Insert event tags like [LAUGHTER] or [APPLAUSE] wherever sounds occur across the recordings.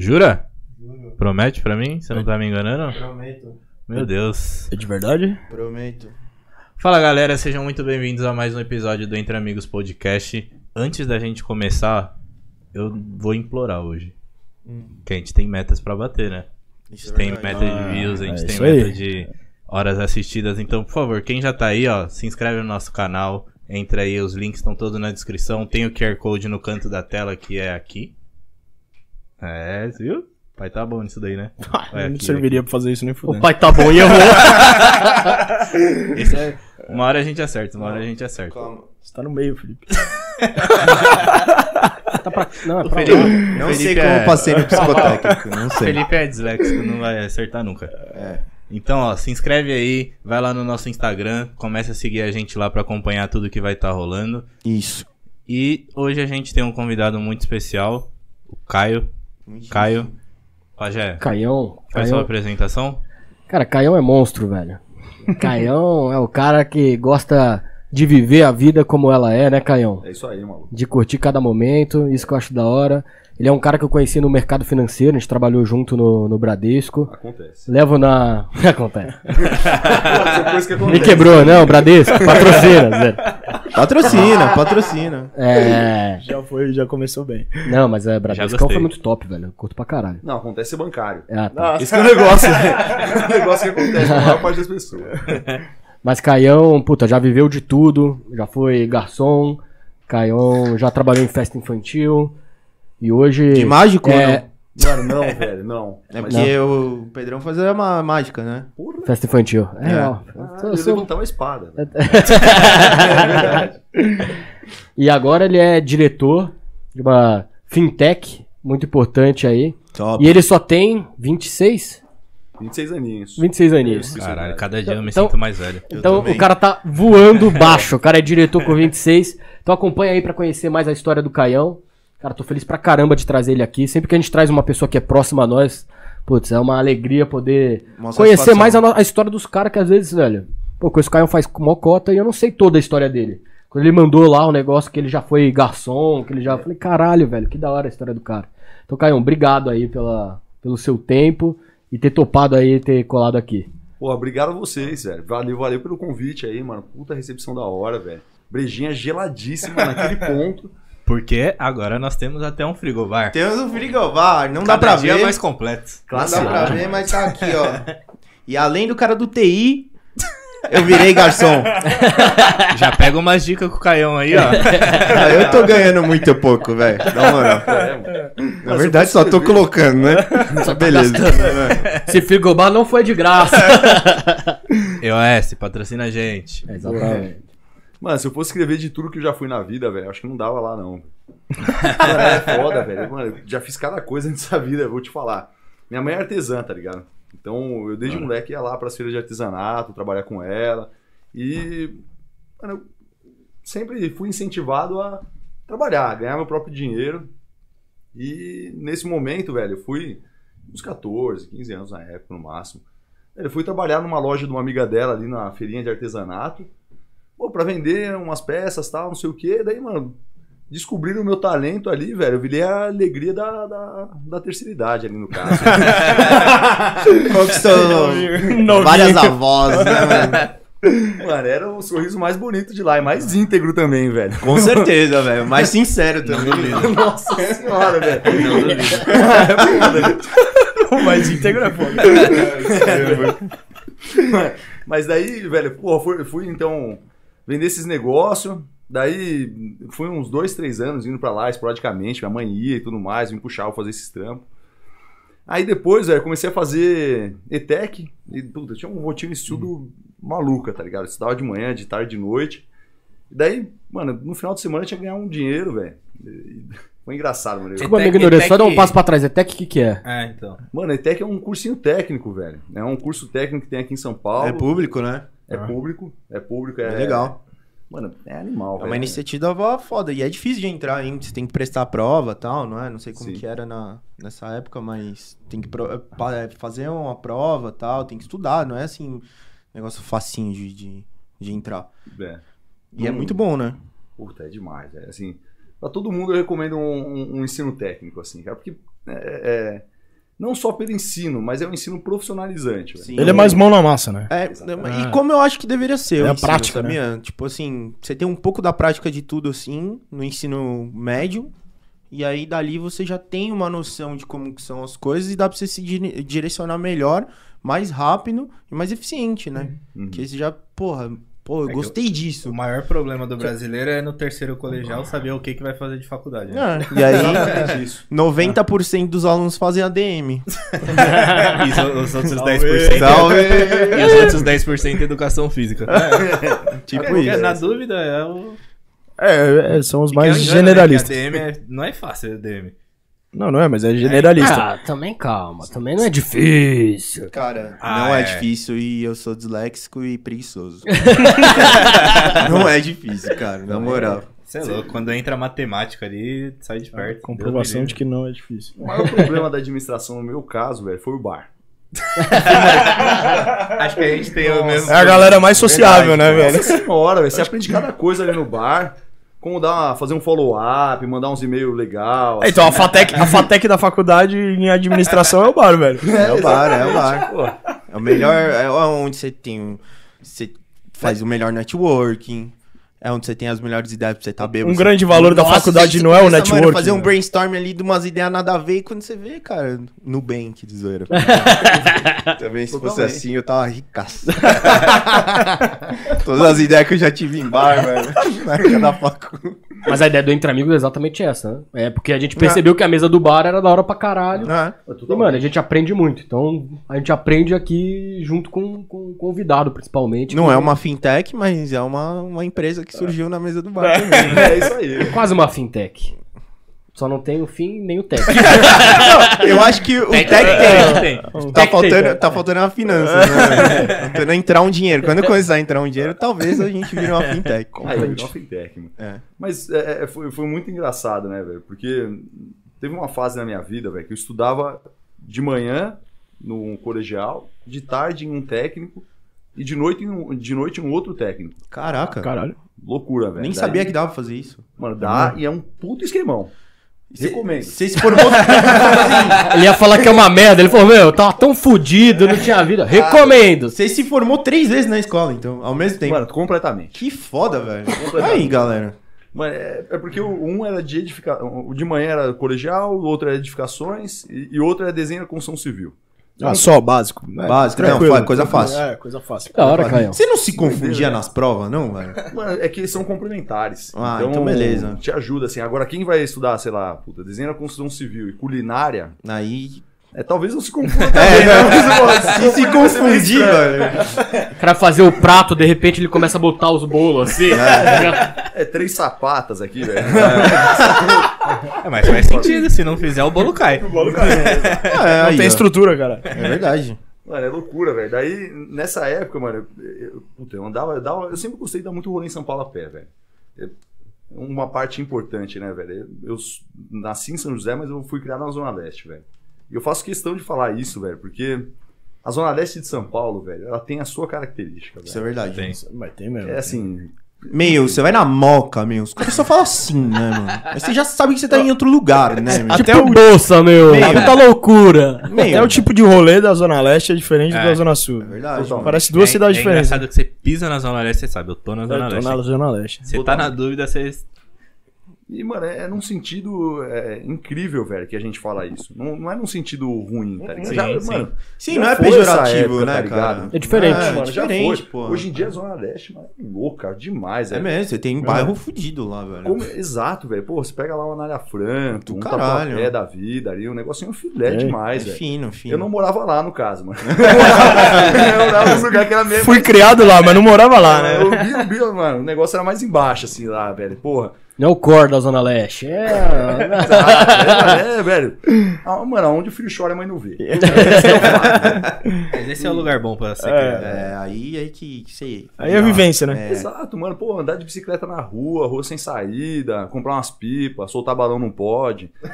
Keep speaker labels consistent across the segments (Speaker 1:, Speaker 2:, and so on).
Speaker 1: Jura?
Speaker 2: Juro.
Speaker 1: Promete pra mim? Você não tá me enganando?
Speaker 2: Prometo.
Speaker 1: Meu Deus.
Speaker 3: É de verdade?
Speaker 2: Prometo.
Speaker 1: Fala galera, sejam muito bem-vindos a mais um episódio do Entre Amigos Podcast. Antes da gente começar, eu vou implorar hoje. Que a gente tem metas pra bater, né? A gente
Speaker 2: é
Speaker 1: tem meta de
Speaker 3: Ah,
Speaker 1: views, a gente
Speaker 3: é
Speaker 1: tem meta
Speaker 3: aí.
Speaker 1: de horas assistidas. Então, por favor, quem já tá aí, ó, se inscreve no nosso canal. Entra aí, os links estão todos na descrição. Tem o QR Code no canto da tela que é aqui. É, viu? Pai tá bom nisso daí, né? [LAUGHS] É
Speaker 3: não
Speaker 1: aqui,
Speaker 3: serviria pra fazer isso nem
Speaker 4: O
Speaker 3: fudendo.
Speaker 4: pai tá bom e errou. [LAUGHS]
Speaker 1: Esse é- Uma hora a gente acerta, uma hora a gente acerta.
Speaker 2: Calma.
Speaker 3: Você tá no meio, Felipe. [LAUGHS]
Speaker 4: Tá pra... Não, é
Speaker 1: O
Speaker 4: pra
Speaker 1: Felipe,
Speaker 4: lá.
Speaker 2: Não
Speaker 1: Felipe
Speaker 2: sei como
Speaker 1: é-
Speaker 2: passei no psicotécnico, não sei.
Speaker 1: Felipe é disléxico, não vai acertar nunca.
Speaker 2: É.
Speaker 1: Então, ó, se inscreve aí, vai lá no nosso Instagram, começa a seguir a gente lá pra acompanhar tudo que vai estar rolando.
Speaker 2: Isso.
Speaker 1: E hoje a gente tem um convidado muito especial, o Caio. Caio, Pajé,
Speaker 4: Caião.
Speaker 1: faz sua
Speaker 4: Caião.
Speaker 1: apresentação.
Speaker 4: Cara, Caião é monstro, velho. [LAUGHS] Caião é o cara que gosta de viver a vida como ela é, né, Caião?
Speaker 3: É isso aí, maluco.
Speaker 4: De curtir cada momento, isso que eu acho da hora. Ele é um cara que eu conheci no mercado financeiro, a gente trabalhou junto no, no Bradesco.
Speaker 3: Acontece.
Speaker 4: Levo na. [LAUGHS] Acontece. [LAUGHS]
Speaker 3: Que
Speaker 4: Me quebrou, não, Bradesco, patrocina, Zé.
Speaker 2: Patrocina, patrocina.
Speaker 4: É.
Speaker 3: Já foi, já começou bem.
Speaker 4: Não, mas é, Bradesco foi muito top, velho. Eu curto pra caralho.
Speaker 3: Não, acontece ser bancário.
Speaker 4: Ah, tá.
Speaker 3: Esse que é o negócio, né? [LAUGHS] Esse é o negócio que acontece com a maior parte das pessoas.
Speaker 4: Mas Caião, puta, já viveu de tudo, já foi garçom, Caião já trabalhou em festa infantil e hoje...
Speaker 2: De mágico
Speaker 4: é,
Speaker 2: ou
Speaker 3: Mano, não, velho, não.
Speaker 2: não? [LAUGHS] É porque o Pedrão fazia uma mágica, né?
Speaker 3: Porra,
Speaker 4: Festa infantil. É,
Speaker 2: É.
Speaker 4: ó.
Speaker 3: ah,
Speaker 4: eu
Speaker 3: ele
Speaker 4: sou-
Speaker 3: levantar uma espada. [LAUGHS] velho. [LAUGHS]
Speaker 4: E agora ele é diretor de uma fintech muito importante aí.
Speaker 2: Top.
Speaker 4: E ele só tem 26?
Speaker 3: 26 aninhos.
Speaker 4: 26 aninhos.
Speaker 1: Caralho, cada dia eu me
Speaker 4: Então-
Speaker 1: sinto mais velho.
Speaker 2: Eu
Speaker 4: Então o cara tá voando baixo. O cara é diretor com 26. Então acompanha aí pra conhecer mais a história do Caião. Cara, tô feliz pra caramba de trazer ele aqui. Sempre que a gente traz uma pessoa que é próxima a nós, putz, é uma alegria poder
Speaker 2: Uma
Speaker 4: conhecer mais a, a história dos caras que às vezes, velho. Pô, com esse Caião faz mocota e eu não sei toda a história dele. Quando ele mandou lá o negócio que ele já foi garçom, que ele já. Eu falei, caralho, velho, que da hora a história do cara. Então, Caião, obrigado aí pela, pelo seu tempo e ter topado aí, ter colado aqui.
Speaker 3: Pô, obrigado a vocês, velho. Valeu, valeu pelo convite aí, mano. Puta recepção da hora, velho. Brejinha geladíssima naquele [LAUGHS] ponto.
Speaker 1: Porque agora nós temos até um frigobar.
Speaker 2: Temos um frigobar, não dá
Speaker 1: Cada
Speaker 2: pra
Speaker 1: dia
Speaker 2: ver.
Speaker 1: mais completo.
Speaker 2: Não dá pra ver, mas tá aqui, ó. [LAUGHS] E além do cara do TI, eu virei garçom. [LAUGHS]
Speaker 1: Já pega umas dicas com o Caião aí, ó. [LAUGHS]
Speaker 2: Ah, eu tô ganhando muito pouco, velho. Dá moral.
Speaker 3: É,
Speaker 2: Na verdade, só tô colocando, né? Só beleza.
Speaker 4: Esse frigobar não foi de graça.
Speaker 1: EOS, patrocina a gente.
Speaker 4: É, exatamente.
Speaker 3: Mano, se eu fosse escrever de tudo que eu já fui na vida, velho, acho que não dava lá, não. Mano, é foda, velho. Mano, eu já fiz cada coisa [LAUGHS] nessa vida, eu vou te falar. Minha mãe é artesã, tá ligado? Então, eu desde moleque ia lá pras feiras de artesanato, trabalhar com ela. E, mano, eu sempre fui incentivado a trabalhar, ganhar meu próprio dinheiro. E nesse momento, velho, eu fui uns 14, 15 anos na época, no máximo. Eu fui trabalhar numa loja de uma amiga dela ali na feirinha de artesanato pô, pra vender umas peças tal, não sei o que. Daí, mano, descobriram o meu talento ali, velho. Eu virei a alegria da, da, da terceira idade ali no caso. [LAUGHS]
Speaker 2: Conquistou [LAUGHS] várias avós, né, mano?
Speaker 3: mano, era o sorriso mais bonito de lá e mais íntegro também, velho.
Speaker 2: Com certeza, velho. Mais sincero também.
Speaker 3: Nossa senhora, velho. [LAUGHS]
Speaker 4: O mais íntegro é foda.
Speaker 3: Mas daí, velho, porra, fui, fui então vender esses negócios. Daí fui uns dois, três anos indo pra lá esporadicamente. Minha mãe ia e tudo mais, me puxava fazer esses trampos. Aí depois, velho, comecei a fazer ETEC. E, puta, tinha uma rotina de estudo maluca, tá ligado? Eu estudava de manhã, de tarde, de noite. E daí, mano, no final de semana eu tinha que ganhar um dinheiro, velho. [LAUGHS] Foi engraçado, mano.
Speaker 4: Desculpa a minha
Speaker 1: Etec-
Speaker 4: ignorância, só dá um passo pra trás. Etec, o que que é?
Speaker 1: É, então.
Speaker 3: Mano, ETEC é um cursinho técnico, velho. É um curso técnico que tem aqui em São Paulo.
Speaker 2: É público, né?
Speaker 3: É público, é público, é,
Speaker 2: É legal.
Speaker 3: Mano, é animal,
Speaker 2: É
Speaker 3: velho.
Speaker 2: uma iniciativa foda. E é difícil de entrar ainda. Você tem que prestar prova e tal, não é? Não sei como
Speaker 3: Sim.
Speaker 2: que era na, nessa época, mas tem que pro- é, fazer uma prova e tal. Tem que estudar, não é assim, negócio facinho de, de, de entrar.
Speaker 3: É.
Speaker 2: E é
Speaker 3: Hum.
Speaker 2: muito bom, né?
Speaker 3: Puta, é demais, é assim. Pra todo mundo eu recomendo um, um- um ensino técnico, assim, cara, porque é, é, não só pelo ensino, mas é um ensino profissionalizante.
Speaker 2: Sim.
Speaker 5: Ele é mais mão na massa, né?
Speaker 2: É,
Speaker 5: Ah.
Speaker 2: e como eu acho que deveria ser,
Speaker 5: É
Speaker 2: o
Speaker 5: a
Speaker 2: ensino,
Speaker 5: prática,
Speaker 2: sabia? Tipo assim, você tem um pouco da prática de tudo assim, no ensino médio, e aí dali você já tem uma noção de como que são as coisas e dá pra você se dire- direcionar melhor, mais rápido e mais eficiente, né?
Speaker 3: Uhum.
Speaker 2: Porque você já, porra, pô, eu
Speaker 1: É
Speaker 2: gostei disso.
Speaker 1: O maior problema do brasileiro é no terceiro colegial saber o que, que vai fazer de faculdade. né?
Speaker 2: É, e aí,
Speaker 3: Exatamente [LAUGHS] isso.
Speaker 2: 90% dos alunos fazem ADM. [LAUGHS]
Speaker 1: E os, os outros 10%.
Speaker 2: Salve!
Speaker 1: E os outros 10% educação física. [LAUGHS]
Speaker 2: Tipo
Speaker 1: Porque,
Speaker 2: isso.
Speaker 1: Na dúvida, é o.
Speaker 5: É, é, são os mais
Speaker 1: é né?
Speaker 5: Generalistas.
Speaker 1: A DM é- não é fácil, a DM.
Speaker 5: Não, não é, mas é generalista.
Speaker 4: Ah, também calma, também não é difícil.
Speaker 2: Cara,
Speaker 1: Ah,
Speaker 2: não é.
Speaker 1: é.
Speaker 2: difícil e eu sou disléxico e preguiçoso. [LAUGHS] não é difícil, cara, na moral.
Speaker 1: Você é louco, quando entra matemática ali, sai de perto.
Speaker 5: Comprovação de que não é difícil.
Speaker 3: O maior problema da administração, no meu caso, velho, foi o bar. [LAUGHS]
Speaker 1: Acho que a gente tem o mesmo.
Speaker 5: É a galera mais sociável, né, velho?
Speaker 3: Nossa senhora, velho. Você aprende cada coisa ali no bar. Como dar, uma- fazer um follow-up, mandar uns e-mails legal.
Speaker 5: É, Então, a FATEC, a FATEC da faculdade em administração é o bar, velho.
Speaker 2: É o bar, é o bar.
Speaker 3: Pô,
Speaker 2: É o melhor, é onde você tem. Você faz o melhor networking. É onde você tem as melhores ideias pra você estar bêbado.
Speaker 5: Um grande valor da faculdade
Speaker 2: você
Speaker 5: não é o networking,
Speaker 2: Mano, fazer um
Speaker 5: né?
Speaker 2: brainstorm ali de umas ideias nada a ver e quando você vê, cara, Nubank de zoeira. [LAUGHS] Também se fosse assim, eu tava ricaço. [LAUGHS] Todas as ideias que eu já tive em bar, velho. [LAUGHS] Na época da facu.
Speaker 4: Mas a ideia do Entre Amigos é exatamente essa, né? É porque a gente percebeu que a mesa do bar era da hora pra caralho.
Speaker 2: Ah,
Speaker 4: E, mano, a gente aprende muito. Então, a gente aprende aqui junto com, com o convidado, principalmente.
Speaker 2: não
Speaker 4: que
Speaker 2: é uma fintech, mas é uma, uma empresa que surgiu na mesa do bar também. [LAUGHS]
Speaker 3: é isso aí.
Speaker 4: É quase uma fintech. Só não tem o fim nem o tech. [LAUGHS]
Speaker 2: Eu acho que o tech tem. Tá faltando, tá faltando uma finança, né? Faltando entrar um dinheiro. Quando começar a entrar um dinheiro, talvez a gente vire uma fintech.
Speaker 3: Aí, virou uma fintech, mano.
Speaker 2: É.
Speaker 3: Mas é, é, foi, foi muito engraçado, né, velho? Porque teve uma fase na minha vida, velho, que eu estudava de manhã no colegial, de tarde em um técnico e de noite em um, de noite em um outro técnico.
Speaker 2: Caraca.
Speaker 5: Caralho.
Speaker 3: Loucura, velho.
Speaker 2: Nem
Speaker 3: Daí-
Speaker 2: sabia que dava pra fazer isso.
Speaker 3: Mano, dá e é um puto esquemão. Recomendo.
Speaker 2: Você se formou. [LAUGHS]
Speaker 4: Ele ia falar que é uma merda. Ele falou, meu, eu tava tão fudido, não tinha vida. Recomendo.
Speaker 2: Você se formou três vezes na escola, então, ao mesmo tempo.
Speaker 3: Mano, completamente.
Speaker 2: Que foda, velho. Aí, galera.
Speaker 3: Mano, é, é porque o um era de edificação. O de manhã era colegial, o outro era edificações e, e outro era desenho e construção civil.
Speaker 5: Ah, só básico. né?
Speaker 2: Básico, não,
Speaker 5: Tranquilo,
Speaker 2: foi coisa fácil.
Speaker 5: É, coisa fácil.
Speaker 4: Da hora, Caio.
Speaker 2: Você não se confundia nas provas, não, velho?
Speaker 3: Mano, é que eles são complementares.
Speaker 2: Ah, então beleza.
Speaker 3: Te ajuda, assim. Agora, quem vai estudar, sei lá, puta, desenho e construção civil e culinária,
Speaker 2: Aí.
Speaker 3: É, talvez não se [LAUGHS] confunda
Speaker 2: É,
Speaker 3: também, né?
Speaker 2: não, se se confundir, velho.
Speaker 4: O cara fazer o prato, de repente ele começa a botar os bolos assim.
Speaker 3: É três sapatas aqui, velho.
Speaker 1: É, mas faz sentido, se não fizer, [LAUGHS] o bolo cai.
Speaker 2: É,
Speaker 5: Não
Speaker 2: aí,
Speaker 5: tem
Speaker 2: ó.
Speaker 5: estrutura, cara.
Speaker 2: É verdade.
Speaker 3: Mano, é loucura, velho. Daí, nessa época, mano, eu, eu, puta, eu andava, eu dava, eu sempre gostei de dar muito rolê em São Paulo a pé, velho. É Uma parte importante, né, velho? Eu, eu nasci em São José, mas eu fui criado na Zona Leste, velho. E eu faço questão de falar isso, velho, porque a Zona Leste de São Paulo, velho, ela tem a sua característica,
Speaker 2: Isso é verdade.
Speaker 1: Tem.
Speaker 5: Mas tem mesmo.
Speaker 3: É assim,
Speaker 2: Meu, você vai na moca, meu. Os caras só falam assim, né, mano? Aí você já sabe que você tá em outro lugar, né, meu?
Speaker 5: Até
Speaker 4: tipo
Speaker 5: o-
Speaker 4: bolsa, meu.
Speaker 2: Meio.
Speaker 4: Puta loucura.
Speaker 5: Até
Speaker 2: Meu,
Speaker 5: o tipo de rolê da Zona Leste é diferente
Speaker 1: É.
Speaker 5: da Zona Sul.
Speaker 2: é verdade. Mano.
Speaker 5: Parece duas
Speaker 1: é,
Speaker 5: cidades
Speaker 1: é
Speaker 5: diferentes.
Speaker 1: engraçado que você pisa na Zona Leste, você sabe, eu tô na Zona
Speaker 5: Eu tô
Speaker 1: Leste.
Speaker 5: na Zona Leste.
Speaker 1: Você tá na dúvida, você.
Speaker 3: E, mano, é, é num sentido é, incrível, velho, que a gente fala isso. Não, não é num sentido ruim, tá ligado?
Speaker 1: Sim,
Speaker 3: Já,
Speaker 1: sim.
Speaker 3: Mano,
Speaker 2: Sim,
Speaker 3: já
Speaker 2: não é pejorativo,
Speaker 3: época,
Speaker 2: né,
Speaker 3: tá ligado?
Speaker 4: É diferente.
Speaker 2: É,
Speaker 3: mano, já
Speaker 2: diferente,
Speaker 3: foi.
Speaker 2: pô.
Speaker 3: Hoje em dia a Zona Leste, mano, é louca, demais,
Speaker 2: É
Speaker 3: velho.
Speaker 2: mesmo, você tem bairro fudido lá, velho.
Speaker 3: Como- exato, velho. Pô, você pega lá uma Anália Franco, um
Speaker 2: caralho.
Speaker 3: Tatuapé da vida ali, um negocinho filé
Speaker 5: É,
Speaker 3: demais,
Speaker 2: É
Speaker 3: velho.
Speaker 2: fino, fino.
Speaker 3: Eu não morava lá, no caso, mano. [LAUGHS] [LAUGHS] eu morava num lugar que era mesmo.
Speaker 5: Fui criado lá, mas não morava lá, né?
Speaker 3: Eu vi, vi, mano, o negócio era mais embaixo, assim, lá, velho. Porra.
Speaker 4: Não é o core da Zona Leste. É.
Speaker 3: É, é, velho. Ah, mano, onde o filho chora, a mãe não vê. [LAUGHS]
Speaker 1: Mas esse é o lugar bom pra ser criado.
Speaker 2: É, aí aí que, que você.
Speaker 5: Aí é vivência, né?
Speaker 2: É.
Speaker 3: Exato, mano. Pô, andar de bicicleta na rua, rua sem saída, comprar umas pipas, soltar balão não pode. [LAUGHS]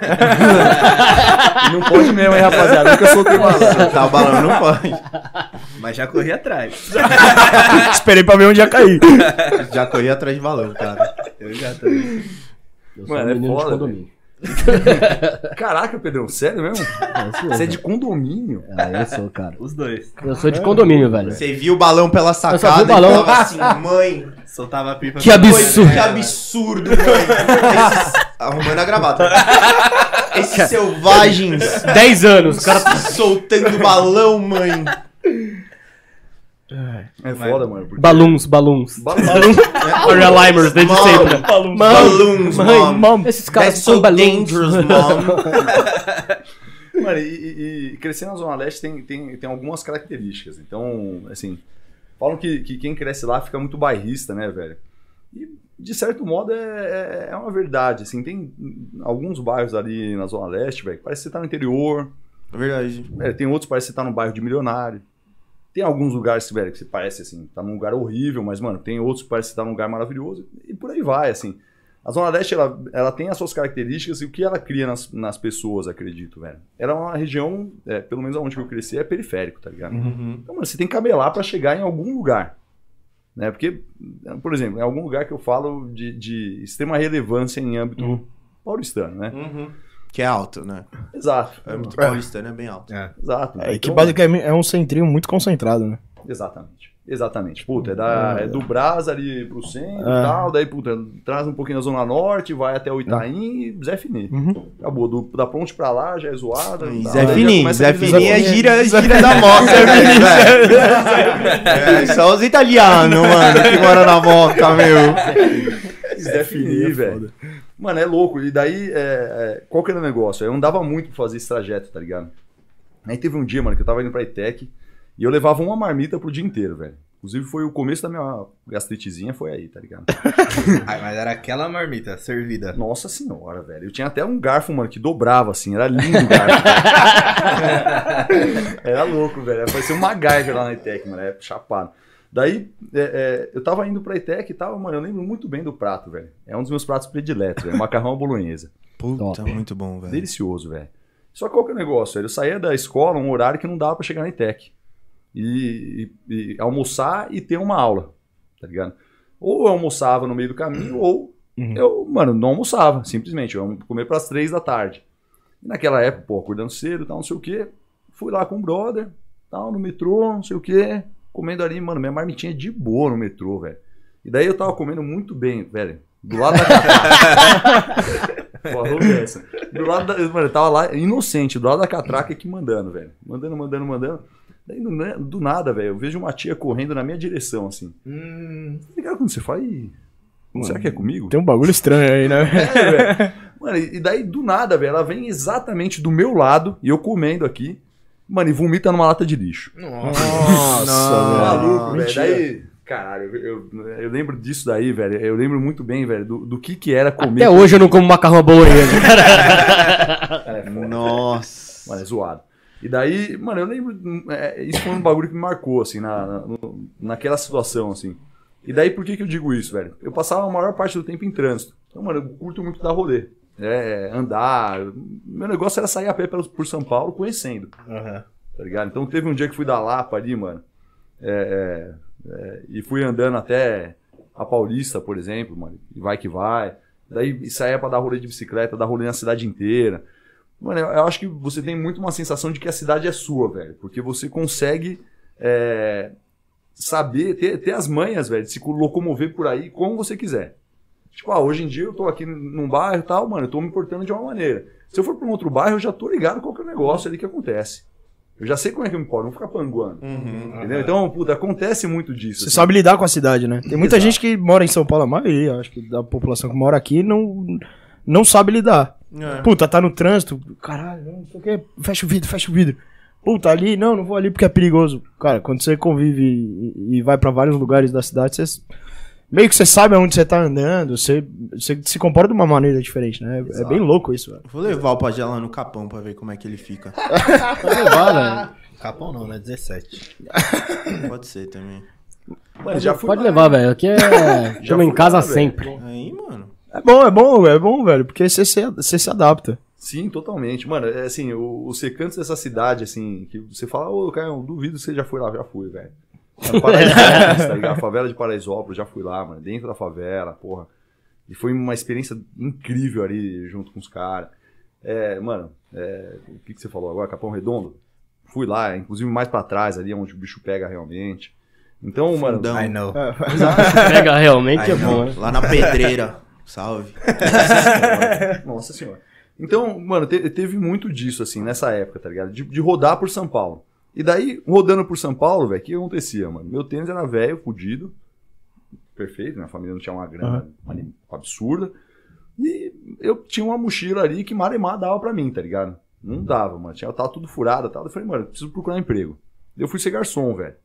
Speaker 3: Não pode mesmo, hein, rapaziada. Nunca soltei balão.
Speaker 2: Tá, o balão não pode.
Speaker 1: Mas já corri atrás. [LAUGHS]
Speaker 5: Esperei pra ver onde ia cair.
Speaker 2: Já corri atrás de balão, cara.
Speaker 1: Eu já também.
Speaker 4: Eu sou
Speaker 3: Mano,
Speaker 4: um
Speaker 3: é
Speaker 4: menino de
Speaker 3: foda,
Speaker 4: condomínio. [LAUGHS]
Speaker 3: Caraca, Pedrão, sério mesmo? Você é de condomínio?
Speaker 4: Ah, eu sou, cara.
Speaker 1: Os dois.
Speaker 4: Eu sou de condomínio, velho.
Speaker 2: Você viu o balão pela sacada
Speaker 4: só vi o balão.
Speaker 2: e falava assim, mãe,
Speaker 1: Soltava a pipa.
Speaker 4: Que absurdo.
Speaker 2: que absurdo, mãe. Esses... Arrumando a gravata. [LAUGHS] Esses selvagens
Speaker 4: 10 anos, o cara
Speaker 2: cara soltando balão, mãe.
Speaker 3: É foda, mano. porque-
Speaker 4: Baluns, baluns.
Speaker 3: Balão. [LAUGHS]
Speaker 4: Maria Limers, desde sempre.
Speaker 2: Balloons,
Speaker 4: Mãe,
Speaker 2: mom.
Speaker 4: mom, esses caras são
Speaker 2: so mom.
Speaker 3: Mano, e, e- e crescer na Zona Leste tem, tem, tem algumas características. Então, assim, falam que, que quem cresce lá fica muito bairrista, né, velho? E, de certo modo, é, é, é uma verdade. Assim, tem alguns bairros ali na Zona Leste, velho, que parece que você tá no interior.
Speaker 2: Verdade.
Speaker 3: É, tem outros que parece que você tá num bairro de milionário. Tem alguns lugares, velho, que você parece, assim, tá num lugar horrível, mas, mano, tem outros que parece que tá num lugar maravilhoso. E por aí vai, assim. A Zona Leste, ela, ela tem as suas características e o que ela cria nas, nas pessoas, acredito, velho. Ela é uma região, é, pelo menos onde eu cresci, é periférico, tá ligado?
Speaker 2: Uhum.
Speaker 3: Então, mano, você tem que camelar pra chegar em algum lugar. Né? Porque, por exemplo, em algum lugar que eu falo de, de extrema relevância em âmbito paulistano, né?
Speaker 2: Uhum. Que é alto, né?
Speaker 3: Exato.
Speaker 2: É muito paulistano, é bem alto.
Speaker 1: É.
Speaker 3: Exato.
Speaker 5: É, que
Speaker 3: Então,
Speaker 5: basicamente é um centrinho muito concentrado, né?
Speaker 3: Exatamente. Exatamente. Puta, é, da, é do Brás ali pro centro
Speaker 5: É.
Speaker 3: e tal, daí, puta, traz um pouquinho da Zona Norte, vai até o Itaim e Zé Fini.
Speaker 5: Uhum.
Speaker 3: Acabou. Do, da ponte pra lá já é zoada. Tal,
Speaker 2: Zé Fini, Zé Fini é gira, gira da moto. É, só os italianos, mano, que moram na moca, meu.
Speaker 3: Zé Fini, velho. Mano, é louco. E daí, é, é, qual que era o negócio? Eu andava muito pra fazer esse trajeto, tá ligado? Aí teve um dia, mano, que eu tava indo pra ITEC e eu levava uma marmita pro dia inteiro, velho. Inclusive foi o começo da minha gastritezinha, foi aí, tá ligado? [LAUGHS]
Speaker 1: Ai, mas era aquela marmita servida.
Speaker 3: Nossa senhora, velho. Eu tinha até um garfo, mano, que dobrava assim. Era lindo o garfo. [LAUGHS] era louco, velho. Parecia um MacGyver lá na ITEC, mano. É chapado. Daí, é, é, eu tava indo pra ITEC e tal, mano. Eu lembro muito bem do prato, velho. É um dos meus pratos prediletos, velho. Macarrão à bolonhesa. [LAUGHS]
Speaker 2: Puta,
Speaker 4: Top.
Speaker 2: muito bom, velho.
Speaker 3: Delicioso, velho. Só que qual que é o negócio, velho? Eu saía da escola um horário que não dava pra chegar na ITEC. E, e- e almoçar e ter uma aula, tá ligado? Ou eu almoçava no meio do caminho, ou
Speaker 5: Uhum.
Speaker 3: eu, mano, não almoçava, simplesmente. Eu ia comer pras três da tarde. E naquela época, pô, acordando cedo e tal, não sei o quê. Fui lá com o brother, tal, no metrô, não sei o quê. Comendo ali, mano, minha marmitinha de boa no metrô, velho. E daí eu tava comendo muito bem, velho. Do lado da catraca. Falou. [LAUGHS] Do lado da. Mano, eu tava lá inocente, do lado da catraca aqui mandando, velho. Mandando, mandando, mandando. Daí do, do nada, velho, eu vejo uma tia correndo na minha direção, assim.
Speaker 1: Hum,
Speaker 3: Tá ligado quando você fala, "Ih, será que é comigo?
Speaker 5: Tem um bagulho estranho aí, né?
Speaker 3: É, velho. Mano, e daí do nada, velho, ela vem exatamente do meu lado, e eu comendo aqui, mano, e vomita numa lata de lixo.
Speaker 1: nossa.
Speaker 5: Nossa,
Speaker 3: Maluco, velho. Daí, caralho, eu, eu, lembro disso daí, velho. Eu lembro muito bem, velho, do, do que que era comer.
Speaker 4: Até hoje eu não como macarrão à bolonhesa.
Speaker 3: Cara, [LAUGHS] é foda.
Speaker 2: Nossa.
Speaker 3: Mano, é zoado. E daí, mano, eu lembro. é, isso foi um bagulho que me marcou, assim, na, na- naquela situação, assim. E daí, por que, que eu digo isso, velho? Eu passava a maior parte do tempo em trânsito. Então, mano, eu curto muito dar rolê. É, andar. Meu negócio era sair a pé por São Paulo conhecendo,
Speaker 1: Aham.
Speaker 3: tá ligado? Então teve um dia que fui da Lapa ali, mano. é, é, é, e fui andando até a Paulista, por exemplo, mano. E vai que vai. Daí saía pra dar rolê de bicicleta, dar rolê na cidade inteira. Mano, eu, eu acho que você tem muito uma sensação de que a cidade é sua, velho. Porque você consegue é, saber, ter, ter as manhas, velho, de se locomover por aí como você quiser. Tipo, ah, hoje em dia eu tô aqui num bairro e tal, mano, eu tô me portando de uma maneira. Se eu for pra um outro bairro, eu já tô ligado qual que é o negócio ali que acontece. Eu já sei como é que eu me porto, não vou ficar panguando.
Speaker 2: Uhum.
Speaker 3: Entendeu? Então, puta, acontece muito disso.
Speaker 5: Você
Speaker 3: assim.
Speaker 5: sabe lidar com a cidade, né? Tem muita
Speaker 3: Exato.
Speaker 5: gente que mora em São Paulo, a maioria, acho que da população que mora aqui, não, não sabe lidar.
Speaker 2: É.
Speaker 5: Puta, tá no trânsito, caralho, não sei o que, fecha o vidro, fecha o vidro. Puta, ali, não, não vou ali porque é perigoso. Cara, quando você convive e, e vai pra vários lugares da cidade, você meio que você sabe aonde você tá andando, você, você se comporta de uma maneira diferente, né? É
Speaker 3: Exato.
Speaker 5: bem louco isso, velho.
Speaker 2: Vou levar o Pajé lá no Capão pra ver como é que ele fica. [LAUGHS]
Speaker 4: Pode levar, velho.
Speaker 1: Capão não, né? 17. [LAUGHS]
Speaker 2: Pode ser também.
Speaker 3: Mano, já fui
Speaker 4: Pode
Speaker 3: lá,
Speaker 4: levar, velho. Aqui é. [LAUGHS] Chama em casa
Speaker 3: lá, velho.
Speaker 4: sempre.
Speaker 2: Aí, mano.
Speaker 5: É bom, é bom, é bom, velho, porque você se, você se adapta.
Speaker 3: Sim, totalmente. Mano, é assim, o- os recantos dessa cidade, assim, que você fala, ô, Caio, duvido que você já foi lá, já fui, velho. A Paraisópolis, [LAUGHS] tá ligado? A favela de Paraisópolis, já fui lá, mano, dentro da favela, porra. E foi uma experiência incrível ali junto com os caras. É, mano, é, o que, que você falou agora? Capão Redondo? Fui lá, inclusive mais pra trás ali, onde o bicho pega realmente. Então, mano,
Speaker 2: Fundão.
Speaker 1: I know.
Speaker 4: Pega realmente
Speaker 2: Aí,
Speaker 4: é bom, né?
Speaker 2: Lá na pedreira. Salve.
Speaker 3: Nossa senhora. Então, mano, te- teve muito disso, assim, nessa época, tá ligado? De, de rodar por São Paulo. E daí, rodando por São Paulo, velho, o que acontecia, mano? Meu tênis era velho, fudido. Perfeito, minha família não tinha uma grana ali absurda. E eu tinha uma mochila ali que Maremar dava pra mim, tá ligado? Não dava, mano. Tinha, tava tudo furado e tal. Eu falei, mano, preciso procurar emprego. Eu fui ser garçom, velho.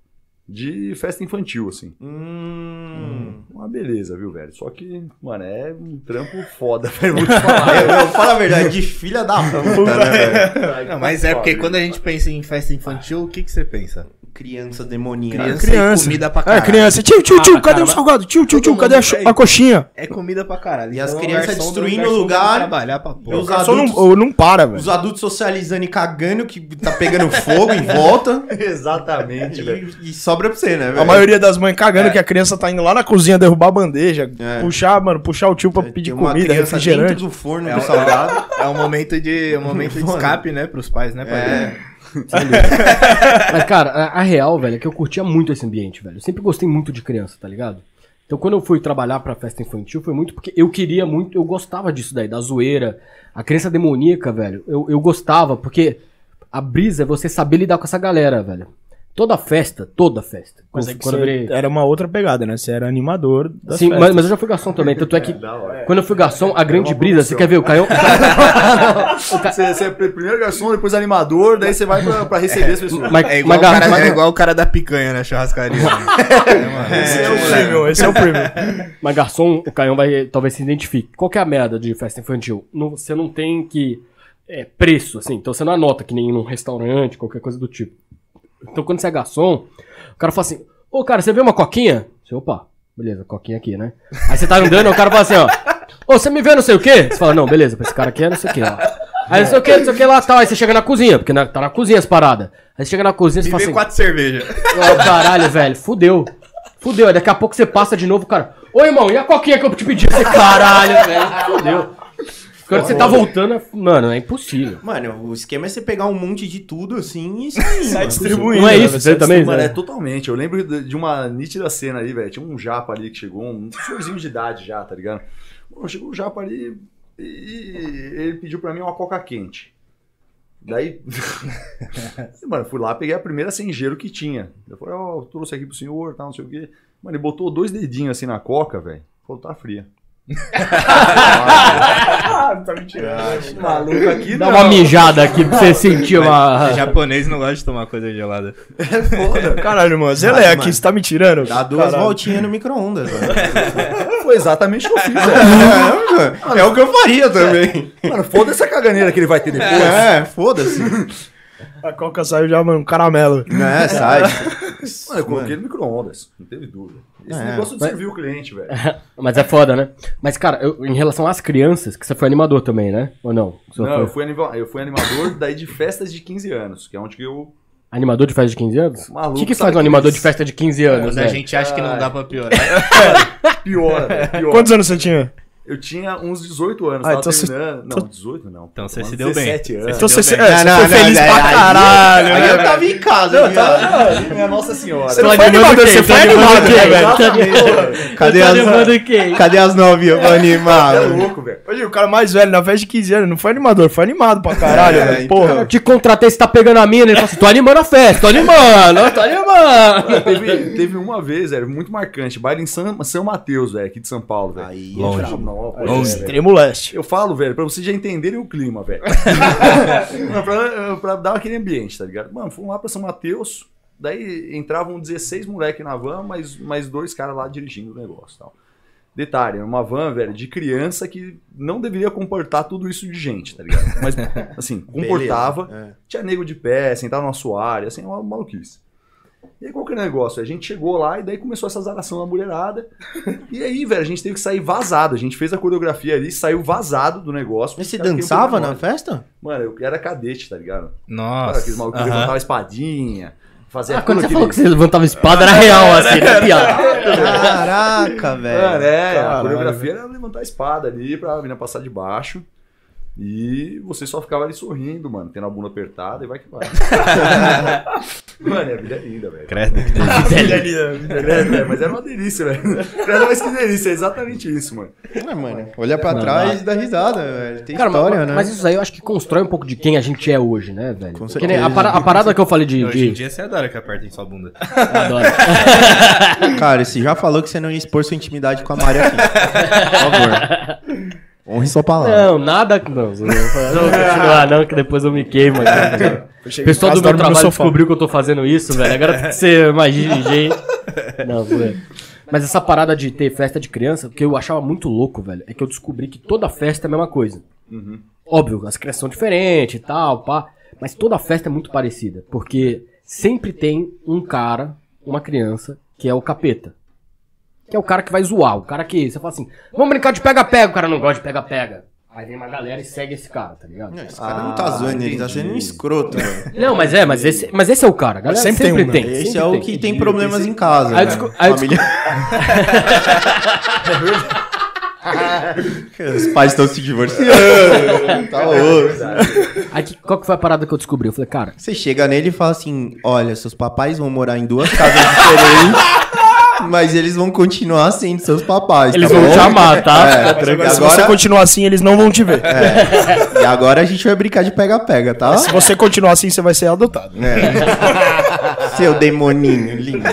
Speaker 3: De festa infantil, assim.
Speaker 2: Hum.
Speaker 3: Uma beleza, viu, velho? Só que, mano, é um trampo foda, [LAUGHS] velho. Vou te falar.
Speaker 2: Eu, eu falo a verdade, de filha da puta, né, [LAUGHS] velho?
Speaker 1: Não, mas é porque quando a gente pensa em festa infantil, o que, que você pensa?
Speaker 2: Criança demoníaca.
Speaker 1: Criança,
Speaker 5: criança.
Speaker 1: comida pra
Speaker 5: É,
Speaker 1: caralho.
Speaker 5: criança. Tio, tio, tio,
Speaker 4: Ah,
Speaker 5: cadê
Speaker 4: cara,
Speaker 5: o salgado? Tio, tio, tio, cadê a, a coxinha?
Speaker 1: É comida pra caralho.
Speaker 2: E as
Speaker 1: Então,
Speaker 2: crianças destruindo o lugar.
Speaker 1: Trabalhar pra porra.
Speaker 2: Os
Speaker 5: não,
Speaker 2: adultos-
Speaker 5: ou não para, velho.
Speaker 2: Os adultos socializando e cagando, que tá pegando fogo em volta. [LAUGHS]
Speaker 3: Exatamente, velho.
Speaker 2: E, e sobra pra você, né, velho?
Speaker 5: A maioria das mães cagando que a criança tá indo lá na cozinha derrubar a bandeja,
Speaker 2: É.
Speaker 5: puxar, mano, puxar o tio pra pedir
Speaker 2: Tem uma
Speaker 5: comida,
Speaker 2: criança
Speaker 5: refrigerante.
Speaker 2: dentro do forno
Speaker 1: É
Speaker 2: do salgado. [LAUGHS]
Speaker 1: É um momento de, um momento de escape, né, pros pais, né, pai?
Speaker 2: É. [LAUGHS]
Speaker 4: Mas, cara, a, a real, velho, é que eu curtia muito esse ambiente, velho. Eu sempre gostei muito de criança, tá ligado? Então, quando eu fui trabalhar pra festa infantil, foi muito porque eu queria muito, eu gostava disso daí, da zoeira. A criança demoníaca, velho, eu, eu gostava, porque a brisa é você saber lidar com essa galera, velho. Toda festa, toda festa.
Speaker 5: Mas
Speaker 4: Quando-
Speaker 5: é que
Speaker 4: quando
Speaker 5: você era uma outra pegada, né? Você era animador das
Speaker 4: Sim,
Speaker 5: festas.
Speaker 4: mas, mas eu já fui garçom também. Tanto é que [LAUGHS] quando eu fui garçom, a grande
Speaker 3: uma
Speaker 4: brisa, você quer ver o Caião? [LAUGHS]
Speaker 3: Você, você é primeiro garçom, depois animador, daí você vai pra, pra receber as pessoas.
Speaker 4: Mas,
Speaker 1: É igual,
Speaker 4: mas
Speaker 1: o cara,
Speaker 4: mas-
Speaker 1: é igual o cara da picanha na churrascaria. né? [LAUGHS] É, mano.
Speaker 5: Esse é o prêmio, esse é o prêmio.
Speaker 4: Mas garçom, o Caião vai talvez se identifique. Qual que é a merda de festa infantil? Não- você não tem que. É, preço, assim. Então você não anota que nem num restaurante, qualquer coisa do tipo. Então quando você é garçom, o cara fala assim: Ô cara, você vê uma coquinha? Você, opa, beleza, coquinha aqui, né? Aí você tá andando, o cara fala assim: ó. Ô, você me vê não sei o quê? Você fala: não, beleza, pra esse cara aqui é não sei o quê, ó. Aí não sei o que, não sei o que lá tal. Aí você chega na cozinha, porque na- tá na cozinha as paradas. Aí você chega na cozinha e fala assim:
Speaker 1: quatro cervejas.
Speaker 4: Ô, caralho, velho, fudeu. Fudeu, aí daqui a pouco você passa de novo, cara. Ô, irmão, e a coquinha que eu te pedi? Você, caralho, velho, fudeu. Quando você tá voltando, mano, é impossível.
Speaker 2: Mano, o esquema é você pegar um monte de tudo assim e sair. [LAUGHS]
Speaker 5: Sai distribuindo.
Speaker 4: Não é
Speaker 5: né?
Speaker 4: isso, você também?
Speaker 3: Mano,
Speaker 4: Zé?
Speaker 3: é totalmente. Eu lembro de uma nítida cena ali, velho. Tinha um japa ali que chegou, um senhorzinho de idade já, tá ligado? Mano, chegou um japa ali e ele pediu pra mim uma coca quente. Daí, [LAUGHS] mano, fui lá, peguei a primeira sem gelo que tinha. Eu falei, ó, trouxe aqui pro senhor, tal, não sei o quê. Mano, ele botou dois dedinhos assim na coca, velho. Falou, tá fria.
Speaker 5: Ah, tá me tirando.
Speaker 3: Maluco aqui,
Speaker 4: Dá uma mijada aqui pra você sentir uma.
Speaker 1: japonês não gosta de tomar coisa gelada.
Speaker 3: É foda.
Speaker 5: Caralho, mano. Zé
Speaker 2: Mas,
Speaker 5: Lé
Speaker 2: mano,
Speaker 5: aqui, você tá me tirando?
Speaker 2: Dá duas
Speaker 5: Caralho.
Speaker 2: voltinhas no micro-ondas. [LAUGHS]
Speaker 3: Foi exatamente o que eu fiz.
Speaker 2: É, é o que eu faria também.
Speaker 3: Mano, foda essa caganeira que ele vai ter depois.
Speaker 2: É, foda-se.
Speaker 5: A coca saiu já, mano, um caramelo.
Speaker 2: É, sai.
Speaker 3: Mano, eu coloquei no micro-ondas, não teve dúvida. Esse
Speaker 2: É,
Speaker 3: negócio de
Speaker 4: mas-
Speaker 3: servir o cliente, velho. [LAUGHS]
Speaker 4: Mas é foda, né? Mas, cara, eu- em relação às crianças, que você foi animador também, né? Ou não? Você
Speaker 3: Não,
Speaker 4: foi
Speaker 3: eu fui, anima- eu fui animador [LAUGHS] daí de festas de 15 anos, que é onde que eu.
Speaker 4: animador de festa de 15 anos?
Speaker 3: Maluco,
Speaker 4: o que, que faz um animador de festa de 15 anos,
Speaker 1: Quando a
Speaker 4: velho?
Speaker 1: gente acha que não dá pra piorar. [LAUGHS]
Speaker 3: Pior, pior.
Speaker 5: Quantos anos você tinha?
Speaker 3: Eu tinha uns 18 anos,
Speaker 5: Ah,
Speaker 3: tava
Speaker 5: então você-
Speaker 3: terminando. Não, 18 não.
Speaker 1: Então você se deu bem.
Speaker 3: 17 anos.
Speaker 5: Então você,
Speaker 1: Deu
Speaker 5: é,
Speaker 1: bem.
Speaker 5: você
Speaker 2: Não,
Speaker 5: foi
Speaker 2: não,
Speaker 5: feliz
Speaker 2: não,
Speaker 5: pra caralho.
Speaker 2: Aí
Speaker 5: né?
Speaker 2: eu tava em casa, viado.
Speaker 3: Minha Nossa Senhora.
Speaker 5: Você não foi
Speaker 4: quem?
Speaker 5: você foi animado, né, velho?
Speaker 2: Cadê as, cadê as novinhas pra animar?
Speaker 3: É
Speaker 2: velho?
Speaker 3: louco, velho.
Speaker 5: Hoje o cara mais velho na festa de 15 anos não foi animador, foi animado pra caralho,
Speaker 2: É,
Speaker 5: velho.
Speaker 2: então.
Speaker 5: Porra.
Speaker 4: Eu te contratei, você tá pegando a mina, ele fala assim, tô animando a festa, tô animando, tô animando.
Speaker 3: Teve, uma vez, velho, muito marcante. Baile em São, São Mateus, velho, aqui de São Paulo, velho.
Speaker 2: Aí,
Speaker 1: Longe.
Speaker 2: É.
Speaker 3: Não, é.
Speaker 5: Extremo leste.
Speaker 3: Eu falo, velho, pra vocês já entenderem o clima, velho. [LAUGHS] Não, pra, pra dar aquele ambiente, tá ligado? Mano, fomos lá pra São Mateus, daí entravam 16 moleque na van, mas mais dois caras lá dirigindo o negócio e tal. Detalhe, uma van, velho, de criança que não deveria comportar tudo isso de gente, tá ligado? Mas, assim, [LAUGHS] comportava.
Speaker 2: Beleza,
Speaker 3: Tinha nego de pé, sentava no assoalho, assim, uma maluquice. E aí, qual que é o negócio? A gente chegou lá e daí começou essa zaração da mulherada. E aí, velho, a gente teve que sair vazado. A gente fez a coreografia ali, saiu vazado do negócio.
Speaker 2: Mas você dançava na festa?
Speaker 3: Mano, eu era cadete, tá ligado? Cara,
Speaker 1: Nossa.
Speaker 3: aqueles malucos que
Speaker 1: aham.
Speaker 3: levantavam espadinha. Fazer
Speaker 4: Ah, quando você falou que você levantava espada, era real, [LAUGHS] assim, né, piada? [LAUGHS]
Speaker 2: Caraca,
Speaker 3: Mano,
Speaker 2: velho.
Speaker 3: é, a coreografia era levantar a espada ali pra menina passar de baixo. E você só ficava ali sorrindo, mano, tendo a bunda apertada e vai que vai. [LAUGHS] mano, a vida é linda, velho.
Speaker 1: Credo que tem.
Speaker 3: É, mas era uma delícia, velho. Era mais que delícia, é exatamente isso, mano.
Speaker 2: É, mano, olha pra trás e dá risada, velho. Tem
Speaker 4: Cara,
Speaker 2: história,
Speaker 4: mas,
Speaker 2: né?
Speaker 4: mas isso aí eu acho que constrói um pouco de quem a gente é hoje, né, velho?
Speaker 2: Com
Speaker 4: Que nem a,
Speaker 2: certeza.
Speaker 4: para- a parada que eu falei de.
Speaker 1: Hoje em
Speaker 4: de...
Speaker 1: dia você adora que apertem sua bunda.
Speaker 4: Adoro.
Speaker 2: Cara, você já falou que você não ia expor sua intimidade com a Mari aqui. Por favor. [LAUGHS] Honre sua palavra.
Speaker 4: Não, nada. Não, não vou continuar, não, que depois eu me queimo. [LAUGHS] O pessoal do meu trabalho descobriu que eu tô fazendo isso, velho. Agora tem que ser mais gente. Não, foi. Mas essa parada de ter festa de criança, o que eu achava muito louco, velho, é que eu descobri que toda festa é a mesma coisa. Óbvio, as crianças são diferentes e tal, pá. Mas toda festa é muito parecida. Porque sempre tem um cara, uma criança, que é o capeta. Que é o cara que vai zoar. O cara que você fala assim, vamos brincar de pega-pega. O cara não gosta de pega-pega. Aí vem uma galera e segue esse cara, tá ligado?
Speaker 2: Não, esse cara não tá zoando, ele tá sendo um escroto, velho.
Speaker 4: Não, mas é, mas esse, mas esse é o cara. A galera
Speaker 5: sempre
Speaker 4: sempre,
Speaker 5: tem um,
Speaker 4: tem.
Speaker 5: né?
Speaker 2: Esse
Speaker 4: sempre
Speaker 2: é o
Speaker 4: tem.
Speaker 2: que tem problemas em casa.
Speaker 4: Aí eu
Speaker 2: né?
Speaker 4: desco- aí eu
Speaker 2: Família. [LAUGHS] Os pais estão se divorciando. tá osso.
Speaker 4: Aí que- qual que foi a parada que eu descobri? Eu falei, cara,
Speaker 2: Você chega nele e fala assim: olha, seus papais vão morar em duas casas diferentes, [LAUGHS] mas eles vão continuar sendo seus papais.
Speaker 4: eles
Speaker 2: tá
Speaker 4: vão
Speaker 2: bom?
Speaker 4: te amar, tá?
Speaker 2: É,
Speaker 4: Fica
Speaker 5: Agora,
Speaker 4: tranquilo.
Speaker 5: se
Speaker 2: Agora-
Speaker 5: você continuar assim, eles não vão te ver.
Speaker 2: E agora a gente vai brincar de pega-pega, tá?
Speaker 5: Se você continuar assim, você vai ser adotado.
Speaker 2: É. Seu demoninho lindo.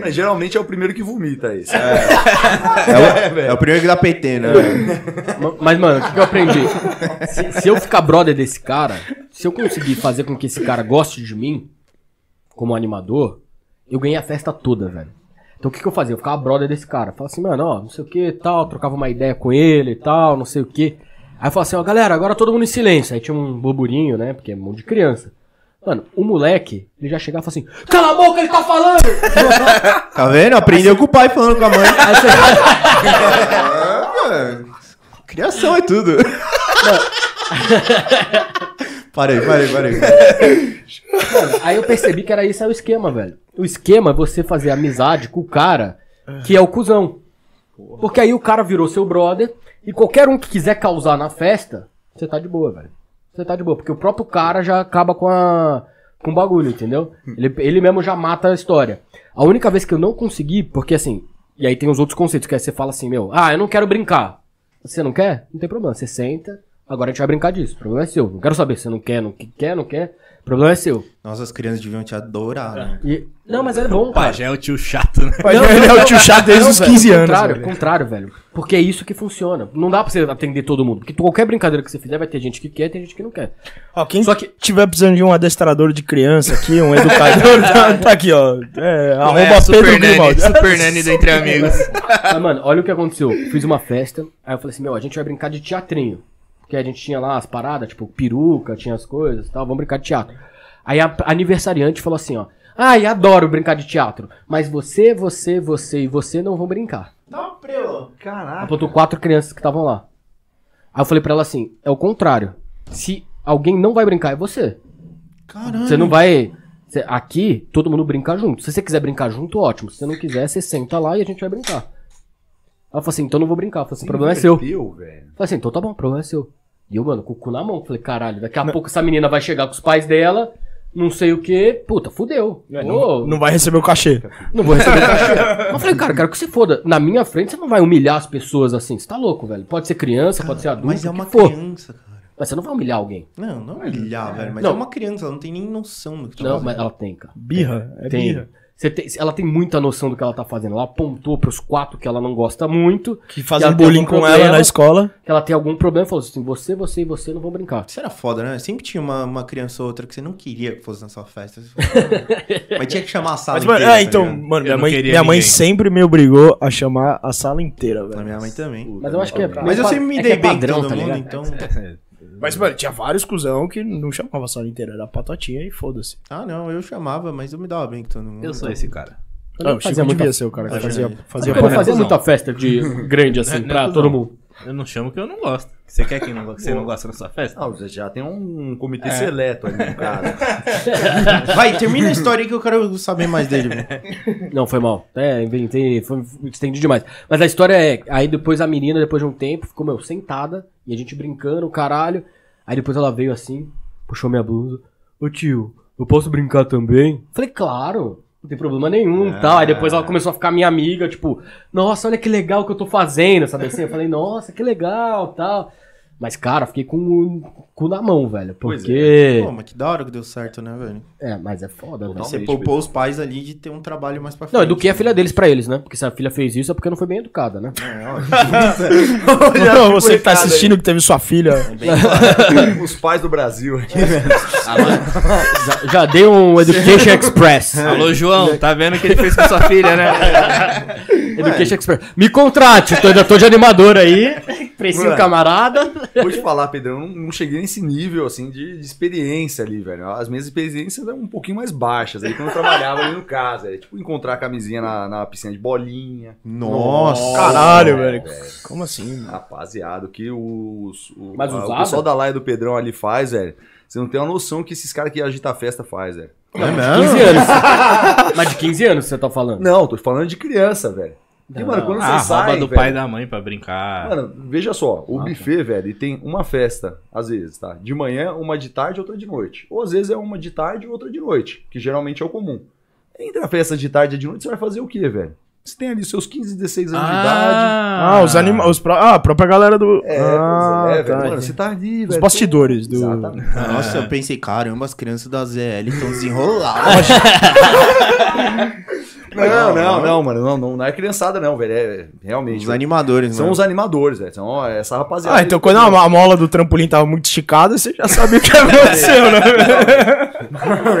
Speaker 3: Mas geralmente é o primeiro que vomita esse.
Speaker 2: É [LAUGHS] o, é o primeiro que dá PT, né?
Speaker 4: Ma- Mas, mano, o que, que eu aprendi? Se, se eu ficar brother desse cara, se eu conseguir fazer com que esse cara goste de mim, como animador, eu ganhei a festa toda, velho. Então o que, que eu fazia? Eu ficava brother desse cara. Falava assim, mano, ó, não sei o que tal, trocava uma ideia com ele e tal, não sei o que. Aí eu falava assim, ó, galera, agora todo mundo em silêncio. Aí tinha um burburinho, né? Porque é um monte de criança. Mano, o moleque, ele já chegava e falava assim, cala a boca, ele tá falando! [LAUGHS]
Speaker 2: Tá vendo? Aprendeu com o pai falando com a mãe.
Speaker 4: Aí você-
Speaker 2: É, mano. Criação é tudo. [LAUGHS] parei, parei, parei.
Speaker 4: Aí eu percebi que era isso aí o esquema, velho. O esquema é você fazer amizade com o cara que é o cuzão. Porque aí o cara virou seu brother e qualquer um que quiser causar na festa, você tá de boa, velho. Você tá de boa, porque o próprio cara já acaba com a com o bagulho, entendeu? Ele, ele mesmo já mata a história. A única vez que eu não consegui, porque assim, e aí tem os outros conceitos, que aí você fala assim, meu, ah, eu não quero brincar. Você não quer? Não tem problema, você senta, agora a gente vai brincar disso. O problema é seu. Não quero saber se você não quer, não quer, não quer. O problema é seu.
Speaker 2: Nossa, as crianças deviam te adorar, né?
Speaker 4: E- Não, mas é bom, cara.
Speaker 1: Pajé é o tio chato, né?
Speaker 5: Pai, [LAUGHS] ele é o tio chato desde
Speaker 4: Não,
Speaker 5: os
Speaker 4: velho,
Speaker 5: 15 anos.
Speaker 4: Contrário,
Speaker 5: velho.
Speaker 4: contrário, velho. Porque é isso que funciona. Não dá pra você atender todo mundo. Porque qualquer brincadeira que você fizer vai ter gente que quer e tem gente que não quer.
Speaker 5: Ó, quem
Speaker 4: Só que-
Speaker 5: tiver precisando de um adestrador de criança aqui, um educador, [LAUGHS] tá, tá aqui, ó. É, arroba
Speaker 1: é, Super
Speaker 5: Pedro
Speaker 1: Nani,
Speaker 5: Grimaldi.
Speaker 1: Super Nani do Entre Amigos.
Speaker 4: Mas, mano, olha o que aconteceu. Fiz uma festa, aí eu falei assim, meu, a gente vai brincar de teatrinho. Porque a gente tinha lá as paradas, tipo, peruca, tinha as coisas e tal, vamos brincar de teatro. Aí a aniversariante falou assim, ó. Ai, adoro brincar de teatro. Mas você, você, você e você não vão brincar.
Speaker 3: Caraca.
Speaker 4: Apontou quatro crianças que estavam lá. Aí eu falei pra ela assim: é o contrário. Se alguém não vai brincar, é você.
Speaker 2: Caralho.
Speaker 4: Você não vai. aqui, todo mundo brinca junto. Se você quiser brincar junto, ótimo. Se você não quiser, você senta lá e a gente vai brincar. Ela falou assim: então não vou brincar. Eu falei assim: o problema é seu. Eu
Speaker 3: velho.
Speaker 4: falei assim: então tá bom, o problema é seu. E eu, mano, com o cu na mão. Falei: caralho, daqui a pouco essa menina vai chegar com os pais dela, não sei o que. Puta, fudeu.
Speaker 5: É, Não, não vai receber o cachê.
Speaker 4: não vou receber cachê. Mas eu falei, cara, quero que você foda. Na minha frente, você não vai humilhar as pessoas assim. Você tá louco, velho. Pode ser criança, pode ser adulto,
Speaker 2: Mas é
Speaker 4: o
Speaker 2: uma
Speaker 4: for.
Speaker 2: criança, cara.
Speaker 4: Mas você não vai humilhar alguém.
Speaker 2: Não, não humilhar, velho. Mas
Speaker 4: Não.
Speaker 2: é uma criança, ela não tem nem noção do que tá
Speaker 4: Não,
Speaker 2: fazendo.
Speaker 4: mas ela tem, cara.
Speaker 5: Birra, é
Speaker 4: tem.
Speaker 5: birra.
Speaker 4: Você tem. Ela tem muita noção do que ela tá fazendo. Ela apontou pros quatro que ela não gosta muito.
Speaker 5: Que fazem bullying com
Speaker 4: problema,
Speaker 5: ela na escola.
Speaker 4: Que ela tem algum problema e falou assim: você, você e você não vão brincar.
Speaker 2: Isso era foda, né? Sempre tinha uma, uma criança ou outra que você não queria que fosse na sua festa. [LAUGHS] Mas tinha que chamar a sala
Speaker 5: Mas, mano,
Speaker 2: inteira,
Speaker 5: é,
Speaker 2: tá
Speaker 5: então,
Speaker 2: ligado?
Speaker 5: mano, minha
Speaker 1: não
Speaker 5: mãe, minha mãe sempre me obrigou a chamar a sala inteira,
Speaker 2: A
Speaker 5: velho.
Speaker 2: minha mãe também.
Speaker 4: Mas eu acho que é.
Speaker 2: Mas eu sempre me
Speaker 4: é
Speaker 2: dei
Speaker 4: é
Speaker 2: bem
Speaker 4: padrão,
Speaker 2: com todo
Speaker 4: tá
Speaker 2: mundo,
Speaker 4: ligado?
Speaker 2: então... [LAUGHS]
Speaker 5: Mas, mano, tinha vários cuzão que não chamava a sala inteira. Era patotinha e foda-se.
Speaker 2: Ah, não, eu chamava, mas eu me dava bem com todo mundo.
Speaker 1: Eu sou esse cara.
Speaker 4: Eu
Speaker 5: Não,
Speaker 4: não
Speaker 5: o Chico
Speaker 4: fazia muita
Speaker 5: devia ser o cara que
Speaker 2: Fazia-
Speaker 5: fazia, fazia
Speaker 4: Eu não fazia muita festa de grande assim
Speaker 1: é
Speaker 4: pra todo mundo.
Speaker 1: Eu não chamo que eu não gosto. Você quer que, não, que você não gosta da sua festa?
Speaker 3: Não, você já tem um comitê seleto ali no caso. [LAUGHS]
Speaker 2: Vai, termina a história aí que eu quero saber mais dele.
Speaker 4: Não, foi mal. É, inventei, foi, estendi demais. Mas a história é, aí depois a menina, depois de um tempo, ficou, meu, sentada, e a gente brincando, caralho. Aí depois ela veio assim, puxou minha blusa. Ô tio, eu posso brincar também? Falei, claro, não tem problema nenhum e tal. Aí depois ela começou a ficar minha amiga, tipo, nossa, olha que legal que eu tô fazendo, sabe assim? Eu falei, nossa, que legal tal. Mas, cara, fiquei com cu na mão, velho.
Speaker 3: Pois
Speaker 4: Porque.
Speaker 2: Pô, mas que da hora que deu certo, né, velho?
Speaker 4: É, mas é foda, velho.
Speaker 2: Você poupou os pais ali de ter um trabalho mais pra frente.
Speaker 4: Não, eduquei a filha deles pra eles, né? Porque se a filha fez isso é porque não foi bem educada, né? [LAUGHS]
Speaker 5: Não, [LAUGHS] você que tá assistindo que teve sua filha. [LAUGHS]
Speaker 3: Os pais do Brasil.
Speaker 4: Já, já dei um Education Express.
Speaker 1: Alô, João, tá vendo o que ele fez com sua filha, né?
Speaker 4: Education Express. Me contrate, tô, ainda tô de animador aí. Precinho
Speaker 3: Mano.
Speaker 4: camarada.
Speaker 3: Vou te falar, Pedrão, eu não, não cheguei nesse nível, assim, de, de experiência ali, velho. As minhas experiências eram um pouquinho mais baixas, aí quando eu trabalhava ali no caso. Era tipo encontrar a camisinha na, na piscina de bolinha.
Speaker 2: Nossa.
Speaker 5: Caralho, velho. Como assim? mano?
Speaker 3: Rapaziada, o que os, o,
Speaker 4: Mas
Speaker 3: a- o pessoal da laia do Pedrão ali faz, velho. Você não tem uma noção que esses caras que agitam a festa faz, velho.
Speaker 2: É
Speaker 4: 15
Speaker 2: mesmo?
Speaker 4: anos. Mas de 15 [LAUGHS] anos você tá falando?
Speaker 3: Não, tô falando de criança, velho. Porque, mano, quando
Speaker 1: Ah,
Speaker 3: você
Speaker 1: rouba
Speaker 3: sai,
Speaker 1: do
Speaker 3: velho,
Speaker 1: pai e da mãe pra brincar.
Speaker 3: Mano, veja só, o
Speaker 1: Ah, tá.
Speaker 3: buffet, velho, ele tem uma festa, às vezes, tá? De manhã, uma de tarde, outra de noite. Ou às vezes é uma de tarde e outra de noite, que geralmente é o comum. Entre a festa de tarde e de noite, você vai fazer o quê, velho? Você tem ali seus 15, 16 anos de idade.
Speaker 5: Ah, os anima os pró- Ah, a própria galera do.
Speaker 3: É,
Speaker 5: ah,
Speaker 3: pois é,
Speaker 5: tá.
Speaker 3: velho. Mano, você tá ali, velho.
Speaker 5: Os bastidores do.
Speaker 3: Exatamente.
Speaker 2: Nossa, eu pensei, caramba, as crianças da ZL estão desenroladas. [LAUGHS] [LAUGHS]
Speaker 3: Não, não, não, mano. Não, não, não é criançada, não, velho. É realmente.
Speaker 2: Os
Speaker 3: velho.
Speaker 2: animadores,
Speaker 3: São
Speaker 2: mano.
Speaker 3: os animadores, velho. São ó, essa rapaziada.
Speaker 5: Ah,
Speaker 3: aí
Speaker 5: então
Speaker 3: do
Speaker 5: quando a, mola do trampolim tava muito esticada, você já sabia o que aconteceu, né?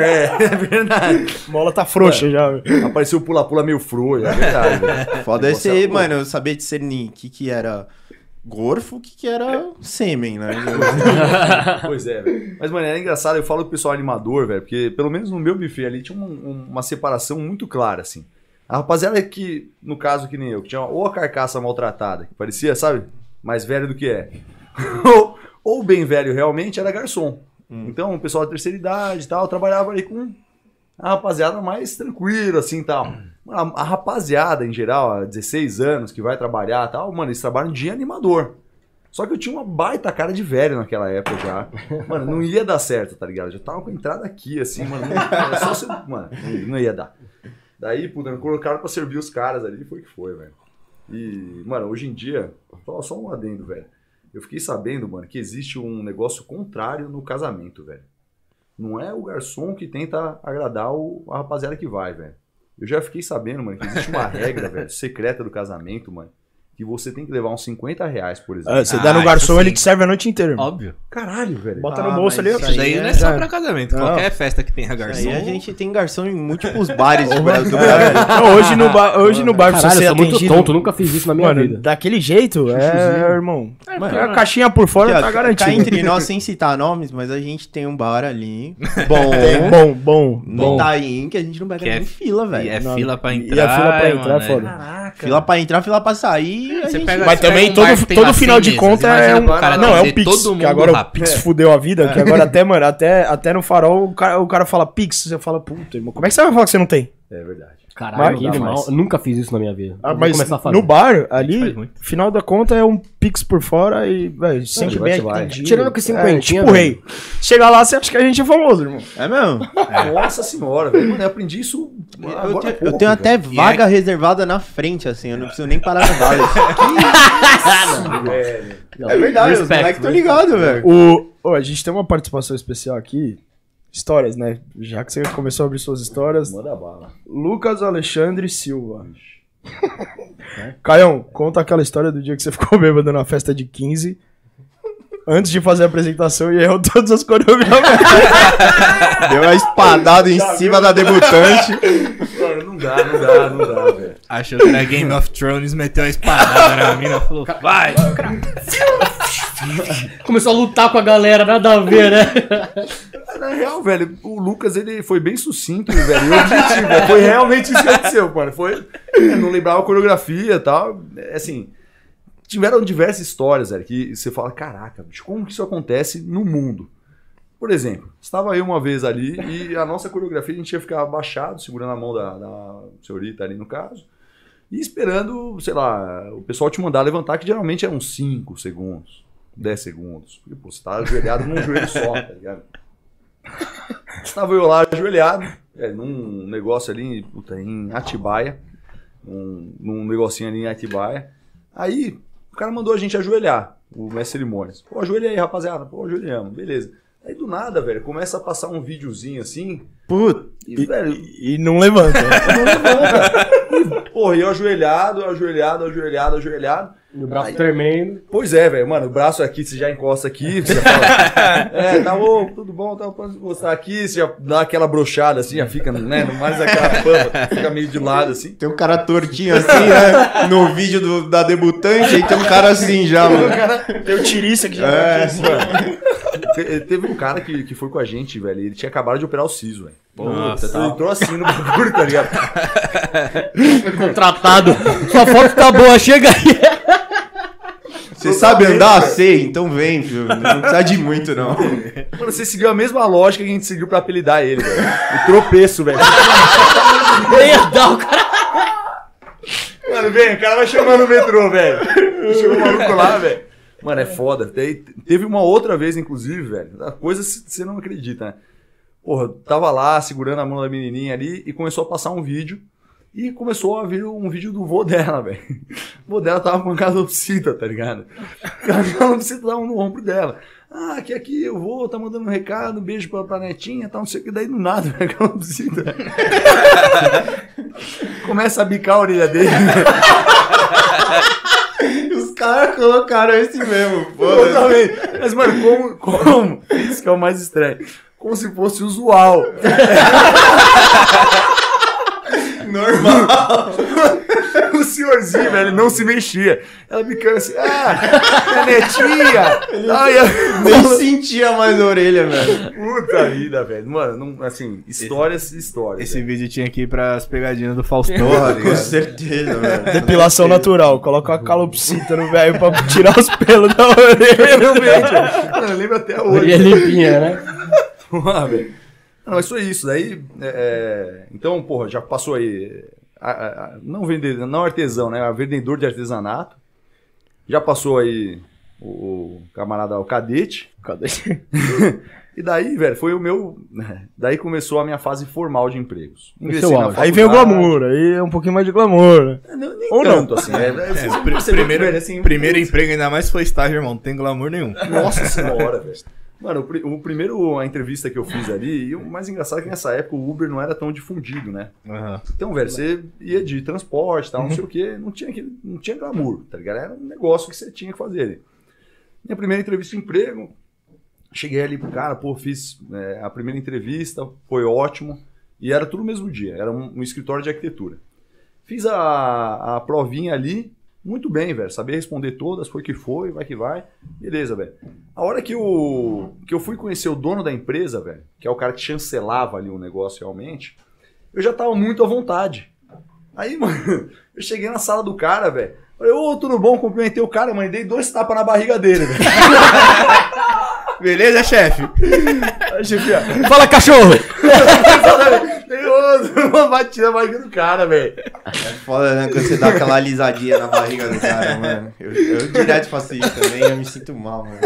Speaker 5: [LAUGHS]
Speaker 3: é, é verdade.
Speaker 5: A mola tá frouxa já. velho.
Speaker 3: Apareceu o pula-pula meio frouxo, é verdade, [LAUGHS] velho.
Speaker 2: Foda é mano, eu sabia discernir o que que era gorfo, que que era sêmen, né? [LAUGHS]
Speaker 3: Pois é, velho. Mas, mano, era engraçado, eu falo pro pessoal animador, velho, porque pelo menos no meu buffet ali tinha um- um- uma separação muito clara, assim. A rapaziada que, no caso que nem eu, que tinha ou a carcaça maltratada, que parecia, sabe, mais velho do que é, [LAUGHS] ou, ou bem velho realmente, era garçom. Então, o pessoal da terceira idade e tal, trabalhava ali com a rapaziada mais tranquila, assim, tal. Mano, A, rapaziada, em geral, há 16 anos, que vai trabalhar e tal, mano, eles trabalham de animador. Só que eu tinha uma baita cara de velho naquela época já. Mano, não ia dar certo, tá ligado? Eu já tava com a entrada aqui, assim, mano. Não, só se, mano, não, não ia dar. Daí, puta, me colocaram pra servir os caras ali, foi que foi, velho. E, mano, hoje em dia, só, só um adendo, velho. Eu fiquei sabendo, mano, que existe um negócio contrário no casamento, velho. Não é o garçom que tenta agradar o, a rapaziada que vai, velho. Eu já fiquei sabendo, mano, que existe uma [LAUGHS] regra, velho, secreta do casamento, mano, que você tem que levar uns 50 reais, por exemplo.
Speaker 5: Ah, você dá no
Speaker 1: Ah,
Speaker 5: garçom,
Speaker 1: isso
Speaker 5: ele te serve a noite inteira. irmão.
Speaker 1: Óbvio.
Speaker 3: Caralho, velho.
Speaker 5: Bota
Speaker 2: Ah,
Speaker 5: no bolso ali. ó.
Speaker 2: isso
Speaker 1: Isso daí
Speaker 2: aí
Speaker 1: não é
Speaker 2: é-
Speaker 1: só pra casamento.
Speaker 5: Não.
Speaker 1: Qualquer festa que tenha garçom.
Speaker 2: Aí a gente tem garçom em múltiplos bares [LAUGHS] do Brasil.
Speaker 5: hoje no bar, hoje no bar
Speaker 4: Caralho,
Speaker 5: você
Speaker 4: sou muito tonto, nunca fiz isso na minha
Speaker 5: Mano,
Speaker 4: vida.
Speaker 5: daquele jeito, é, irmão.
Speaker 2: Mano,
Speaker 5: a caixinha por fora tá
Speaker 2: Cá
Speaker 5: garantido.
Speaker 2: entre nós, sem citar nomes, mas a gente tem um bar ali, [LAUGHS] bom,
Speaker 5: bom, bom,
Speaker 2: no. Itaim, que a gente não pega
Speaker 1: Que é-
Speaker 2: nem fila,
Speaker 1: E
Speaker 2: velho.
Speaker 1: é fila pra
Speaker 5: e a
Speaker 1: entrar.
Speaker 5: fila pra entrar é
Speaker 1: mano,
Speaker 5: foda.
Speaker 2: Fila pra entrar, fila pra sair, gente...
Speaker 1: pega-
Speaker 5: Mas
Speaker 1: você
Speaker 5: também
Speaker 1: pega um
Speaker 5: todo, todo final
Speaker 1: 100
Speaker 5: de conta é
Speaker 1: Imagina
Speaker 5: um.
Speaker 1: cara
Speaker 5: Não, é um
Speaker 1: atender
Speaker 5: Pix.
Speaker 1: todo
Speaker 5: Que agora
Speaker 1: rápido.
Speaker 5: o Pix fudeu a vida. Que agora até, mano, até, até no farol o cara, o cara fala Pix. Você fala, puta, irmão, como é que você vai falar que você não tem?
Speaker 3: É verdade.
Speaker 4: Caralho, que animal. Eu nunca fiz isso na minha vida.
Speaker 5: Ah, mas
Speaker 4: começar a fazer.
Speaker 5: no bar, ali, final da conta é um Pix por fora e, velho, sempre bem
Speaker 3: que
Speaker 5: atendido.
Speaker 4: Tirando que cinquentinha,
Speaker 5: É, tipo
Speaker 4: velho.
Speaker 5: rei. Chega lá, você acha que a gente é famoso, irmão.
Speaker 2: É mesmo?
Speaker 3: Nossa senhora, velho. Mano, eu aprendi isso
Speaker 2: Eu,
Speaker 3: agora há
Speaker 2: tenho,
Speaker 3: pouco,
Speaker 2: eu tenho até
Speaker 3: velho.
Speaker 2: vaga reservada na frente, assim, eu não preciso nem parar no bar. [LAUGHS]
Speaker 3: Velho.
Speaker 2: É verdade, os
Speaker 4: Respect,
Speaker 2: moleques estão ligados, velho.
Speaker 5: O, ô, a gente tem uma participação especial aqui. Histórias, né? Já que você começou a abrir suas histórias.
Speaker 3: Manda bala.
Speaker 5: Lucas Alexandre Silva. [LAUGHS] Caião, conta aquela história do dia que você ficou [LAUGHS] bêbado na festa de 15. Antes de fazer a apresentação e errou todas as coreografias. [LAUGHS]
Speaker 2: Deu uma espadada em cima da debutante.
Speaker 3: Mano, não dá, não dá, não dá, velho.
Speaker 1: Achou que era Game of Thrones, meteu uma espadada na mina falou: vai!
Speaker 4: Começou a lutar com a galera, nada a ver, né?
Speaker 3: Na real, velho, o Lucas, ele foi bem sucinto, velho, e objetivo. velho. Foi realmente isso que aconteceu, mano. Foi, não lembrava a coreografia e tal. É, Assim, tiveram diversas histórias, velho, que você fala, caraca, bicho, como que isso acontece no mundo? Por exemplo, estava eu uma vez ali e a nossa coreografia a gente ia ficar abaixado, segurando a mão da, da senhorita ali no caso, e esperando, sei lá, o pessoal te mandar levantar, que geralmente é uns 5 segundos, 10 segundos. Porque, pô, você tá ajoelhado num joelho só, tá ligado? [LAUGHS] Estava eu lá ajoelhado, é, num negócio ali puta, em Atibaia, num, num negocinho ali em Atibaia. Aí o cara mandou a gente ajoelhar, o mestre cerimônias. Pô, ajoelha aí, rapaziada. Pô, ajoelhamos, beleza. Aí do nada, velho, começa a passar um videozinho assim.
Speaker 2: Puta.
Speaker 3: E, velho,
Speaker 5: E não levanta. [LAUGHS]
Speaker 3: não levanta. E, porra, eu ajoelhado, ajoelhado, ajoelhado, ajoelhado.
Speaker 4: No braço tremendo.
Speaker 3: Pois é, velho, mano, o braço aqui, você já encosta aqui, você fala, [LAUGHS] é, tá bom, tudo bom, tá, pode encostar aqui, você já dá aquela brochada assim, já fica, né, mais aquela pampa, fica meio de lado assim.
Speaker 2: Tem um cara tortinho assim, né? No vídeo do- da debutante, aí tem um cara assim já, mano.
Speaker 5: Tem o tirista que já
Speaker 2: É,
Speaker 3: Mano, te- teve um cara que, que foi com a gente, velho, ele tinha acabado de operar o siso, velho.
Speaker 1: Nossa,
Speaker 3: Ele entrou assim no bagulho, tá ligado? [LAUGHS]
Speaker 4: Contratado. Sua foto tá boa, chega aí.
Speaker 2: Você sabe andar? Sei, então vem, filho. Não precisa de [LAUGHS] muito, não.
Speaker 3: Mano, você seguiu a mesma lógica que a gente seguiu pra apelidar ele, velho. O tropeço, velho.
Speaker 4: Nem dar o cara.
Speaker 3: Mano, vem, o cara vai chamando o metrô, velho. Chegou o maluco lá, velho. Mano, é foda. Te- Teve uma outra vez, inclusive, velho. A coisa você não acredita, né? Porra, tava lá segurando a mão da menininha ali e começou a passar um vídeo. E começou a vir um vídeo do vô dela, [LAUGHS] velho. O vô dela tava com a calopsita, tá ligado? [LAUGHS] A calopsita tava no ombro dela. Ah, aqui, aqui, eu vou, tá mandando um recado, um beijo pra, pra netinha, tá, não sei o que. Daí do nada, [LAUGHS] a calopsita. Começa a bicar a orelha dele.
Speaker 2: Caras colocaram esse mesmo,
Speaker 3: Eu também. Mas, mano, como, como? Isso que é o mais estranho. Como se fosse usual. [LAUGHS]
Speaker 2: Normal. [LAUGHS]
Speaker 3: O senhorzinho, velho, não se mexia. Ela bicando assim, ah, minha netinha. Ai, [LAUGHS]
Speaker 2: Nem sentia mais a orelha, velho.
Speaker 3: Puta vida, velho. Mano, não, assim, histórias, histórias.
Speaker 1: Esse vídeo tinha que ir pras pegadinhas do Faustão, tá
Speaker 2: com
Speaker 1: ligado?
Speaker 2: certeza, velho. [LAUGHS]
Speaker 5: Depilação natural. Coloca a calopsita no velho pra tirar os pelos da orelha.
Speaker 3: Realmente, velho. Mano, eu lembro até hoje.
Speaker 4: Orelha limpinha, né?
Speaker 3: Ah, velho. Não, mas foi isso. Daí, é, é, então, porra, já passou aí. a- a- a- não vendedor, não artesão, né? Vendedor de artesanato. Já passou aí o, o camarada, o cadete.
Speaker 5: Cadê? [LAUGHS]
Speaker 3: E daí, velho, foi o meu. [LAUGHS] Daí começou a minha fase formal de empregos.
Speaker 4: É.
Speaker 5: Aí vem o glamour, aí é um pouquinho mais de glamour. né?
Speaker 3: Não, nem
Speaker 5: Ou não.
Speaker 3: tanto, assim. É, [LAUGHS] é,
Speaker 1: Pri-
Speaker 3: perceber
Speaker 1: primeiro,
Speaker 3: assim,
Speaker 1: primeiro emprego, ainda mais foi estágio, irmão. Não tem glamour nenhum.
Speaker 3: Nossa senhora, velho. Mano, o, pri- o primeiro a entrevista que eu fiz ali, e o mais engraçado é que nessa época o Uber não era tão difundido, né?
Speaker 1: Aham.
Speaker 3: Então, velho, você ia de transporte, tal, não sei o quê, não tinha, aquele, não tinha glamour, tá ligado? Era um negócio que você tinha que fazer ali. Minha primeira entrevista de emprego, cheguei ali pro cara, pô, fiz é, a primeira entrevista, foi ótimo, e era tudo no mesmo dia, era um, um escritório de arquitetura. Fiz a, a provinha ali, muito bem, velho, sabia responder todas, foi que foi, vai que vai, beleza, velho. A hora que eu, que eu fui conhecer o dono da empresa, velho, que é o cara que chancelava ali o negócio realmente, eu já tava muito à vontade. Aí, [LAUGHS] mano, eu cheguei na sala do cara, velho. Falei, ô, tudo bom? Cumprimentei o cara, mano. Dei dois tapas na barriga dele, velho. [LAUGHS]
Speaker 1: Beleza, chefe?
Speaker 4: Fala, cachorro!
Speaker 3: Dei outro, [LAUGHS] uma batida na barriga do cara, velho.
Speaker 2: É foda, né? Quando você dá aquela alisadinha na barriga do cara, mano. Eu, eu direto faço isso também eu me sinto mal, mano.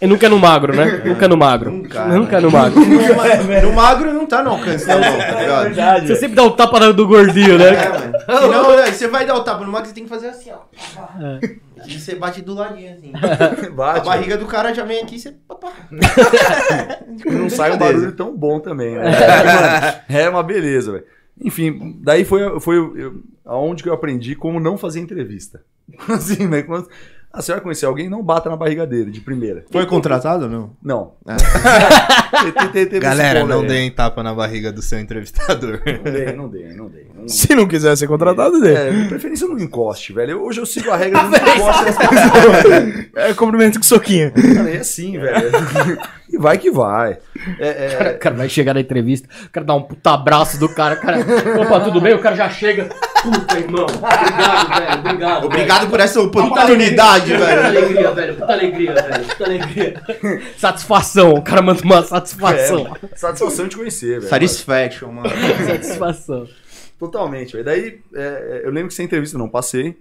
Speaker 4: E nunca é no magro, né? Nunca é no magro.
Speaker 2: Nunca,
Speaker 4: Nunca é no magro.
Speaker 2: No, no magro não tá no alcance da mão, tá ligado?
Speaker 4: Você sempre dá o tapa do gordinho, né?
Speaker 2: É, mano. Senão, né, você vai dar o tapa no magro, você tem que fazer assim, ó. E você bate do ladinho, assim. [LAUGHS] A
Speaker 3: Bate,
Speaker 2: barriga do cara já vem aqui, você... papá. [LAUGHS]
Speaker 3: não sai um barulho tão bom também, né? É, mano, é uma beleza, velho. Enfim, daí foi, foi eu- aonde que eu aprendi como não fazer entrevista. [LAUGHS] Assim, né? Quando, ah, você vai conhecer alguém, não bata na barriga dele, de primeira.
Speaker 2: Foi contratado ou não?
Speaker 3: Não. Te- te- te- teve
Speaker 1: Galera, não deem tapa na barriga do seu entrevistador.
Speaker 3: Não dei, não dei, não dei. Não-
Speaker 5: Se não quiser ser contratado, dê.
Speaker 3: É, de preferência não encoste, velho. Eu- Hoje eu sigo a regra [LAUGHS] do não encoste.
Speaker 5: É cumprimento com soquinho.
Speaker 3: Cara, é assim, velho. [LAUGHS] E vai que vai. É, é,
Speaker 4: O cara, o cara vai chegar na entrevista, o cara dá um puta abraço do cara, cara, opa, tudo bem? O cara já chega, puta, irmão, obrigado, velho, obrigado.
Speaker 2: Obrigado por essa
Speaker 4: Puta
Speaker 2: oportunidade,
Speaker 4: Puta
Speaker 2: velho.
Speaker 4: alegria, velho, puta alegria, velho, puta alegria. [LAUGHS] Satisfação, o cara manda uma satisfação.
Speaker 3: é, satisfação de conhecer, velho.
Speaker 2: Satisfaction, mano. [LAUGHS]
Speaker 4: Satisfação.
Speaker 3: Totalmente, velho. Daí, é, eu lembro que sem entrevista não passei.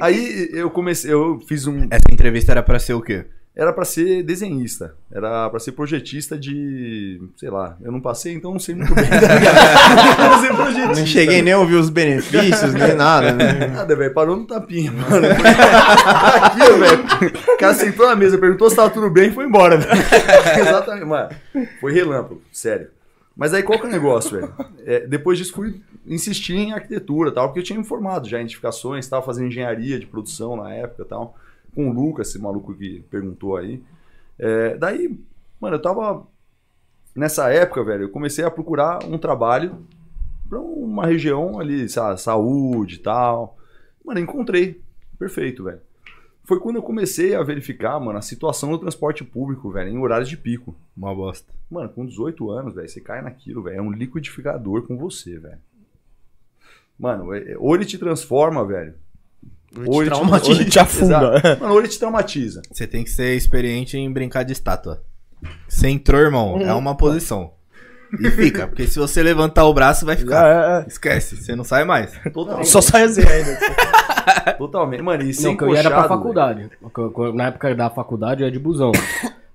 Speaker 3: Aí eu comecei, eu fiz um.
Speaker 1: Essa entrevista era pra ser o quê?
Speaker 3: Era pra ser desenhista. Era pra ser projetista de. Sei lá, eu não passei, então não sei muito bem. Tá [LAUGHS] não
Speaker 2: cheguei nem a ouvir os benefícios, nem nada, né?
Speaker 3: Nada, velho. Parou no tapinha, mano. Aqui, velho. O cara sentou na mesa, perguntou se tava tudo bem e foi embora, velho. [LAUGHS] Exatamente, mano. Foi relâmpago, sério. Mas aí qual que é o negócio, velho? É, depois disso fui insistir em arquitetura tal, porque eu tinha me formado já em edificações, estava fazendo engenharia de produção na época e tal. Com o Lucas, esse maluco que perguntou aí. É, daí, mano, eu tava. Nessa época, velho, eu comecei a procurar um trabalho pra uma região ali, lá, saúde e tal. Mano, encontrei. Perfeito, velho. Foi quando eu comecei a verificar, mano, a situação do transporte público, velho, em horários de pico.
Speaker 1: Uma bosta.
Speaker 3: Mano, com 18 anos, velho, você cai naquilo, velho. É um liquidificador com você, velho. Mano, é- é- ou ele te transforma, velho. Ou ele
Speaker 2: traumatiza. [LAUGHS]
Speaker 3: ou ele
Speaker 5: Te afunda.
Speaker 3: Exato. Mano, ou ele te traumatiza.
Speaker 1: Você tem que ser experiente em brincar de estátua. Você entrou, irmão, é uma posição. E fica, porque se você levantar o braço, vai ficar.
Speaker 5: É, é,
Speaker 1: Esquece, você não sai mais.
Speaker 5: é.
Speaker 3: Totalmente.
Speaker 5: Só sai assim ainda.
Speaker 3: Totalmente. Mano, e
Speaker 4: Não,
Speaker 3: sem
Speaker 4: que eu ia era pra faculdade. Na época da faculdade eu ia de busão.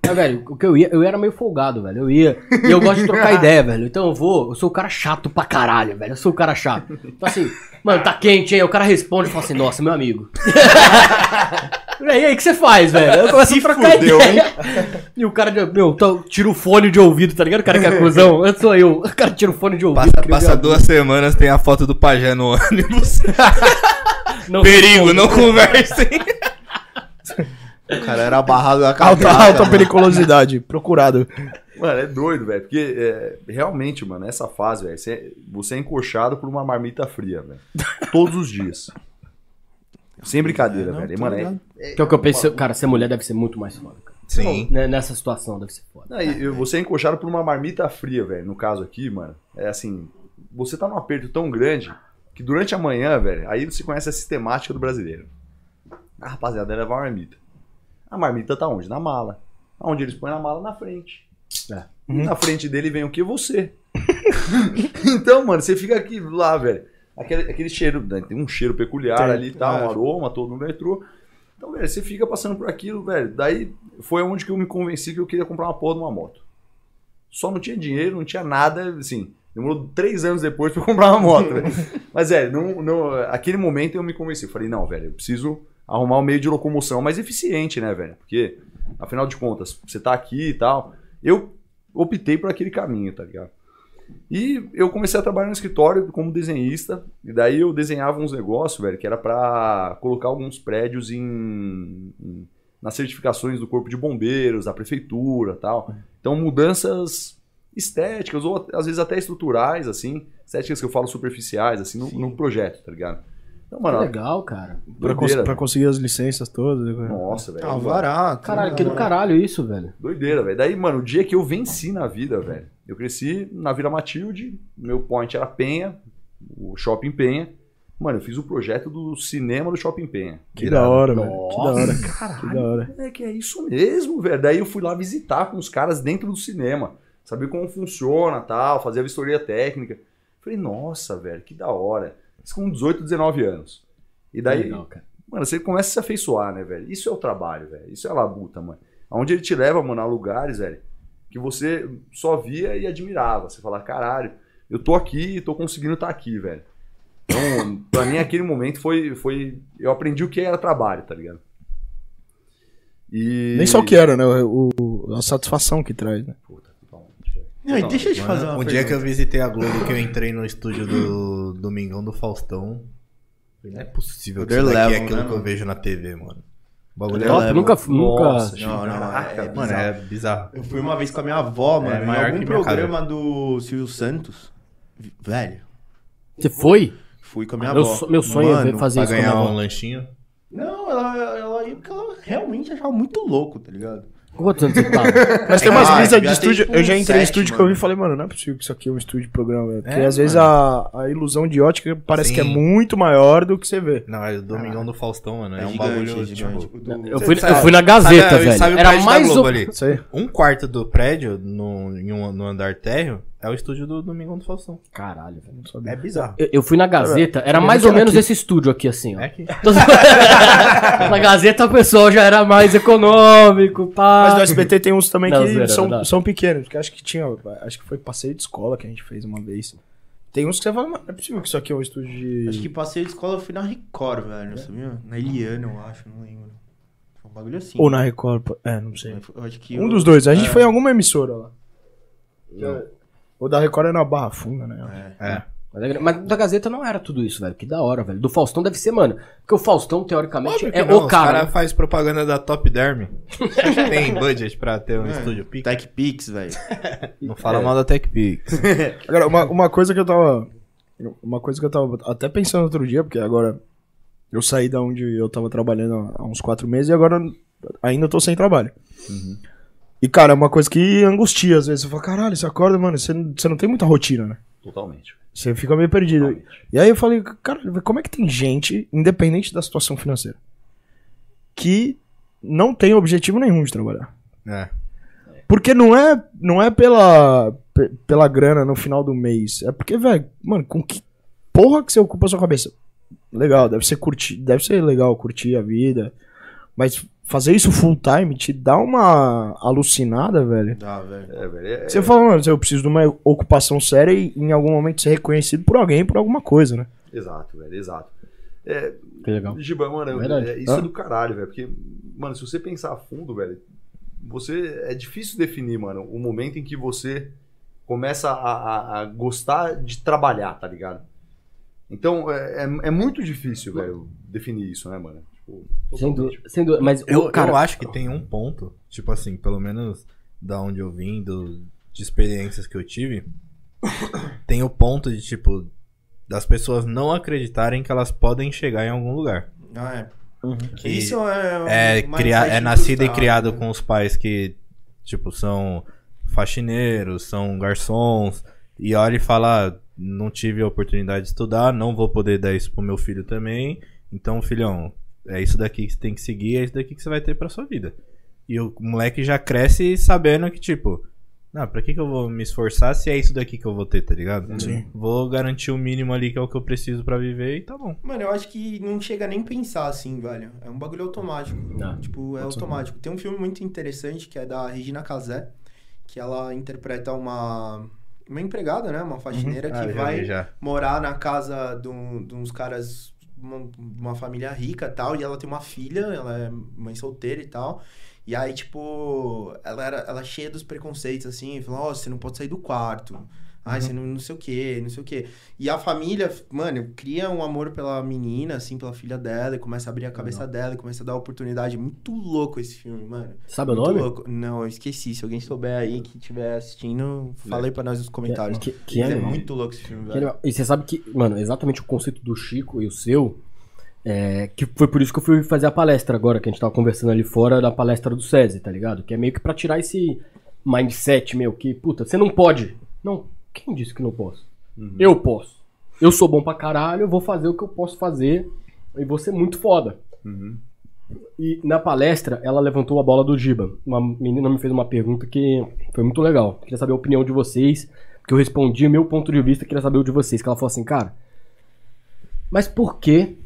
Speaker 4: Mas, velho, o que eu ia, eu era meio folgado, velho. Eu ia. E eu gosto de trocar [LAUGHS] ideia, velho. Então eu vou, eu sou o cara chato pra caralho, velho. Eu sou o cara chato. Então assim, mano, tá quente, hein? O cara responde e fala assim, nossa, meu amigo. [LAUGHS] e aí, o que você faz, velho? Eu começo a trocar
Speaker 2: fudeu,
Speaker 4: ideia. E o cara, meu, tá- tira o fone de ouvido, tá ligado? O cara que é cuzão. Eu sou eu. O cara tira o fone de ouvido.
Speaker 1: Passa, passa duas semanas, tem a foto do pajé no ônibus. [LAUGHS]
Speaker 4: Não
Speaker 1: Perigo,
Speaker 4: responde.
Speaker 1: não conversem.
Speaker 2: O cara era barrado da
Speaker 5: Alta, alta
Speaker 2: né?
Speaker 5: periculosidade. Procurado.
Speaker 3: Mano, é doido, velho. Porque é, realmente, mano, essa fase, velho, você, você é encoxado por uma marmita fria, velho. Todos os dias. Sem brincadeira,
Speaker 2: É, não,
Speaker 3: velho. E, Mano, é,
Speaker 2: ligado.
Speaker 4: Que é o que eu pensei, cara, ser mulher deve ser muito mais foda, cara.
Speaker 1: Sim.
Speaker 4: Né, Nessa situação deve ser foda.
Speaker 3: Não, e- e você é encoxado por uma marmita fria, velho. No caso aqui, mano, é assim, você tá num aperto tão grande que durante a manhã, velho, aí você conhece a sistemática do brasileiro. A rapaziada leva uma marmita. A marmita tá onde? Na mala. Onde eles põem na mala? Na frente.
Speaker 4: É.
Speaker 3: E na frente dele vem o que? Você. [LAUGHS] então, mano, você fica aqui lá, velho. Aquele, aquele cheiro, né, tem um cheiro peculiar
Speaker 5: Tem,
Speaker 3: ali e tal, um
Speaker 2: é.
Speaker 3: aroma todo no metrô. Então, velho, você fica passando por aquilo, velho. Daí foi onde que eu me convenci que eu queria comprar uma porra de uma moto. Só não tinha dinheiro, não tinha nada, assim. Demorou três anos depois pra eu comprar uma moto, velho. [LAUGHS] Mas, é, não, não, aquele momento eu me convenci. Falei, não, velho, eu preciso arrumar um meio de locomoção mais eficiente, né, velho? Porque, afinal de contas, você tá aqui e tal. Eu optei por aquele caminho, tá ligado? E eu comecei a trabalhar no escritório como desenhista, e daí eu desenhava uns negócios, velho, que era pra colocar alguns prédios em, em- nas certificações do Corpo de Bombeiros, da prefeitura, tal. Então mudanças estéticas ou às vezes até estruturais, assim, estéticas que eu falo superficiais, assim, no, no projeto, tá ligado? Então,
Speaker 4: Que
Speaker 3: mano,
Speaker 4: legal, cara.
Speaker 5: Pra, cons- pra conseguir as licenças todas.
Speaker 3: Nossa, velho.
Speaker 2: Alvará.
Speaker 4: Caralho, que do
Speaker 2: né?
Speaker 4: caralho isso, velho.
Speaker 3: Doideira, velho. Daí, mano, o dia que eu venci na vida, velho. Eu cresci na Vila Matilde, meu point era Penha, o Shopping Penha. Mano, eu fiz o projeto do cinema do Shopping Penha.
Speaker 5: Que da hora, velho. Que da hora.
Speaker 3: caralho,
Speaker 5: Que da hora.
Speaker 3: É que é isso mesmo, velho. Daí eu fui lá visitar com os caras dentro do cinema. Saber como funciona tal, fazer a vistoria técnica. Falei, nossa, velho, que da hora. Isso com 18, 19 anos. E daí,
Speaker 4: legal.
Speaker 3: Mano, você começa a se afeiçoar, né, velho? Isso é o trabalho, velho. Isso é a labuta, mano. Onde ele te leva, mano, a lugares, velho, que você só via e admirava. Você fala, caralho, eu tô aqui e tô conseguindo estar aqui, velho. Então, [LAUGHS] pra mim, aquele momento foi, foi. Eu aprendi o que era trabalho, tá ligado? E.
Speaker 5: Nem só o que era, né? O, a satisfação que traz, né?
Speaker 3: Velho.
Speaker 2: Não, e deixa eu te fazer uma
Speaker 1: um dia que eu
Speaker 2: pergunta.
Speaker 1: visitei a Globo, que eu entrei no estúdio do Domingão do Faustão. falei, Não é possível que isso daqui é aquilo
Speaker 2: né,
Speaker 1: que eu
Speaker 2: mano?
Speaker 1: vejo na TV, mano. O bagulho é
Speaker 2: level.
Speaker 4: nunca, nunca.
Speaker 3: Nossa,
Speaker 2: Não, não,
Speaker 3: Caraca,
Speaker 2: é, é
Speaker 1: Mano, é bizarro.
Speaker 2: Eu fui uma vez com a minha avó, mano, em
Speaker 1: maior
Speaker 2: algum programa do Silvio Santos. Velho,
Speaker 4: Você foi?
Speaker 2: fui com a minha
Speaker 4: Meu,
Speaker 2: avó.
Speaker 4: so- meu sonho é
Speaker 2: Mano,
Speaker 4: ver fazer
Speaker 1: Pra
Speaker 4: isso com a
Speaker 1: ganhar
Speaker 4: minha
Speaker 1: um
Speaker 4: avó.
Speaker 1: lanchinho.
Speaker 2: Não, ela, ela ia porque ela realmente achava muito louco, tá ligado?
Speaker 4: Quantos anos você tava? [LAUGHS]
Speaker 5: Mas tem umas
Speaker 2: Ah,
Speaker 5: brisas de estúdio. Eu já entrei em estúdio que eu vi e falei, mano, não é possível que isso aqui é um estúdio de programa, velho. Porque
Speaker 6: É,
Speaker 5: às vezes a, a ilusão de ótica parece que é
Speaker 6: Sim.
Speaker 5: muito maior do que você vê.
Speaker 1: Não, é o Domingão do Faustão, mano. É,
Speaker 2: É
Speaker 1: um
Speaker 2: gigante,
Speaker 1: bagulho, tipo...
Speaker 2: Do-
Speaker 4: Eu fui, eu fui na Gazeta,
Speaker 6: sabe-
Speaker 4: velho.
Speaker 6: sabe o
Speaker 4: Era mais
Speaker 6: Globo
Speaker 4: o...
Speaker 6: ali?
Speaker 1: Um quarto do prédio, no, em um, no andar térreo, é o estúdio do Domingão do Faustão.
Speaker 4: Caralho, velho.
Speaker 5: Não sabia.
Speaker 6: É bizarro.
Speaker 4: Eu, eu fui na Gazeta, era
Speaker 5: eu
Speaker 4: mais ou menos
Speaker 5: aqui.
Speaker 4: esse estúdio aqui, assim, ó.
Speaker 1: É que... [LAUGHS]
Speaker 4: na Gazeta o pessoal já era mais econômico, pá.
Speaker 5: Mas no SBT tem uns também
Speaker 4: Não,
Speaker 5: que
Speaker 4: zoeira,
Speaker 5: são, são pequenos. Que acho que tinha. Acho que foi passeio de escola que a gente fez uma vez. Tem uns que você fala, mano, não é possível que isso aqui é um estúdio de.
Speaker 2: Acho que passei de escola eu fui na Record, velho, sabia? Na Eliana, eu acho, não lembro. Foi um bagulho assim.
Speaker 5: Ou na Record. É, não sei.
Speaker 2: Eu acho que
Speaker 5: Um
Speaker 2: eu-
Speaker 5: dos dois. A gente
Speaker 2: É.
Speaker 5: foi em alguma emissora lá. O da Record é na Barra Funda, né?
Speaker 2: É.
Speaker 1: É.
Speaker 4: Mas a- Mas da Gazeta não era tudo isso, velho. Que da hora, velho. Do Faustão deve ser, mano. Porque o Faustão, teoricamente, é
Speaker 1: não,
Speaker 4: o cara.
Speaker 1: Os caras fazem propaganda da Top Derm. [LAUGHS] Tem budget pra ter um
Speaker 2: É.
Speaker 1: estúdio.
Speaker 2: Tech Pix, velho. [LAUGHS]
Speaker 1: Não fala mal da TechPix. [LAUGHS]
Speaker 5: Agora, uma, uma coisa que eu tava. Uma coisa que eu tava até pensando outro dia, porque agora eu saí da onde eu tava trabalhando há uns quatro meses e agora ainda tô sem trabalho. E, cara, é uma coisa que angustia às vezes. Você fala, caralho, você acorda, mano, você, não- você não tem muita rotina, né?
Speaker 3: Totalmente.
Speaker 5: Você fica meio perdido. E aí eu falei, cara, como é que tem gente, independente da situação financeira, que não tem objetivo nenhum de trabalhar?
Speaker 1: É.
Speaker 5: Porque não é, não é pela, pe- pela grana no final do mês. É porque, velho, mano, com que porra que você ocupa a sua cabeça? Legal, deve ser curtir, deve ser legal curtir a vida. Mas fazer isso full time te dá uma alucinada, velho.
Speaker 2: Dá, velho.
Speaker 3: É, velho. é-
Speaker 5: Você fala, mano, eu preciso de uma ocupação séria e em algum momento ser reconhecido por alguém, por alguma coisa, né?
Speaker 3: Exato, velho, exato. É,
Speaker 4: Que legal.
Speaker 3: Giba, mano,
Speaker 4: Verdade.
Speaker 3: é- isso
Speaker 5: Ah.
Speaker 3: é do caralho, velho. Porque, mano, se você pensar a fundo, velho, você. É difícil definir, mano, o momento em que você começa a, a- a gostar de trabalhar, tá ligado? Então, é, é- é muito difícil, velho, definir isso, né, mano? Tipo,
Speaker 4: Sem dúvida. Sem dúvida. Mas,
Speaker 1: Eu,
Speaker 4: cara.
Speaker 1: eu acho que tem um ponto, tipo assim, pelo menos da onde eu vim, do, de experiências que eu tive, [COUGHS] tem o ponto de, tipo, das pessoas não acreditarem que elas podem chegar em algum lugar.
Speaker 2: Ah, é.
Speaker 1: Que
Speaker 2: Isso é.
Speaker 1: é, é nascido e
Speaker 2: frustrado,
Speaker 1: criado
Speaker 2: né?
Speaker 1: com os pais que, tipo, são faxineiros, são garçons, e olha e fala, "Ah, não tive a oportunidade de estudar, não vou poder dar isso pro meu filho também, então, filhão, é isso daqui que você tem que seguir, é isso daqui que você vai ter pra sua vida. E o moleque já cresce sabendo que, tipo, não, pra que, que eu vou me esforçar se é isso daqui que eu vou ter, tá ligado?
Speaker 5: Sim.
Speaker 1: Vou garantir o mínimo ali que é o que eu preciso pra viver e tá bom.
Speaker 2: Mano, eu acho que não chega nem pensar assim, velho. É um bagulho automático.
Speaker 4: Não.
Speaker 2: Tipo, é automático. Tem um filme muito interessante que é da Regina Casé, que ela interpreta uma, uma empregada, né? Uma faxineira
Speaker 1: Ah,
Speaker 2: que
Speaker 1: já
Speaker 2: vai
Speaker 1: já.
Speaker 2: morar na casa de, um- de uns caras, uma, uma família rica tal, e ela tem uma filha, ela é mãe solteira e tal. E aí, tipo, ela era ela é cheia dos preconceitos, assim, falou, ó, você não pode sair do quarto. Ai, você não, não sei o que, não sei o que. E a família, mano, cria um amor pela menina, assim, pela filha dela, e começa a abrir a cabeça dela, e começa a dar oportunidade. Muito louco esse filme, mano.
Speaker 4: Sabe o
Speaker 2: Muito
Speaker 4: nome?
Speaker 2: louco. Não, eu esqueci. Se alguém souber aí que estiver assistindo, fala aí pra nós nos comentários.
Speaker 4: Que, que
Speaker 2: é
Speaker 4: animal.
Speaker 2: muito louco esse filme, velho.
Speaker 4: E você sabe que, mano, exatamente o conceito do Chico e o seu. É, que foi por isso que eu fui fazer a palestra agora, que a gente tava conversando ali fora da palestra do SESI, tá ligado? Que é meio que pra tirar esse mindset meu que, puta, você não pode. Não, quem disse que não posso? Eu posso. Eu sou bom pra caralho, eu vou fazer o que eu posso fazer e vou ser muito foda.
Speaker 3: Uhum.
Speaker 4: E na palestra, ela levantou a bola do Giba. Uma menina me fez uma pergunta que foi muito legal. Queria saber a opinião de vocês, porque eu respondi o meu ponto de vista, queria saber o de vocês. Que ela falou assim, cara, mas por que,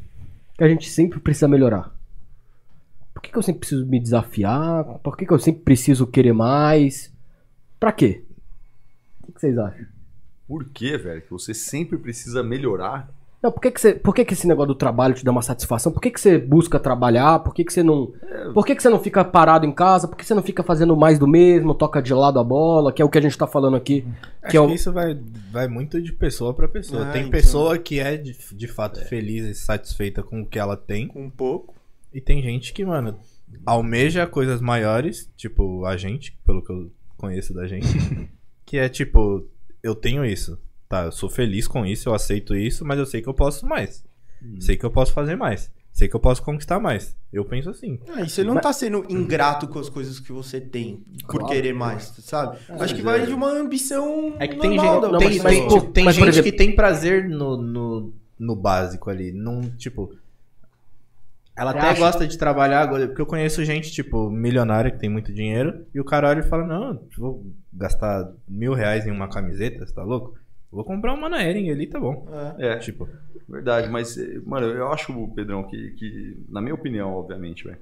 Speaker 4: que a gente sempre precisa melhorar? Por que, que eu sempre preciso me desafiar? Por que, que eu sempre preciso querer mais? Pra quê? O que, que vocês acham?
Speaker 3: Por que, velho, que você sempre precisa melhorar?
Speaker 4: Não, por que, que, você, por que, que esse negócio do trabalho te dá uma satisfação? Por que, que você busca trabalhar? Por que, que você não. Por que, que você não fica parado em casa? Por que você não fica fazendo mais do mesmo, toca de lado a bola, que é o que a gente tá falando aqui?
Speaker 1: Acho
Speaker 4: Que é o-
Speaker 1: que isso vai, vai muito de pessoa pra pessoa.
Speaker 2: Ah,
Speaker 1: tem
Speaker 2: então.
Speaker 1: pessoa que é de, de fato feliz e satisfeita com o que ela tem.
Speaker 2: Com um pouco.
Speaker 1: E tem gente que, mano, almeja coisas maiores, tipo a gente, pelo que eu conheço da gente. [LAUGHS] que é tipo, eu tenho isso. Tá, eu sou feliz com isso, eu aceito isso, mas eu sei que eu posso mais. Sei que eu posso fazer mais. sei que eu posso conquistar mais. Eu penso assim.
Speaker 2: Ah, e você não tá sendo ingrato com as coisas que você tem por
Speaker 4: Claro.
Speaker 2: querer mais, sabe? Acho que
Speaker 3: é.
Speaker 2: vai de uma ambição.
Speaker 1: É que tem gente, tem,
Speaker 2: pessoa.
Speaker 1: tem-
Speaker 4: pô,
Speaker 1: tem
Speaker 4: mas, por
Speaker 1: gente
Speaker 4: exemplo-
Speaker 1: que tem prazer no, no, no básico ali. Não, tipo. Ela
Speaker 4: Você
Speaker 1: até
Speaker 4: acha?
Speaker 1: gosta de trabalhar agora, porque eu conheço gente, tipo, milionária que tem muito dinheiro, e o cara olha e fala, não, vou gastar mil reais em uma camiseta, você tá louco? Vou comprar uma na Ering ali, tá bom.
Speaker 2: É.
Speaker 3: É,
Speaker 1: Tipo,
Speaker 3: Verdade, mas, mano, eu acho, Pedrão, que, que na minha opinião, obviamente, velho.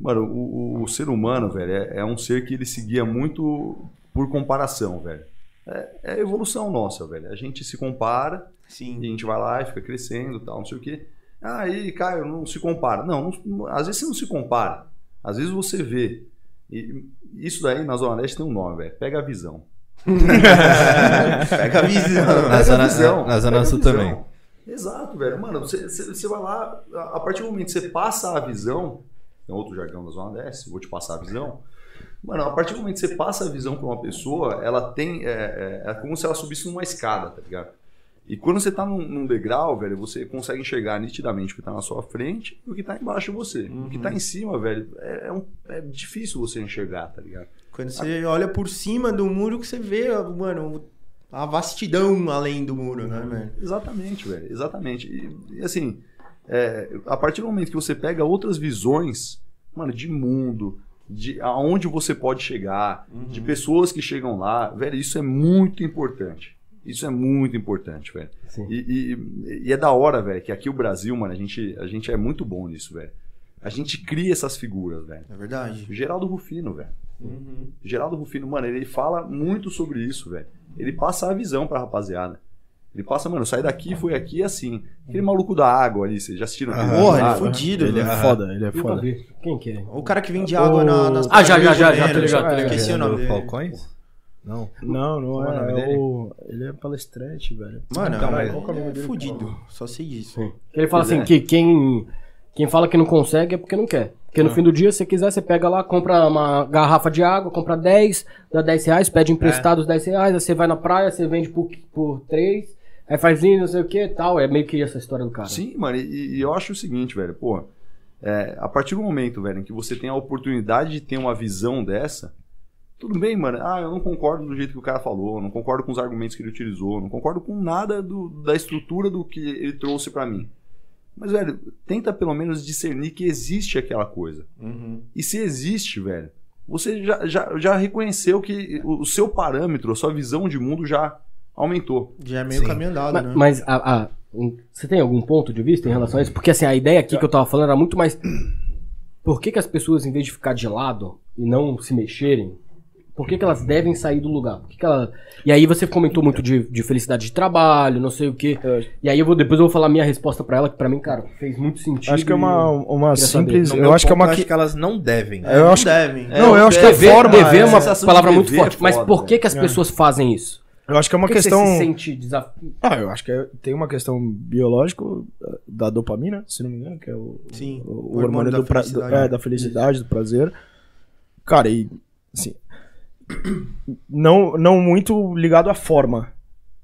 Speaker 3: Mano, o, o- o ser humano, velho, é, é um ser que ele se guia muito por comparação, velho. É, é a evolução nossa, velho. A gente se compara e a
Speaker 2: Sim.
Speaker 3: gente vai lá e fica crescendo e tal, não sei o quê. Ah, aí, Caio, não se compara. Não, não- às vezes você não se compara. Às vezes você vê. E isso daí na Zona Leste tem um nome, velho. Pega a visão. [LAUGHS]
Speaker 2: Pega a visão.
Speaker 1: Na
Speaker 3: Pega
Speaker 1: Zona-
Speaker 3: visão.
Speaker 1: na Zona Sul também.
Speaker 3: Exato, velho. Mano, você, você, vai lá, a partir do momento que você passa a visão, tem outro jargão da Zona Leste, vou te passar a visão. Mano, a partir do momento que você passa a visão pra uma pessoa, ela tem. É, é, é como se ela subisse numa escada, tá ligado? E quando você tá num, num degrau, velho, você consegue enxergar nitidamente o que tá na sua frente e o que tá embaixo de você. O que tá em cima, velho, é, é um- é difícil você enxergar, tá ligado?
Speaker 2: Quando você olha por cima do muro que você vê, mano, a vastidão além do muro, né, mano?
Speaker 3: Exatamente, velho. Exatamente. E, e, assim, é, a partir do momento que você pega outras visões, mano, de mundo, de aonde você pode chegar, de pessoas que chegam lá, velho, isso é muito importante. Isso é muito importante, velho.
Speaker 4: Sim.
Speaker 3: E, e- e é da hora, velho, que aqui o Brasil, mano, a gente, a gente é muito bom nisso, velho. A gente cria essas figuras, velho.
Speaker 2: É verdade.
Speaker 3: Geraldo Rufino, velho.
Speaker 2: Uhum.
Speaker 3: Geraldo Rufino, mano, ele fala muito sobre isso, velho. Ele passa a visão pra rapaziada. Ele passa, mano, sai daqui, foi aqui assim. Aquele maluco da água ali, vocês já assistiram? aquele
Speaker 2: Porra, ele é fudido,
Speaker 5: Ele é foda, ele é foda.
Speaker 4: Quem que é?
Speaker 2: O cara que vende água na, nas
Speaker 4: Ah, já, já, já, já,
Speaker 2: de
Speaker 4: ligado, tô
Speaker 2: Janeiro.
Speaker 4: ligado.
Speaker 2: Esqueci o nome
Speaker 1: do
Speaker 2: dele.
Speaker 1: Falcões? Não.
Speaker 5: Não, não
Speaker 1: Qual é
Speaker 5: é.
Speaker 1: nome
Speaker 5: é
Speaker 1: dele?
Speaker 5: o... Ele é palestrante, velho.
Speaker 2: Mano,
Speaker 1: Então,
Speaker 2: é,
Speaker 1: mas-
Speaker 2: qual que é o nome dele? fudido. Só sei disso.
Speaker 4: Sim. Ele fala
Speaker 3: Pois
Speaker 4: assim
Speaker 3: é.
Speaker 4: que quem, quem fala que não consegue é porque não quer. Porque no fim do dia, se você quiser, você pega lá, compra uma garrafa de água, compra 10, dá 10 reais, pede emprestado os 10 reais, aí você vai na praia, você vende por, por 3, aí faz isso, não sei o que tal. É meio que essa história do cara.
Speaker 3: Sim, mano, e, e eu acho o seguinte, velho, pô, é, a partir do momento, velho, em que você tem a oportunidade de ter uma visão dessa, tudo bem, mano, ah, eu não concordo do jeito que o cara falou, não concordo com os argumentos que ele utilizou, não concordo com nada do- da estrutura do que ele trouxe pra mim. Mas, velho, tenta pelo menos discernir que existe aquela coisa.
Speaker 2: Uhum.
Speaker 3: E se existe, velho, você já, já, já reconheceu que o, o seu parâmetro, a sua visão de mundo já aumentou.
Speaker 2: Já é meio
Speaker 1: Sim.
Speaker 2: caminho andado,
Speaker 4: Ma-
Speaker 2: né?
Speaker 4: Mas, a, a- um, você tem algum ponto de vista em relação a isso? Porque assim, a ideia aqui que eu tava falando era muito mais. Por que, que as pessoas, em vez de ficar de lado e não se mexerem, por que, que elas devem sair do lugar? Por que que ela... E aí você comentou muito de, de felicidade de trabalho, não sei o quê. E aí eu vou, depois eu vou falar minha resposta pra ela, que pra mim, cara, fez muito sentido.
Speaker 5: Acho que é uma, uma simples. Eu acho que é uma.
Speaker 1: acho
Speaker 5: que-
Speaker 1: elas não devem.
Speaker 2: É,
Speaker 5: eu
Speaker 2: não
Speaker 5: acho que-
Speaker 2: devem.
Speaker 5: Não, eu acho que a
Speaker 4: Dever,
Speaker 5: forma.
Speaker 4: dever é
Speaker 5: é-
Speaker 4: uma palavra muito
Speaker 3: é
Speaker 4: forte. Mas por que, que as
Speaker 5: É.
Speaker 4: pessoas fazem isso?
Speaker 5: Eu acho que é uma
Speaker 4: que que
Speaker 5: questão.
Speaker 4: você se sente desaf...
Speaker 5: Ah, eu acho que é- tem uma questão biológica eh, da dopamina, se não me engano, que é o,
Speaker 2: Sim,
Speaker 5: o,
Speaker 2: o
Speaker 5: o
Speaker 2: hormônio
Speaker 5: hormônio
Speaker 2: da
Speaker 5: do, pra-
Speaker 2: felicidade.
Speaker 5: do- é, da felicidade, do prazer. Cara, e assim, não, não muito ligado à forma,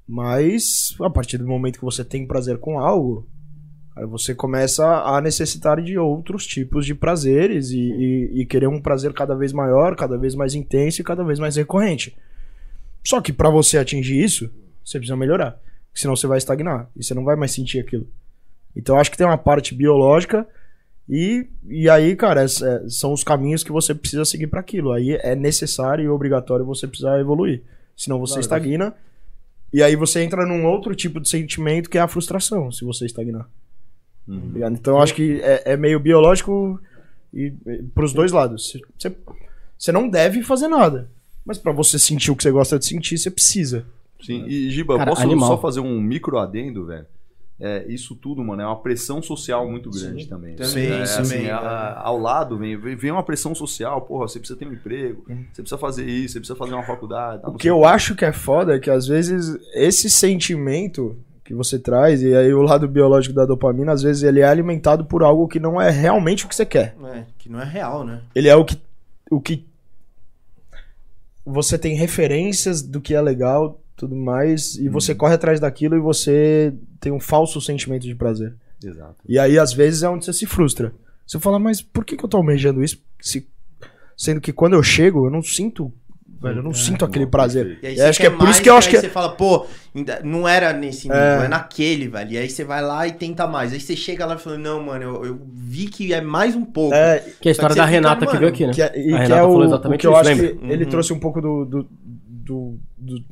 Speaker 5: mas a partir do momento que você tem prazer com algo, você começa a necessitar de outros tipos de prazeres e, e- e querer um prazer cada vez maior, cada vez mais intenso e cada vez mais recorrente. Só que pra você atingir isso, você precisa melhorar. Senão você vai estagnar e você não vai mais sentir aquilo. Então acho que tem uma parte biológica e, e aí, cara, es- é, são os caminhos que você precisa seguir pra aquilo. Aí é necessário e obrigatório você precisar evoluir. Senão você
Speaker 4: Claro.
Speaker 5: estagna e aí você entra num outro tipo de sentimento que é a frustração, se você estagnar.
Speaker 3: Uhum.
Speaker 5: Tá? Então eu acho que é, é meio biológico e, e pros dois lados. Você, você não deve fazer nada. Mas pra você sentir o que você gosta de sentir, você precisa.
Speaker 3: Sim, e Giba,
Speaker 4: Cara,
Speaker 3: posso
Speaker 4: animal.
Speaker 3: só fazer um micro adendo, velho? É, isso tudo, mano, é uma pressão social muito grande também.
Speaker 2: Também,
Speaker 3: é,
Speaker 2: isso
Speaker 3: assim,
Speaker 2: também,
Speaker 3: a-
Speaker 2: é.
Speaker 3: ao lado vem, vem uma pressão social, porra, você precisa ter um emprego,
Speaker 2: Uhum.
Speaker 3: você precisa fazer isso, você precisa fazer uma faculdade. tá,
Speaker 5: O que eu acho que é foda é que às vezes esse sentimento que você traz, e aí o lado biológico da dopamina, às vezes ele é alimentado por algo que não é realmente o que você quer.
Speaker 2: É, que não é real, né?
Speaker 5: Ele é o que. O que você tem referências do que é legal, tudo mais, e você corre atrás daquilo e você tem um falso sentimento de prazer.
Speaker 3: Exato.
Speaker 5: E aí, às vezes, é onde você se frustra. Você fala, mas por que, que eu tô almejando isso? Se- sendo que quando eu chego, eu não sinto. Velho, eu não sinto aquele prazer.
Speaker 2: E aí
Speaker 5: E
Speaker 2: você
Speaker 5: acho que é por isso que eu acho
Speaker 2: aí
Speaker 5: que.
Speaker 2: você fala, pô, ainda não era nesse nível,
Speaker 5: É.
Speaker 2: é. naquele, velho. E aí você vai lá e tenta mais. Aí você chega lá e fala, não, mano, eu, eu vi que é mais um pouco.
Speaker 5: É,
Speaker 4: Que é a
Speaker 2: que
Speaker 4: história da
Speaker 2: fica,
Speaker 4: Renata que
Speaker 2: mano,
Speaker 4: veio aqui, né?
Speaker 5: que é, e
Speaker 4: A
Speaker 5: que
Speaker 4: Renata
Speaker 5: é
Speaker 4: falou
Speaker 5: o,
Speaker 4: exatamente
Speaker 5: o que eu
Speaker 4: isso,
Speaker 5: acho
Speaker 4: lembra?
Speaker 5: que ele
Speaker 2: Uhum.
Speaker 5: trouxe um pouco do, do, do, do-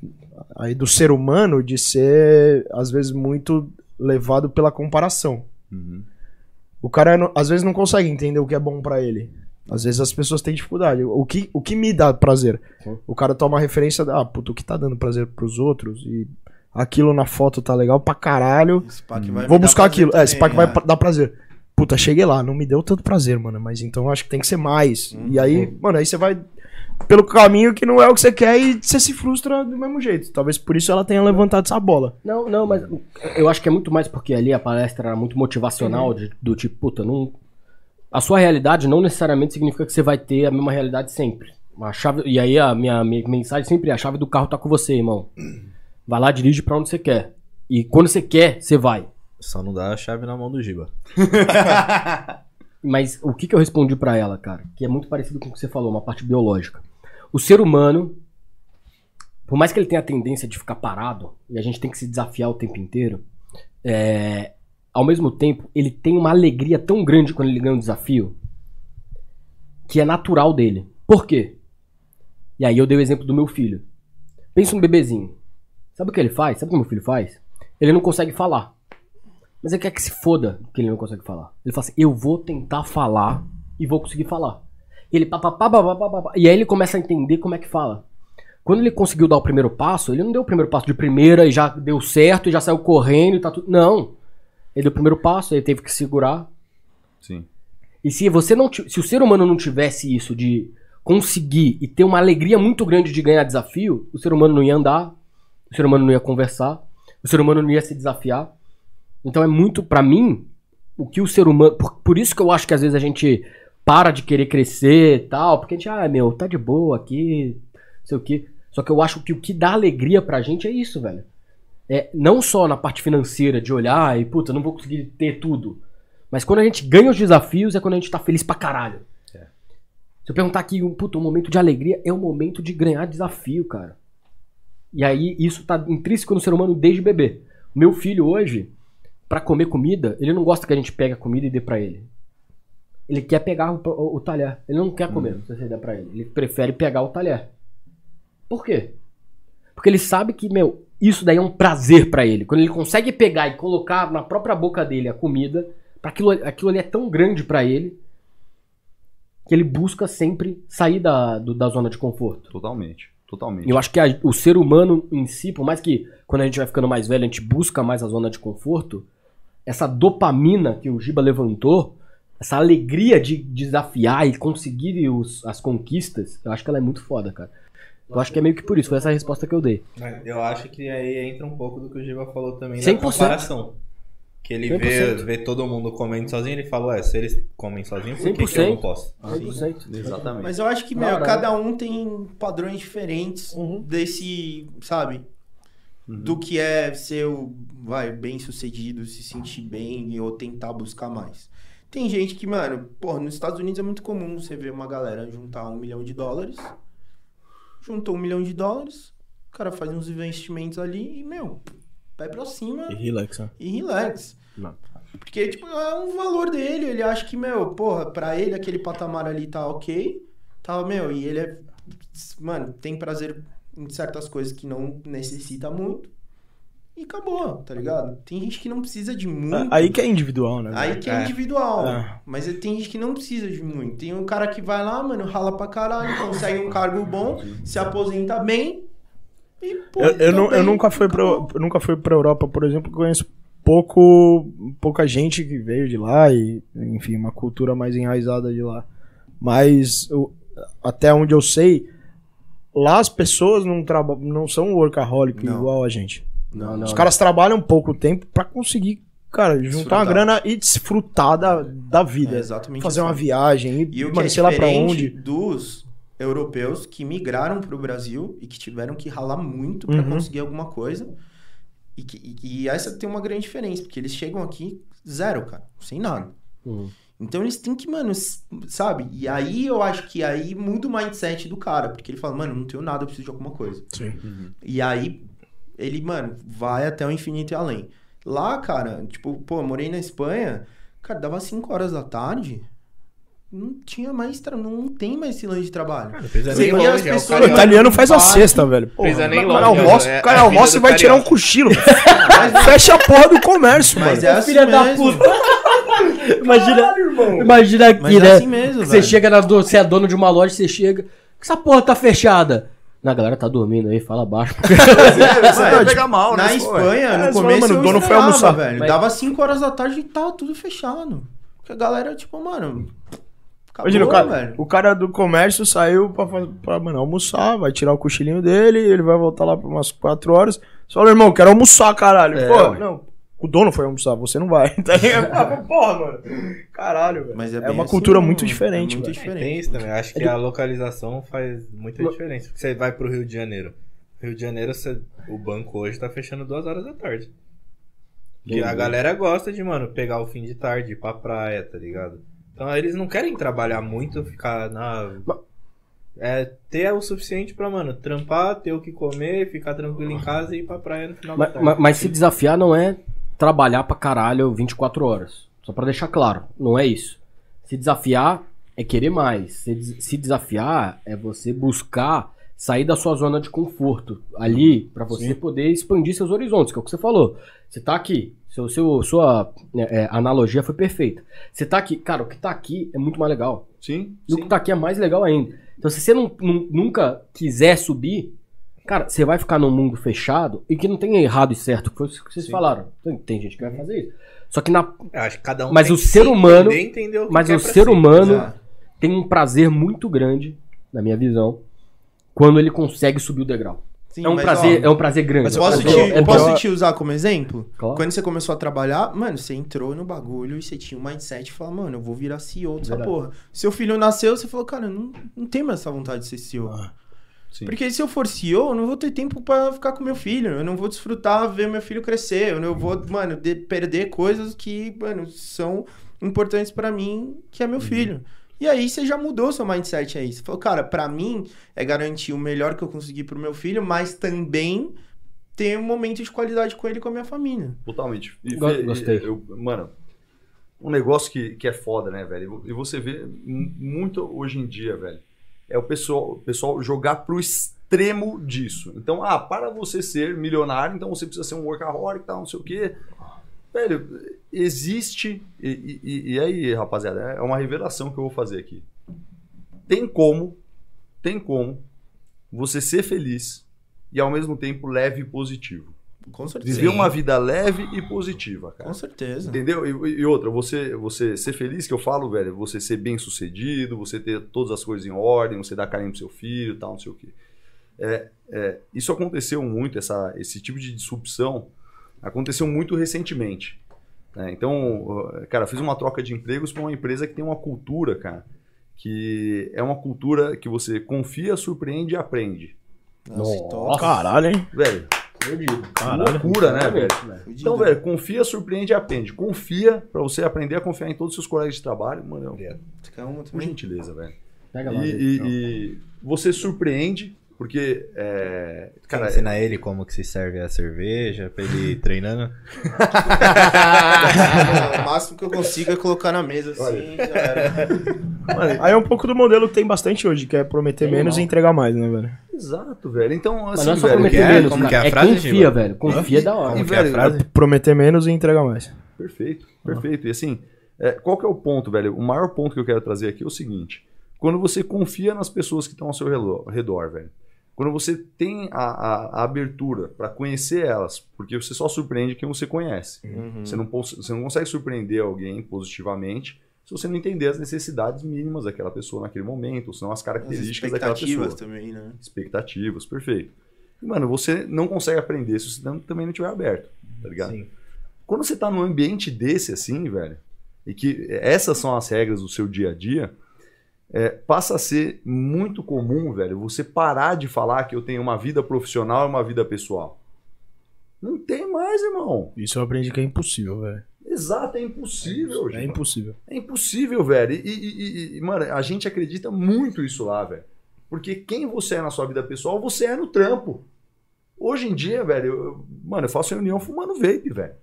Speaker 5: aí do ser humano de ser, às vezes, muito levado pela comparação.
Speaker 3: Uhum.
Speaker 5: O cara, às vezes, não consegue entender o que é bom pra ele. Às vezes as pessoas têm dificuldade. O que, o que me dá prazer?
Speaker 4: Sim.
Speaker 5: O cara toma referência da, ah, puto, o que tá dando prazer pros outros e aquilo na foto tá legal pra caralho.
Speaker 2: Esse pack vai me
Speaker 5: Vou buscar aquilo. É, esse
Speaker 2: também,
Speaker 5: pack vai
Speaker 2: é.
Speaker 5: pra- dar prazer. Puta, cheguei lá, não me deu tanto prazer, mano. Mas então eu acho que tem que ser mais.
Speaker 2: Uhum.
Speaker 5: E aí, mano, aí você vai pelo caminho que não é o que você quer e você se frustra do mesmo jeito. Talvez por isso ela tenha levantado essa bola.
Speaker 4: Não, não, mas eu acho que é muito mais porque ali a palestra era muito motivacional, de- do tipo, puta, não. A sua realidade não necessariamente significa que você vai ter a mesma realidade sempre. A chave, e aí a minha, minha mensagem sempre é: a chave do carro tá com você, irmão. Vai lá, dirige pra onde você quer. E quando você quer, você vai.
Speaker 1: Só não dá a chave na mão do Giba. [LAUGHS]
Speaker 4: Mas o que, que eu respondi pra ela, cara? Que é muito parecido com o que você falou, uma parte biológica. O ser humano, por mais que ele tenha a tendência de ficar parado, e a gente tem que se desafiar o tempo inteiro, é, ao mesmo tempo, ele tem uma alegria tão grande quando ele ganha um desafio, que é natural dele. Por quê? E aí eu dei o exemplo do meu filho. Pensa um bebezinho. Sabe o que ele faz? Sabe o que meu filho faz? Ele não consegue falar. Mas ele quer que se foda que ele não consegue falar. Ele fala assim: eu vou tentar falar e vou conseguir falar. Ele pá, pá, pá, pá, pá, pá. E aí ele começa a entender como é que fala. Quando ele conseguiu dar o primeiro passo, ele não deu o primeiro passo de primeira e já deu certo e já saiu correndo e tá tudo. Não. Ele deu o primeiro passo, ele teve que segurar.
Speaker 3: Sim.
Speaker 4: E se você não se o ser humano não tivesse isso de conseguir e ter uma alegria muito grande de ganhar desafio, o ser humano não ia andar, o ser humano não ia conversar, o ser humano não ia se desafiar. Então é muito pra mim o que o ser humano, por, por isso que eu acho que às vezes a gente para de querer crescer e tal, porque a gente, ah, meu, tá de boa aqui, não sei o quê. Só que eu acho que o que dá alegria pra gente é isso, velho. É, não só na parte financeira de olhar e, puta, não vou conseguir ter tudo. Mas quando a gente ganha os desafios é quando a gente tá feliz pra caralho. Se eu perguntar aqui, um, puta, um momento de alegria é o momento de ganhar desafio, cara. E aí isso tá intrínseco no ser humano desde bebê. Meu filho hoje, pra comer comida, ele não gosta que a gente pegue a comida e dê pra ele. Ele quer pegar o, o- o talher. Ele não quer comer se você der pra ele. Ele prefere pegar o talher. Por quê? Porque ele sabe que, meu, isso daí é um prazer pra ele. Quando ele consegue pegar e colocar na própria boca dele a comida, para aquilo, aquilo ali é tão grande pra ele que ele busca sempre sair da, do- da zona de conforto.
Speaker 3: Totalmente. Totalmente.
Speaker 4: E eu acho que a- o ser humano em si, por mais que quando a gente vai ficando mais velho, a gente busca mais a zona de conforto, essa dopamina que o Giba levantou, essa alegria de desafiar e conseguir os- as conquistas, eu acho que ela é muito foda, cara. Eu acho que é meio que por isso, foi essa a resposta que eu dei.
Speaker 1: Eu acho que aí entra um pouco do que o Giba falou também
Speaker 4: 100%.
Speaker 1: da comparação. Que ele vê,
Speaker 4: 100%.
Speaker 1: vê todo mundo comendo sozinho, ele fala, ué, se eles comem sozinhos, por que, que eu
Speaker 4: 100%.
Speaker 1: não posso?
Speaker 4: 100%.
Speaker 3: Exatamente.
Speaker 2: Mas eu acho que, meu, cada um tem padrões diferentes
Speaker 5: Uhum.
Speaker 2: desse, sabe? Do que é ser, o, vai, bem sucedido, se sentir bem ou tentar buscar mais. Tem gente que, mano, porra, nos Estados Unidos é muito comum você ver uma galera juntar um milhão de dólares. Juntou um milhão de dólares, o cara faz uns investimentos ali e, meu, vai pra cima
Speaker 5: E relaxa.
Speaker 2: e relax.
Speaker 4: Não.
Speaker 2: Porque, tipo, é um valor dele. Ele acha que, meu, porra, pra ele aquele patamar ali tá ok. Tá, meu, e ele é. Mano, tem prazer em certas coisas que não necessita muito. E acabou, tá ligado? Tem gente que não precisa de muito.
Speaker 5: Aí que é individual, né?
Speaker 2: Aí que é,
Speaker 1: É.
Speaker 2: individual.
Speaker 5: É.
Speaker 2: Mas tem gente que não precisa de muito. Tem um cara que vai lá, mano, rala pra caralho, consegue um cargo bom, se aposenta bem. E, pô,
Speaker 5: Eu, eu,
Speaker 2: tá
Speaker 5: nu- eu
Speaker 2: bem,
Speaker 5: nunca fui pra, eu nunca fui pra Europa, por exemplo, conheço pouco, pouca gente que veio de lá e, enfim, uma cultura mais enraizada de lá. Mas eu- até onde eu sei, lá as pessoas não, não são workaholic
Speaker 2: Não.
Speaker 5: igual a gente.
Speaker 4: Não, não.
Speaker 5: Os caras trabalham pouco tempo pra conseguir, cara, juntar uma
Speaker 2: Desfrutar.
Speaker 5: grana e desfrutar da, da vida.
Speaker 2: É exatamente
Speaker 5: Fazer
Speaker 2: assim.
Speaker 5: uma viagem, ir,
Speaker 2: E o que
Speaker 5: mano,
Speaker 2: é
Speaker 5: sei lá pra onde.
Speaker 2: dos europeus que migraram pro Brasil e que tiveram que ralar muito pra
Speaker 5: Uhum.
Speaker 2: conseguir alguma coisa E, que- e- e essa tem uma grande diferença, porque eles chegam aqui zero, cara, sem nada.
Speaker 4: Hum.
Speaker 2: Então eles têm que, mano, sabe? E aí eu acho que aí muda o mindset do cara, porque ele fala, mano, não tenho nada, eu preciso de alguma coisa.
Speaker 5: Sim.
Speaker 2: E aí ele, mano, vai até o infinito e além. Lá, cara, tipo, pô, eu morei na Espanha, cara, dava 5 horas da tarde, não tinha mais, tra- não tem mais esse lance de trabalho. Você
Speaker 1: nem
Speaker 2: via as
Speaker 1: longe, é o
Speaker 2: pessoas-
Speaker 5: O
Speaker 1: cara-
Speaker 5: italiano faz a cesta, velho.
Speaker 1: Precisa nem
Speaker 5: o cara
Speaker 1: longe,
Speaker 5: almoça,
Speaker 1: é-
Speaker 5: o cara
Speaker 1: é
Speaker 5: almoça e vai tirar um cochilo. [LAUGHS] Fecha a porra do comércio,
Speaker 2: Mas
Speaker 5: mano.
Speaker 2: é assim
Speaker 4: filha da
Speaker 2: mesmo. [LAUGHS]
Speaker 4: Imagina, imagina aqui,
Speaker 2: Mas é
Speaker 4: né?
Speaker 2: assim mesmo,
Speaker 4: Você
Speaker 2: velho.
Speaker 4: chega na do- você é dono de uma loja, você chega. Essa porra tá fechada. Na galera tá dormindo aí, fala baixo. [LAUGHS]
Speaker 3: É, você
Speaker 2: Mano,
Speaker 3: vai pegar mal,
Speaker 2: Na
Speaker 3: né?
Speaker 2: Espanha,
Speaker 5: É,
Speaker 2: no começo,
Speaker 5: mano, o dono foi almoçar.
Speaker 2: velho.
Speaker 4: Mas-
Speaker 2: Dava 5 horas da tarde e tava tudo fechado. Porque a galera, tipo, mano. Acabou,
Speaker 5: Imagina, o cara,
Speaker 2: velho.
Speaker 5: o cara do comércio saiu pra, pra mano, almoçar, vai tirar o cochilinho dele, ele vai voltar lá por umas 4 horas. Você fala, irmão, quero almoçar, caralho.
Speaker 3: É,
Speaker 5: Pô,
Speaker 3: ué.
Speaker 5: não, o dono foi almoçar, você não vai. [LAUGHS] Tá ligado? Porra, mano. Caralho, velho.
Speaker 2: Mas é,
Speaker 5: É, uma
Speaker 2: assim,
Speaker 5: cultura muito
Speaker 2: É
Speaker 5: diferente,
Speaker 2: muito
Speaker 5: velho.
Speaker 1: É,
Speaker 2: diferente.
Speaker 1: tem isso também. Acho que a localização faz muita diferença. Porque você vai pro Rio de Janeiro. Rio de Janeiro, você- o banco hoje tá fechando duas horas da tarde. E a galera gosta de, mano, pegar o fim de tarde, ir pra praia, tá ligado? Então eles não querem trabalhar muito, ficar na. É ter o suficiente pra, mano, trampar, ter o que comer, ficar tranquilo em casa e ir pra praia no final da
Speaker 4: mas,
Speaker 1: tarde.
Speaker 4: mas- mas se desafiar não é trabalhar pra caralho 24 horas. Só pra deixar claro, não é isso. Se desafiar é querer mais. Se, se desafiar é você buscar sair da sua zona de conforto ali pra você poder expandir seus horizontes, que é o que você falou. Você tá aqui, seu, seu, sua né, é, analogia foi perfeita. Você tá aqui, cara, o que tá aqui é muito mais legal.
Speaker 3: Sim,
Speaker 4: E o
Speaker 3: sim.
Speaker 4: que tá aqui é mais legal ainda. Então, se você não, nu- nunca quiser subir, cara, você vai ficar num mundo fechado e que não tem errado e certo. Foi isso que vocês
Speaker 3: Sim.
Speaker 4: falaram. Tem, tem gente que vai fazer isso. Só que na,
Speaker 1: Eu acho que cada um
Speaker 4: Mas
Speaker 1: tem
Speaker 4: o ser
Speaker 1: se
Speaker 4: humano-
Speaker 1: entender, o que
Speaker 4: mas o ser
Speaker 1: si.
Speaker 4: humano tem um prazer muito grande, na minha visão, quando ele consegue subir o degrau.
Speaker 2: Sim,
Speaker 4: é um
Speaker 2: mas,
Speaker 4: prazer,
Speaker 2: ó,
Speaker 4: é um prazer grande.
Speaker 2: Mas
Speaker 4: É um
Speaker 2: posso,
Speaker 4: prazer-
Speaker 2: te,
Speaker 4: é
Speaker 2: posso te usar como exemplo?
Speaker 4: Claro.
Speaker 2: Quando você começou a trabalhar, mano, você entrou no bagulho e você tinha um mindset e falou, mano, eu vou virar CEO dessa
Speaker 4: Verdade.
Speaker 2: porra. Seu filho nasceu, você falou, cara, eu não, não tenho mais essa vontade de ser CEO.
Speaker 3: Ah, sim.
Speaker 2: Porque se eu for CEO, eu não vou ter tempo pra ficar com meu filho. Eu não vou desfrutar ver meu filho crescer. Eu não vou, mano, de- perder coisas que, mano, são importantes pra mim, que é meu filho. E aí você já mudou seu mindset aí. Você falou, cara, pra mim é garantir o melhor que eu conseguir pro meu filho, mas também ter um momento de qualidade com ele e com a minha família.
Speaker 3: Totalmente. E,
Speaker 4: gostei.
Speaker 3: eu- mano, um negócio que, que é foda, né, velho? E você vê mu- muito hoje em dia, velho. É o pessoal, o pessoal jogar pro extremo disso. Então, ah, para você ser milionário, então você precisa ser um workaholic tal, não sei o quê. Velho, existe. E, e- e aí, rapaziada, é uma revelação que eu vou fazer aqui. Tem como, tem como você ser feliz e ao mesmo tempo leve e positivo.
Speaker 2: Com certeza.
Speaker 3: Viver uma vida leve e positiva, cara.
Speaker 2: Com certeza.
Speaker 3: Entendeu? E, e outra, você, você ser feliz, que eu falo, velho, você ser bem sucedido, você ter todas as coisas em ordem, você dar carinho pro seu filho e tal, não sei o quê. É, é, isso aconteceu muito, essa, esse tipo de disrupção aconteceu muito recentemente. né? Então, cara, eu fiz uma troca de empregos para uma empresa que tem uma cultura, cara, que é uma cultura que você confia, surpreende e aprende.
Speaker 2: Nossa, top.
Speaker 5: Caralho, hein?
Speaker 3: Velho,
Speaker 4: Fudido.
Speaker 5: Caralho.
Speaker 3: loucura, né, velho?
Speaker 2: Fudido.
Speaker 3: Então, velho, confia, surpreende e aprende. Confia pra você aprender a confiar em todos os seus colegas de trabalho, mano.
Speaker 2: Uma
Speaker 3: Por gentileza, velho.
Speaker 4: Pega
Speaker 3: E,
Speaker 4: lá.
Speaker 3: e-
Speaker 4: David.
Speaker 3: e você surpreende, porque. É,
Speaker 1: Quer
Speaker 3: cara,
Speaker 1: ensinar ele como que se serve a cerveja, pra ele ir treinando? [LAUGHS]
Speaker 2: o máximo que eu consigo é colocar na mesa assim,
Speaker 3: mano,
Speaker 5: Aí é um pouco do modelo que tem bastante hoje, que é prometer menos e entregar mais, né, velho?
Speaker 3: exato, velho. Então,
Speaker 4: Mas
Speaker 3: assim,
Speaker 4: não é só
Speaker 3: velho.
Speaker 4: prometer
Speaker 1: é?
Speaker 4: menos,
Speaker 1: Como
Speaker 4: cara.
Speaker 1: que é a
Speaker 4: é
Speaker 1: frase,
Speaker 4: confia,
Speaker 1: Giba?
Speaker 4: velho. Confia da hora.
Speaker 3: E,
Speaker 1: é a
Speaker 3: velho,
Speaker 1: frase?
Speaker 5: Prometer menos e entregar mais.
Speaker 3: Perfeito, perfeito. E assim, é, qual que é o ponto, velho? O maior ponto que eu quero trazer aqui é o seguinte: quando você confia nas pessoas que estão ao seu redor, redor, velho. Quando você tem a, a- a abertura para conhecer elas, porque você só surpreende quem você conhece.
Speaker 2: Uhum.
Speaker 3: Você, não, você não consegue surpreender alguém positivamente se você não entender as necessidades mínimas daquela pessoa naquele momento, ou senão as
Speaker 2: As
Speaker 3: características daquela
Speaker 2: expectativas
Speaker 3: pessoa.
Speaker 2: também, né?
Speaker 3: Expectativas, perfeito. E, mano, você não consegue aprender se você também não estiver aberto, tá ligado?
Speaker 1: Sim.
Speaker 3: Quando você tá num ambiente desse assim, velho, e que essas são as regras do seu dia a dia, é, passa a ser muito comum, velho, você parar de falar que eu tenho uma vida profissional e uma vida pessoal. Não tem mais, irmão.
Speaker 5: Isso eu aprendi que é impossível, velho.
Speaker 3: Exato, é impossível,
Speaker 5: É
Speaker 3: gente.
Speaker 5: impossível.
Speaker 3: É impossível, velho. E, e- e- e, mano, a gente acredita muito isso lá, velho. Porque quem você é na sua vida pessoal, você é no trampo. Hoje em dia, velho, eu- eu- mano, eu faço reunião fumando vape, velho.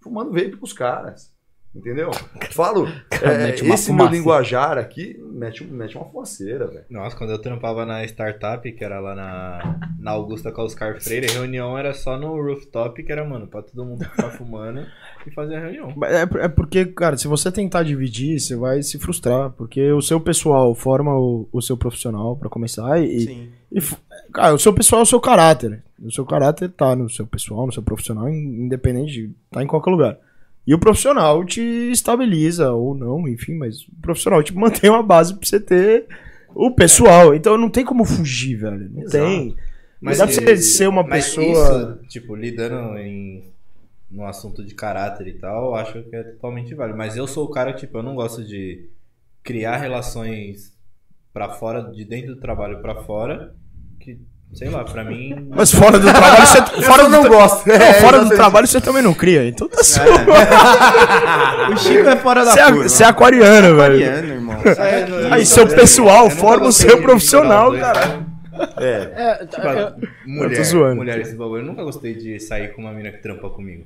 Speaker 3: Fumando vape com os caras. Entendeu? [LAUGHS] Falo, é,
Speaker 4: mete uma
Speaker 3: esse meu
Speaker 4: fumaça.
Speaker 3: linguajar aqui mete, mete uma fumaceira, velho.
Speaker 1: Nossa, quando eu trampava na startup, que era lá na, na Augusta com os Oscar Freire, a reunião era só no rooftop, que era, mano, pra todo mundo ficar [LAUGHS] fumando e fazer a reunião.
Speaker 5: É, é porque, cara, se você tentar dividir, você vai se frustrar. Porque o seu pessoal forma o, o seu profissional pra começar e,
Speaker 2: Sim.
Speaker 5: e Cara, o seu pessoal é o seu caráter. O seu caráter tá no seu pessoal, no seu profissional, in- independente, de- tá em qualquer lugar. E o profissional te estabiliza, ou não, enfim, mas o profissional te [LAUGHS] mantém uma base pra você ter o pessoal. Então não tem como fugir, velho. Não
Speaker 3: Exato.
Speaker 5: tem.
Speaker 1: Mas
Speaker 5: dá pra você ser uma pessoa.
Speaker 1: isso, tipo, lidando em no assunto de caráter e tal, eu acho que é totalmente válido. Mas eu sou o cara, tipo, eu não gosto de criar relações pra fora, de dentro do trabalho pra fora, que, sei lá, pra mim...
Speaker 5: Mas fora do trabalho você. [LAUGHS] Fora do,
Speaker 3: gosto.
Speaker 5: não, fora do trabalho você também não cria. Então tá certo. [LAUGHS]
Speaker 2: O Chico é fora da
Speaker 5: Você é,
Speaker 2: curva.
Speaker 5: você é aquariano, velho.
Speaker 2: Aquariano, irmão.
Speaker 5: Aí seu pessoal forma o seu profissional, cara.
Speaker 3: É,
Speaker 4: É,
Speaker 1: Tipo,
Speaker 5: Eu
Speaker 1: mulher,
Speaker 5: zoando.
Speaker 1: mulher, esse bagulho. Eu nunca gostei de sair com uma mina que trampa comigo.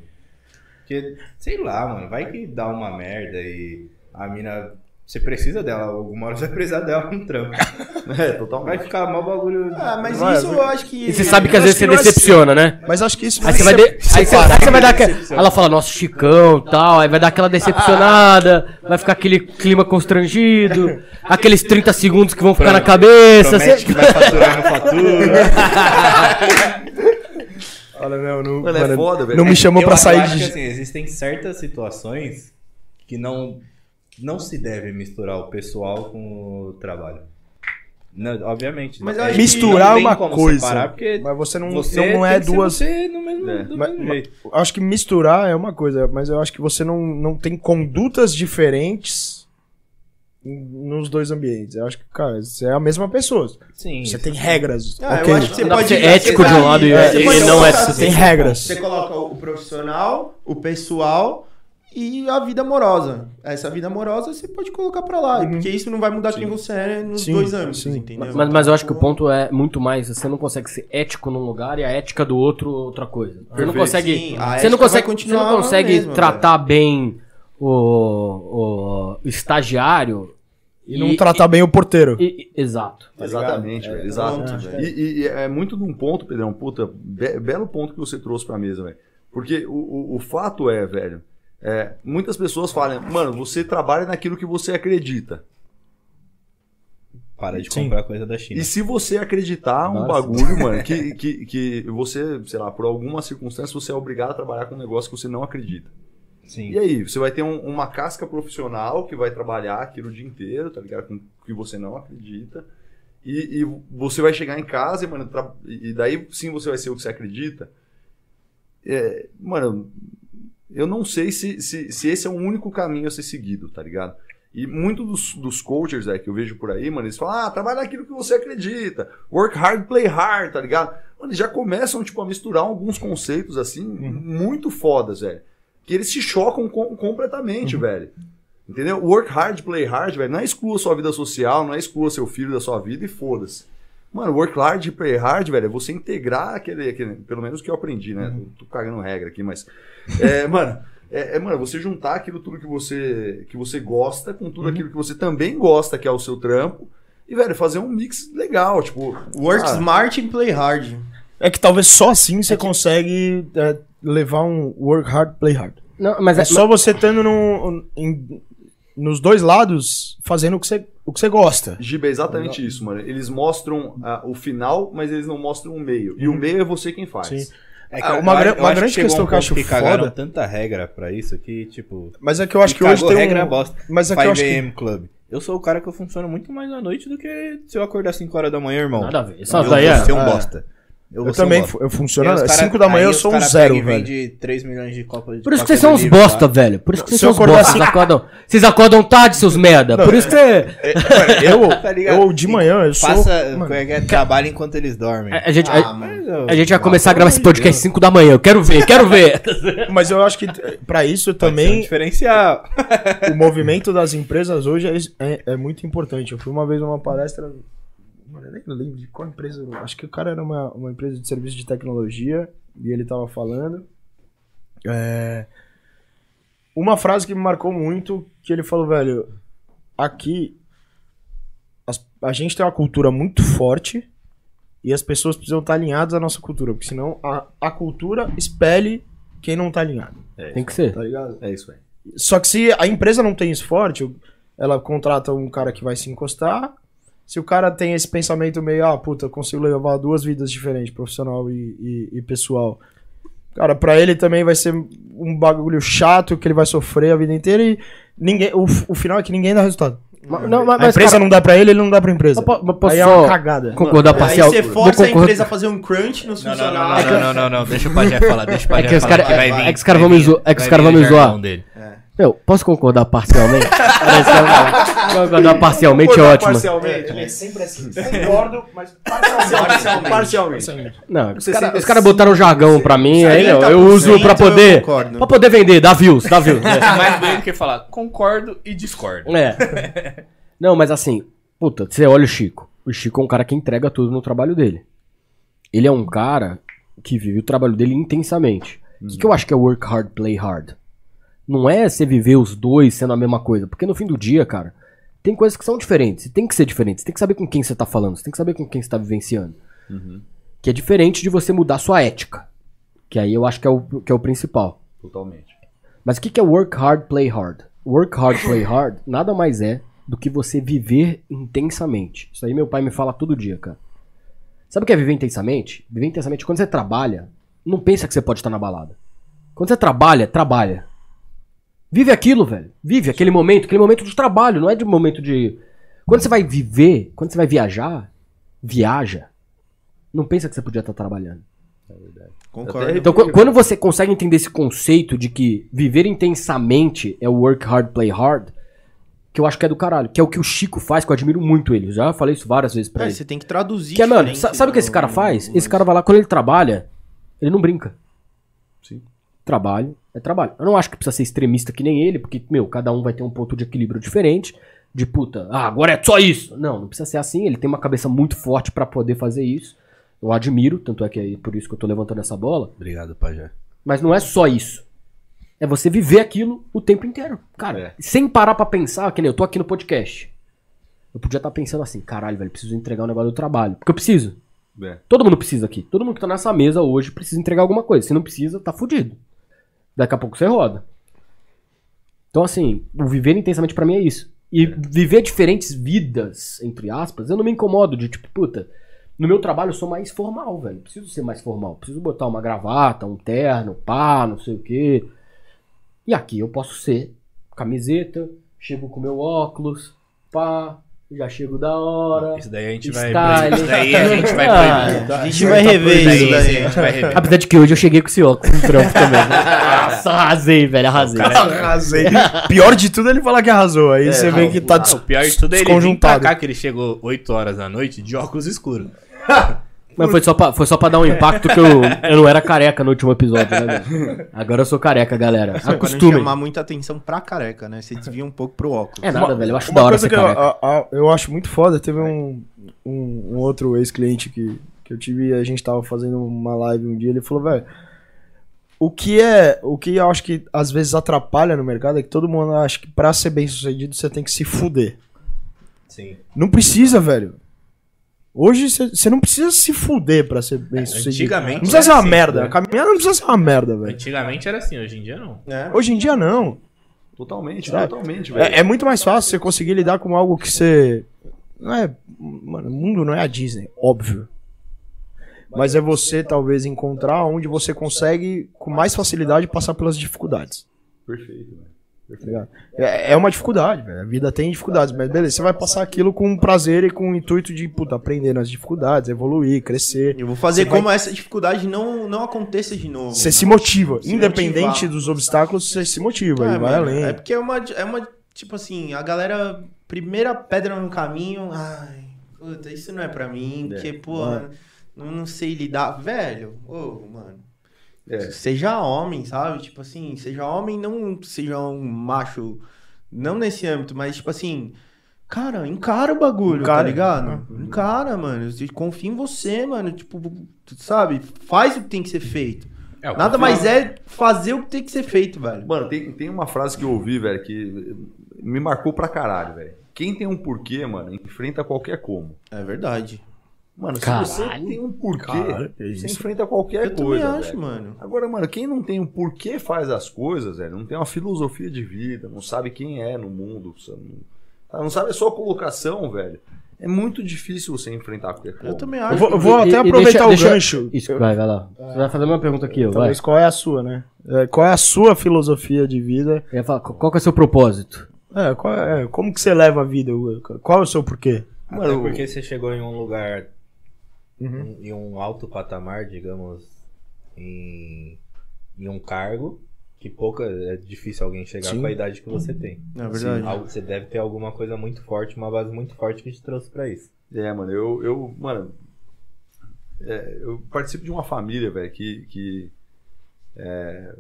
Speaker 1: Porque, sei lá, mano, vai que dá uma merda e a mina. Você precisa dela, alguma hora você vai precisar dela no trampo. [LAUGHS]
Speaker 3: é,
Speaker 1: Vai
Speaker 3: totalmente.
Speaker 1: ficar mal bagulho.
Speaker 2: Ah, mas
Speaker 5: Vai,
Speaker 2: isso eu acho que.
Speaker 4: E você sabe que às vezes
Speaker 5: que
Speaker 4: você
Speaker 5: não é
Speaker 4: decepciona, né?
Speaker 5: Mas acho que isso
Speaker 4: Aí você vai, de... aí você, aí você vai dar aquela... Ela fala, nossa, Chicão tal, aí vai dar aquela decepcionada, vai ficar aquele clima constrangido, [LAUGHS] aqueles 30 segundos que vão ficar na cabeça.
Speaker 1: Promete
Speaker 4: Você...
Speaker 1: que vai faturar no fatura. [LAUGHS]
Speaker 5: Olha, não, não,
Speaker 3: Mano, é foda, velho.
Speaker 5: não me chamou
Speaker 1: Eu
Speaker 5: pra
Speaker 1: acho-
Speaker 5: sair de.
Speaker 1: assim, existem certas situações que não, não se deve misturar o pessoal com o trabalho. Não, obviamente.
Speaker 2: Mas acho
Speaker 5: Misturar
Speaker 1: não
Speaker 5: é uma coisa.
Speaker 1: separar,
Speaker 5: Mas você não,
Speaker 1: você
Speaker 5: não, é duas.
Speaker 1: você no mesmo,
Speaker 3: É.
Speaker 1: do
Speaker 5: Mas-
Speaker 1: mesmo
Speaker 5: mas-
Speaker 1: jeito.
Speaker 5: Acho que misturar é uma coisa, mas eu acho que você não, não tem condutas diferentes nos dois ambientes. Eu acho que, cara, você é a mesma pessoa.
Speaker 1: Sim.
Speaker 5: Você tem regras.
Speaker 2: Ah,
Speaker 5: ok.
Speaker 2: eu acho que você
Speaker 4: Não
Speaker 2: pode
Speaker 4: ser ético de um lado e-
Speaker 2: Você
Speaker 5: e
Speaker 2: pode
Speaker 5: não
Speaker 2: colocar
Speaker 5: ético.
Speaker 2: assim,
Speaker 5: Tem regras.
Speaker 2: Você coloca o profissional, o pessoal e a vida amorosa. Essa vida amorosa você pode colocar pra lá, porque isso não vai mudar quem você é nos
Speaker 5: Uhum. Sim,
Speaker 2: dois âmbitos,
Speaker 5: sim.
Speaker 2: entendeu?
Speaker 4: Mas, mas eu acho que o ponto é muito mais, você não consegue ser ético num lugar e a ética do outro outra coisa. Você não
Speaker 2: Perfeito.
Speaker 4: consegue,
Speaker 2: Sim,
Speaker 4: você não consegue, você
Speaker 2: continuar
Speaker 4: não consegue
Speaker 2: mesma,
Speaker 4: tratar bem o, o estagiário
Speaker 5: E não tratar bem o porteiro.
Speaker 4: e- e- exato.
Speaker 3: Exatamente, velho. Exato.
Speaker 2: pronto, velho.
Speaker 3: E, e- e é muito de um ponto, Pedrão, puta, be- belo ponto que você trouxe pra mesa, velho. Porque o, o, o fato é, velho, é, muitas pessoas falam, mano, você trabalha naquilo que você acredita.
Speaker 1: Para de
Speaker 5: Sim.
Speaker 1: comprar coisa da China.
Speaker 3: E se você acreditar um
Speaker 4: Nossa.
Speaker 3: bagulho, mano, que, [LAUGHS] que, que você, sei lá, por alguma circunstância, você é obrigado a trabalhar com um negócio que você não acredita.
Speaker 1: Sim.
Speaker 3: E aí, você vai ter um- uma casca profissional que vai trabalhar aquilo o dia inteiro, tá ligado? Com o que você não acredita. E, e você vai chegar em casa e, mano, e daí sim você vai ser o que você acredita. É, mano, eu não sei se, se, se esse é o único caminho a ser seguido, tá ligado? E muitos dos, dos coaches é, que eu vejo por aí, mano, eles falam, ah, trabalha naquilo que você acredita. Work hard, play hard, tá ligado? Mano, eles já começam, tipo, a misturar alguns conceitos, assim, muito fodas, velho. Que eles se chocam com- completamente, velho. Entendeu? Work hard, play hard, velho. Não é exclua sua vida social, não é exclua seu filho da sua vida e foda-se. Mano, work hard e play hard, velho, é você integrar aquele, aquele- Pelo menos o que eu aprendi, né? Tô, tô cagando regra aqui, mas. É, [LAUGHS] mano, é, é, mano, você juntar aquilo tudo que você, que você gosta com tudo aquilo que você também gosta, que é o seu trampo. E, velho, fazer um mix legal, tipo.
Speaker 2: Work
Speaker 3: ah,
Speaker 2: smart and play hard.
Speaker 5: É que talvez só assim você consegue é, levar um work hard, play hard.
Speaker 4: Não, mas
Speaker 5: É só você estando no, em- nos dois lados fazendo o que você, o que você gosta.
Speaker 3: Giba, é exatamente isso, mano. Eles mostram ah, o final, mas eles não mostram o meio. E o meio é você quem faz.
Speaker 5: Sim.
Speaker 1: É
Speaker 5: Ah,
Speaker 1: eu-
Speaker 5: uma
Speaker 1: eu eu
Speaker 5: uma grande
Speaker 1: chegou
Speaker 5: questão
Speaker 1: um
Speaker 5: que eu acho
Speaker 1: que cagaram
Speaker 5: foda-
Speaker 1: tanta regra pra isso que, tipo...
Speaker 5: Mas é que eu acho que hoje
Speaker 1: cagou
Speaker 5: tem
Speaker 1: regra é
Speaker 5: um...
Speaker 1: bosta.
Speaker 5: Mas é que eu acho que...
Speaker 1: 5am Club. Eu sou o cara que eu funciono muito mais à noite do que se eu acordar 5 horas da manhã, irmão.
Speaker 4: Nada a ver. Isso daí é-
Speaker 1: vou ser um
Speaker 5: é.
Speaker 1: bosta.
Speaker 5: Eu,
Speaker 1: um
Speaker 5: também, eu funciono.
Speaker 1: cara-
Speaker 5: 5 da manhã eu sou um zero, velho.
Speaker 1: vende 3 milhões de copas de
Speaker 4: Por isso que vocês são uns bosta,
Speaker 1: lá.
Speaker 4: velho. Por isso que vocês são
Speaker 5: eu
Speaker 4: uns bosta.
Speaker 5: assim-
Speaker 4: Vocês acordam, vocês acordam tarde, seus merda. Por isso que você...
Speaker 5: Eu, [LAUGHS]
Speaker 1: Tá
Speaker 5: eu de manhã, eu sou.
Speaker 1: Passa,
Speaker 5: Mano,
Speaker 1: é que é? trabalha enquanto eles dormem.
Speaker 4: A, a gente,
Speaker 2: Ah,
Speaker 4: a, a gente vai começar a gravar esse podcast 5 da manhã. Eu quero ver, quero ver. [LAUGHS]
Speaker 5: Mas eu acho que eh, pra isso
Speaker 1: um
Speaker 5: também
Speaker 1: diferencial.
Speaker 5: o movimento das empresas hoje é, é, é muito importante. Eu fui uma vez numa palestra. Eu nem lembro de qual empresa. Acho que o cara era uma, uma empresa de serviço de tecnologia e ele tava falando. É, uma frase que me marcou muito, que ele falou, velho, aqui as- a gente tem uma cultura muito forte e as pessoas precisam estar alinhadas à nossa cultura, porque senão a, a cultura espelhe quem não tá alinhado,
Speaker 4: Tem que ser.
Speaker 5: tá ligado?
Speaker 3: É isso aí.
Speaker 5: Só que se a empresa não tem isso forte, ela contrata um cara que vai se encostar. Se o cara tem esse pensamento meio, ah, puta, eu consigo levar duas vidas diferentes, profissional e, e- e pessoal. Cara, pra ele também vai ser um bagulho chato que ele vai sofrer a vida inteira e ninguém, o, o final é que ninguém dá resultado.
Speaker 4: Mas, não,
Speaker 5: a
Speaker 4: mas,
Speaker 5: empresa
Speaker 4: cara,
Speaker 5: não dá pra ele, ele não dá pra empresa.
Speaker 4: mas
Speaker 5: Aí é uma cagada.
Speaker 4: concordar
Speaker 2: Aí
Speaker 4: parcial.
Speaker 2: você
Speaker 4: Vou
Speaker 2: força a empresa a fazer um crunch nos
Speaker 1: Não, não, não,
Speaker 2: funcionários.
Speaker 1: não, não, não, não, deixa o Pajé falar, deixa o
Speaker 4: É
Speaker 1: Pajé
Speaker 4: que os
Speaker 1: falar.
Speaker 4: cara-
Speaker 1: vai
Speaker 4: é-
Speaker 1: vir-
Speaker 4: é que os caras
Speaker 1: vai
Speaker 4: vão me
Speaker 1: vir-
Speaker 4: zo- é que os caras vão me zoar. Meu, posso concordar parcialmente? Parece que eu- concordar parcialmente é ótimo.
Speaker 5: É sempre assim. Concordo, mas parcialmente.
Speaker 4: Não, os caras
Speaker 3: sempre
Speaker 4: os caras
Speaker 3: assim,
Speaker 4: botaram jargão pra mim, aí eu, eu
Speaker 2: 30%
Speaker 4: uso pra
Speaker 2: eu
Speaker 4: poder, pra poder vender, dá views, dá views.
Speaker 1: É mais bonito que falar concordo e discordo.
Speaker 4: É. Não, mas assim, puta, você olha o Chico. O Chico é um cara que entrega tudo no trabalho dele. Ele é um cara que vive o trabalho dele intensamente. O que, que eu acho que é work hard, play hard? Não é você viver os dois sendo a mesma coisa. Porque no fim do dia, cara, tem coisas que são diferentes. E tem que ser diferentes. Você tem que saber com quem você tá falando. Você tem que saber com quem você tá vivenciando. Que é diferente de você mudar sua ética. Que aí eu acho que é o, que é o principal.
Speaker 3: Totalmente.
Speaker 4: Mas o que, que é work hard, play hard? Work hard, play hard [LAUGHS] nada mais é do que você viver intensamente. Isso aí meu pai me fala todo dia, cara. Sabe o que é viver intensamente? Viver intensamente, quando você trabalha, não pensa que você pode estar na balada. Quando você trabalha, trabalha. Vive aquilo, velho. Vive aquele momento, aquele momento de trabalho, não é de momento de. Quando você vai viver, quando você vai viajar, viaja. Não pensa que você podia estar trabalhando.
Speaker 2: Concordo.
Speaker 4: Então, qu- quando você consegue entender esse conceito de que viver intensamente é o work hard, play hard, que eu acho que é do caralho, que é o que o Chico faz, que eu admiro muito ele. Já falei isso várias vezes pra
Speaker 2: É,
Speaker 4: ele.
Speaker 2: você tem que traduzir.
Speaker 4: Que é, mano, sabe o que esse cara faz? Esse cara vai lá, quando ele trabalha, ele não brinca.
Speaker 3: Sim.
Speaker 4: Trabalho é trabalho. Eu não acho que precisa ser extremista que nem ele, porque, meu, cada um vai ter um ponto de equilíbrio diferente. De puta, ah, agora é só isso. Não, não precisa ser assim. Ele tem uma cabeça muito forte pra poder fazer isso. Eu admiro, tanto é que é por isso que eu tô levantando essa bola.
Speaker 1: Obrigado, Pajé.
Speaker 4: Mas não é só isso. É você viver aquilo o tempo inteiro. Cara,
Speaker 3: É.
Speaker 4: sem parar pra pensar, que nem eu tô aqui no podcast. Eu podia estar pensando assim, caralho, velho, preciso entregar um negócio do trabalho. Porque eu preciso.
Speaker 3: É.
Speaker 4: Todo mundo precisa aqui. Todo mundo que tá nessa mesa hoje precisa entregar alguma coisa. Se não precisa, tá fudido. Daqui a pouco você roda. Então, assim, o viver intensamente pra mim é isso. E viver diferentes vidas, entre aspas, eu não me incomodo de tipo, puta, no meu trabalho eu sou mais formal, velho. Preciso ser mais formal. Preciso botar uma gravata, um terno, pá, não sei o quê. E aqui eu posso ser camiseta, chego com meu óculos, pá, já chego da hora.
Speaker 1: Isso daí a gente vai.
Speaker 4: Style.
Speaker 1: Isso daí a gente vai [LAUGHS]
Speaker 4: Ah,
Speaker 1: proibir.
Speaker 2: A gente vai rever
Speaker 1: Isso
Speaker 2: isso
Speaker 1: daí a
Speaker 2: daí.
Speaker 1: gente vai rever.
Speaker 4: Apesar de que hoje eu cheguei com esse óculos no trampo [LAUGHS] também. Nossa, arrasei, velho, arrasei.
Speaker 5: Arrasei. Pior de tudo é ele falar que arrasou. Aí você vê que tá
Speaker 1: Ah, o pior de tudo é ele vir pra
Speaker 5: desconjuntado.
Speaker 1: cá, que ele chegou 8 horas da noite de óculos escuros. [LAUGHS]
Speaker 4: Mas foi só, pra, foi só pra dar um impacto que eu, [LAUGHS] eu não era careca no último episódio, né? velho? Agora eu sou careca, galera.
Speaker 2: Não
Speaker 4: Acostumem.
Speaker 2: chamar muita atenção pra careca, né? Você desvia um pouco pro óculos.
Speaker 4: É nada, velho. Eu acho
Speaker 5: Uma
Speaker 4: da hora
Speaker 5: coisa
Speaker 4: ser
Speaker 5: que eu,
Speaker 4: careca.
Speaker 5: a- a- eu acho muito foda, teve um, um, um outro ex-cliente que, que eu tive e a gente tava fazendo uma live um dia, ele falou, velho, o que é, o que eu acho que às vezes atrapalha no mercado é que todo mundo acha que pra ser bem sucedido você tem que se fuder.
Speaker 1: Sim.
Speaker 5: Não precisa, velho. Hoje você não precisa se fuder pra ser bem sucedido.
Speaker 1: Antigamente
Speaker 5: Não precisa ser uma
Speaker 1: assim,
Speaker 5: merda.
Speaker 1: né?
Speaker 5: A caminhada não precisa ser uma merda, velho.
Speaker 1: Antigamente era assim, hoje em dia não.
Speaker 2: É.
Speaker 5: Hoje em dia não.
Speaker 3: Totalmente,
Speaker 5: Sabe?
Speaker 3: totalmente, velho.
Speaker 5: É, é muito mais fácil você conseguir lidar com algo que você. Não é. Mano, o mundo não é a Disney, óbvio. Mas é você, talvez, encontrar onde você consegue, com mais facilidade, passar pelas dificuldades.
Speaker 3: Perfeito, velho.
Speaker 5: Ligado? É, é uma dificuldade, velho. A vida tem dificuldades, mas beleza, você vai passar aquilo com prazer e com o intuito de, puta, aprender nas dificuldades, evoluir, crescer.
Speaker 2: Eu vou fazer
Speaker 5: Você
Speaker 2: como essa dificuldade não, não aconteça de novo.
Speaker 5: Você se motiva.
Speaker 2: Se
Speaker 5: Independente
Speaker 2: motivar.
Speaker 5: dos obstáculos, você se motiva
Speaker 2: É,
Speaker 5: e vai além.
Speaker 2: É porque é uma, é uma. Tipo assim, a galera. Primeira pedra no caminho. Ai, puta, isso não é pra mim. Porque, pô, não, não sei lidar. Velho, ô, mano.
Speaker 3: É.
Speaker 2: Seja homem, sabe? Tipo assim, seja homem, não seja um macho. Não nesse âmbito, mas tipo assim. Cara, encara o bagulho,
Speaker 5: Encara.
Speaker 2: tá ligado? Encara, mano. Eu confio em você, mano. Tipo, sabe? Faz o que tem que ser feito.
Speaker 1: É,
Speaker 2: Nada
Speaker 1: confio-
Speaker 2: mais é fazer o que tem que ser feito, velho.
Speaker 3: Mano, tem, tem uma frase que eu ouvi, velho, que me marcou pra caralho, velho. Quem tem um porquê, mano, enfrenta qualquer como.
Speaker 2: É verdade.
Speaker 3: Mano, se
Speaker 4: Caralho.
Speaker 3: você tem um porquê,
Speaker 5: Caralho, é
Speaker 3: você
Speaker 5: isso.
Speaker 3: enfrenta qualquer
Speaker 2: Eu também
Speaker 3: coisa.
Speaker 2: acho,
Speaker 3: velho.
Speaker 2: mano.
Speaker 3: Agora, mano, quem não tem um porquê faz as coisas, velho, não tem uma filosofia de vida, não sabe quem é no mundo, sabe? não, sabe a sua colocação, velho. É muito difícil você enfrentar qualquer coisa.
Speaker 2: Eu também
Speaker 5: Eu
Speaker 2: acho.
Speaker 5: vou, eu vou até
Speaker 4: e
Speaker 5: aproveitar
Speaker 4: deixa-
Speaker 5: o
Speaker 4: deixa-
Speaker 5: gancho.
Speaker 4: Isso, vai, vai lá. Você vai fazer uma pergunta aqui, vai.
Speaker 5: Talvez qual é a sua, né? É, qual é a sua filosofia de vida?
Speaker 4: Eu ia falar, qual é o seu propósito?
Speaker 5: É, qual é- como que você leva a vida? Qual é o seu porquê?
Speaker 6: Até
Speaker 3: Mano,
Speaker 6: porque você chegou em um lugar,
Speaker 5: Uhum.
Speaker 6: em, em um alto patamar, digamos, em, em um cargo, que pouca, é difícil alguém chegar
Speaker 5: Sim.
Speaker 6: com a idade que você tem.
Speaker 2: É verdade.
Speaker 6: Algo- você deve ter alguma coisa muito forte, uma base muito forte que te trouxe pra isso.
Speaker 3: É, mano, eu, eu mano, é, eu participo de uma família, velho, que, que é,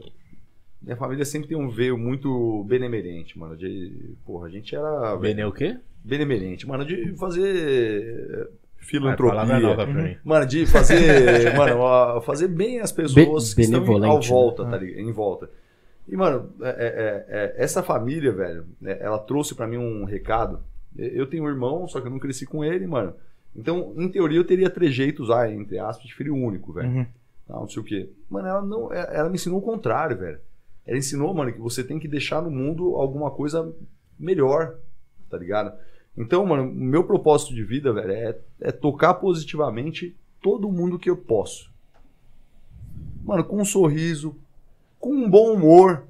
Speaker 3: minha família sempre tem um veio muito benemerente, mano, de, porra, a gente era
Speaker 1: Bene o quê?
Speaker 3: benemerente, mano, de fazer filantropia,
Speaker 1: nova pra mim.
Speaker 3: mano, de fazer, [LAUGHS] mano, ó, fazer bem as pessoas
Speaker 4: Be-
Speaker 3: que estão em, ao
Speaker 4: né?
Speaker 3: volta, tá ligado? Em volta. E, mano, é- é- é- essa família, velho, né, ela trouxe pra mim um recado. Eu tenho um irmão, só que eu não cresci com ele, mano. Então, em teoria, eu teria trejeitos, ah, entre aspas, de filho único, velho.
Speaker 5: Uhum.
Speaker 3: Não, não sei o quê. Mano, ela não. é- Ela me ensinou o contrário, velho. Ela ensinou, mano, que você tem que deixar no mundo alguma coisa melhor, tá ligado? Então, mano, meu propósito de vida, velho, é, é tocar positivamente todo mundo que eu posso. Mano, com um sorriso, com um bom humor.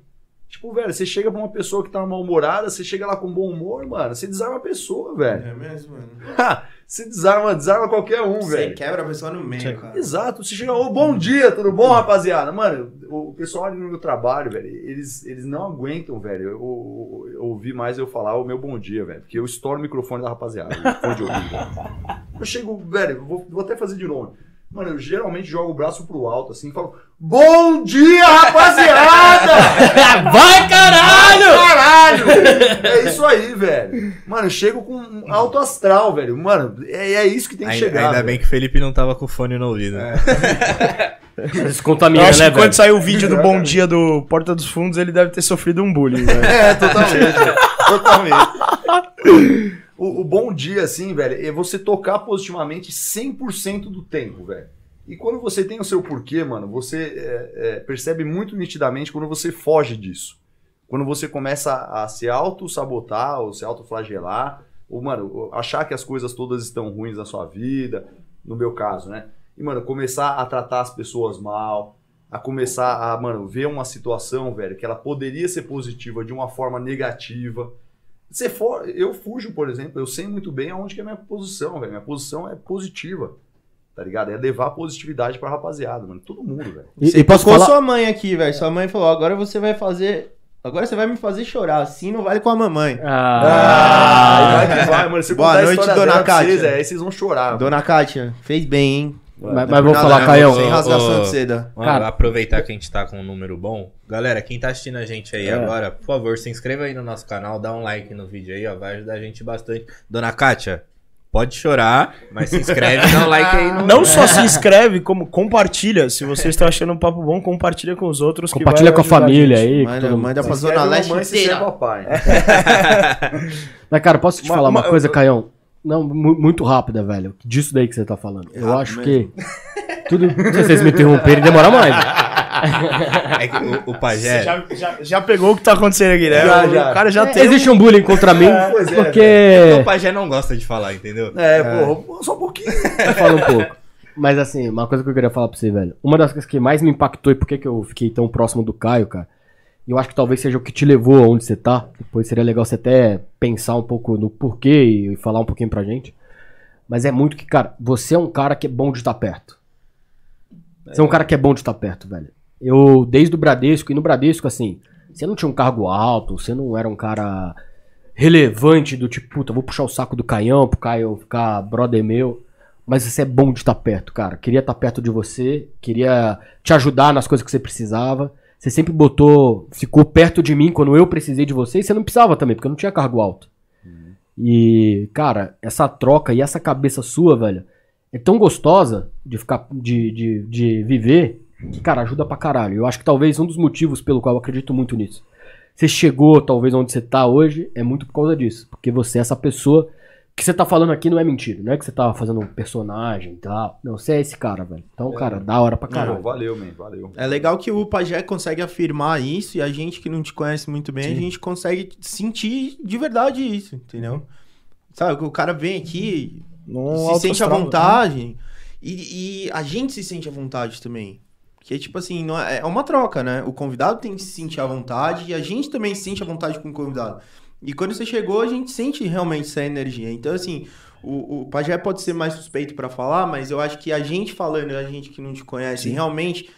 Speaker 3: Tipo, velho, você chega pra uma pessoa que tá mal-humorada, você chega lá com bom humor, mano, você desarma a pessoa, velho.
Speaker 2: É mesmo, mano. [LAUGHS]
Speaker 3: você desarma, desarma qualquer um,
Speaker 2: Você
Speaker 3: velho.
Speaker 2: quebra a pessoa no meio, cara.
Speaker 3: Exato, você chega, ô, bom dia, tudo bom, rapaziada? Mano, o pessoal ali no meu trabalho, velho, eles, eles não aguentam, velho, eu, eu, eu ouvir mais eu falar o meu bom dia, velho, porque eu estouro o microfone da rapaziada, o fone de ouvido, velho. [LAUGHS] Eu chego, velho, vou, vou até fazer de novo. Mano, eu geralmente jogo o braço pro alto, assim, e falo, bom dia, rapaziada! [LAUGHS]
Speaker 4: Vai, caralho!
Speaker 3: Caralho! É isso aí, velho. Mano, eu chego com um alto astral, velho. Mano, é, é isso que tem que
Speaker 1: Ainda,
Speaker 3: chegar.
Speaker 1: ainda
Speaker 3: velho.
Speaker 1: bem que o Felipe não tava com o fone no ouvido. [LAUGHS]
Speaker 4: Isso
Speaker 5: Eu
Speaker 4: contamina,
Speaker 5: acho
Speaker 4: né,
Speaker 5: que quando
Speaker 4: velho?
Speaker 5: sair o vídeo do Bom Dia do Porta dos Fundos, ele deve ter sofrido um bullying, [LAUGHS] velho.
Speaker 3: É, totalmente. velho. totalmente. O, o bom dia, assim, velho, é você tocar positivamente 100% do tempo, velho. E quando você tem o seu porquê, mano, você é, é, percebe muito nitidamente quando você foge disso. Quando você começa a, a se auto-sabotar ou se auto-flagelar, ou, mano, achar que as coisas todas estão ruins na sua vida, no meu caso, né? E, mano, começar a tratar as pessoas mal, a começar a, mano, ver uma situação, velho, que ela poderia ser positiva de uma forma negativa. Você for, eu fujo, por exemplo, eu sei muito bem aonde que é a minha posição, velho. Minha posição é positiva. Tá ligado? É levar positividade pra rapaziada, mano. Todo mundo, velho.
Speaker 4: E,
Speaker 2: Você
Speaker 4: e posso falar...
Speaker 2: sua mãe aqui, velho. Sua mãe falou, agora você vai fazer... Agora você vai me fazer chorar. Assim não vale com a mamãe.
Speaker 4: Ah,
Speaker 3: Ah, vai que vai, mano. Se
Speaker 2: Boa noite, dona
Speaker 3: dela pra vocês,
Speaker 2: Kátia.
Speaker 3: é, aí vocês vão chorar.
Speaker 2: Dona Kátia, fez bem, hein?
Speaker 4: Mas,
Speaker 2: Não
Speaker 4: mas vou falar, Caião.
Speaker 2: Sem rasgação de seda.
Speaker 1: Vamos
Speaker 4: Cara.
Speaker 1: aproveitar que a gente tá com um número bom. Galera, quem tá assistindo a gente aí
Speaker 4: É.
Speaker 1: agora, por favor, se inscreva aí no nosso canal, dá um like no vídeo aí, ó, vai ajudar a gente bastante. Dona Kátia, pode chorar, mas se inscreve, dá um like aí no
Speaker 5: Não só se inscreve, como compartilha. Se você está achando um papo bom, compartilha com os outros. que
Speaker 4: Compartilha
Speaker 5: vai
Speaker 4: com a família
Speaker 5: gente.
Speaker 4: aí.
Speaker 2: Manda, manda pra
Speaker 3: Se
Speaker 2: Zona Leste inteira.
Speaker 3: papai.
Speaker 4: Mas, [LAUGHS] cara, posso te
Speaker 5: Uma-
Speaker 4: falar uma,
Speaker 5: uma-
Speaker 4: coisa,
Speaker 5: eu-
Speaker 4: Caião? Não, mu- muito rápida, velho. Disso daí que você tá falando. Eu
Speaker 2: Rápido
Speaker 4: acho
Speaker 2: mesmo.
Speaker 4: que. [LAUGHS] Tudo. Se vocês me interromperem, demora mais.
Speaker 1: É que o, o pajé.
Speaker 5: Já, já, já pegou o que tá acontecendo aqui, né?
Speaker 3: Já,
Speaker 5: o
Speaker 3: já.
Speaker 5: cara já
Speaker 4: É,
Speaker 5: tem.
Speaker 4: Existe um bullying contra mim,
Speaker 3: pois é,
Speaker 4: porque.
Speaker 1: O pajé não gosta de falar, entendeu?
Speaker 3: É, pô, só um pouquinho.
Speaker 4: Fala um pouco. Mas assim, uma coisa que eu queria falar pra você, velho. Uma das coisas que mais me impactou e por que que eu fiquei tão próximo do Caio, cara. E eu acho que talvez seja o que te levou aonde você tá. Depois seria legal você até pensar um pouco no porquê e falar um pouquinho pra gente. Mas é muito que, cara, você é um cara que é bom de estar perto. Você é um cara que é bom de estar perto, velho. Eu, desde o Bradesco, e no Bradesco, assim, você não tinha um cargo alto, você não era um cara relevante do tipo, puta, vou puxar o saco do Caião pro Caio ficar brother meu. Mas você é bom de estar perto, cara. Queria estar perto de você, queria te ajudar nas coisas que você precisava. Você sempre botou, ficou perto de mim quando eu precisei de você e você não precisava também, porque eu não tinha cargo alto. E, cara, essa troca e essa cabeça sua, velho, é tão gostosa de ficar, de, de, de viver, que, cara, ajuda pra caralho. Eu acho que talvez um dos motivos pelo qual eu acredito muito nisso. Você chegou, talvez, onde você tá hoje, é muito por causa disso. Porque você é essa pessoa. O que você tá falando aqui não é mentira. Não é que você tá fazendo um personagem e tal. Não, você é esse cara, velho. Então, cara, da hora pra caralho.
Speaker 3: valeu, man, valeu.
Speaker 2: É legal que o Pajé consegue afirmar isso e a gente que não te conhece muito bem, a gente consegue sentir de verdade isso, entendeu? Sabe, o cara vem aqui,
Speaker 5: Num
Speaker 2: se sente à
Speaker 5: astral,
Speaker 2: vontade e, e a gente se sente à vontade também. Porque, tipo assim, não é, é uma troca, né? O convidado tem que se sentir à vontade e a gente também se sente à vontade com o convidado. E quando você chegou, a gente sente realmente essa energia. Então, assim, o, o Pajé pode ser mais suspeito pra falar, mas eu acho que a gente falando, a gente que não te conhece, realmente,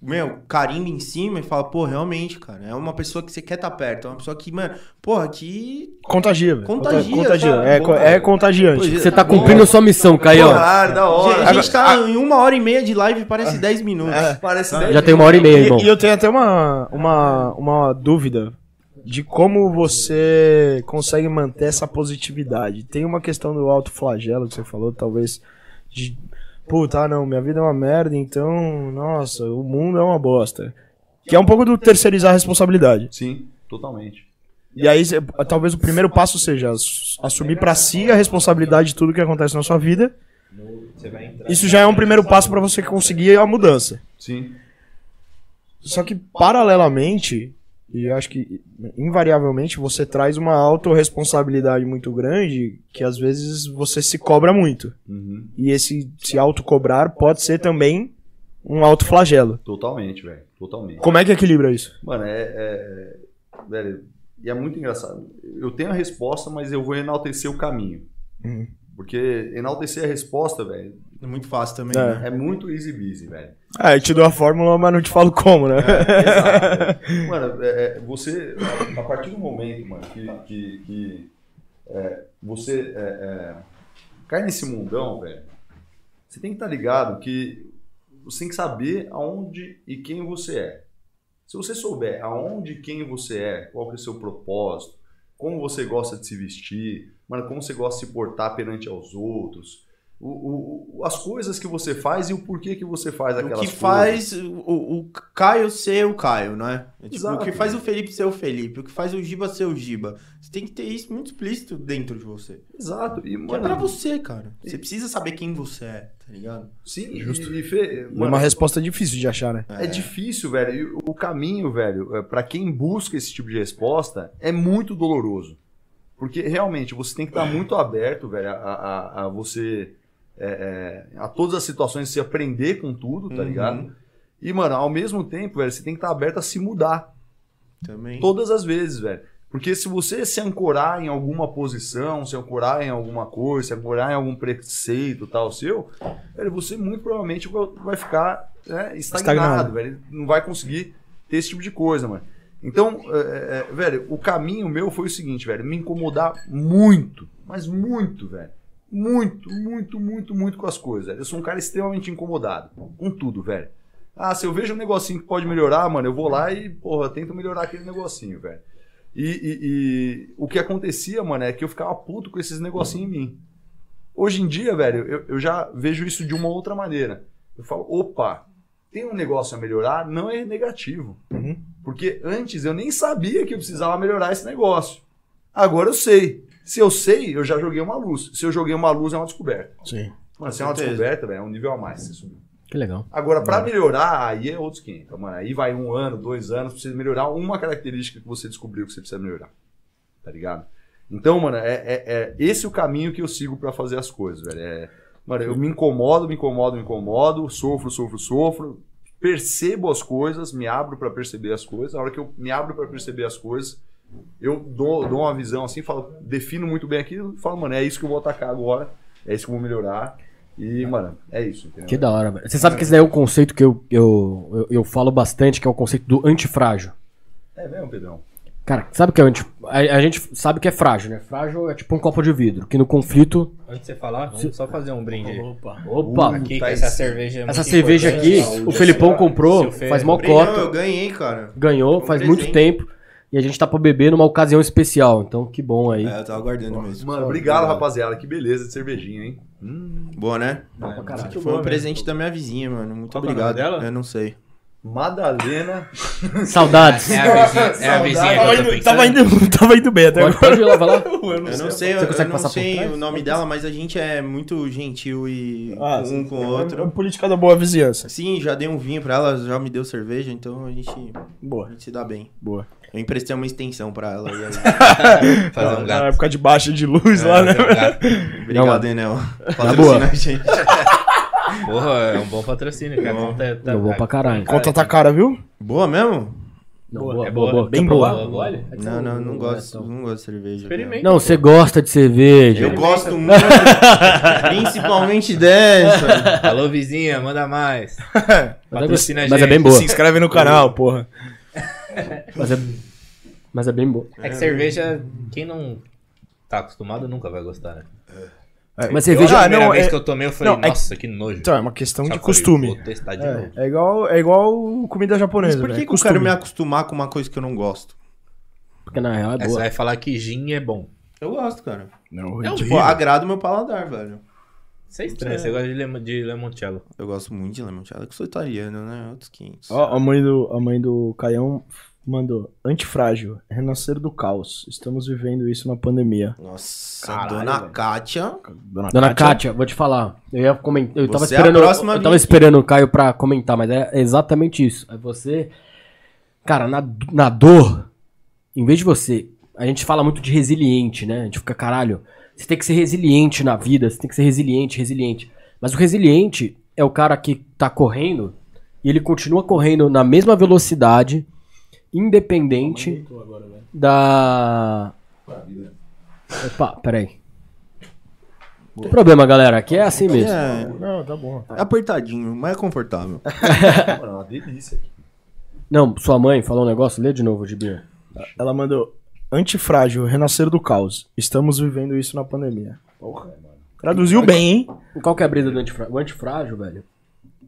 Speaker 2: meu, carimba em cima e fala, pô, realmente, cara, é uma pessoa que você quer estar perto. É uma pessoa que, mano, porra, que.
Speaker 5: Contagia, velho.
Speaker 2: Contagia,
Speaker 5: Contagia. É,
Speaker 2: Bom,
Speaker 5: é
Speaker 2: cara.
Speaker 5: contagiante.
Speaker 4: Você tá cumprindo sua missão, Caião.
Speaker 3: Claro, da
Speaker 2: A
Speaker 3: hora.
Speaker 2: gente tá em uma hora e meia de live, parece 10 minutos.
Speaker 3: Parece
Speaker 4: Já tem uma hora e meia, irmão.
Speaker 5: E, e eu tenho até uma, uma, uma dúvida de como você consegue manter essa positividade. Tem uma questão do alto flagelo que você falou, talvez de puta, ah, não, minha vida é uma merda, então, nossa, o mundo é uma bosta. Que é um pouco do terceirizar a responsabilidade.
Speaker 3: Sim, totalmente.
Speaker 5: E aí, talvez o primeiro passo seja ass- assumir pra si a responsabilidade de tudo que acontece na sua vida. Isso já é um primeiro passo pra você conseguir a mudança.
Speaker 3: Sim.
Speaker 5: Só que, paralelamente, e eu acho que invariavelmente você traz uma autorresponsabilidade muito grande que às vezes você se cobra muito.
Speaker 3: Uhum.
Speaker 5: E esse se autocobrar pode ser também um autoflagelo.
Speaker 3: Totalmente, velho. Totalmente.
Speaker 5: Como é que equilibra isso?
Speaker 3: Mano, é, é- Velho, e é muito engraçado. Eu tenho a resposta, mas eu vou enaltecer o caminho.
Speaker 5: Uhum.
Speaker 3: Porque enaltecer a resposta, velho,
Speaker 2: muito fácil também.
Speaker 5: É.
Speaker 2: né?
Speaker 3: é muito easy busy, velho.
Speaker 5: Ah, eu te dou a fórmula, mas não te falo como, né? [LAUGHS]
Speaker 3: Exato, velho. Mano, é, é, você, a partir do momento, mano, que, que, que, é, você é, é, cai nesse mundão, velho, você tem que estar ligado que você tem que saber aonde e quem você é. Se você souber aonde e quem você é, qual que é o seu propósito, como você gosta de se vestir, mano, como você gosta de se portar perante aos outros, o, o- o- as coisas que você faz e o porquê que você faz
Speaker 2: O
Speaker 3: aquelas
Speaker 2: que
Speaker 3: coisas.
Speaker 2: faz o, o Caio ser o Caio, né? É tipo,
Speaker 3: Exato.
Speaker 2: o que faz o Felipe ser o Felipe, o que faz o Giba ser o Giba. Você tem que ter isso muito explícito dentro de você.
Speaker 3: Exato. E,
Speaker 2: Que é
Speaker 3: mano,
Speaker 2: pra você, cara. Você precisa saber quem você é, tá ligado?
Speaker 3: Sim, Justo. E, e Fê,
Speaker 5: É
Speaker 3: mano,
Speaker 5: uma resposta difícil de achar, né?
Speaker 3: é difícil, velho. E o caminho, velho, é, pra quem busca esse tipo de resposta, é muito doloroso. Porque realmente você tem que estar muito aberto, velho, a, a, a você. É, é, a todas as situações, você aprender com tudo, tá
Speaker 2: Uhum.
Speaker 3: ligado? E, mano, ao mesmo tempo, velho, você tem que estar aberto a se mudar.
Speaker 2: Também.
Speaker 3: Todas as vezes, velho. Porque se você se ancorar em alguma posição, se ancorar em alguma coisa, se ancorar em algum preceito tal seu, velho, você muito provavelmente vai- vai ficar né, estagnado,
Speaker 5: Estagnado.
Speaker 3: velho. Não vai conseguir ter esse tipo de coisa, mano. Então, é, é, velho, o caminho meu foi o seguinte, velho, me incomodar muito, mas muito, velho. Muito, muito, muito, muito com as coisas, velho. Eu sou um cara extremamente incomodado com tudo, velho. Ah, se eu vejo um negocinho que pode melhorar, mano, eu vou lá e, porra, tento melhorar aquele negocinho, velho. E, e- e o que acontecia, mano, é que eu ficava puto com esses negocinhos em mim. Hoje em dia, velho, eu, eu já vejo isso de uma outra maneira. Eu falo, opa, tem um negócio a melhorar, não é negativo.
Speaker 5: Uhum.
Speaker 3: Porque antes eu nem sabia que eu precisava melhorar esse negócio. Agora eu sei. Se eu sei, eu já joguei uma luz. Se eu joguei uma luz, é uma descoberta.
Speaker 5: Sim.
Speaker 3: Mano, se é uma
Speaker 2: certeza.
Speaker 3: descoberta, velho, é um nível a mais. Você subiu.
Speaker 4: Que legal.
Speaker 3: Agora, pra melhorar, aí é outros 500. Mano, aí vai um ano, dois anos, você melhorar uma característica que você descobriu que você precisa melhorar. Tá ligado? Então, mano, é, é- é esse o caminho que eu sigo pra fazer as coisas, velho. É, mano, eu me incomodo, me incomodo, me incomodo, sofro, sofro, sofro. percebo as coisas, me abro pra perceber as coisas. A hora que eu me abro pra perceber as coisas, eu dou, dou uma visão assim, falo, defino muito bem aquilo, falo, mano, é isso que eu vou atacar agora, é isso que eu vou melhorar. E, mano, é isso, entendeu?
Speaker 4: Que da hora, velho. Você sabe que esse daí é um conceito que eu, eu, eu, eu falo bastante, que é o conceito do antifrágil.
Speaker 3: É mesmo, Pedrão.
Speaker 4: Cara, sabe o que é anti... A, a gente sabe que é frágil, né? Frágil é tipo um copo de vidro, que no conflito...
Speaker 1: Antes de você falar, vamos só fazer um brinde aí.
Speaker 4: Opa!
Speaker 1: Aqui, que essa cerveja é
Speaker 4: Essa cerveja aqui, o Felipão comprou, faz mó
Speaker 2: Não,
Speaker 4: cota,
Speaker 2: eu ganhei, cara.
Speaker 4: ganhou,
Speaker 2: um
Speaker 4: faz
Speaker 2: presente.
Speaker 4: muito tempo, e a gente tá pra beber numa ocasião especial, então que bom aí.
Speaker 2: É, eu tava guardando mesmo.
Speaker 3: Mano, obrigado, rapaziada. Que beleza de cervejinha, hein?
Speaker 2: Boa, né?
Speaker 4: pra caralho.
Speaker 2: Foi um presente da minha vizinha, mano. Muito
Speaker 7: Qual é o nome
Speaker 2: obrigado.
Speaker 7: dela?
Speaker 2: Eu não sei.
Speaker 3: Madalena.
Speaker 4: Saudades.
Speaker 1: É a vizinha, é a vizinha que
Speaker 5: Tava
Speaker 1: eu tô
Speaker 5: indo, tava, indo, [LAUGHS] tava indo bem até
Speaker 4: Pode,
Speaker 5: agora.
Speaker 4: pode ir lá, vai lá. [LAUGHS]
Speaker 2: Eu não sei, eu,
Speaker 4: Você consegue
Speaker 2: eu não sei
Speaker 4: trás?
Speaker 2: o nome dela, mas a gente é muito gentil e
Speaker 5: Ah,
Speaker 2: um com o
Speaker 5: É
Speaker 2: outro.
Speaker 5: política da boa vizinhança.
Speaker 2: Sim, já dei um vinho pra ela, já me deu cerveja, então a gente, a
Speaker 5: Boa,
Speaker 2: gente se dá bem.
Speaker 5: boa.
Speaker 2: Eu emprestei uma extensão pra ela. E aí... [LAUGHS]
Speaker 1: Fazer um
Speaker 5: Na
Speaker 1: gato.
Speaker 5: época de baixa de luz lá, né?
Speaker 1: Um.
Speaker 2: Obrigado, Enel.
Speaker 4: boa.
Speaker 2: Patrocina a gente.
Speaker 1: Porra, é um bom patrocínio, cara. Conta é- tá-
Speaker 4: Eu vou pra caralho.
Speaker 5: Conta tá cara, viu?
Speaker 2: Boa mesmo?
Speaker 4: Não,
Speaker 1: Boa, é
Speaker 4: boa,
Speaker 1: boa,
Speaker 4: boa.
Speaker 5: bem boa.
Speaker 1: Boa.
Speaker 4: É
Speaker 2: Não, não, não gosto,
Speaker 4: então.
Speaker 2: não gosto de cerveja.
Speaker 1: Experimenta.
Speaker 4: Não, você gosta de cerveja.
Speaker 2: Eu gosto [LAUGHS] muito, principalmente dessa.
Speaker 1: Alô, vizinha, manda mais.
Speaker 4: Mas é,
Speaker 1: Patrocina a
Speaker 4: mas é
Speaker 1: gente.
Speaker 4: bem boa.
Speaker 5: Se inscreve no canal, porra.
Speaker 4: Mas é, mas é bem boa.
Speaker 1: É que cerveja, quem não tá acostumado nunca vai gostar, né?
Speaker 4: Mas cerveja.
Speaker 5: Ah,
Speaker 1: a primeira
Speaker 5: não,
Speaker 1: vez
Speaker 5: é-
Speaker 1: que eu tomei, eu falei,
Speaker 5: não, é-
Speaker 1: nossa, que nojo.
Speaker 5: Então, é uma questão
Speaker 1: Só
Speaker 5: de
Speaker 1: falei,
Speaker 5: costume.
Speaker 1: Vou testar de novo.
Speaker 5: É, é igual, é igual comida japonesa,
Speaker 2: Mas por que, que eu quero me acostumar com uma coisa que eu não gosto?
Speaker 4: Porque na real é
Speaker 1: Aí você
Speaker 4: boa.
Speaker 1: vai falar que gin é bom.
Speaker 2: Eu gosto, cara.
Speaker 5: Não,
Speaker 2: Tipo,
Speaker 5: ridículo.
Speaker 2: agrada o meu paladar, velho.
Speaker 1: Você é estranho, você gosta de, lemon, de limoncello.
Speaker 2: Eu gosto muito de limoncello, que sou italiano, né? Outros 500.
Speaker 5: Ó, a mãe do, a mãe do Caião mandou. Antifrágil, renascer do caos. Estamos vivendo isso na pandemia.
Speaker 2: Nossa,
Speaker 5: Caralho,
Speaker 2: dona
Speaker 5: velho.
Speaker 2: Kátia.
Speaker 4: Dona Kátia, vou te falar. Eu ia comentar. Eu tava
Speaker 2: Você é a
Speaker 4: esperando.
Speaker 2: próxima a
Speaker 4: eu
Speaker 2: vir
Speaker 4: tava
Speaker 2: aqui.
Speaker 4: esperando o Caio pra comentar, mas é exatamente isso. É você. Cara, na, na dor, em vez de você. A gente fala muito de resiliente, né? A gente fica, caralho. Você tem que ser resiliente na vida, você tem que ser resiliente, resiliente. Mas o resiliente é o cara que tá correndo e ele continua correndo na mesma velocidade, independente da. Opa, peraí. Não tem problema, galera. Aqui é assim mesmo.
Speaker 2: É,
Speaker 5: Não, tá bom.
Speaker 2: é apertadinho, mas é confortável. [LAUGHS]
Speaker 3: Mano, é uma delícia.
Speaker 4: Não, sua mãe falou um negócio, lê de novo, Gibir.
Speaker 5: Ela mandou. Antifrágil, renascer do caos. Estamos vivendo isso na pandemia. Traduziu bem, hein?
Speaker 4: Qual que é a brisa do antifrágil? O antifrágil, velho,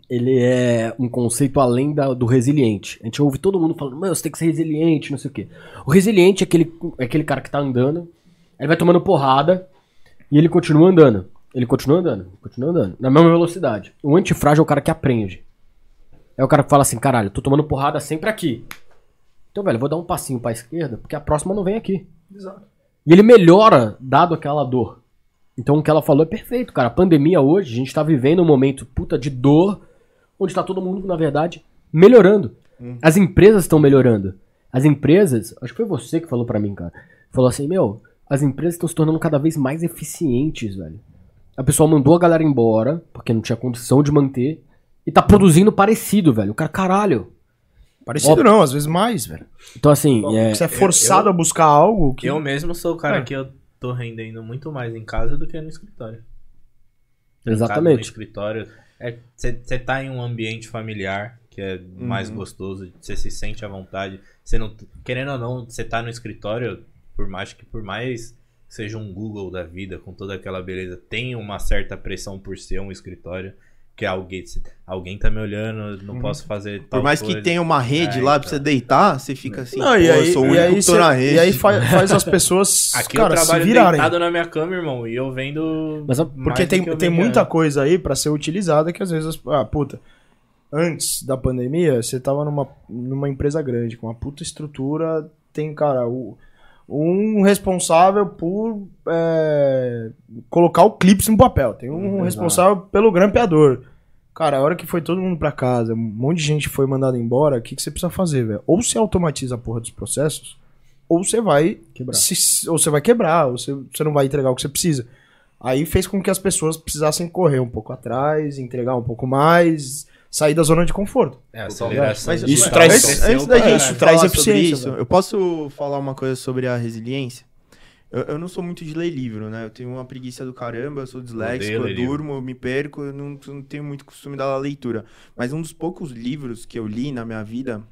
Speaker 4: ele é um conceito além da- do resiliente. A gente ouve todo mundo falando, mano, você tem que ser resiliente, não sei o quê. O resiliente é aquele, é aquele cara que tá andando, ele vai tomando porrada e ele continua andando. Ele continua andando, continua andando, na mesma velocidade. O antifrágil é o cara que aprende. É o cara que fala assim, caralho, tô tomando porrada sempre aqui. Então, velho, vou dar um passinho pra esquerda, porque a próxima não vem aqui. E ele melhora dado aquela dor. Então o que ela falou é perfeito, cara. A pandemia hoje, a gente tá vivendo um momento puta de dor, onde tá todo mundo, na verdade, melhorando. As empresas estão melhorando. As empresas, acho que foi você que falou pra mim, cara. Falou assim, meu, as empresas estão se tornando cada vez mais eficientes, velho. A pessoa mandou a galera embora, porque não tinha condição de manter, e tá produzindo parecido, velho. O cara, caralho.
Speaker 5: Parecido
Speaker 4: Ó.
Speaker 5: não, às vezes mais, velho.
Speaker 4: Então, assim, é,
Speaker 5: Você é forçado a buscar algo que.
Speaker 1: Eu mesmo sou o cara
Speaker 5: É.
Speaker 1: que eu tô rendendo muito mais em casa do que no escritório. No
Speaker 4: exatamente.
Speaker 1: escritório. Você tá em um ambiente familiar que é mais gostoso, você se sente à vontade. Você não. Querendo ou não, você tá no escritório, por mais que por mais seja um Google da vida, com toda aquela beleza, tem uma certa pressão por ser um escritório. Que alguém, alguém tá me olhando, não posso fazer tal
Speaker 2: Por mais que
Speaker 1: coisa.
Speaker 2: tenha uma rede
Speaker 1: É,
Speaker 2: lá pra
Speaker 1: então.
Speaker 2: você deitar, você fica assim,
Speaker 5: Não, e aí,
Speaker 2: eu sou o
Speaker 5: e
Speaker 2: único
Speaker 5: aí,
Speaker 2: que tô
Speaker 5: cê-
Speaker 2: na rede.
Speaker 5: e aí faz, faz as [LAUGHS] pessoas,
Speaker 1: Aqui
Speaker 5: cara,
Speaker 1: eu
Speaker 5: se virarem.
Speaker 1: deitado na minha cama, irmão, e eu vendo.
Speaker 4: Mas
Speaker 5: Porque tem,
Speaker 1: que
Speaker 5: tem muita
Speaker 1: antes.
Speaker 5: coisa aí pra ser utilizada que às vezes. Ah, puta. Antes da pandemia, você tava numa, numa empresa grande, com uma puta estrutura. Tem, cara, o, um responsável por é, colocar o clips no papel. Tem um responsável pelo grampeador. Cara, a hora que foi todo mundo pra casa, um monte de gente foi mandada embora, o que, que você precisa fazer, velho? Ou você automatiza a porra dos processos, ou você vai
Speaker 4: Quebrar.
Speaker 5: se- ou você vai quebrar, ou você, você não vai entregar o que você precisa. Aí fez com que as pessoas precisassem correr um pouco atrás, entregar um pouco mais, sair da zona de conforto.
Speaker 6: É, aceleração.
Speaker 2: Mas
Speaker 5: Isso
Speaker 2: mas
Speaker 5: traz-
Speaker 2: antes, antes da
Speaker 5: é,
Speaker 2: gente
Speaker 5: isso
Speaker 2: falar
Speaker 5: traz eficiência,
Speaker 2: isso, eu posso falar uma coisa sobre a resiliência? Eu, eu não sou muito de ler livro, né? Eu tenho uma preguiça do caramba, eu sou disléxico, eu
Speaker 1: ler
Speaker 2: durmo, eu me perco, eu não, não tenho muito costume da leitura. Mas um dos poucos livros que eu li na minha vida,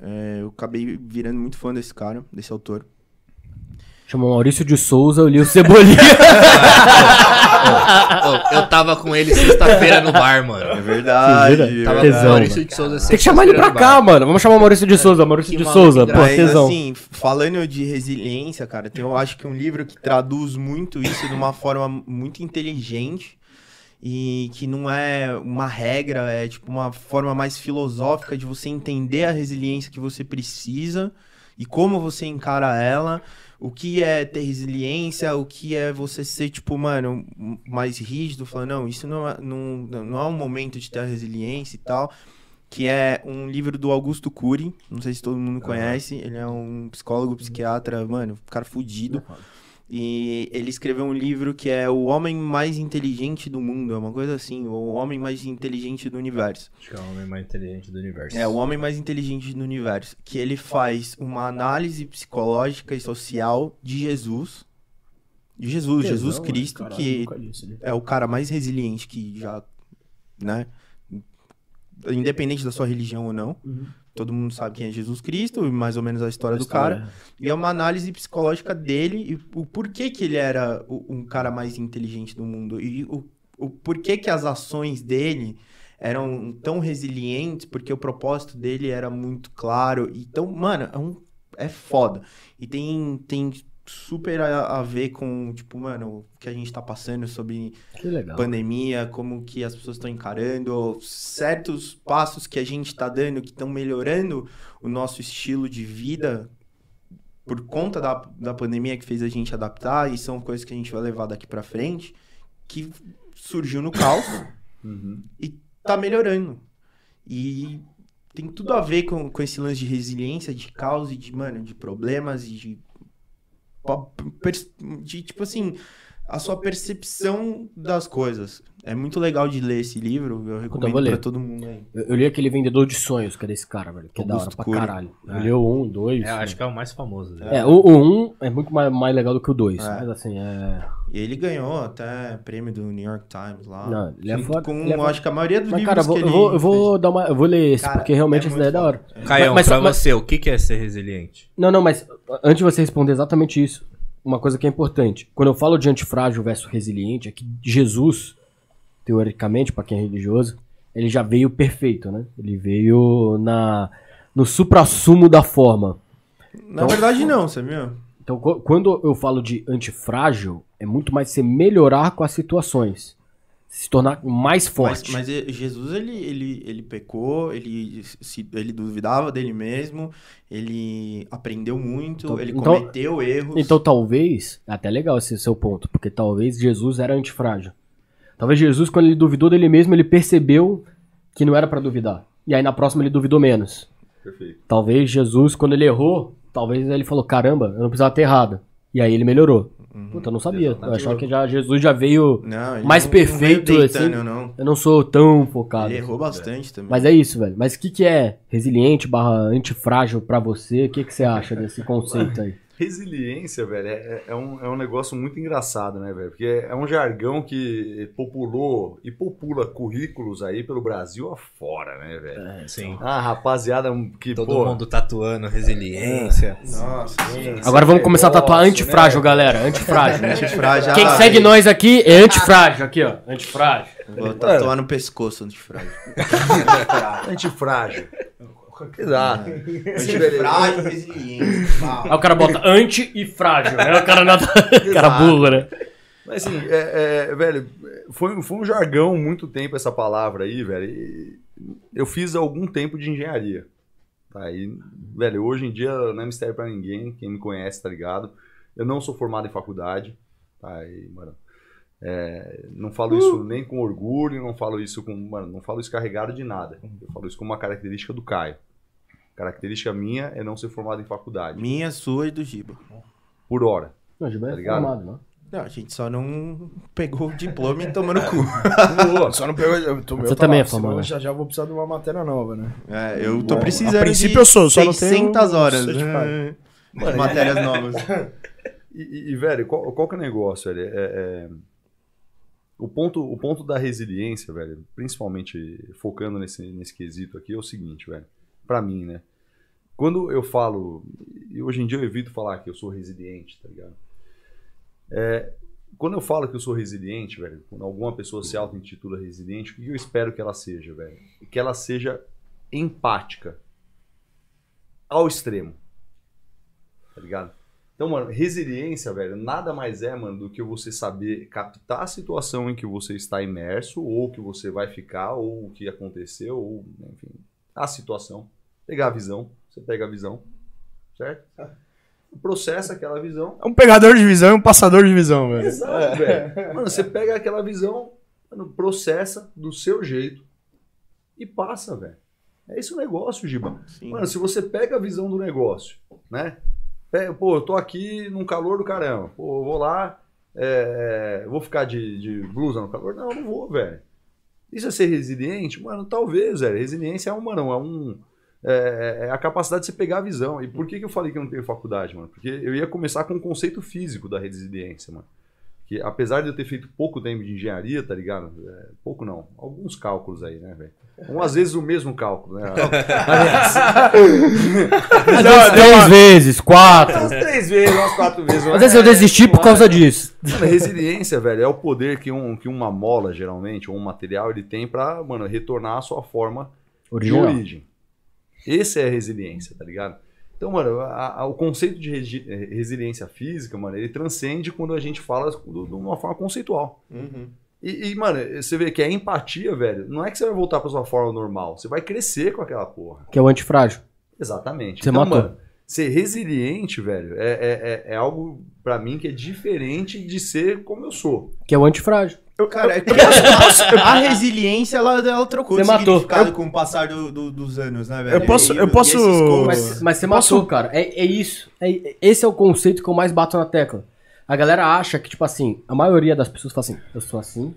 Speaker 2: é, eu acabei virando muito fã desse cara, desse autor.
Speaker 4: Chama Maurício de Souza, eu li o Cebolinha. [LAUGHS]
Speaker 6: Ô, eu tava com ele sexta-feira no bar, mano.
Speaker 2: É verdade. É
Speaker 6: Tava
Speaker 2: verdade.
Speaker 6: com o Maurício de Souza
Speaker 4: Tem que chamar ele pra cá, mano. Vamos chamar o Maurício de Souza. Maurício
Speaker 6: que
Speaker 4: de Souza, pô, tesão.
Speaker 2: assim, falando de resiliência, cara, tem, eu acho que um livro que traduz muito isso de uma forma muito inteligente e que não é uma regra, é tipo uma forma mais filosófica de você entender a resiliência que você precisa e como você encara ela. O que é ter resiliência, o que é você ser, tipo, mano, mais rígido, falando, não, isso não é, não, não é um momento de ter resiliência e tal que é um livro do Augusto Cury, não sei se todo mundo conhece, ele é um psicólogo, psiquiatra, mano, cara fudido. E ele escreveu um livro que é O Homem Mais Inteligente do Mundo, é uma coisa assim, o Homem Mais Inteligente do Universo.
Speaker 6: Acho que é o homem mais inteligente do universo.
Speaker 2: É, o Homem Mais Inteligente do Universo, que ele faz uma análise psicológica e social de Jesus. De Jesus, Jesus Cristo, que é o cara mais resiliente que já, né? Independente da sua religião ou não. Todo mundo sabe quem é Jesus Cristo e mais ou menos a história do cara. E é uma análise psicológica dele e o porquê que ele era o- um cara mais inteligente do mundo. E o, o porquê que as ações dele eram tão resilientes, porque o propósito dele era muito claro. Então, mano, é, um, é foda. E tem, tem super a, a ver com, tipo, mano, o que a gente tá passando sobre pandemia, como que as pessoas estão encarando, certos passos que a gente está dando que estão melhorando o nosso estilo de vida por conta da, da pandemia que fez a gente adaptar e são coisas que a gente vai levar daqui para frente que surgiu no caos [COUGHS] e tá melhorando. E tem tudo a ver com, com esse lance de resiliência, de caos e de, mano, de problemas e de, de tipo assim, a sua percepção das coisas. É muito legal de ler esse livro, eu recomendo
Speaker 4: ler.
Speaker 2: pra todo mundo aí.
Speaker 4: Eu, eu li aquele Vendedor de Sonhos, que é desse cara, velho. Que é da hora pra caralho. Eu li o 1, 2.
Speaker 6: É, acho que é o mais famoso. né?
Speaker 4: É, o, o 1 é muito mais, mais legal do que o 2.
Speaker 2: É.
Speaker 4: Mas assim, é.
Speaker 2: E ele ganhou até prêmio do New York Times lá.
Speaker 4: Não, ele é foda-
Speaker 2: com,
Speaker 4: ele é
Speaker 2: acho que a maioria dos
Speaker 4: Mas,
Speaker 2: livros
Speaker 4: cara, vou,
Speaker 2: que ele
Speaker 4: vou, eu vou dar uma. Eu vou ler esse,
Speaker 2: Cara,
Speaker 4: porque realmente
Speaker 2: é muito
Speaker 4: daí é da hora.
Speaker 6: Caião,
Speaker 4: Mas-
Speaker 6: pra
Speaker 4: mas-
Speaker 6: você, o que que é ser resiliente?
Speaker 4: Não, não, mas antes de você responder exatamente isso, uma coisa que é importante. Quando eu falo de antifrágil versus resiliente, é que Jesus, teoricamente, pra quem é religioso, ele já veio perfeito, né? Ele veio na no suprassumo da forma.
Speaker 2: Na verdade, não, você viu?
Speaker 4: Então, qu- quando eu falo de antifrágil, é muito mais você melhorar com as situações. Se tornar mais
Speaker 2: Mas,
Speaker 4: forte.
Speaker 2: mas e- Jesus, ele, ele, ele pecou, ele, se, ele duvidava dele mesmo, ele aprendeu muito,
Speaker 4: Então-
Speaker 2: ele
Speaker 4: então-
Speaker 2: cometeu erros.
Speaker 4: Então talvez, é até legal esse seu ponto, porque talvez Jesus era antifrágil. Talvez Jesus, quando ele duvidou dele mesmo, ele percebeu que não era pra duvidar. E aí na próxima ele duvidou menos.
Speaker 3: Perfeito.
Speaker 4: Talvez Jesus, quando ele errou, talvez ele falou, caramba, eu não precisava ter errado. E aí ele melhorou. Puta, eu não sabia. Eu achava que já, Jesus já veio.
Speaker 2: Não,
Speaker 4: mais
Speaker 2: não- não veio
Speaker 4: perfeito,
Speaker 2: deitando,
Speaker 4: assim.
Speaker 2: não.
Speaker 4: Eu não sou tão focado.
Speaker 2: Ele errou bastante também.
Speaker 4: Mas é isso, velho. Mas o que, que é resiliente barra antifrágil pra você? O que, que você acha desse conceito aí?
Speaker 3: Resiliência, velho, é, é um, é um negócio muito engraçado, né, velho? Porque é um jargão que populou e popula currículos aí pelo Brasil afora, né, velho?
Speaker 6: Sim.
Speaker 3: Ah, rapaziada que,
Speaker 6: Todo
Speaker 3: pô...
Speaker 6: mundo tatuando resiliência.
Speaker 2: Nossa,
Speaker 4: Agora vamos começar a tatuar antifrágil,
Speaker 3: né?
Speaker 4: galera. Antifrágil. [LAUGHS]
Speaker 2: antifrágil.
Speaker 4: Quem segue nós aqui é antifrágil. Aqui, ó. Antifrágil.
Speaker 2: Vou tatuar no pescoço antifrágil. [LAUGHS]
Speaker 3: Antifrágil. Exato.
Speaker 2: antifrágil, resiliência.
Speaker 4: Aí o cara bota anti e frágil, né? O cara, nada... [LAUGHS] o cara burro, né?
Speaker 3: Mas assim, é, é, velho, foi, foi um jargão muito tempo essa palavra aí, velho. eu fiz algum tempo de engenharia. Tá? E, velho, hoje em dia não é mistério pra ninguém, quem me conhece, tá ligado? Eu não sou formado em faculdade. Tá? E, mano, é, não falo isso nem com orgulho, não falo isso com. Mano, não falo isso carregado de nada. Eu falo isso como uma característica do Caio. Característica minha é não ser formado em faculdade.
Speaker 2: Minha, sua e do Giba.
Speaker 3: Por hora.
Speaker 4: Não, Gilberto
Speaker 3: Tá
Speaker 4: é
Speaker 3: ligado?
Speaker 4: formado, não.
Speaker 2: Não, a gente só não pegou o diploma e tomou no cu.
Speaker 5: Boa, [LAUGHS] só não pegou. Eu tô,
Speaker 4: Você
Speaker 5: eu
Speaker 4: também é
Speaker 5: senão
Speaker 4: famoso.
Speaker 5: eu Já já vou precisar de uma matéria nova, né?
Speaker 2: É, eu tô
Speaker 5: Bom,
Speaker 2: precisando
Speaker 5: a princípio
Speaker 2: de
Speaker 5: eu sou, só não tenho
Speaker 2: 600 horas. né? Matérias novas. [LAUGHS]
Speaker 3: E, e- e, velho, qual, qual que é o negócio, velho? É, é- o, ponto, o ponto da resiliência, velho, principalmente focando nesse, nesse quesito aqui, é o seguinte, velho. Pra mim, né? Quando eu falo. E hoje em dia eu evito falar que eu sou resiliente, tá ligado? É, quando eu falo que eu sou resiliente, velho, quando alguma pessoa se auto-intitula resiliente, o que eu espero que ela seja, velho? Que ela seja empática ao extremo. Tá ligado? Então, mano, resiliência, velho, nada mais é, mano, do que você saber captar a situação em que você está imerso, ou que você vai ficar, ou o que aconteceu, ou, enfim, a situação. Pegar a visão, você pega a visão, certo? Processa aquela visão.
Speaker 5: É um pegador de visão e um passador de visão, velho.
Speaker 3: Exato, velho. Mano, você pega aquela visão, mano, processa do seu jeito e passa, velho. É esse o negócio, Giba.
Speaker 2: Sim.
Speaker 3: Mano, se você pega a visão do negócio, né? Pô, eu tô aqui num calor do caramba. Pô, eu vou lá, é, vou ficar de, de blusa no calor? Não, eu não vou, velho. Isso é ser resiliente? Mano, talvez, velho. Resiliência é uma, não, é um. É, é a capacidade de você pegar a visão. E por que, que eu falei que eu não tenho faculdade, mano? Porque eu ia começar com o conceito físico da resiliência, mano. Que apesar de eu ter feito pouco tempo de engenharia, tá ligado? É, pouco não, alguns cálculos aí, né, velho? Um, às vezes o mesmo cálculo, né?
Speaker 4: Às vezes três vezes, quatro.
Speaker 3: Umas três vezes, umas quatro vezes.
Speaker 4: Às vezes eu desisti por causa disso.
Speaker 3: Mano, resiliência, velho, é o poder que, um, que uma mola, geralmente, ou um material, ele tem pra, mano, retornar à sua forma de
Speaker 4: Original.
Speaker 3: origem. Esse é a resiliência, tá ligado? Então, mano, a- a- o conceito de eh, resiliência física, mano, ele transcende quando a gente fala de uma forma conceitual.
Speaker 2: Uhum.
Speaker 3: E, e, mano, você vê que a empatia, velho, não é que você vai voltar pra sua forma normal, você vai crescer com aquela porra.
Speaker 4: Que é o antifrágil.
Speaker 3: Exatamente.
Speaker 4: Você
Speaker 3: então,
Speaker 4: matou.
Speaker 3: mano, ser resiliente, velho, é, é, é, é algo pra mim que é diferente de ser como eu sou.
Speaker 4: Que é o antifrágil.
Speaker 2: Cara, é que [LAUGHS] a resiliência, ela, ela trocou
Speaker 4: Você
Speaker 2: de
Speaker 4: matou.
Speaker 2: significado com o passar do- do- dos anos, né, velho?
Speaker 5: Eu posso-
Speaker 2: E-
Speaker 5: eu
Speaker 2: e
Speaker 5: posso-
Speaker 4: Mas, mas você
Speaker 5: Posso-
Speaker 4: matou, cara. É, é isso. É- esse é o conceito que eu mais bato na tecla. A galera acha que, tipo assim, a maioria das pessoas fala assim, eu sou assim,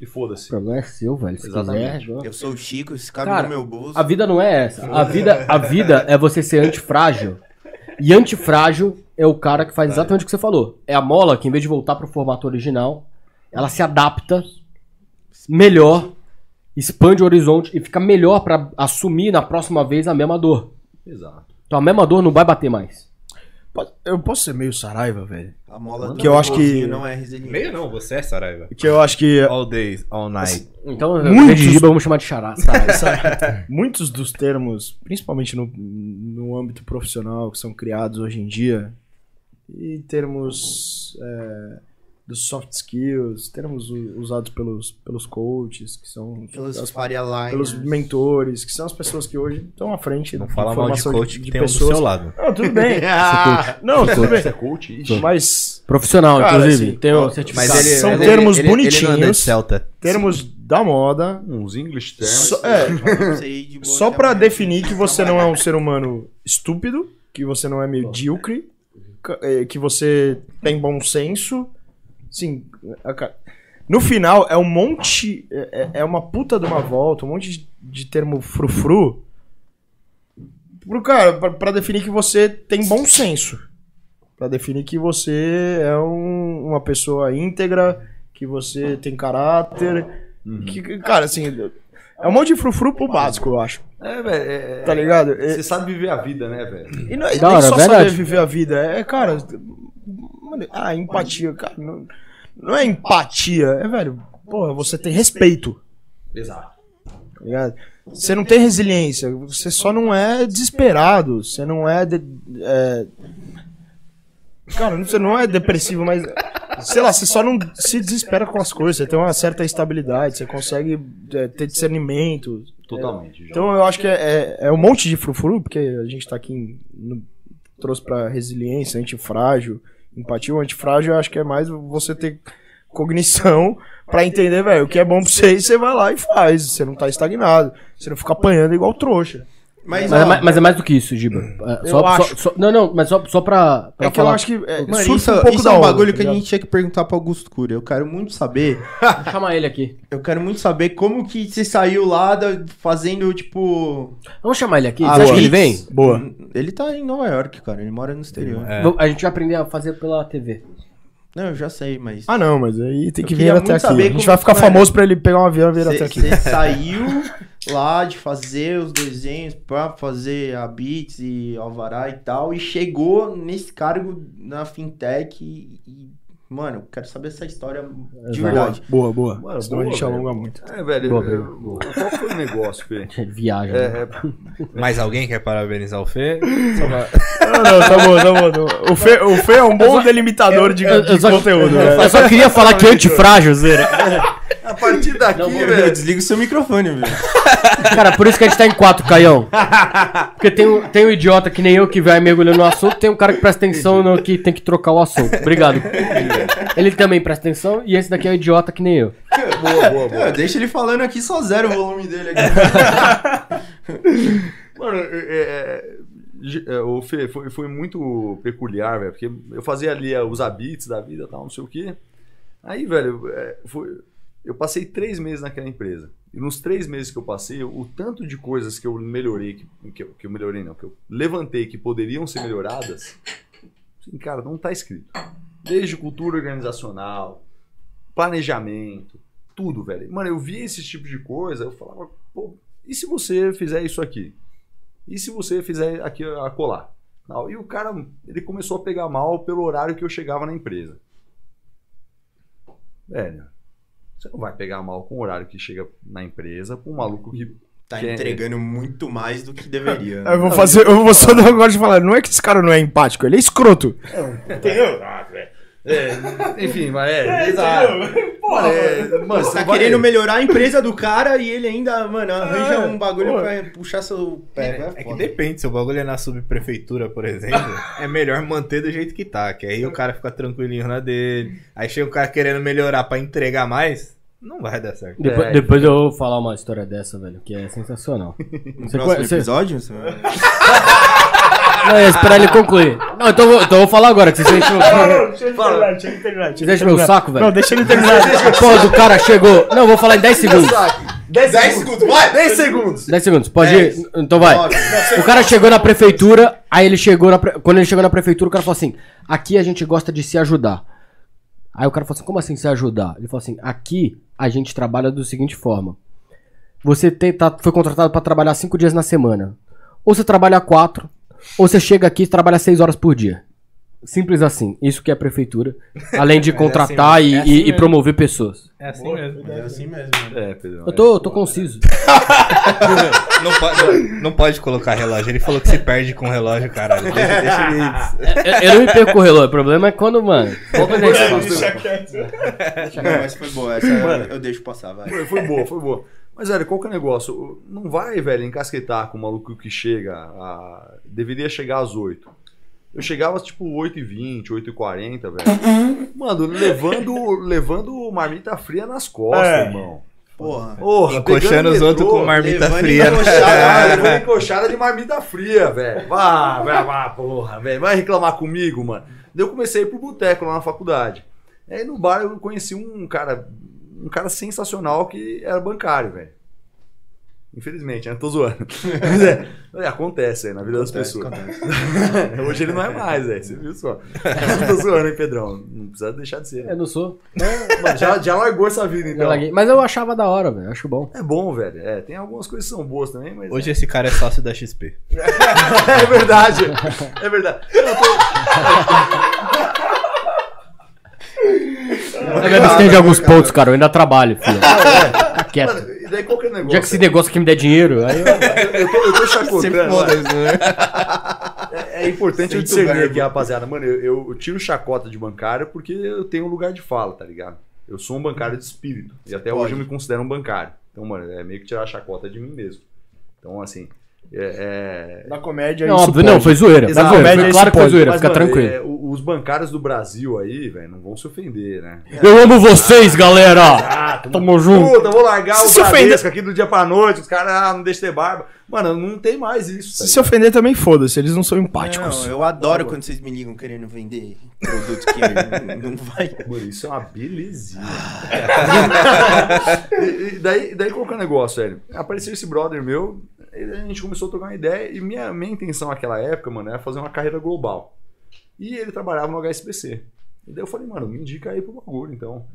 Speaker 3: E
Speaker 4: o
Speaker 3: foda-se.
Speaker 4: problema é seu, velho. Se
Speaker 3: Exatamente.
Speaker 4: quiser.
Speaker 2: Eu sou o Chico, esse cabe
Speaker 4: Cara,
Speaker 2: no meu bolso.
Speaker 4: A vida não é essa. A vida, a vida é você ser antifrágil. E antifrágil é o cara que faz exatamente o que você falou. É a mola que, em vez de voltar pro formato original, ela se adapta melhor, expande o horizonte e fica melhor pra assumir na próxima vez a mesma dor.
Speaker 3: Exato.
Speaker 4: Então a mesma dor não vai bater mais.
Speaker 5: Eu posso ser meio saraiva, velho?
Speaker 2: A mola do
Speaker 5: Que eu acho que-
Speaker 2: não é resiliente.
Speaker 6: Meio não, você é Saraiva.
Speaker 5: Que eu acho que
Speaker 6: All days, all night.
Speaker 4: Então,
Speaker 5: Muitos-
Speaker 4: Muitos... vamos chamar de chará. [LAUGHS]
Speaker 5: muitos dos termos, principalmente no, no âmbito profissional, que são criados hoje em dia, e termos é, dos soft skills, termos usados pelos, pelos coaches, que são
Speaker 2: Pelos
Speaker 5: as-
Speaker 2: Faria Line.
Speaker 5: pelos mentores, que são as pessoas que hoje estão à frente
Speaker 6: Não
Speaker 5: da
Speaker 6: fala mal de coach que tem um do seu lado.
Speaker 5: Não, tudo bem.
Speaker 2: Ah,
Speaker 5: Não, tudo bem.
Speaker 3: Você é coach? Ixi.
Speaker 5: Mas
Speaker 4: Profissional,
Speaker 5: Cara,
Speaker 4: inclusive.
Speaker 5: assim,
Speaker 4: tem certificado.
Speaker 5: Mas ele- São termos bonitinhos.
Speaker 6: Celta.
Speaker 5: termos da moda,
Speaker 3: Uns English terms.
Speaker 5: só, é,
Speaker 2: de
Speaker 5: Só pra
Speaker 2: também.
Speaker 5: definir que você não é um ser humano estúpido, que você não é medíocre, eh, que você tem bom senso. Sim, ca- no final é um monte, é, é uma puta de uma volta, um monte de, de termo frufru. Pro cara, pra, pra definir que você tem bom senso. Pra definir que você é um- uma pessoa íntegra, que você tem caráter. Que, cara, assim, é um monte de frufru pro básico, eu acho.
Speaker 3: É, velho. é-
Speaker 5: Tá ligado? É-
Speaker 3: Você sabe viver a vida, né, velho?
Speaker 5: E não é
Speaker 4: hora,
Speaker 5: só
Speaker 4: verdade.
Speaker 5: saber viver a vida. É, cara. Mano, ah, empatia, cara. Não, não é empatia. É, velho. Porra, você tem respeito.
Speaker 3: Exato.
Speaker 5: Tá ligado? Você não tem resiliência. Você só não é desesperado. Você não é. de- é... Cara, você não é depressivo, mas. Sei lá, você só não se desespera com as coisas. Você tem uma certa estabilidade. Você consegue é, ter discernimento.
Speaker 3: Totalmente. João.
Speaker 5: Então eu acho que é, é, é um monte de frufru, porque a gente tá aqui, em- no- trouxe pra resiliência, antifrágil, empatia. O antifrágil eu acho que é mais você ter cognição [LAUGHS] pra entender, velho, o que é bom pra você e você vai lá e faz. Você não tá estagnado, você não fica apanhando igual trouxa.
Speaker 2: Mas,
Speaker 4: Mas, é
Speaker 2: ó,
Speaker 4: mais- mas é mais do que isso, Giba. É,
Speaker 5: Eu
Speaker 4: só, só-
Speaker 5: acho.
Speaker 4: só- não, não, mas só, só pra, pra
Speaker 5: É que eu
Speaker 4: falar.
Speaker 5: acho que é,
Speaker 2: Mano,
Speaker 5: surfa
Speaker 2: isso,
Speaker 5: um pouco
Speaker 2: isso
Speaker 5: da
Speaker 2: é um
Speaker 5: onda,
Speaker 2: bagulho
Speaker 5: tá
Speaker 2: que a
Speaker 5: ligado?
Speaker 2: gente tinha que perguntar pro Augusto Cury. Eu quero muito saber. [LAUGHS]
Speaker 4: Vou chamar ele aqui.
Speaker 2: Eu quero muito saber como que você saiu lá da- fazendo, tipo.
Speaker 4: Vamos chamar ele aqui?
Speaker 2: Ah,
Speaker 4: Você acha que ele vem?
Speaker 5: Boa.
Speaker 2: Ele tá em Nova York, cara. Ele mora no exterior.
Speaker 6: É.
Speaker 4: A gente vai aprender a fazer pela TV.
Speaker 2: Não, eu já sei, mas.
Speaker 5: Ah, não, mas aí tem que vir até aqui. A gente vai ficar famoso pra ele pegar um avião e vir até aqui.
Speaker 2: Você [LAUGHS] saiu lá de fazer os desenhos pra fazer a Beats e Alvará e tal, e chegou nesse cargo na fintech e, e, mano, eu quero saber essa história de
Speaker 4: Exato.
Speaker 2: verdade.
Speaker 5: Boa, boa.
Speaker 3: Mano,
Speaker 5: Senão a
Speaker 3: boa,
Speaker 5: gente
Speaker 3: velho.
Speaker 5: alonga muito.
Speaker 3: É, velho,
Speaker 4: Boa,
Speaker 3: eu-
Speaker 4: boa.
Speaker 3: qual foi o negócio, Fê? [LAUGHS]
Speaker 4: Ele viaja. né?
Speaker 3: É, é,
Speaker 6: Mais alguém quer parabenizar o Fê?
Speaker 5: Não, [LAUGHS] não, tá bom, tá bom. tá bom. O Fê, o Fê é um bom delimitador de,
Speaker 4: eu-
Speaker 5: de
Speaker 4: eu só-
Speaker 5: conteúdo, [LAUGHS]
Speaker 4: Eu
Speaker 5: velho.
Speaker 4: só queria falar que antifrágil, Zera.
Speaker 3: A partir daqui,
Speaker 2: Meu,
Speaker 3: velho.
Speaker 2: desliga o seu microfone, velho. [LAUGHS]
Speaker 4: Cara, por isso que a gente tá em quatro, Caião. Porque tem um, tem um idiota que nem eu que vai mergulhando no assunto, tem um cara que presta atenção no que tem que trocar o assunto. Obrigado. Ele também presta atenção e esse daqui é um idiota que nem eu.
Speaker 3: Boa, boa, boa.
Speaker 2: É, deixa ele falando aqui só zero o volume dele aqui. [LAUGHS]
Speaker 3: Mano, é, é, ge- é, o Fê foi, foi muito peculiar, velho, porque eu fazia ali é, os habits da vida e tal, não sei o quê. Aí, velho, é, foi, eu passei três meses naquela empresa. E nos três meses que eu passei, o tanto de coisas que eu melhorei, que, que, eu, que eu melhorei não, que eu levantei que poderiam ser melhoradas, assim, cara, não tá escrito. Desde cultura organizacional, planejamento, tudo, velho. Mano, eu via esse tipo de coisa, eu falava, pô, e se você fizer isso aqui? E se você fizer aqui a colar? Não, E o cara, ele começou a pegar mal pelo horário que eu chegava na empresa. Velho, você não vai pegar mal com o horário que chega na empresa com um maluco que.
Speaker 2: Tá
Speaker 3: que é-
Speaker 2: entregando muito mais do que deveria.
Speaker 5: Eu vou fazer, eu vou só dar agora de falar, não é que esse cara não é empático, ele é escroto.
Speaker 3: É, [LAUGHS] enfim, mas é. Exato. Mano, é, mano,
Speaker 2: Você tá
Speaker 3: vai-
Speaker 2: querendo melhorar a empresa do cara e ele ainda, mano, arranja
Speaker 5: É,
Speaker 2: um bagulho
Speaker 5: pô.
Speaker 2: pra puxar seu pé.
Speaker 6: É, é que depende, se o bagulho é na subprefeitura, por exemplo, [LAUGHS] é melhor manter do jeito que tá, que aí o cara fica tranquilinho na dele. Aí chega o cara querendo melhorar pra entregar mais, não vai dar certo.
Speaker 4: Depois,
Speaker 3: É.
Speaker 4: depois eu vou falar uma história dessa, velho, que é sensacional. [LAUGHS]
Speaker 2: No
Speaker 4: Você
Speaker 2: próximo
Speaker 4: conhece-
Speaker 2: episódio? você
Speaker 4: Não, ia esperar ele concluir. Não, então, eu vou- então eu vou falar agora, que vocês enchem o saco.
Speaker 5: deixa ele terminar, deixa ele terminar.
Speaker 4: Vocês enchem meu saco, velho.
Speaker 5: Não, deixa ele terminar.
Speaker 4: Pô, do cara chegou. Não, eu vou falar em 10 segundos.
Speaker 3: 10 segundos, vai! 10 segundos!
Speaker 4: 10 segundos, pode
Speaker 2: Dez.
Speaker 4: ir? Então vai.
Speaker 2: Nove.
Speaker 4: O cara chegou na prefeitura, aí ele chegou na. pre- Quando ele chegou na prefeitura, o cara falou assim: aqui a gente gosta de se ajudar. Aí o cara falou assim: como assim se ajudar? Ele falou assim: aqui a gente trabalha da seguinte forma. Você tem- tá- foi contratado pra trabalhar cinco dias na semana. Ou você trabalha quatro, ou você chega aqui e trabalha seis horas por dia. Simples assim. Isso que é a prefeitura. Além de [LAUGHS] contratar
Speaker 6: assim
Speaker 4: e,
Speaker 6: mesmo. É assim
Speaker 4: e- e
Speaker 6: mesmo.
Speaker 4: promover pessoas.
Speaker 6: É assim mesmo.
Speaker 2: É assim mesmo.
Speaker 3: É, Pedrão.
Speaker 4: Eu tô, eu tô conciso. [LAUGHS]
Speaker 6: Não pode, não, não pode colocar relógio. Ele falou que se perde com relógio, caralho. Deixa, deixa ele.
Speaker 4: Eu, eu não me perco com o relógio. O problema é quando, mano. Vamos fazer isso. [LAUGHS]
Speaker 2: Não, mas foi boa. Essa eu deixo passar, vai.
Speaker 3: Foi, foi boa, foi boa. Mas, velho, qual que é o negócio? Não vai, velho, encasquetar com o maluco que chega. a- Deveria chegar às 8. Eu chegava tipo 8h20, 8h40, velho. Mano, levando, levando marmita fria nas costas,
Speaker 5: É.
Speaker 3: irmão.
Speaker 2: Porra.
Speaker 3: Porra,
Speaker 6: Encoxando os outros com marmita fria.
Speaker 3: Encoxada, [LAUGHS] levando encoxada de marmita fria, velho. Vá, vá, vá, porra, velho. Vai reclamar comigo, mano. Daí eu comecei a ir pro boteco lá na faculdade. Aí no bar eu conheci um cara, um cara sensacional que era bancário, velho. Infelizmente, né? Tô zoando. Mas é, é, acontece aí na vida das
Speaker 2: Acontece,
Speaker 3: pessoas.
Speaker 2: acontece. [LAUGHS]
Speaker 3: Hoje ele não é mais, velho. Você viu só? [LAUGHS] Tô zoando, hein, Pedrão? Não precisa deixar de ser.
Speaker 4: Eu não sou.
Speaker 3: Mano, já, já largou essa vida, então.
Speaker 4: Mas eu achava da hora, velho. Acho bom.
Speaker 3: É bom, velho. É, tem algumas coisas que são boas também, mas.
Speaker 6: Hoje esse cara é sócio da XP. [LAUGHS]
Speaker 3: é verdade. É verdade. Eu tô-
Speaker 4: Eu me abstenho de alguns pontos, cara. Eu ainda trabalho, filho. Fica quieto.
Speaker 3: Mano, e daí qual que é o negócio?
Speaker 4: Já que esse negócio aqui me der dinheiro, aí eu...
Speaker 3: eu, tô, eu tô chacotando.
Speaker 2: Foda-se, né?
Speaker 3: É, é importante eu
Speaker 2: Sem
Speaker 3: discernir
Speaker 2: verbo.
Speaker 3: aqui, rapaziada. Mano, eu, eu tiro chacota de bancário porque eu tenho um lugar de fala, tá ligado? Eu sou um bancário de espírito. E até
Speaker 2: Pode.
Speaker 3: hoje eu me considero um bancário. Então, mano, é meio que tirar a chacota de mim mesmo. Então, assim. É, é-
Speaker 5: Na comédia,
Speaker 4: Não,
Speaker 5: isso
Speaker 4: óbvio, não, foi zoeira.
Speaker 3: Exato.
Speaker 4: zoeira.
Speaker 5: Comédia,
Speaker 4: Foi claro que foi zoeira,
Speaker 3: Mas,
Speaker 4: fica
Speaker 3: mano,
Speaker 4: tranquilo.
Speaker 3: é, os bancários do Brasil aí, velho, não vão se ofender, né?
Speaker 4: Eu amo vocês, galera!
Speaker 3: Ah,
Speaker 4: Tamo junto!
Speaker 3: Puta, vou largar
Speaker 5: Se
Speaker 3: o
Speaker 5: se ofender-
Speaker 3: aqui do dia pra noite, os caras, ah, não deixa ter barba. Mano, não tem mais isso. tá
Speaker 5: Se se ofender também, foda-se, eles não são empáticos.
Speaker 2: Não, eu adoro quando vocês me ligam querendo vender produto que não, não vai.
Speaker 3: Mano, isso é uma belezinha. [LAUGHS] e, e daí, daí qual que é o negócio, velho? Apareceu esse brother meu, a gente começou a trocar uma ideia e minha, minha intenção naquela época, mano, era fazer uma carreira global. E ele trabalhava no HSBC. E daí eu falei, mano, me indica aí pro bagulho, então.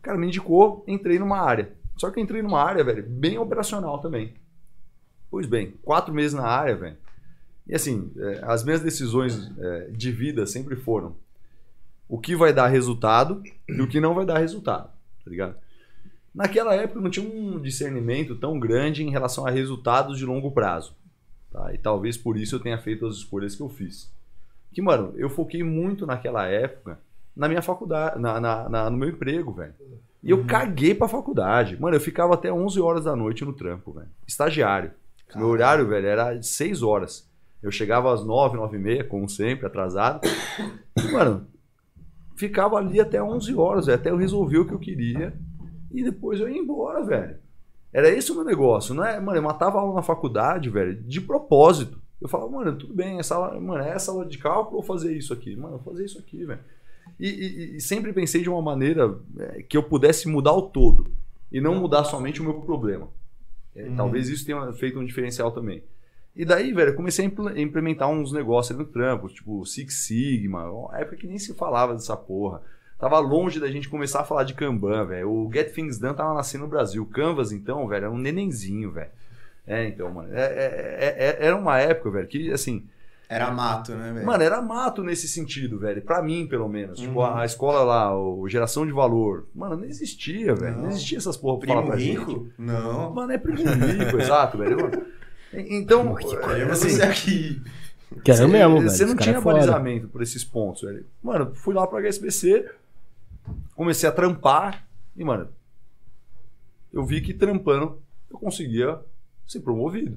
Speaker 3: Cara me indicou, entrei numa área. Só que entrei numa área, velho, bem operacional também. Pois bem, quatro meses na área, velho. E assim, é, as minhas decisões é, de vida sempre foram o que vai dar resultado e o que não vai dar resultado, tá ligado? Naquela época não tinha um discernimento tão grande em relação a resultados de longo prazo. Tá? E talvez por isso eu tenha feito as escolhas que eu fiz. Que, mano, eu foquei muito naquela época na minha faculdade, na, na- na- no meu emprego, velho. E eu caguei pra faculdade. Mano, eu ficava até 11 horas da noite no trampo, velho. Estagiário. Meu horário, velho, era de 6 horas. Eu chegava às 9, 9 e meia, como sempre, atrasado. E, [COUGHS] mano, ficava ali até 11 horas, velho, até eu resolver o que eu queria. E depois eu ia embora, velho. Era esse o meu negócio, não é? Mano, eu matava aula na faculdade, velho, de propósito. Eu falava, mano, tudo bem, essa aula, mano, é essa aula de cálculo ou fazer isso aqui? Mano, vou fazer isso aqui, velho. E, e- e sempre pensei de uma maneira é, que eu pudesse mudar o todo e não mudar somente o meu problema. É, Talvez isso tenha feito um diferencial também. E daí, velho, eu comecei a impl- implementar uns negócios ali no trampo, tipo Six Sigma, uma época que nem se falava dessa porra. Tava longe da gente começar a falar de Kanban, velho. O Get Things Done tava nascendo no Brasil. Canvas, então, velho, era um nenenzinho, velho. É, então, mano. é- é- é- é- era uma época, velho, que, assim,
Speaker 2: Era mato, né, velho?
Speaker 3: Mano, era mato nesse sentido, velho. Pra mim, pelo menos. Tipo,
Speaker 2: Uhum.
Speaker 3: a, a escola lá, o Geração de Valor. Mano, não existia, velho. Não.
Speaker 2: Não.
Speaker 3: existia essas porra pra falar
Speaker 2: Primo
Speaker 3: pra
Speaker 2: rico?
Speaker 3: gente.
Speaker 2: Não.
Speaker 3: Mano, é primo rico, exato, velho. Então,
Speaker 2: Olha
Speaker 3: assim,
Speaker 2: você aqui.
Speaker 4: Quero
Speaker 3: você-
Speaker 4: mesmo, velho.
Speaker 3: Você não tinha
Speaker 4: é
Speaker 3: balizamento por esses pontos, velho. Mano, fui lá pro HSBC, comecei a trampar e, mano, eu vi que trampando eu conseguia ser promovido.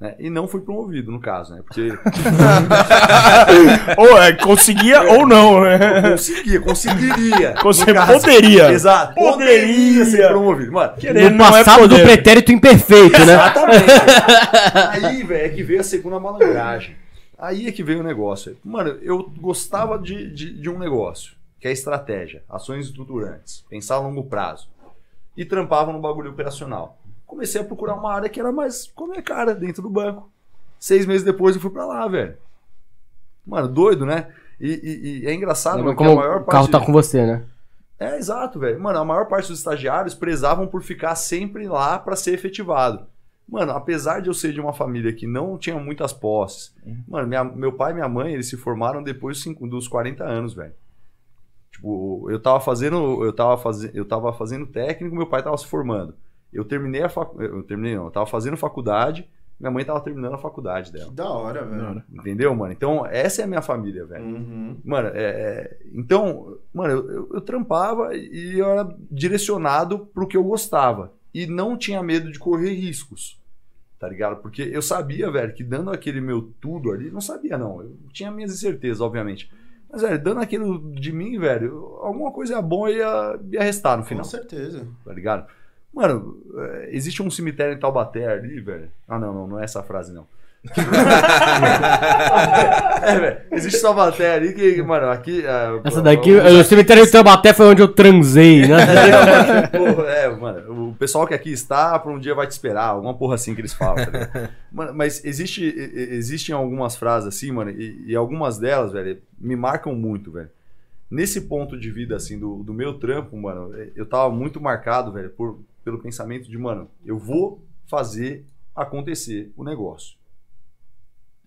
Speaker 3: Né? E não fui promovido, no caso, né? Porque [LAUGHS]
Speaker 5: ou é, conseguia ou não, né?
Speaker 3: conseguia, conseguiria. Caso.
Speaker 5: poderia.
Speaker 3: Exato.
Speaker 5: Poderia.
Speaker 3: Poderia ser promovido. Mano,
Speaker 5: Querendo
Speaker 4: No
Speaker 5: é
Speaker 4: passado do
Speaker 5: poder.
Speaker 4: pretérito imperfeito, né?
Speaker 3: Exatamente. Aí, velho, é que veio a segunda malandragem. Aí é que veio o negócio. Mano, eu gostava de, de, de um negócio, que é estratégia, ações estruturantes, pensar a longo prazo. E trampava no bagulho operacional. Comecei a procurar uma área que era mais com a minha cara, dentro do banco. Seis meses depois eu fui pra lá, velho. Mano, doido, né? E, e- e é engraçado mano, que a
Speaker 4: como
Speaker 3: maior
Speaker 4: o carro
Speaker 3: parte...
Speaker 4: tá com você, né?
Speaker 3: É, exato, velho. Mano, a maior parte dos estagiários prezavam por ficar sempre lá pra ser efetivado. Mano, apesar de eu ser de uma família que não tinha muitas posses, mano, minha- meu pai e minha mãe, eles se formaram depois dos 40 anos, velho. Tipo, eu tava fazendo, eu tava fazendo, eu tava fazendo técnico, meu pai tava se formando. Eu terminei a fac... eu terminei, não, eu tava fazendo faculdade, minha mãe tava terminando a faculdade dela.
Speaker 2: Que da hora, velho.
Speaker 3: Entendeu, mano? Então, essa é a minha família, velho.
Speaker 2: Uhum.
Speaker 3: Mano, é, é, então, mano, eu, eu, eu trampava e eu era direcionado pro que eu gostava. E não tinha medo de correr riscos. Tá ligado? Porque eu sabia, velho, que dando aquele meu tudo ali, não sabia não. Eu tinha minhas incertezas, obviamente. Mas, velho, dando aquilo de mim, velho, alguma coisa boa ia, ia restar no
Speaker 2: Com
Speaker 3: final
Speaker 2: certeza.
Speaker 3: tá ligado? Mano, é, existe um cemitério em Taubaté ali, velho. Ah, não, não, não é essa frase, não. [LAUGHS] é, velho. Existe Taubaté ali que, mano, aqui. é,
Speaker 4: Essa daqui,
Speaker 3: o-
Speaker 4: o cemitério de Taubaté foi onde eu transei, né? [LAUGHS]
Speaker 3: É, mano, o pessoal que aqui está, por um dia vai te esperar, alguma porra assim que eles falam, tá? [LAUGHS] Mano, mas existe, existem algumas frases assim, mano, e, e algumas delas, velho, me marcam muito, velho. Nesse ponto de vida, assim, do, do meu trampo, mano, eu tava muito marcado, velho, por, pelo pensamento de, mano, eu vou fazer acontecer o negócio.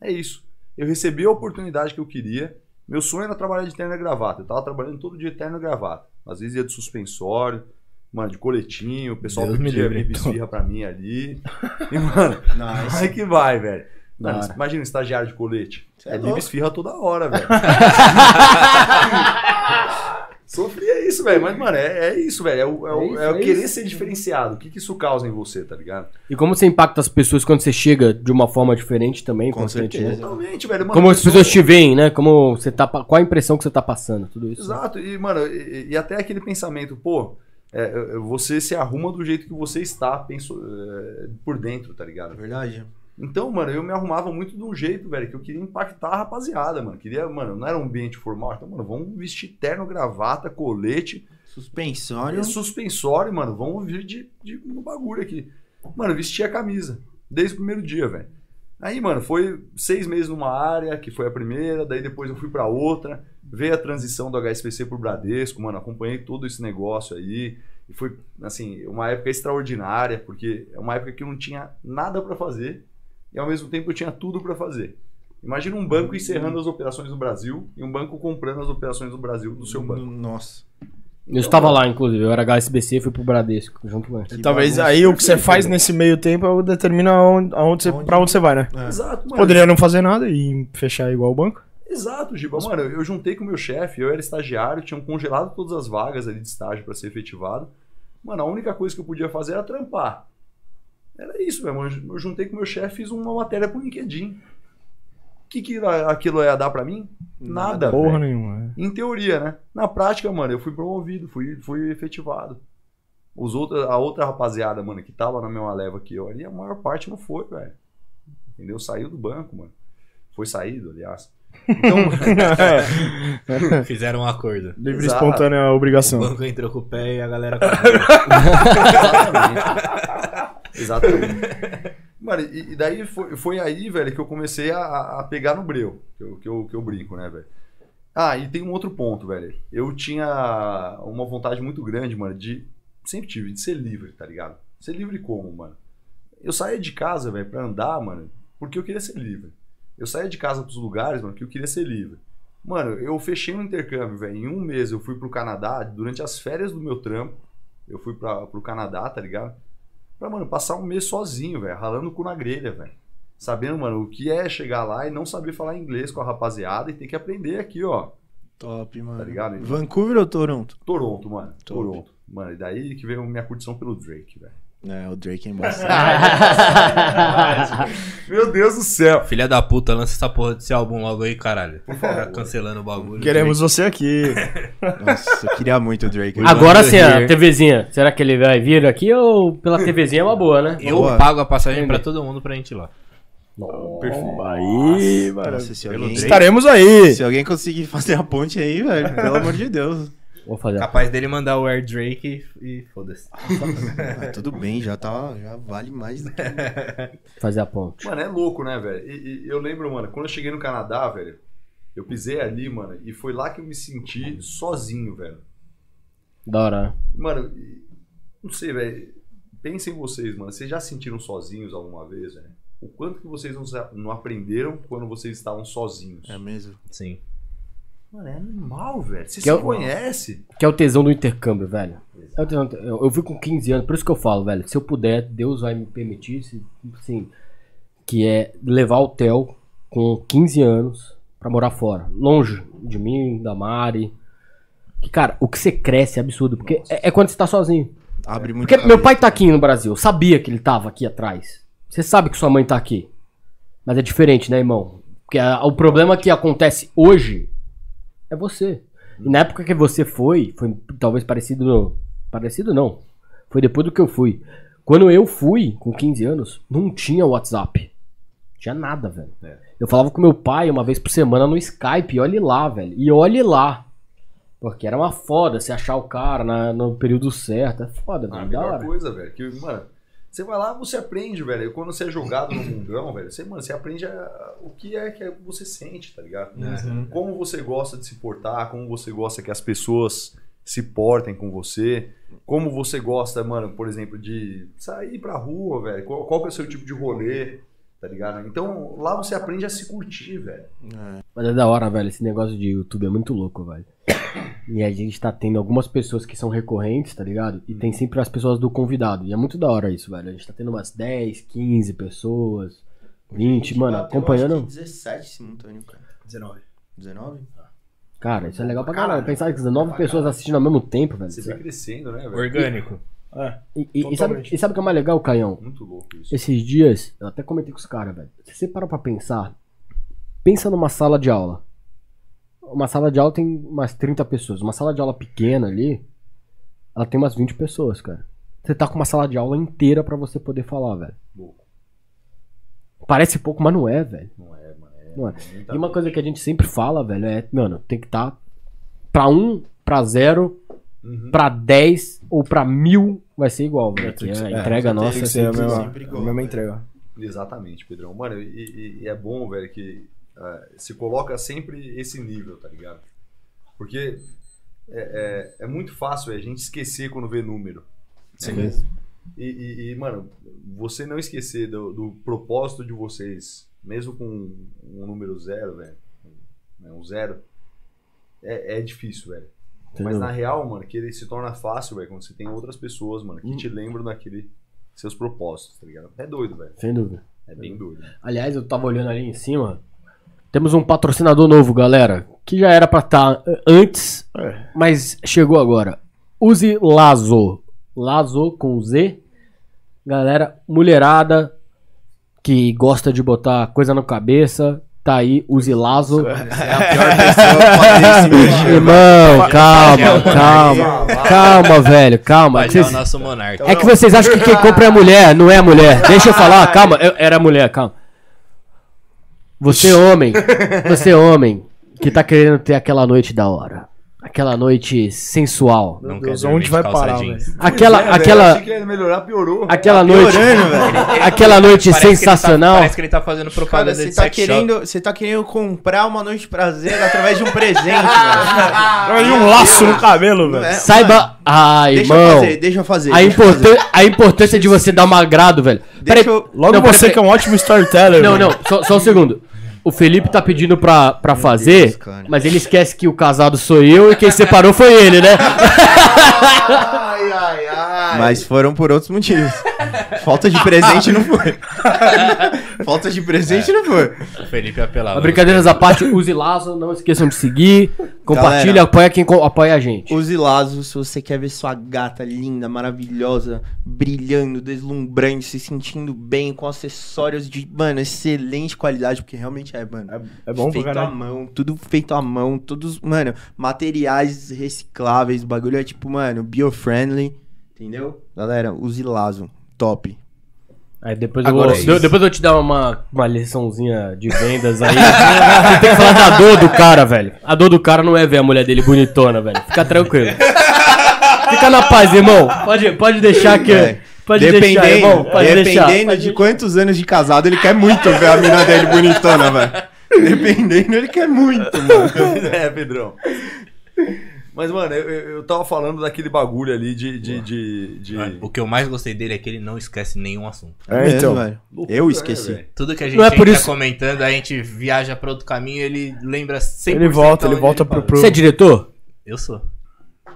Speaker 3: É isso. Eu recebi a oportunidade que eu queria. Meu sonho era trabalhar de terno e gravata. Eu tava trabalhando todo dia de terno e gravata. Às vezes ia de suspensório, mano, de coletinho. O pessoal
Speaker 6: Deus me
Speaker 3: pedia
Speaker 6: livre,
Speaker 3: bibis esfirra pra mim ali. [LAUGHS] E, mano,
Speaker 2: Nice.
Speaker 3: vai que vai, velho. Mano, imagina um estagiário de colete.
Speaker 2: Cê é
Speaker 3: É, esfirra toda hora, velho. [LAUGHS] Sofria isso, velho. Mas, mano, é, é isso, velho. É o, é o-
Speaker 4: É isso,
Speaker 3: é o
Speaker 4: é
Speaker 3: querer
Speaker 4: isso.
Speaker 3: ser diferenciado. O que, que isso causa em você, tá ligado?
Speaker 4: E como você impacta as pessoas quando você chega de uma forma diferente também,
Speaker 2: Com
Speaker 4: importante,
Speaker 2: certeza.
Speaker 4: né?
Speaker 3: Totalmente, velho. Mano,
Speaker 4: Como as
Speaker 3: pessoa-
Speaker 4: pessoas te veem, né? Como você tá, qual a impressão que você tá passando, tudo isso. né?
Speaker 3: Exato, e, mano, e, e até aquele pensamento, pô, é, é, você se arruma do jeito que você está penso, é, por dentro, tá ligado?
Speaker 2: Verdade.
Speaker 3: Então, mano, eu me arrumava muito de um jeito, velho, que eu queria impactar a rapaziada, mano. Queria, mano, não era um ambiente formal, então, mano, vamos vestir terno, gravata, colete,
Speaker 2: Suspensório.
Speaker 3: e suspensório, mano, vamos vir de, de um bagulho aqui. Mano, vestia a camisa, desde o primeiro dia, velho. Aí, mano, foi seis meses numa área, que foi a primeira, daí depois eu fui pra outra, veio a transição do HSPC pro Bradesco, mano, acompanhei todo esse negócio aí, e foi, assim, uma época extraordinária, porque é uma época que eu não tinha nada pra fazer, e ao mesmo tempo eu tinha tudo pra fazer. Imagina um banco encerrando as operações do Brasil e um banco comprando as operações do Brasil do seu banco.
Speaker 2: Nossa.
Speaker 4: Eu estava lá, inclusive, eu era HSBC e fui pro Bradesco, junto com ele.
Speaker 5: Talvez aí o que você faz nesse meio tempo é o determina aonde, aonde você,
Speaker 2: Onde-
Speaker 5: pra onde você vai, né?
Speaker 2: É.
Speaker 3: Exato, mano.
Speaker 5: Poderia não fazer nada e fechar igual o banco.
Speaker 3: Exato, Giba. Mano, eu juntei com o meu chefe, eu era estagiário, tinham congelado todas as vagas ali de estágio pra ser efetivado. Mano, a única coisa que eu podia fazer era trampar. Era isso, meu irmão. Eu juntei com o meu chefe, fiz uma matéria pro LinkedIn. O que, que aquilo ia dar pra mim? Nada.
Speaker 5: Porra
Speaker 3: velho.
Speaker 5: nenhuma. é.
Speaker 3: Em teoria, né? Na prática, mano, eu fui promovido, fui, fui efetivado. Os outros, a outra rapaziada, mano, que tava na mesma leva que eu ali, a maior parte não foi, velho. Entendeu? Saiu do banco, mano. Foi saído, aliás. Então, [LAUGHS]
Speaker 6: Fizeram um acordo.
Speaker 5: Livre e
Speaker 3: Exato.
Speaker 5: espontânea
Speaker 6: O
Speaker 5: obrigação.
Speaker 6: banco entrou com o pé e a galera
Speaker 3: Exatamente. Exatamente. Mano, e, e daí foi, foi aí, velho, que eu comecei a, a pegar no breu, que eu, que, eu, que eu brinco, né, velho? Ah, e tem um outro ponto, velho. Eu tinha uma vontade muito grande, mano, de. Sempre tive, de ser livre, tá ligado? Ser livre como, mano? Eu saía de casa, velho, pra andar, mano, porque eu queria ser livre. Eu saía de casa pros lugares, mano, porque eu queria ser livre. Mano, eu fechei um intercâmbio, velho. Em um mês eu fui pro Canadá, durante as férias do meu trampo, eu fui pra, pro Canadá, tá ligado? Pra, mano, passar um mês sozinho, velho, ralando o cu na grelha, velho. Sabendo, mano, o que é chegar lá e não saber falar inglês com a rapaziada e ter que aprender aqui, ó.
Speaker 2: Top, mano.
Speaker 3: Tá ligado?
Speaker 2: Vancouver ou Toronto?
Speaker 3: Toronto, mano.
Speaker 2: Top.
Speaker 3: Toronto. Mano, e daí que veio minha curtição pelo Drake, velho.
Speaker 2: É, o Drake é [LAUGHS] embaçado. [LAUGHS]
Speaker 3: Meu Deus do céu.
Speaker 6: Filha da puta, lança essa porra desse álbum logo aí, caralho. Tá cancelando o bagulho.
Speaker 5: Queremos você aqui. [LAUGHS]
Speaker 2: Nossa, eu queria muito o Drake.
Speaker 4: Agora sim, a. TVzinha. Será que ele vai vir aqui ou pela TVzinha é uma boa, né?
Speaker 6: Eu
Speaker 2: Boa.
Speaker 6: pago a passagem pra todo mundo pra gente ir lá.
Speaker 3: Perfeito.
Speaker 5: Aí, mano.
Speaker 2: Nossa, se
Speaker 6: Pelo
Speaker 2: alguém,
Speaker 6: Drake.
Speaker 5: Estaremos aí.
Speaker 2: se alguém conseguir fazer a ponte aí, velho, pelo amor de Deus.
Speaker 4: Vou fazer.
Speaker 6: Capaz dele mandar o Air Drake e, e foda-se.
Speaker 2: Ah, tudo bem, já tá, já vale mais do que... [LAUGHS]
Speaker 4: fazer a ponte.
Speaker 3: Mano, é louco, né, velho? E, e eu lembro, mano, quando eu cheguei no Canadá, velho, eu pisei ali, mano, e foi lá que eu me senti sozinho, velho.
Speaker 4: Da hora. né?
Speaker 3: Mano, não sei, velho. Pensem vocês, mano. Vocês já se sentiram sozinhos alguma vez, velho? O quanto que vocês não aprenderam quando vocês estavam sozinhos?
Speaker 2: É mesmo.
Speaker 6: Sim.
Speaker 3: Mano, é animal, velho. Você
Speaker 4: Que
Speaker 3: se
Speaker 4: é o-
Speaker 3: conhece?
Speaker 4: Que é o tesão do intercâmbio, velho. É o tesão- Eu, eu fui com 15 anos, por isso que eu falo, velho. Se eu puder, Deus vai me permitir, se- assim, que é levar o Theo com 15 anos pra morar fora. Longe de mim, da Mari. Que, cara, o que você cresce é absurdo, porque é, é quando você tá sozinho.
Speaker 2: Abre muito
Speaker 4: Porque meu pai tá aqui no Brasil, eu sabia que ele tava aqui atrás. Você sabe que sua mãe tá aqui. Mas é diferente, né, irmão? Porque a- o problema que acontece hoje é você. E na época que você foi, foi talvez parecido no. Parecido não. Foi depois do que eu fui. Quando eu fui, com 15 anos, não tinha WhatsApp. Tinha nada, velho.
Speaker 3: É.
Speaker 4: Eu falava com meu pai uma vez por semana no Skype, olhe lá, velho. E olhe lá. Porque era uma foda se achar o cara na- no período certo. É foda,
Speaker 3: Ah, a
Speaker 4: velho. Da
Speaker 3: melhor coisa, velho. Que, mano, você vai lá, você aprende, velho. Quando você é jogado no mundão, velho, você, mano, você aprende a- o que é que você sente, tá ligado?
Speaker 2: Uhum.
Speaker 3: Como você gosta de se portar, como você gosta que as pessoas se portem com você, como você gosta, mano, por exemplo, de sair pra rua, velho. Qual, qual que é o seu tipo de rolê, tá ligado? Então, lá você aprende a se curtir, velho.
Speaker 4: Mas é da hora, velho. Esse negócio de YouTube é muito louco, velho. E a gente tá tendo algumas pessoas que são recorrentes, tá ligado? E tem sempre as pessoas do convidado. E é muito da hora isso, velho. A gente tá tendo umas 10, 15 pessoas, 20, mano, acompanhando.
Speaker 2: que 17 simultâneo, cara.
Speaker 5: 19.
Speaker 2: 19?
Speaker 4: Cara, isso é legal pra caralho. Pensar que nove pessoas assistindo ao mesmo tempo, velho.
Speaker 3: Você vai crescendo, né, velho?
Speaker 6: Orgânico.
Speaker 5: É.
Speaker 4: E, e- sabe, e sabe o que é mais legal, Caião?
Speaker 3: Muito louco isso.
Speaker 4: Esses dias, eu até comentei com os caras, velho. Se você parar pra pensar, pensa numa sala de aula. Uma sala de aula tem umas 30 pessoas. Uma sala de aula pequena ali, ela tem umas 20 pessoas, cara. Você tá com uma sala de aula inteira pra você poder falar, velho.
Speaker 3: Louco.
Speaker 4: Parece pouco, mas não é, velho.
Speaker 3: Não é, mano. É,
Speaker 4: Não é. E uma coisa que a gente sempre fala, velho, é, mano, tem que estar tá pra um, pra zero,
Speaker 3: Uhum.
Speaker 4: pra 10 ou pra mil vai ser igual, velho. Que
Speaker 5: tem que ser-
Speaker 4: a
Speaker 5: é,
Speaker 4: entrega nossa
Speaker 5: Tem
Speaker 4: é
Speaker 5: ser a
Speaker 4: sempre
Speaker 5: mesma,
Speaker 2: sempre
Speaker 5: a
Speaker 2: igual,
Speaker 5: mesma
Speaker 2: velho.
Speaker 5: entrega.
Speaker 3: Exatamente, Pedrão. Mano, e, e- é bom, velho, que ah, se coloca sempre esse nível, tá ligado? Porque é, é, é muito fácil velho, a gente esquecer quando vê número. né? E, e- e, mano, você não esquecer do, do propósito de vocês, mesmo com um número zero, velho, né, um zero, é, é difícil, velho. Mas
Speaker 4: Entendeu?
Speaker 3: na real, mano, que ele se torna fácil, velho, quando você tem outras pessoas, mano, que te lembram daquele seus propósitos, tá ligado? É doido, velho.
Speaker 4: Sem dúvida.
Speaker 3: É bem doido.
Speaker 4: Aliás, eu tava olhando ali em cima. Temos um patrocinador novo, galera. Que já era pra estar antes,
Speaker 5: É.
Speaker 4: mas chegou agora. Use Lazo. Lazo com Z. Galera, mulherada que gosta de botar coisa na cabeça. Tá aí, use Lazo.
Speaker 2: É a pior [LAUGHS] pessoa mexer.
Speaker 4: Irmão, calma, calma. Calma, velho, calma. Vocês-
Speaker 6: o monarca.
Speaker 4: É que vocês acham que quem compra é mulher, não é mulher. Deixa eu falar, calma, eu- era mulher, calma. Você homem, você homem, que tá querendo ter aquela noite da hora. Aquela noite sensual.
Speaker 6: Não
Speaker 5: Meu
Speaker 6: quer
Speaker 5: Deus, onde
Speaker 6: de
Speaker 5: vai parar, velho?
Speaker 4: Aquela,
Speaker 3: É,
Speaker 4: aquela,
Speaker 3: achei que ia melhorar, piorou.
Speaker 4: aquela noite,
Speaker 2: piorando, velho. [LAUGHS]
Speaker 4: aquela noite
Speaker 6: Parece que tá-
Speaker 4: sensacional.
Speaker 6: parece que ele tá fazendo
Speaker 2: Cara,
Speaker 6: propaganda
Speaker 2: você
Speaker 6: de
Speaker 2: tá,
Speaker 6: sex shop.
Speaker 2: querendo, você tá querendo comprar uma noite de prazer através de um presente, [LAUGHS] velho.
Speaker 5: E um laço no cabelo, velho.
Speaker 2: é-
Speaker 4: Saiba, ai,
Speaker 2: Deixa eu
Speaker 4: irmão,
Speaker 2: fazer, deixa eu fazer.
Speaker 4: a,
Speaker 2: deixa eu fazer.
Speaker 4: importância, a importância de você dar um agrado, velho.
Speaker 2: Deixa
Speaker 4: Peraí,
Speaker 2: eu-
Speaker 5: Logo
Speaker 4: Não,
Speaker 5: você que é um ótimo storyteller.
Speaker 4: Não,
Speaker 5: velho.
Speaker 4: não, só, só um segundo. O Felipe tá pedindo pra, pra fazer,
Speaker 2: Deus,
Speaker 4: mas ele esquece que o casado sou eu e quem separou foi ele, né? [LAUGHS]
Speaker 3: Ai, ai, ai.
Speaker 2: Mas foram por outros motivos. Falta de presente não foi. [LAUGHS] Falta de presente não foi.
Speaker 6: O Felipe apelava.
Speaker 4: Brincadeiras à parte, use Lazo, não esqueçam de seguir, compartilha,
Speaker 2: Galera.
Speaker 4: apoia quem co- apoia a gente.
Speaker 2: Use Lazo se você quer ver sua gata linda, maravilhosa, brilhando, deslumbrante, se sentindo bem, com acessórios de, mano, excelente qualidade, porque realmente é, mano.
Speaker 5: É, é bom pra
Speaker 2: feito à
Speaker 5: caralho.
Speaker 2: mão, tudo feito à mão, todos, mano, materiais recicláveis, o bagulho é tipo, mano, bio-friendly, entendeu? Galera, use Lazo, top.
Speaker 4: Aí depois
Speaker 2: Agora
Speaker 4: eu
Speaker 2: é
Speaker 4: vou,
Speaker 2: isso.
Speaker 4: depois eu te dar uma, uma liçãozinha de vendas aí. [LAUGHS] Você tem que falar da dor do cara, velho. A dor do cara não é ver a mulher dele bonitona, velho. Fica tranquilo. Fica na paz, irmão. Pode, pode deixar que.
Speaker 2: É.
Speaker 4: Pode deixar, irmão. Pode deixar.
Speaker 2: dependendo de quantos anos de casado, ele quer muito ver a mina dele bonitona, velho. Dependendo, ele quer muito, mano. [LAUGHS]
Speaker 3: é, Pedrão. Mas, mano, eu, eu tava falando daquele bagulho ali de. de, de, de-
Speaker 6: O que eu mais gostei dele é que ele não esquece nenhum assunto.
Speaker 5: É, então.
Speaker 2: Eu esqueci.
Speaker 3: velho?
Speaker 6: Tudo que a gente
Speaker 4: Não é por isso-
Speaker 6: comentando, a gente viaja pra outro caminho ele lembra 100%
Speaker 5: Ele volta, ele
Speaker 6: onde
Speaker 5: volta
Speaker 6: parou.
Speaker 5: pro- pro-
Speaker 4: Você é diretor?
Speaker 6: Eu sou.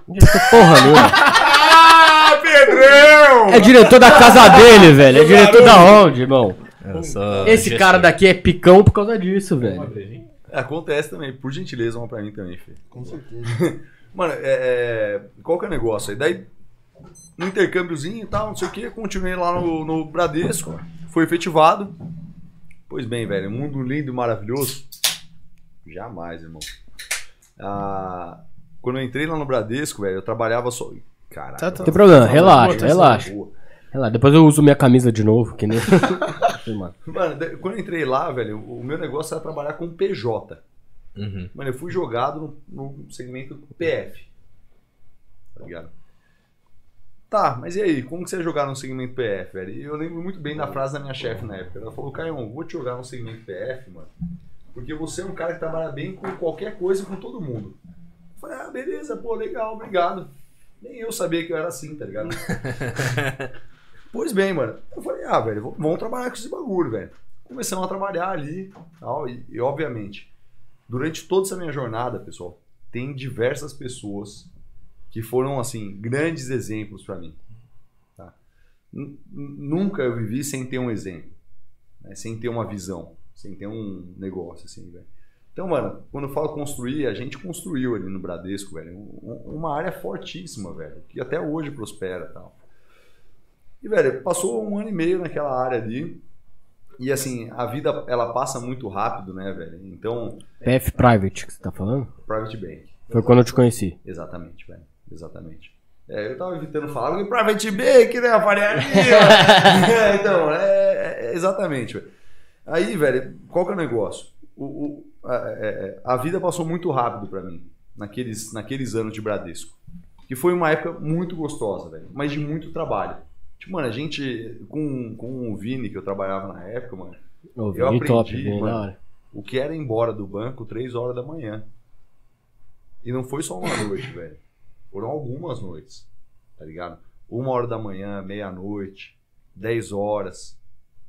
Speaker 4: Diretor porra. [LAUGHS]
Speaker 3: Ah, Pedrão!
Speaker 4: É diretor da casa dele, velho. É diretor da onde, irmão?
Speaker 6: Eu sou
Speaker 4: Esse
Speaker 6: gestor.
Speaker 4: cara daqui é picão por causa disso, velho.
Speaker 3: Acontece também, por gentileza, uma pra mim também, Fê. Com certeza. [LAUGHS] Mano, é, é, qual que é o negócio aí? Daí, no intercâmbiozinho e tal, não sei o que, continuei lá no, no Bradesco, foi efetivado. Pois bem, velho, um mundo lindo e maravilhoso. Jamais, irmão. Ah, quando eu entrei lá no Bradesco, velho, eu trabalhava só. Caralho.
Speaker 5: Tá, tá.
Speaker 4: Não tem problema,
Speaker 5: Tá,
Speaker 4: relaxa, relaxa. Relaxa, Depois eu uso minha camisa de novo, que nem. [LAUGHS] Mano.
Speaker 3: Mano, quando eu entrei lá, velho, o meu negócio era trabalhar com PJ.
Speaker 6: Uhum.
Speaker 3: Mano, eu fui jogado no, no segmento PF. Tá ligado? Tá, mas e aí? Como que você ia jogar no segmento PF, velho? E eu lembro muito bem da frase da minha chefe na época. Ela falou, Caio, vou te jogar no segmento PF, mano. Porque você é um cara que trabalha bem com qualquer coisa com todo mundo. Eu falei, ah, beleza, pô, legal, obrigado. Nem eu sabia que eu era assim, tá ligado? [LAUGHS] pois bem, mano. Eu falei, ah, velho, vamos trabalhar com esse bagulho, velho. Começamos a trabalhar ali tal, e, e, obviamente, durante toda essa minha jornada, pessoal, tem diversas pessoas que foram, assim, grandes exemplos pra mim. tá? Nunca eu vivi sem ter um exemplo, né? sem ter uma visão, sem ter um negócio, assim, velho. Então, mano, quando eu falo construir, a gente construiu ali no Bradesco, velho, um- uma área fortíssima, velho, que até hoje prospera tal. E, velho, passou um ano e meio naquela área ali. E, assim, a vida, ela passa muito rápido, né, velho? Então,
Speaker 4: PF Private que você tá falando?
Speaker 3: private bank.
Speaker 4: Foi quando eu te conheci.
Speaker 3: Exatamente, velho. Exatamente. É, eu tava evitando falar private bank, né? A Faria Lima. [LAUGHS] [LAUGHS] é, então, é, é- exatamente, velho. Aí, velho, qual que é o negócio? O, o- a, é- a vida passou muito rápido pra mim naqueles, naqueles anos de Bradesco. Que foi uma época muito gostosa, velho. Mas de muito trabalho. Tipo, mano, a gente, com, com o Vini, que eu trabalhava na época, mano,
Speaker 4: Ô,
Speaker 3: Eu
Speaker 4: top,
Speaker 3: aprendi,
Speaker 4: Vini,
Speaker 3: mano.
Speaker 4: da hora.
Speaker 3: o que era ir embora do banco três horas da manhã. E não foi só uma [LAUGHS] noite, velho. Foram algumas noites, tá ligado? Uma hora da manhã, meia-noite, dez horas,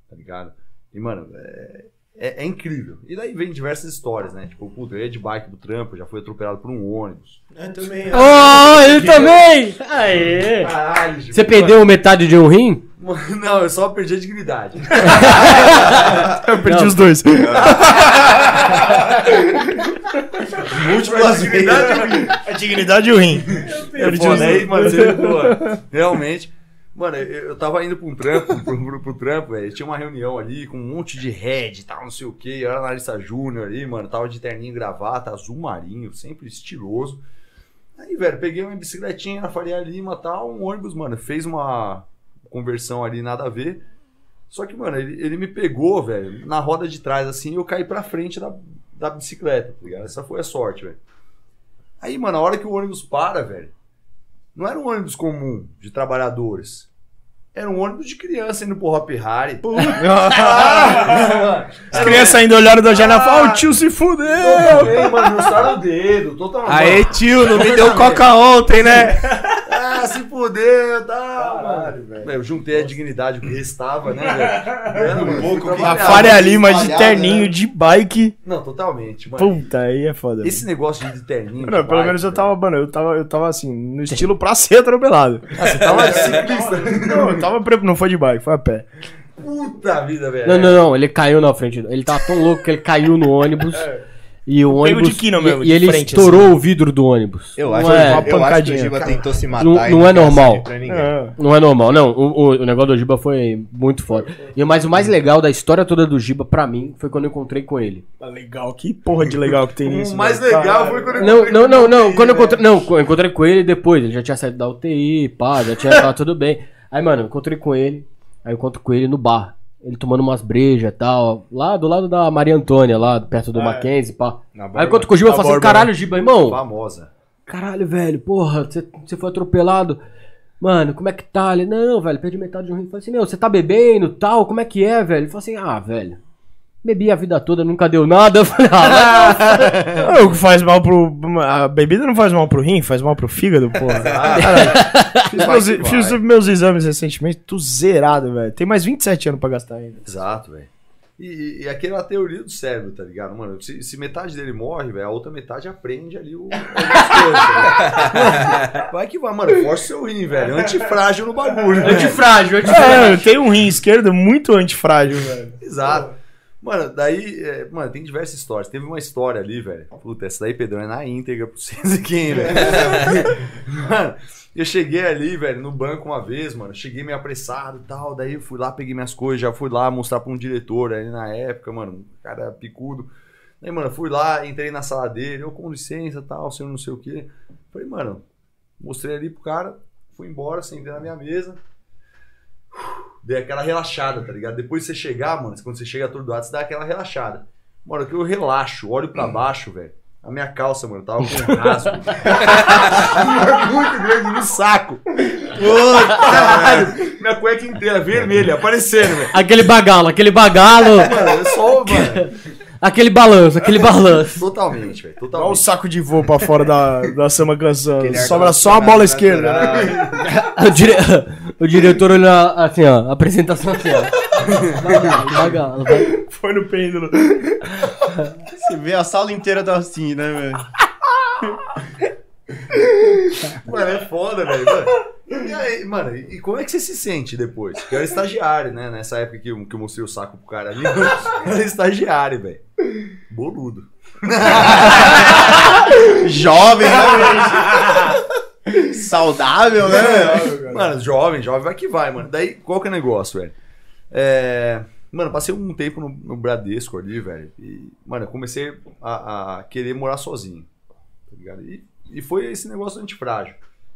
Speaker 3: tá ligado? E, mano, é, é- é incrível. E daí vem diversas histórias, né? Tipo, puta, eu ia de bike do trampo, já fui atropelado por um ônibus.
Speaker 2: Eu também.
Speaker 4: Oh, ele [LAUGHS] também! Aê!
Speaker 3: Caralho,
Speaker 4: Você perdeu metade de um rim? [LAUGHS]
Speaker 3: Não, eu só perdi a dignidade. [LAUGHS]
Speaker 5: Eu perdi
Speaker 4: Não.
Speaker 5: os dois.
Speaker 2: Múltiplas vezes.
Speaker 5: A dignidade e o rim. Perdi
Speaker 3: Pô,
Speaker 5: os
Speaker 3: né?
Speaker 5: dois.
Speaker 3: Mano, você, pô, realmente. Mano, eu, eu tava indo pra um trampo, pro, pro, pro trampo, velho. Tinha uma reunião ali com um monte de head e tal, não sei o que. Eu era analista júnior ali, mano. Tava de terninho gravata, azul marinho, sempre estiloso. Aí, velho, peguei uma bicicletinha na Faria Lima e tal. Um ônibus, mano, fez uma conversão ali, nada a ver. Só que, mano, ele, ele me pegou, velho, na roda de trás, assim, e eu caí pra frente da, da bicicleta, tá ligado? Essa foi a sorte, velho. Aí, mano, a hora que o ônibus para, velho, não era um ônibus comum de trabalhadores. Era um ônibus de criança indo pro Hop Harry.
Speaker 5: As [LAUGHS] crianças ainda olharam da janela e falaram, "Ó, o tio se fudeu.
Speaker 3: Totalmente, mano, o dedo. Totalmente.
Speaker 2: Aê, tio, não me deu coca ontem, né? [LAUGHS]
Speaker 3: Ah, se fudeu, tá.
Speaker 2: Caralho,
Speaker 3: mano. Velho, Eu juntei a dignidade, que restava, né, velho? [LAUGHS] Era um pouco
Speaker 5: A Faria Lima de terninho, de bike.
Speaker 3: Não, totalmente, mano.
Speaker 5: Puta, aí é foda.
Speaker 3: Esse negócio de terninho. de
Speaker 5: Não, pelo
Speaker 3: bike,
Speaker 5: menos eu tava, mano, eu tava, eu tava assim, no estilo pra ser atropelado.
Speaker 3: Ah, você tava [LAUGHS] de ciclista.
Speaker 5: Não, eu tava, não foi de bike, foi a pé.
Speaker 3: Puta vida, velho.
Speaker 4: Não, não, não, ele caiu na frente. Ele tava tão louco que ele caiu no ônibus. E o
Speaker 5: Pego
Speaker 4: ônibus.
Speaker 5: de quina
Speaker 4: e-
Speaker 5: mesmo,
Speaker 4: e,
Speaker 5: de
Speaker 4: ele
Speaker 5: frente,
Speaker 4: estourou
Speaker 5: assim.
Speaker 4: o vidro do ônibus.
Speaker 6: Eu
Speaker 4: Não
Speaker 6: acho,
Speaker 4: é-
Speaker 5: uma
Speaker 6: eu acho que o
Speaker 5: pancadinha.
Speaker 6: Giba tentou se matar
Speaker 4: Não-
Speaker 6: e
Speaker 4: não é normal.
Speaker 6: ninguém.
Speaker 5: É.
Speaker 4: Não é normal, não. O, o- negócio do Giba foi muito foda. E, mas o mais legal da história toda do Giba, pra mim, foi quando eu encontrei com ele.
Speaker 5: Tá legal, que porra de legal que tem nisso.
Speaker 3: O mais
Speaker 5: velho.
Speaker 3: legal
Speaker 5: Caralho.
Speaker 3: foi quando eu
Speaker 4: Não,
Speaker 3: encontrei
Speaker 4: não,
Speaker 3: com
Speaker 4: não, não.
Speaker 3: TI,
Speaker 4: Quando eu
Speaker 3: né?
Speaker 4: encontrei. Não, eu encontrei com ele depois. Ele já tinha saído da UTI, pá, já tinha [LAUGHS] tava tudo bem. Aí, mano, eu encontrei com ele. Aí eu encontro com ele no bar. Ele tomando umas brejas e tal. Lá do lado da Maria Antônia, lá perto do Mackenzie, pá. Aí eu com o e
Speaker 5: Na
Speaker 4: falo assim: caralho, Giba, irmão.
Speaker 3: Famosa.
Speaker 4: Caralho, velho, porra, você foi atropelado. Mano, como é que tá? Ele, não, velho, perdi metade de um rim. Eu falei assim, meu, você tá bebendo tal? Como é que é, velho? Ele falou assim, ah, velho, bebi a vida toda, nunca deu nada. [LAUGHS] Eu falei, ah, [LAUGHS]
Speaker 5: É, o que faz mal pro. A bebida não faz mal pro rim, faz mal pro fígado, porra. [LAUGHS] Caralho. Fiz, meus, fiz meus exames recentemente, tô zerado, velho. Tem mais 27 anos pra gastar ainda.
Speaker 3: Exato, velho. E, e aquela teoria do cérebro, tá ligado? Mano, se, se metade dele morre, velho, a outra metade aprende ali o. coisas, vai que vai, mano, força seu rim, velho. Antifrágil no bagulho.
Speaker 4: Antifrágil, antifrágil.
Speaker 5: É, eu tenho um rim esquerdo muito antifrágil, velho.
Speaker 3: Exato. Mano, daí, é, mano, tem diversas histórias. Teve uma história ali, velho. Puta, essa daí, Pedrão, é na íntegra vocês [LAUGHS] aqui, velho. [LAUGHS] mano, eu cheguei ali, velho, no banco uma vez, mano. Cheguei meio apressado e tal. Daí eu fui lá, peguei minhas coisas, já fui lá mostrar pra um diretor ali na época, mano. Um cara picudo. Daí, mano, fui lá, entrei na sala dele, eu com licença tal, senhor não sei o quê. Falei, mano, mostrei ali pro cara, fui embora, sentei na minha mesa. Dei aquela relaxada, tá ligado? Depois de você chegar, mano, quando você chega atordoado, você dá aquela relaxada. Mano, que eu relaxo, olho pra baixo, velho. A minha calça, mano, tava com um [LAUGHS] rasgo. [LAUGHS] muito grande no saco. Puta, caralho. Minha cueca inteira, vermelha, aparecendo, velho.
Speaker 4: Aquele bagalo, aquele bagalo,
Speaker 3: Mano, eu só, mano. [LAUGHS]
Speaker 4: aquele balanço, aquele balanço.
Speaker 3: Totalmente, velho.
Speaker 5: Olha o saco de voo pra fora da, da Sama Canção.
Speaker 6: Aquele
Speaker 5: Sobra só a bola esquerda.
Speaker 6: natural.
Speaker 4: O, dire... o diretor olhou assim, ó, a apresentação assim, ó. [LAUGHS] Bagalo, bagalo.
Speaker 5: Foi no pêndulo.
Speaker 2: Você vê a sala inteira tá assim, né, velho?
Speaker 3: Mano, é foda, velho. Mano. E aí, mano, e como é que você se sente depois? Porque eu era estagiário, né? Nessa época que eu, que eu mostrei o saco pro cara ali, eu era estagiário, velho. Boludo. [LAUGHS]
Speaker 2: Jovem, né? Saudável, né?
Speaker 3: Mano, jovem, jovem vai que vai, mano. Daí, qual que é o negócio, velho? É... Mano, passei um tempo no, no Bradesco ali, velho. E, mano, eu comecei a, a querer morar sozinho. Tá ligado? E, e foi esse negócio antifrágil.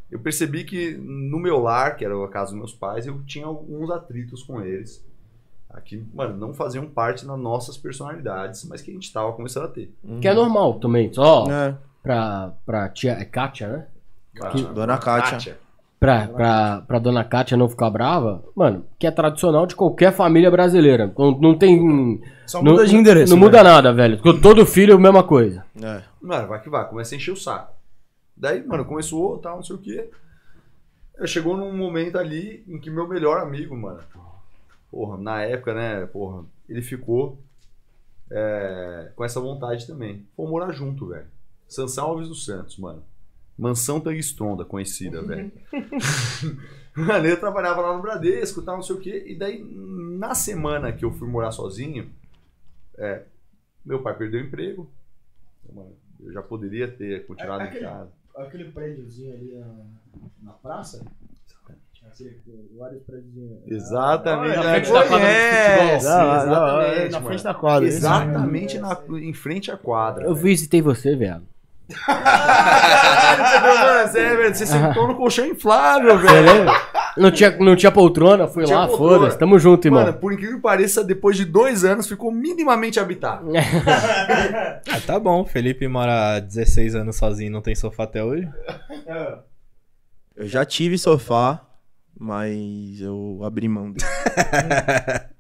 Speaker 3: Eu percebi que no meu lar, que era a casa dos meus pais, eu tinha alguns atritos com eles. Aqui, mano, não faziam parte das nossas personalidades, mas que a gente tava começando a ter.
Speaker 4: Que é normal também. Só
Speaker 2: É.
Speaker 4: pra, pra tia. É Kátia, né?
Speaker 3: Kátia.
Speaker 2: Dona Kátia.
Speaker 4: Pra, pra, pra dona Kátia não ficar brava, mano, que é tradicional de qualquer família brasileira. Não, não tem.
Speaker 5: Só
Speaker 4: não,
Speaker 5: muda de endereço.
Speaker 4: Não
Speaker 5: né?
Speaker 4: muda nada, velho. Todo filho é a mesma coisa.
Speaker 2: É.
Speaker 3: Mano, vai que vai, começa a encher o saco. Daí, mano, começou, tal, não sei o quê. Eu chegou num momento ali em que meu melhor amigo, mano, porra, na época, né, porra, ele ficou é, com essa vontade também. Vamos morar junto, velho. Sansão Alves dos Santos, mano. Mansão Tangstronda, conhecida, velho. [LAUGHS] mano, eu trabalhava lá no Bradesco, tal, não sei o quê. E daí, na semana que eu fui morar sozinho, é, meu pai perdeu o emprego. Eu já poderia ter continuado
Speaker 5: É,
Speaker 3: em
Speaker 5: aquele-
Speaker 3: casa.
Speaker 5: Aquele prédiozinho ali na, na praça. Aquele, vários prédiozinhos.
Speaker 3: Exatamente.
Speaker 5: Ah,
Speaker 4: na frente da quadra
Speaker 3: exatamente,
Speaker 5: é na frente da quadra. isso
Speaker 3: Exatamente na, em frente à quadra.
Speaker 4: Eu
Speaker 3: velho.
Speaker 4: visitei você, velho.
Speaker 3: Caralho, você, é, velho, você sentou no colchão inflável, velho.
Speaker 4: Não tinha, não tinha poltrona, fui
Speaker 3: Tinha
Speaker 4: lá, foda-se. Tamo junto, irmão.
Speaker 3: Mano, por incrível que pareça, depois de dois anos ficou minimamente habitado. [LAUGHS]
Speaker 6: Ah, tá bom. Felipe mora há 16 anos sozinho e não tem sofá até hoje.
Speaker 2: Eu já tive sofá, mas eu abri mão dele. [LAUGHS]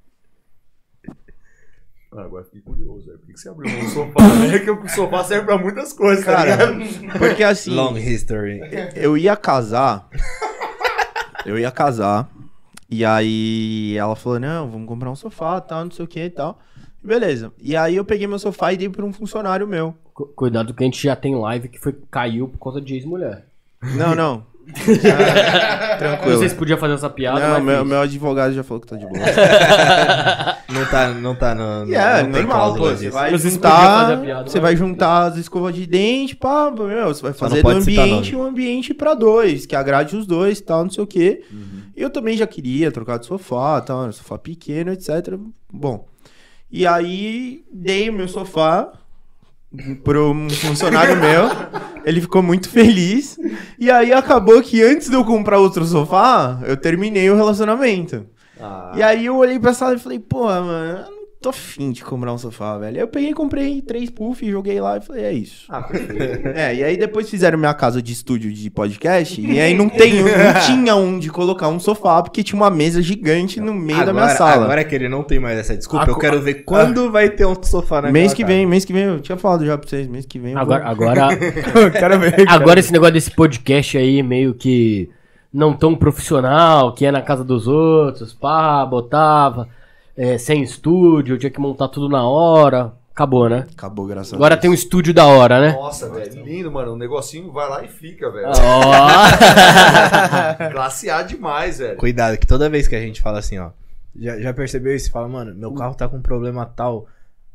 Speaker 3: Mano, agora fiquei curioso, velho. Por que que você abriu um sofá? [LAUGHS] É que o sofá serve pra muitas coisas, tá
Speaker 2: Cara,
Speaker 3: ligado?
Speaker 2: porque assim,
Speaker 6: Long history.
Speaker 2: eu ia casar. Eu ia casar. E aí ela falou: não, vamos comprar um sofá, tal, não sei o que e tal. Beleza. E aí eu peguei meu sofá e dei pra um funcionário meu.
Speaker 4: Cu- Cuidado que a gente já tem live que foi, caiu por conta de ex-mulher.
Speaker 2: Não, não. [LAUGHS]
Speaker 4: Eu Não
Speaker 2: Tranquilo.
Speaker 4: sei se podia fazer essa piada,
Speaker 2: Não,
Speaker 4: mas
Speaker 2: meu, meu advogado já falou que tá de boa. [LAUGHS]
Speaker 6: Não tá, não tá no.
Speaker 2: E é,
Speaker 6: não
Speaker 2: normal, pô. Você vai
Speaker 4: a
Speaker 2: juntar.
Speaker 4: piada,
Speaker 2: Você vai juntar as escovas de dente, pá, meu, você vai fazer do ambiente um ambiente pra dois, que agrade os dois tal, não sei o quê. Eu também já queria trocar de sofá, tal, era um sofá pequeno, etc. Bom. E aí dei o meu sofá pro um funcionário meu. Ele ficou muito feliz. E aí acabou que antes de eu comprar outro sofá, eu terminei o relacionamento.
Speaker 3: Ah,
Speaker 2: E aí eu olhei pra sala e falei, pô, mano, eu tô afim de comprar um sofá, velho. Aí eu peguei, comprei três puffs, joguei lá e falei, é isso.
Speaker 3: ah. [LAUGHS]
Speaker 2: É, e aí depois fizeram minha casa de estúdio de podcast, e aí não tem, não [LAUGHS] tinha onde colocar um sofá, porque tinha uma mesa gigante no meio da minha
Speaker 6: Agora-
Speaker 2: sala.
Speaker 6: Agora que ele não tem mais essa desculpa,
Speaker 2: A
Speaker 6: eu quero ver quando vai ter um sofá na
Speaker 2: mês que vem, mês que vem, eu tinha falado já pra vocês, mês que vem eu
Speaker 4: Agora,
Speaker 2: vou...
Speaker 4: agora, [LAUGHS]
Speaker 5: Quero ver.
Speaker 4: agora esse negócio desse podcast aí, meio que não tão profissional, que é na casa dos outros, pá, botava, é, sem estúdio, tinha que montar tudo na hora. Acabou, né?
Speaker 2: Acabou, graças a
Speaker 4: Agora
Speaker 2: Deus.
Speaker 4: tem um estúdio da hora, né?
Speaker 3: Nossa, velho, lindo, mano. O negocinho vai lá e fica, velho.
Speaker 4: Ó. [LAUGHS]
Speaker 3: Classe A demais, velho.
Speaker 6: Cuidado, que toda vez que a gente fala assim, ó. Já, já percebeu isso? Fala, mano, meu carro tá com um problema tal.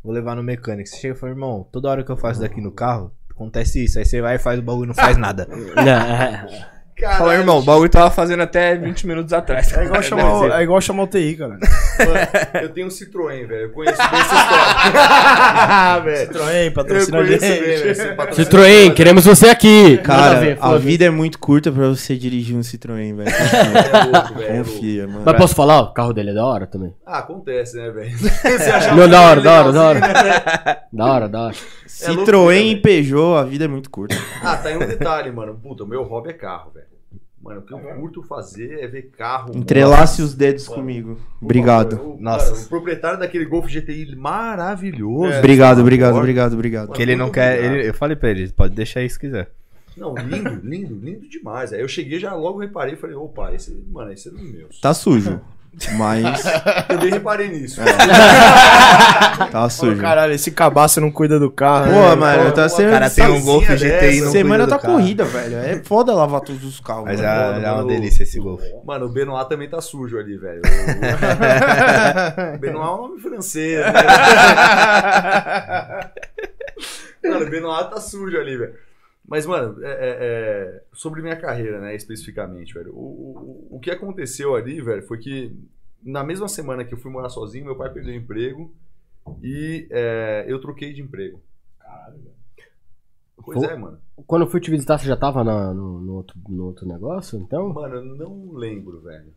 Speaker 6: Vou levar no mecânico. Você chega e fala, irmão, toda hora que eu faço daqui no carro, acontece isso. Aí você vai e faz o bagulho e não faz nada. [LAUGHS]
Speaker 3: Caralho,
Speaker 6: Fala, irmão, o bagulho tava fazendo até 20 minutos atrás.
Speaker 5: É igual, chamar, o- é igual chamar o TI, cara.
Speaker 3: mano, eu tenho um Citroën, velho. Eu conheço bem essa história. [LAUGHS] velho.
Speaker 5: Citroën, patrocina a
Speaker 3: bem, velho.
Speaker 4: Citroën, queremos você aqui.
Speaker 2: Cara,
Speaker 4: ver,
Speaker 2: a, vida é muito curta pra você dirigir um Citroën, velho.
Speaker 3: É louco, [LAUGHS] velho. é.
Speaker 2: Confia, mano.
Speaker 4: Mas posso falar? O carro dele é da hora também.
Speaker 3: Ah, acontece, né, velho? [LAUGHS]
Speaker 4: Não, da hora, da hora, da
Speaker 3: legalzinho,
Speaker 4: hora.
Speaker 3: né?
Speaker 4: Da hora, da hora.
Speaker 3: É
Speaker 2: Citroën e. Peugeot, a vida é muito curta.
Speaker 3: Ah, tá aí um detalhe, mano. Puta, o meu hobby é carro, velho. Mano, o que eu curto fazer é ver carro.
Speaker 2: Entrelace os dedos comigo. Obrigado.
Speaker 3: O,
Speaker 6: Nossa.
Speaker 3: cara, o proprietário daquele Golf GTI maravilhoso.
Speaker 2: Obrigado, obrigado,
Speaker 3: Ford.
Speaker 2: obrigado, obrigado.
Speaker 6: Que ele não quer.
Speaker 3: obrigado.
Speaker 6: ele- eu falei pra ele, pode deixar aí se quiser.
Speaker 3: Não, lindo, lindo, lindo demais. Aí eu cheguei já logo reparei e falei, opa, esse, mano, esse é dos meus.
Speaker 2: Tá sujo. Mas [LAUGHS]
Speaker 3: Também reparei nisso. [LAUGHS]
Speaker 2: tá
Speaker 5: Ô,
Speaker 2: sujo.
Speaker 5: caralho, esse cabaço não cuida do carro.
Speaker 2: Pô,
Speaker 5: né?
Speaker 2: mano, tá
Speaker 3: Pô,
Speaker 2: sendo.
Speaker 6: O cara tem um Golf GTI
Speaker 3: dessa,
Speaker 6: no
Speaker 2: Semana tá corrida, velho. É foda lavar todos os carros.
Speaker 6: Mas
Speaker 2: mano.
Speaker 6: é,
Speaker 3: Mano,
Speaker 6: é uma delícia esse Golf.
Speaker 3: Mano, o Benoit também tá sujo ali, velho. [LAUGHS] O Benoit é um nome francês, né? Mano, o Benoit tá sujo ali, velho. Mas, mano, é- é- é, sobre minha carreira, né, especificamente, velho. O, o, o que aconteceu ali, velho, foi que na mesma semana que eu fui morar sozinho, meu pai perdeu o emprego e é, eu troquei de emprego. Caralho, velho. Pois
Speaker 4: Foi-
Speaker 3: é, mano.
Speaker 4: Quando eu fui te visitar, você já tava na- no, no outro, no outro negócio? Então,
Speaker 3: Mano, eu não lembro, velho.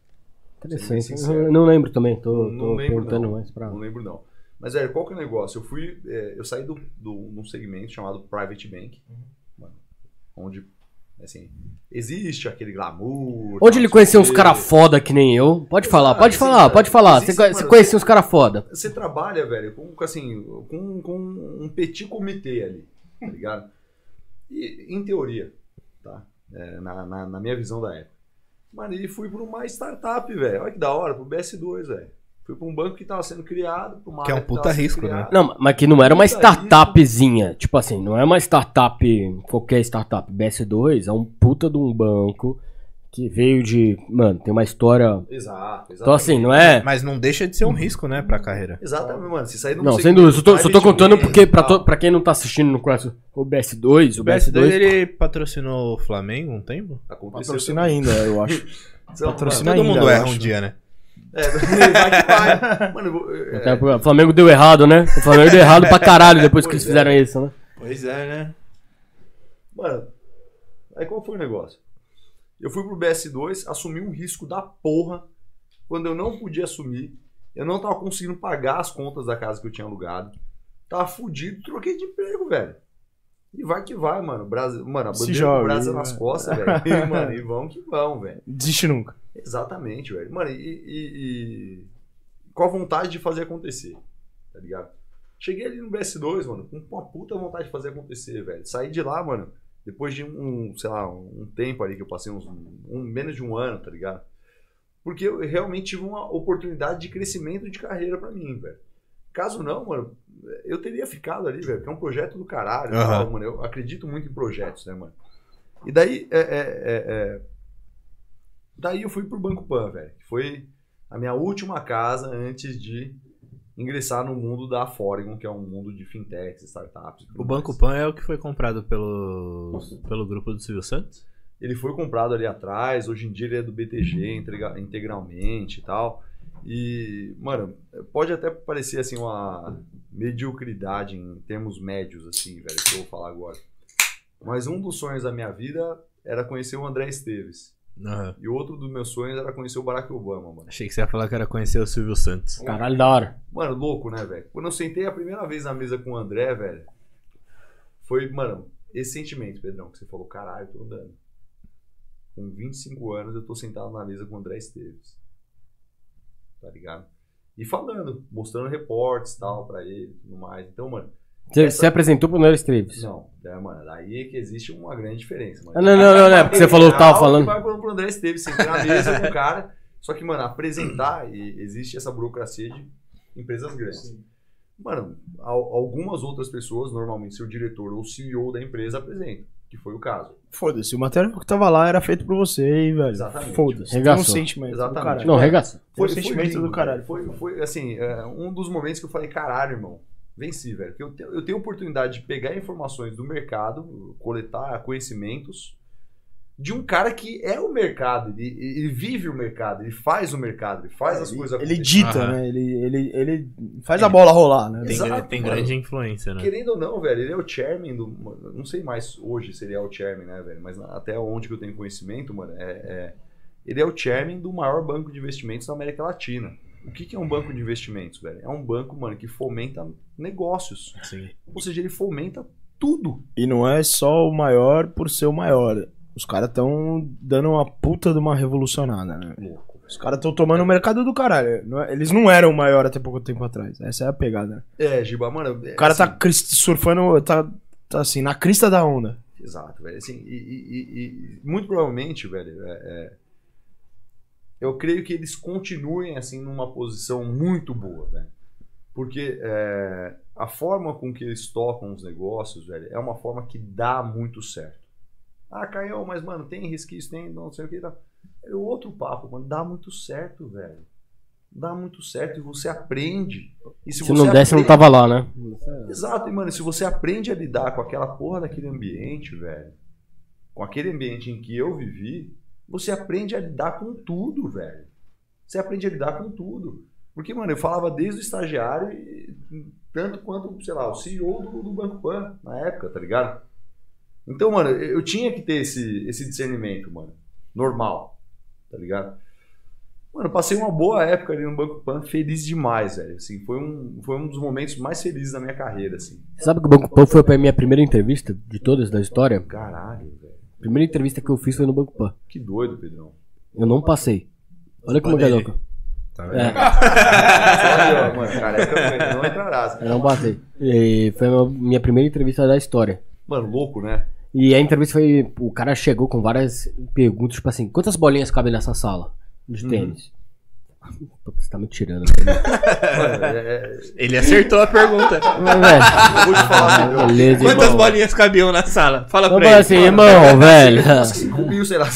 Speaker 4: interessante. Eu não lembro também, tô,
Speaker 3: Não-
Speaker 4: tô
Speaker 3: não lembro,
Speaker 4: perguntando
Speaker 3: não.
Speaker 4: mais pra.
Speaker 3: Não lembro, não. Mas, velho, qual que é o negócio? Eu fui. é, eu saí do, do, de um segmento chamado Private Bank. Mano, onde, assim, existe aquele glamour.
Speaker 4: Onde ele conheceu uns caras foda que nem eu? Pode falar,
Speaker 3: Exato,
Speaker 4: pode
Speaker 3: sim,
Speaker 4: falar, pode falar. Você,
Speaker 3: Existe,
Speaker 4: conhe-
Speaker 3: mano,
Speaker 4: você conhecia uns caras foda.
Speaker 3: Você trabalha, velho, com, assim, com, com um petit comitê ali, tá ligado? E, em teoria, tá? É, na, na, na minha visão da época. Mano, e fui pra uma startup, velho. Olha que da hora, pro BS2, velho. Fui pra um banco que tava sendo criado, pra uma
Speaker 6: Que é um puta risco, né?
Speaker 4: Não, mas que não era uma startupzinha. Tipo assim, não é uma startup, qualquer startup. BS2 é um puta de um banco que veio de. Mano, tem uma história.
Speaker 3: Exato, exato.
Speaker 4: Então assim, não é.
Speaker 6: Mas não deixa de ser um risco, né, pra carreira.
Speaker 3: Exatamente, mano. Se sair num
Speaker 4: Não, sem dúvida. Só tô, só tô contando porque, pra, to- pra quem não tá assistindo não conhece o BS2, o
Speaker 6: O BS2
Speaker 4: BS2.
Speaker 6: ele patrocinou o Flamengo um tempo?
Speaker 5: Patrocina
Speaker 3: também.
Speaker 5: ainda, eu acho. [LAUGHS]
Speaker 3: Então,
Speaker 5: patrocina
Speaker 6: Todo
Speaker 5: ainda,
Speaker 6: mundo erra
Speaker 5: acho.
Speaker 6: um dia, né?
Speaker 3: É, [LAUGHS] vai que vai. Mano, eu vou- é,
Speaker 4: O Flamengo deu errado, né? O Flamengo deu errado pra [LAUGHS] caralho depois que eles fizeram
Speaker 3: é.
Speaker 4: isso, né?
Speaker 2: Pois é, né?
Speaker 3: Mano, aí qual foi o negócio? Eu fui pro BS2, assumi um risco da porra quando eu não podia assumir. Eu não tava conseguindo pagar as contas da casa que eu tinha alugado. Tava fudido, troquei de emprego, velho. E vai que vai, mano. Brasil, mano, a bandeira
Speaker 5: joga,
Speaker 3: do Brasil nas
Speaker 5: vai.
Speaker 3: costas, velho. [LAUGHS] E, mano, e vamos que vamos, velho.
Speaker 5: Desiste nunca.
Speaker 3: Exatamente, velho. Mano, e, e- e- com a vontade de fazer acontecer, tá ligado? Cheguei ali no BS2, mano, com uma puta vontade de fazer acontecer, velho. Saí de lá, mano, depois de um, sei lá, um tempo ali que eu passei, uns, um, menos de um ano, tá ligado? Porque eu realmente tive uma oportunidade de crescimento de carreira pra mim, velho. Caso não, mano, eu teria ficado ali, velho, porque é um projeto do caralho,
Speaker 6: Aham.
Speaker 3: tal, mano. Eu acredito muito em projetos, né, mano? E daí, é, é, é, é, Daí eu fui pro Banco Pan, velho. Que foi a minha última casa antes de ingressar no mundo da Foregon, que é um mundo de fintechs, startups.
Speaker 6: O Banco
Speaker 3: mais.
Speaker 6: Pan é o que foi comprado pelo, pelo grupo do Silvio Santos?
Speaker 3: Ele foi comprado ali atrás, hoje em dia ele é do BTG integra- integralmente e tal. E, mano, pode até parecer assim uma mediocridade em termos médios, assim, velho, que eu vou falar agora. Mas um dos sonhos da minha vida era conhecer o André Esteves.
Speaker 6: Aham.
Speaker 3: E outro dos meus sonhos era conhecer o Barack Obama, mano.
Speaker 6: Achei que você ia falar que era conhecer o Silvio Santos.
Speaker 4: Caralho, da hora.
Speaker 3: Mano, louco, né, velho? Quando eu sentei a primeira vez na mesa com o André, velho, foi, mano, esse sentimento, Pedrão, que você falou, caralho, tô andando. Com 25 anos eu tô sentado na mesa com o André Esteves. Tá ligado? E falando, mostrando reportes e tal pra ele e tudo mais. Então, mano,
Speaker 4: Você
Speaker 3: Essa-
Speaker 4: se apresentou pro Neil Strips.
Speaker 3: não, é, mano, daí é que existe uma grande diferença. Mano.
Speaker 4: Ah, não, não, não, não, porque você falou que tava falando.
Speaker 3: Vai pro André Esteves, sentei na mesa com o cara. Só que, mano, apresentar, e existe essa burocracia de empresas grandes. Mano, al- algumas outras pessoas, normalmente seu diretor ou CEO da empresa, apresentam, que foi o caso.
Speaker 5: Foda-se, o material que tava lá era feito por você, hein, velho.
Speaker 3: Exatamente.
Speaker 5: Foda-se. Tem um
Speaker 4: Regaçou.
Speaker 5: sentimento
Speaker 3: Exatamente.
Speaker 5: do caralho.
Speaker 4: Não, regaça.
Speaker 5: Foi o sentimento do caralho.
Speaker 3: Foi, foi assim, é, um dos momentos que eu falei, caralho, irmão, venci, velho. Porque eu tenho, eu tenho oportunidade de pegar informações do mercado, coletar conhecimentos de um cara que é o mercado, ele, ele vive o mercado, ele faz o mercado, ele faz as coisas
Speaker 5: Ele
Speaker 3: acontecerem.
Speaker 5: dita,
Speaker 6: Aham.
Speaker 5: né? Ele, ele, ele faz a bola rolar, né?
Speaker 6: Tem,
Speaker 3: Exato,
Speaker 6: tem grande influência, né?
Speaker 3: Querendo ou não, velho, ele é o chairman do. Não sei mais hoje se ele é o chairman, né, velho? Mas até onde que eu tenho conhecimento, mano, é. é- ele é o chairman do maior banco de investimentos da América Latina. O que, que é um banco de investimentos, velho? É um banco, mano, que fomenta negócios.
Speaker 6: Sim.
Speaker 3: Ou seja, ele fomenta tudo.
Speaker 5: E não é só o maior por ser o maior. Os caras estão dando uma puta de uma revolucionada, né? Os caras estão tomando o mercado do caralho. É- Eles não eram o maior até pouco tempo atrás. Essa é a pegada. né?
Speaker 3: É, Giba, mano. é,
Speaker 5: O cara
Speaker 3: assim,
Speaker 5: tá surfando, tá, tá assim, na crista da onda.
Speaker 3: Exato, velho. Assim, e, e- e- e muito provavelmente, velho, é- é, eu creio que eles continuem assim numa posição muito boa, velho. Porque é, a forma com que eles tocam os negócios, velho, é uma forma que dá muito certo. Ah, Caio, mas, mano, tem resquício, tem não sei o que. Tá. É outro papo, mano. Dá muito certo, velho. Dá muito certo e você aprende. E
Speaker 4: Se não desse, não tava lá, né?
Speaker 3: Exato, e, mano, se você aprende a lidar com aquela porra daquele ambiente, velho, com aquele ambiente em que eu vivi, você aprende a lidar com tudo, velho. Você aprende a lidar com tudo. Porque, mano, eu falava desde o estagiário, e, tanto quanto, sei lá, o CEO do, do Banco Pan, na época, tá ligado? Então, mano, eu tinha que ter esse, esse discernimento, mano. Normal, tá ligado? Mano, eu passei uma boa época ali no Banco Pan, feliz demais, velho. Assim, foi um, foi um dos momentos mais felizes da minha carreira, assim.
Speaker 4: Sabe que o Banco Pan foi a minha primeira entrevista de todas da história?
Speaker 3: Caralho, velho.
Speaker 4: Primeira entrevista que eu fiz foi no Banco Pan.
Speaker 3: Que doido, Pedrão.
Speaker 4: Eu não passei. Olha como é louco.
Speaker 6: Tá
Speaker 4: É,
Speaker 3: Olha, mano, careca não entrarás.
Speaker 4: eu não passei. E foi a minha primeira entrevista da história.
Speaker 3: Mano, louco, né?
Speaker 4: E a entrevista foi. O cara chegou com várias perguntas, tipo assim: quantas bolinhas cabem nessa sala de tênis? [LAUGHS] Puta, você tá me tirando. né?
Speaker 3: Mano, [LAUGHS] é-
Speaker 1: Ele acertou a pergunta. [LAUGHS]
Speaker 4: Mas, velho,
Speaker 3: eu vou te falar, Pedrão.
Speaker 4: beleza,
Speaker 1: Quantas
Speaker 4: irmão.
Speaker 1: bolinhas cabiam na sala? Fala pra ele.
Speaker 4: assim, irmão, velho.
Speaker 3: Acho que 5 mil, sei lá.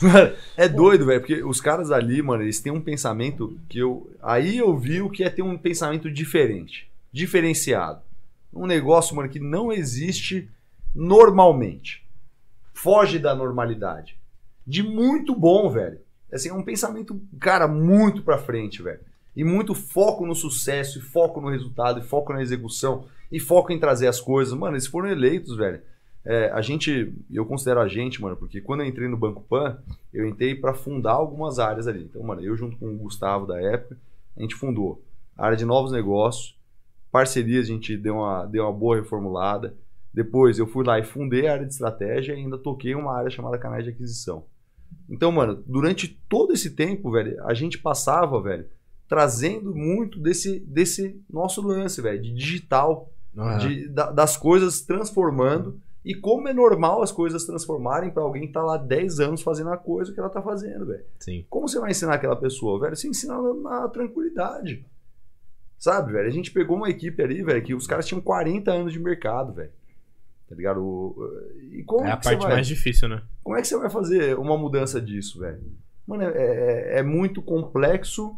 Speaker 3: Mano, é doido, velho, porque os caras ali, mano, eles têm um pensamento que eu. Aí eu vi o que é ter um pensamento diferente, diferenciado. Um negócio, mano, que não existe normalmente. Foge da normalidade. De muito bom, velho. Assim, é um pensamento, cara, muito pra frente, velho. E muito foco no sucesso, e foco no resultado, e foco na execução, e foco em trazer as coisas. Mano, eles foram eleitos, velho. É, a gente, eu considero a gente, mano, porque quando eu entrei no Banco Pan, eu entrei pra fundar algumas áreas ali. Então, mano, eu junto com o Gustavo da época, a gente fundou a área de novos negócios, parcerias, a gente deu uma, deu uma boa reformulada. Depois eu fui lá e fundei a área de estratégia e ainda toquei uma área chamada canais de aquisição. Então, mano, durante todo esse tempo, velho, a gente passava, velho, trazendo muito desse, desse nosso lance, velho, de digital, de- da- das coisas transformando. E como é normal as coisas transformarem pra alguém que tá lá 10 anos fazendo a coisa que ela tá fazendo, velho.
Speaker 1: Sim.
Speaker 3: Como você vai ensinar aquela pessoa, velho? Você ensina na, na tranquilidade. Sabe, velho? A gente pegou uma equipe ali, velho, que os caras tinham 40 anos de mercado, velho. Tá ligado? O- E como
Speaker 1: É a
Speaker 3: que você
Speaker 1: parte
Speaker 3: vai...
Speaker 1: mais difícil, né?
Speaker 3: Como é que você vai fazer uma mudança disso, velho? Mano, é, é- é muito complexo,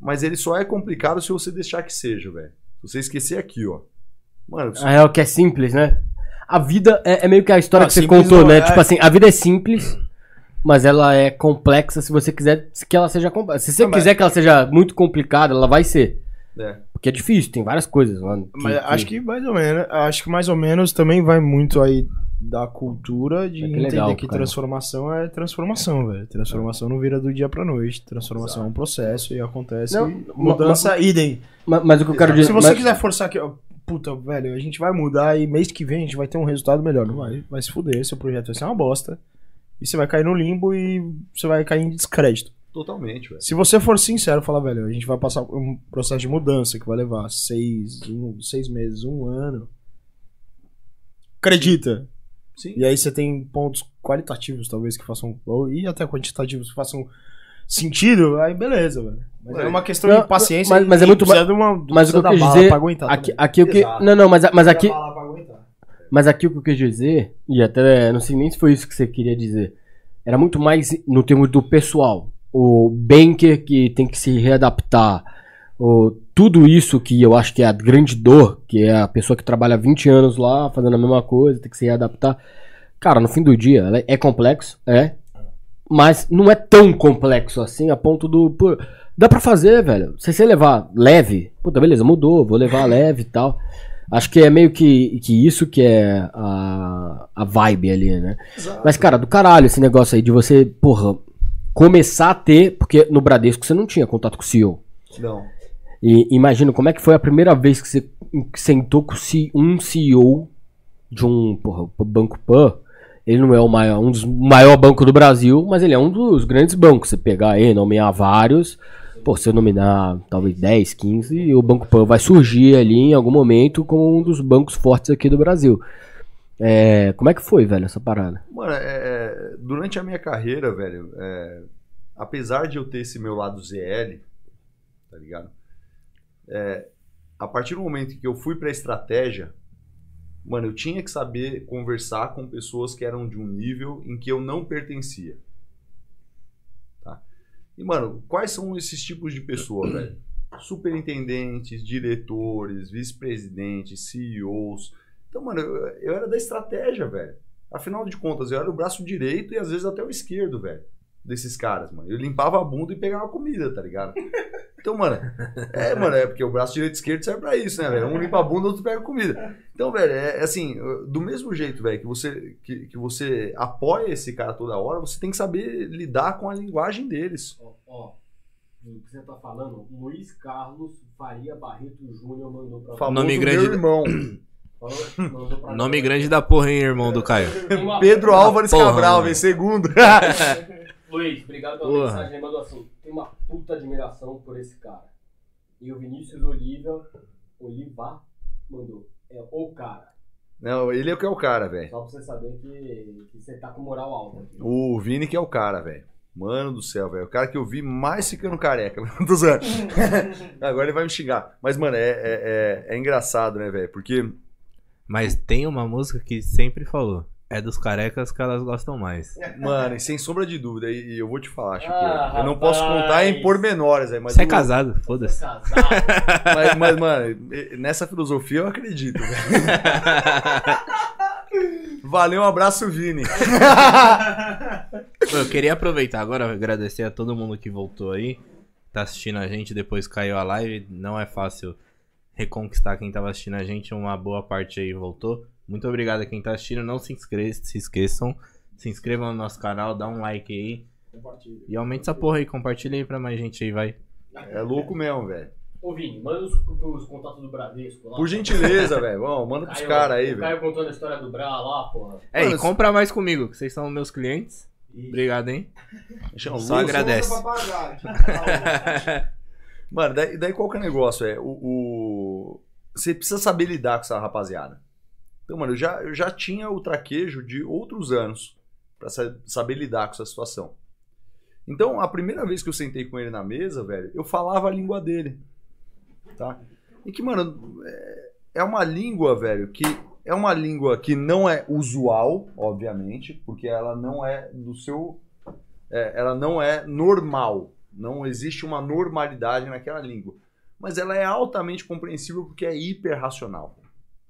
Speaker 3: mas ele só é complicado se você deixar que seja, velho. Se você esquecer aqui, ó. Mano,
Speaker 4: A real que é simples, né? A vida é, é meio que a história
Speaker 5: Ah,
Speaker 4: que você contou,
Speaker 5: não
Speaker 4: né?
Speaker 5: é.
Speaker 4: Tipo assim, a vida é simples, mas ela é complexa se você quiser que ela seja complexa. Se você
Speaker 5: Não, mas-
Speaker 4: quiser que ela seja muito complicada, ela vai ser.
Speaker 3: É.
Speaker 4: Porque é difícil, tem várias coisas, mano. que-
Speaker 5: Mas
Speaker 4: que-
Speaker 5: acho que mais ou menos, acho que mais ou menos também vai muito aí da cultura de
Speaker 4: É que
Speaker 5: entender
Speaker 4: legal,
Speaker 5: que
Speaker 4: cara.
Speaker 5: transformação é transformação, velho. Transformação não vira do dia pra noite. Transformação é um processo e acontece.
Speaker 4: Não,
Speaker 5: e mudança, idem.
Speaker 4: Ma- Mas, o que eu quero dizer.
Speaker 5: Se você
Speaker 4: mas-
Speaker 5: quiser forçar aqui, ó, puta, velho, a gente vai mudar e mês que vem a gente vai ter um resultado melhor. Não vai, vai se fuder, seu projeto vai ser uma bosta. E você vai cair no limbo e você vai cair em descrédito.
Speaker 3: Totalmente, velho.
Speaker 5: Se você for sincero, falar, velho, a gente vai passar um processo de mudança que vai levar seis, um, seis meses, um ano. Acredita.
Speaker 3: Sim.
Speaker 5: E aí você tem pontos qualitativos, talvez, que façam. ou- E até quantitativos que façam sentido, aí beleza, velho. Mas é uma questão
Speaker 4: Não,
Speaker 5: de paciência.
Speaker 4: mas- mas é muito
Speaker 5: uma,
Speaker 4: Mas o que eu quis dizer.
Speaker 5: pra aguentar
Speaker 4: Aqui, aqui o que.
Speaker 5: Exato.
Speaker 4: Não, não, mas, mas aqui. Mas aqui o que eu quis dizer, e até não sei nem se foi isso que você queria dizer, era muito mais no termo do pessoal. O banker que tem que se readaptar. O, tudo isso que eu acho que é a grande dor, que é a pessoa que trabalha 20 anos lá fazendo a mesma coisa, tem que se readaptar. Cara, no fim do dia, é complexo, é. Mas não é tão complexo assim a ponto do. pô, dá pra fazer, velho. Se você levar leve, puta, beleza, mudou, vou levar leve e tal. Acho que é meio que, que isso que é a, a vibe ali, né? Mas, cara, do caralho esse negócio aí de você, porra, começar a ter. Porque no Bradesco você não tinha contato com o CEO.
Speaker 3: Não.
Speaker 4: E imagina como é que foi a primeira vez que você sentou com um CEO de um porra, Banco Pan. Ele não é o maior, um dos maior banco do Brasil, mas ele é um dos grandes bancos. Você pegar aí, nomear vários, pô, se eu nominar talvez 10, 15, o Banco Pan vai surgir ali em algum momento como um dos bancos fortes aqui do Brasil. É, como é que foi, velho, essa parada?
Speaker 3: Mano, é- é, durante a minha carreira, velho, é, apesar de eu ter esse meu lado ZL, tá ligado? É, a partir do momento que eu fui pra estratégia, mano, eu tinha que saber conversar com pessoas que eram de um nível em que eu não pertencia. Tá? E, mano, quais são esses tipos de pessoa, velho? Superintendentes, diretores, vice-presidentes, CEOs. Então, mano, eu, eu era da estratégia, velho. Afinal de contas, eu era o braço direito e às vezes até o esquerdo, velho. Desses caras, mano. Eu limpava a bunda e pegava comida, tá ligado? Então, mano, é, mano, é porque o braço direito e esquerdo serve pra isso, né, velho? Um limpa a bunda, outro pega comida. Então, velho, é, é assim, do mesmo jeito, velho, que você, que, que você apoia esse cara toda hora, você tem que saber lidar com a linguagem deles.
Speaker 4: Ó, ó, o que você tá falando, Luiz Carlos Faria Barreto Júnior mandou pra
Speaker 3: Famoso
Speaker 1: Nome grande
Speaker 3: meu irmão. [CLEARS THROAT]
Speaker 1: Nome grande da porra, hein, irmão do Caio? [LAUGHS]
Speaker 3: Pedro Álvares
Speaker 1: Porra,
Speaker 3: Cabral,
Speaker 1: mano.
Speaker 3: vem segundo. [LAUGHS]
Speaker 4: Luiz, obrigado pela
Speaker 1: Porra.
Speaker 4: mensagem. Ele mandou assim: tem uma puta admiração por esse cara. E o Vinícius Oliva, Oliva, mandou. É o cara.
Speaker 3: Não, ele é o que é o cara, velho.
Speaker 4: Só pra você saber que, que você tá com moral alta aqui.
Speaker 3: O Vini que é o cara, velho. Mano do céu, velho. O cara que eu vi mais ficando careca. [LAUGHS] Tô zoando. Agora ele vai me xingar. Mas, mano, é, é, é, é engraçado, né, velho? Porque,
Speaker 1: Mas tem uma música que sempre falou. É dos carecas que elas gostam mais.
Speaker 3: mano, e sem sombra de dúvida, e, e eu vou te falar, Chico.
Speaker 4: Ah,
Speaker 3: eu não posso contar em pormenores aí, mas.
Speaker 1: Você é
Speaker 3: o-
Speaker 1: casado, foda-se.
Speaker 3: Mas, mas, mano, nessa filosofia eu acredito, velho. [LAUGHS] Valeu, um abraço, Vini. [LAUGHS]
Speaker 1: Eu queria aproveitar agora, agradecer a todo mundo que voltou aí, tá assistindo a gente, depois caiu a live. Não é fácil reconquistar quem tava assistindo a gente, uma boa parte aí voltou. Muito obrigado a quem tá assistindo, não se, inscre se esqueçam, se inscrevam no nosso canal, dá um like aí e aumenta essa porra aí, compartilha aí pra mais gente aí, vai.
Speaker 3: É louco mesmo, velho.
Speaker 4: Ô, Vini, manda os, os contatos do Bradesco lá.
Speaker 3: Por gentileza, velho. Manda pros caras aí,
Speaker 4: o
Speaker 3: velho.
Speaker 4: Caio contando a história do Bra lá, porra.
Speaker 1: É, e
Speaker 3: Mano,
Speaker 1: compra mais comigo, que vocês são meus clientes. Obrigado, hein? Só agradece. [LAUGHS] [LAUGHS]
Speaker 3: Mano, daí, daí qual que é o negócio? É, o, o- Você precisa saber lidar com essa rapaziada. Então, mano, eu já, eu já tinha o traquejo de outros anos pra sa- saber lidar com essa situação. Então, a primeira vez que eu sentei com ele na mesa, velho, eu falava a língua dele. Tá? E que, mano, é- é uma língua, velho, que é uma língua que não é usual, obviamente, porque ela não é do seu. é, ela não é normal. Não existe uma normalidade naquela língua. Mas ela é altamente compreensível porque é hiper racional.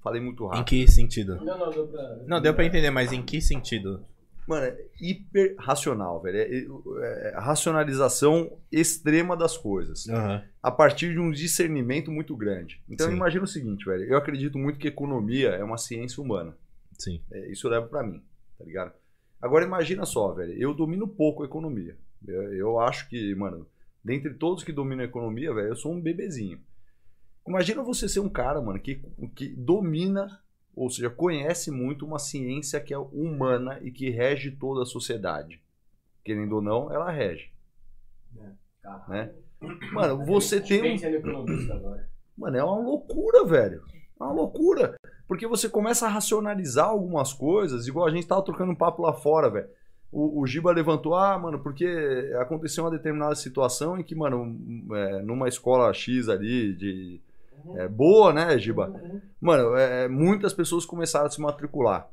Speaker 3: Falei muito
Speaker 1: Em
Speaker 3: rápido.
Speaker 1: que sentido?
Speaker 4: Não, não, deu pra.
Speaker 1: Não, deu pra entender, mas em que sentido?
Speaker 3: Mano, é hiper racional, velho. É, é a racionalização extrema das coisas.
Speaker 1: Aham.
Speaker 3: A partir de um discernimento muito grande. Então imagina o seguinte, velho. Eu acredito muito que economia é uma ciência humana.
Speaker 1: Sim.
Speaker 3: É, isso leva pra mim, tá ligado? Agora imagina só, velho. Eu domino pouco a economia. Eu, eu acho que, mano, dentre todos que dominam a economia, velho, eu sou um bebezinho. Imagina você ser um cara, mano, que, que domina, ou seja, conhece muito uma ciência que é humana e que rege toda a sociedade. Querendo ou não, ela rege.
Speaker 4: Caralho.
Speaker 3: Né? Mano, você tem um. Mano, é uma loucura, velho. É uma loucura. Porque você começa a racionalizar algumas coisas, igual a gente tava trocando um papo lá fora, velho. O, o Giba levantou, ah, mano, porque aconteceu uma determinada situação em que, mano, é, numa escola X ali, de. é, boa, né, Giba? Mano, é, muitas pessoas começaram a se matricular,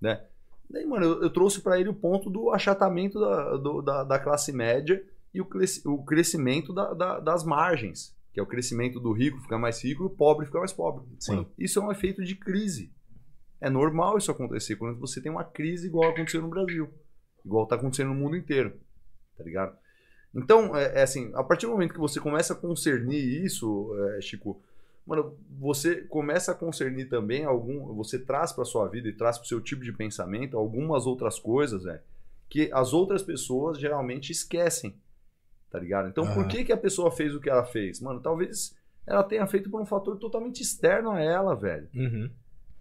Speaker 3: né? Daí, mano, eu, eu trouxe pra ele o ponto do achatamento da, do- da, da classe média e o, o crescimento da- da- das margens, que é o crescimento do rico ficar mais rico e o pobre ficar mais pobre.
Speaker 1: Sim.
Speaker 3: Mano, isso é um efeito de crise. É normal isso acontecer quando você tem uma crise igual aconteceu no Brasil, igual tá acontecendo no mundo inteiro, tá ligado? Então, é, é assim, a partir do momento que você começa a concernir isso, é, Chico, mano, você começa a concernir também algum, você traz para sua vida e traz para o seu tipo de pensamento algumas outras coisas, né, que as outras pessoas geralmente esquecem, tá ligado? Então, por que que a pessoa fez o que ela fez? Mano, talvez ela tenha feito por um fator totalmente externo a ela, velho.
Speaker 1: Uhum.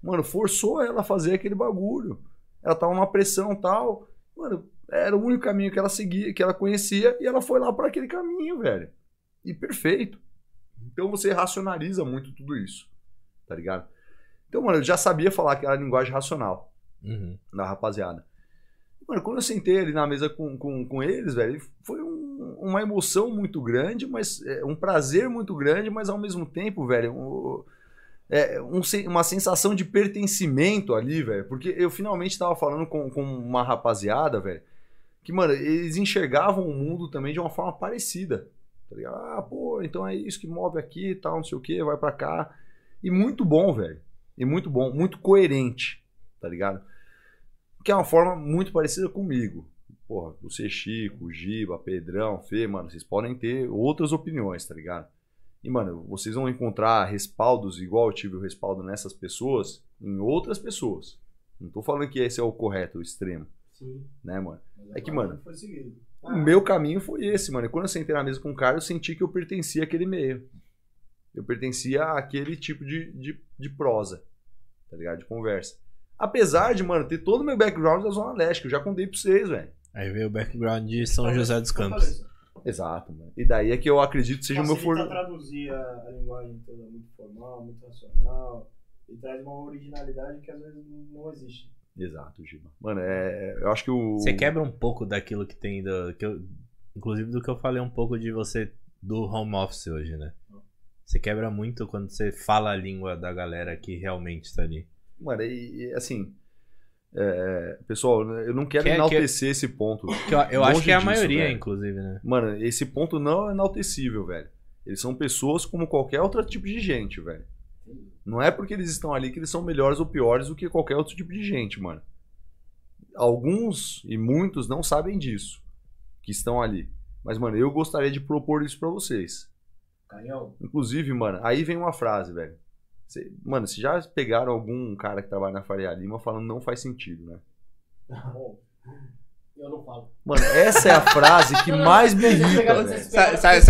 Speaker 3: Mano, forçou ela a fazer aquele bagulho. Ela tava numa pressão tal. Mano, era o único caminho que ela seguia, que ela conhecia, e ela foi lá por aquele caminho, velho. E perfeito. Então você racionaliza muito tudo isso. Tá ligado? Então, mano, eu já sabia falar que era linguagem racional
Speaker 1: Uhum.
Speaker 3: da rapaziada. Mano, quando eu sentei ali na mesa com, com, com eles, velho, foi um- uma emoção muito grande, mas é, um prazer muito grande, mas ao mesmo tempo, velho, um- é, um uma sensação de pertencimento ali, velho. Porque eu finalmente tava falando com, com uma rapaziada, velho, que, mano, eles enxergavam o mundo também de uma forma parecida. Tá ligado? Ah, pô, então é isso que move aqui e tal, não sei o que, vai pra cá. E muito bom, velho. E muito bom, muito coerente, tá ligado? Que é uma forma muito parecida comigo. Porra, você, Chico, Giba, Pedrão, Fê, mano, vocês podem ter outras opiniões, tá ligado? E, mano, vocês vão encontrar respaldos igual eu tive o respaldo nessas pessoas em outras pessoas. Não tô falando que esse é o correto, o extremo,
Speaker 5: Sim.
Speaker 3: né, mano? É que, mano. O meu caminho foi esse, mano. E quando eu sentei na mesa com o cara, eu senti que eu pertencia àquele meio. Eu pertencia àquele tipo de, de, de prosa, tá ligado? De conversa. Apesar de, mano, ter todo o meu background da Zona Leste, que eu já contei pra vocês, velho.
Speaker 6: Aí veio o background de São
Speaker 5: Talvez-
Speaker 6: José dos Campos.
Speaker 3: Exato, mano. E daí é que eu acredito que seja o meu
Speaker 5: Facilita
Speaker 3: for...
Speaker 5: traduzir a, a linguagem toda muito formal, muito racional. E traz uma originalidade que às vezes não existe.
Speaker 3: Exato, Giba. Mano, é, eu acho que o.
Speaker 6: Você quebra um pouco daquilo que tem do, que eu, inclusive do que eu falei um pouco de você do home office hoje, né? Você quebra muito quando você fala a língua da galera que realmente está ali.
Speaker 3: Mano, e, e, assim. É, pessoal, eu não quero
Speaker 6: Que é-
Speaker 3: enaltecer esse ponto.
Speaker 6: Que eu, eu acho que é a
Speaker 3: disso,
Speaker 6: maioria,
Speaker 3: velho.
Speaker 6: inclusive, né?
Speaker 3: Mano, esse ponto não é enaltecível, velho. Eles são pessoas como qualquer outro tipo de gente, velho. Não é porque eles estão ali que eles são melhores ou piores do que qualquer outro tipo de gente, mano. Alguns e muitos não sabem disso, que estão ali. Mas, mano, eu gostaria de propor isso pra vocês.
Speaker 4: Canhão.
Speaker 3: Inclusive, mano, aí vem uma frase, velho. Cê- mano, vocês já pegaram algum cara que trabalha na Faria Lima falando não faz sentido, né?
Speaker 4: Bom, [LAUGHS] eu não falo.
Speaker 3: Mano, essa é a frase que [LAUGHS] mais me irrita.
Speaker 6: Sabe- sabe-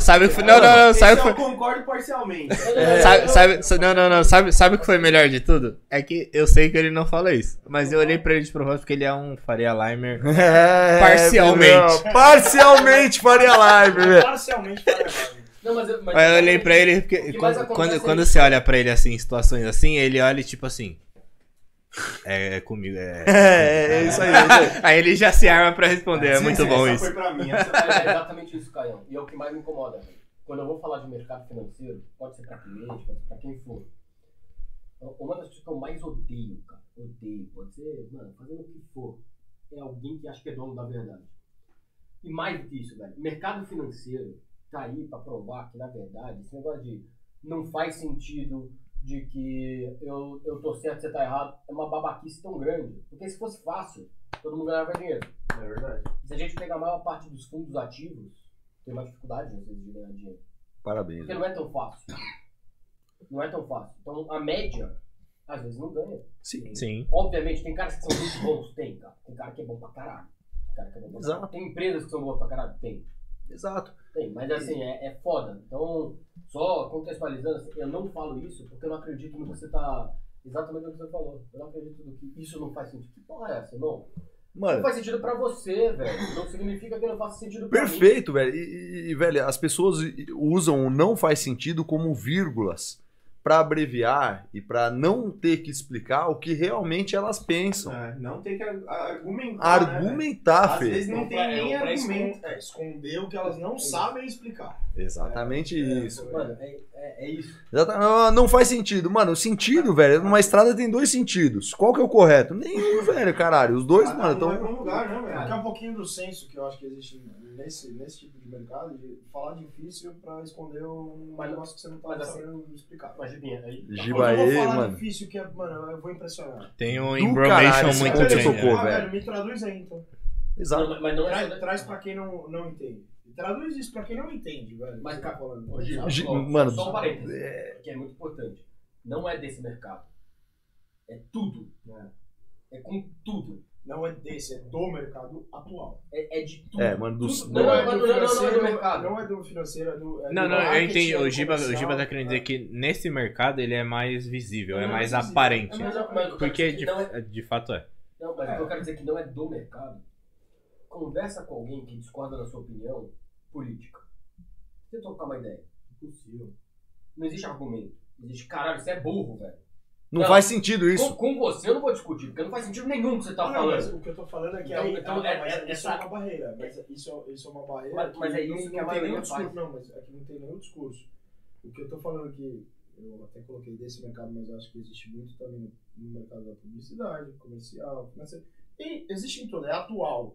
Speaker 6: sabe- que foi. Não, não, não, sabe que
Speaker 5: eu concordo parcialmente. [LAUGHS]
Speaker 6: Sabe, sabe, sa- não, não, não, sabe, sabe o que foi melhor de tudo? É que eu sei que ele não fala isso. Mas eu olhei pra ele de propósito porque ele é um Faria Limer.
Speaker 3: É,
Speaker 6: Parcialmente.
Speaker 3: Pedrão, Parcialmente Faria velho.
Speaker 5: Parcialmente para errado.
Speaker 4: Não, mas, eu- mas
Speaker 6: eu olhei pra ele porque quando, quando,
Speaker 4: é
Speaker 6: quando você olha pra ele assim, em situações assim, ele olha e tipo assim. É, é comigo, é.
Speaker 3: É, [LAUGHS] é isso aí. é isso aí.
Speaker 6: Aí ele já se arma pra responder, é
Speaker 5: Sim,
Speaker 6: muito
Speaker 5: sim,
Speaker 6: bom isso.
Speaker 5: foi pra mim.
Speaker 4: É
Speaker 5: Essa
Speaker 4: exatamente isso, Caião. E é o que mais me incomoda. velho. Quando eu vou falar de mercado financeiro, pode ser pra cliente, pode ser pra quem for. Uma das coisas que eu mais odeio, cara, odeio, pode ser, mano, fazendo o que for, é alguém que acha que é dono da verdade. E mais do que isso, velho, mercado financeiro tá aí pra provar que, na verdade, esse negócio de não faz sentido, de que eu, eu tô certo, você tá errado, é uma babaquice tão grande. Porque se fosse fácil, todo mundo ganhava dinheiro.
Speaker 5: é verdade.
Speaker 4: Se a gente pegar a maior parte dos fundos ativos, tem uma dificuldade às vezes de ganhar dinheiro.
Speaker 3: Parabéns.
Speaker 4: Porque
Speaker 3: velho.
Speaker 4: não é tão fácil. Não é tão fácil. Então a média, às vezes não ganha.
Speaker 3: Sim.
Speaker 6: Sim.
Speaker 4: Obviamente, tem caras que são muito bons, tem, cara. Tem cara que é bom pra caralho. Tem cara que é bom pra
Speaker 3: Exato.
Speaker 4: caralho. Tem empresas que são boas pra caralho? Tem.
Speaker 3: Exato.
Speaker 4: Tem, mas assim, é, é foda. Então, só contextualizando, assim, eu não falo isso porque eu não acredito no que você tá. Exatamente o que você falou. Eu não acredito no que isso não faz sentido. Que porra é essa, irmão? Não
Speaker 3: Mano,
Speaker 4: faz sentido pra você, velho. Não significa que não faça sentido pra mim.
Speaker 3: perfeito, velho. E, e- e, velho, as pessoas usam o não faz sentido como vírgulas pra abreviar e pra não ter que explicar o que realmente elas pensam.
Speaker 5: É, não tem que ar- argumentar. né, velho?
Speaker 3: Argumentar,
Speaker 5: Às
Speaker 3: Fê.
Speaker 5: vezes não tem
Speaker 4: Pra-
Speaker 5: nem
Speaker 4: é, pra
Speaker 5: argumento. É, esconder o que elas não sabem explicar.
Speaker 3: Exatamente isso.
Speaker 4: Mano, é, é, é isso.
Speaker 3: Exatamente. Ah, Não faz sentido. Mano, o sentido, velho, numa estrada tem dois sentidos. Qual que é o correto? Nenhum, velho, caralho. Os dois, mano, estão.
Speaker 5: pra um lugar, né, velho? Que é um pouquinho do senso que eu acho que existe nesse, nesse tipo de mercado, de falar difícil pra esconder um negócio que você não tá
Speaker 4: assim-
Speaker 5: sabendo explicar.
Speaker 4: Mas, Gibinha, aí.
Speaker 3: Giba
Speaker 5: Quando eu vou
Speaker 3: aí,
Speaker 5: falar
Speaker 3: mano.
Speaker 5: difícil que é, mano, eu vou impressionar.
Speaker 6: Tem um embromation muito grande.
Speaker 3: cara
Speaker 6: né?
Speaker 3: socorro.
Speaker 5: ah,
Speaker 3: velho.
Speaker 5: me traduz aí então.
Speaker 3: Exato.
Speaker 4: Não, mas não é.
Speaker 5: Traz, traz pra quem não, não entende. Traduz isso pra quem não entende, velho.
Speaker 4: Mas,
Speaker 5: Você tá
Speaker 4: cara,
Speaker 5: falando.
Speaker 4: Ó,
Speaker 3: mano,
Speaker 4: só um parênteses,
Speaker 3: é-
Speaker 4: que é muito importante. Não é desse mercado. É tudo. É com tudo.
Speaker 5: Não é desse, é do mercado atual.
Speaker 4: É, é de tudo.
Speaker 3: É, mano, do-
Speaker 4: Tudo.
Speaker 3: do-
Speaker 4: Não, não, não, não, não, é do mercado.
Speaker 5: Não é do financeiro, é do. é
Speaker 6: Não,
Speaker 5: do
Speaker 6: não, eu entendi.
Speaker 5: é do
Speaker 6: O Giba, o Giba tá querendo dizer
Speaker 5: é.
Speaker 6: que nesse mercado ele é mais visível, é
Speaker 5: É
Speaker 6: mais
Speaker 5: mais visível.
Speaker 6: aparente.
Speaker 5: É mais
Speaker 4: Mas,
Speaker 6: Porque
Speaker 4: dizer
Speaker 6: de,
Speaker 4: é-
Speaker 6: de fato é.
Speaker 4: Não, mas o que eu quero dizer que não é do mercado. Conversa com alguém que discorda da sua opinião política. Você trocar uma ideia. Impossível. Não existe argumento. Existe, caralho, você é burro, velho.
Speaker 3: Não,
Speaker 4: Não.
Speaker 3: faz sentido
Speaker 4: Com,
Speaker 3: isso.
Speaker 4: com você eu não vou discutir, porque não faz sentido nenhum o que você tá
Speaker 5: Não, mas
Speaker 4: falando.
Speaker 5: o que eu tô falando é que
Speaker 4: Então-
Speaker 5: aí,
Speaker 4: então,
Speaker 5: ah, não,
Speaker 4: é-
Speaker 5: mas
Speaker 4: é-
Speaker 5: isso
Speaker 4: essa-
Speaker 5: é uma barreira. Mas isso, é- isso é uma barreira.
Speaker 4: Mas- mas é
Speaker 5: não-
Speaker 4: isso que
Speaker 5: não
Speaker 4: a
Speaker 5: tem
Speaker 4: maioria
Speaker 5: nenhum discurso.
Speaker 4: faz.
Speaker 5: Não, mas aqui não tem nenhum discurso. O que eu tô falando aqui, eu até coloquei desse mercado, mas eu acho que existe muito também no, mercado da publicidade, comercial, financeiro. E existe em tudo, é atual.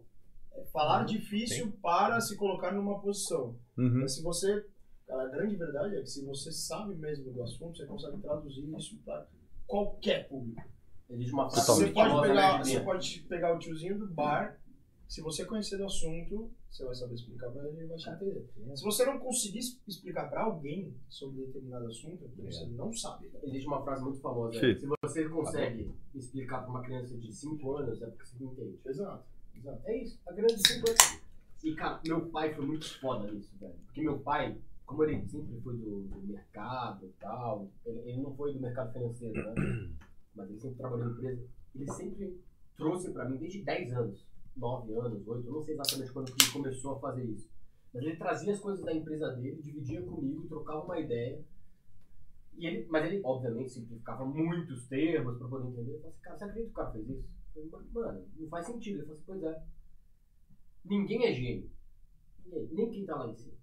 Speaker 5: É falar
Speaker 4: Uhum.
Speaker 5: difícil para se colocar numa posição.
Speaker 3: Uhum.
Speaker 5: Mas se você. Cara, a grande verdade é que se você sabe mesmo do assunto, você consegue traduzir isso para qualquer público.
Speaker 4: Existe uma
Speaker 5: Você
Speaker 4: frase
Speaker 5: pode,
Speaker 4: famosa,
Speaker 5: pegar, você pode pegar o tiozinho do bar, se você conhecer do assunto, você vai saber explicar pra ele e vai te entender. Se você não conseguir explicar pra alguém sobre determinado assunto, é você não sabe.
Speaker 4: Existe uma frase muito famosa.
Speaker 3: Sim.
Speaker 4: Se você consegue explicar pra uma criança de 5 anos, é porque você não entende.
Speaker 5: Exato, exato.
Speaker 4: É isso, a criança de 5 anos. E, cara, meu pai foi muito foda nisso, velho. Porque meu pai, como ele sempre foi do, do mercado e tal, ele, ele não foi do mercado financeiro, né? [CLEARS THROAT] Mas ele sempre trabalhou em empresa. Ele sempre trouxe pra mim, desde 10 anos, 9 anos, 8, eu não sei exatamente quando que ele começou a fazer isso. Mas ele trazia as coisas da empresa dele, dividia comigo, trocava uma ideia. E ele, mas ele, obviamente, simplificava muitos termos pra poder entender. Eu falei assim, cara, você acredita que o cara fez isso? Eu falei, mano, não faz sentido. Ele falou assim, pois é. Ninguém é gênio. Ninguém. Nem quem tá lá em cima.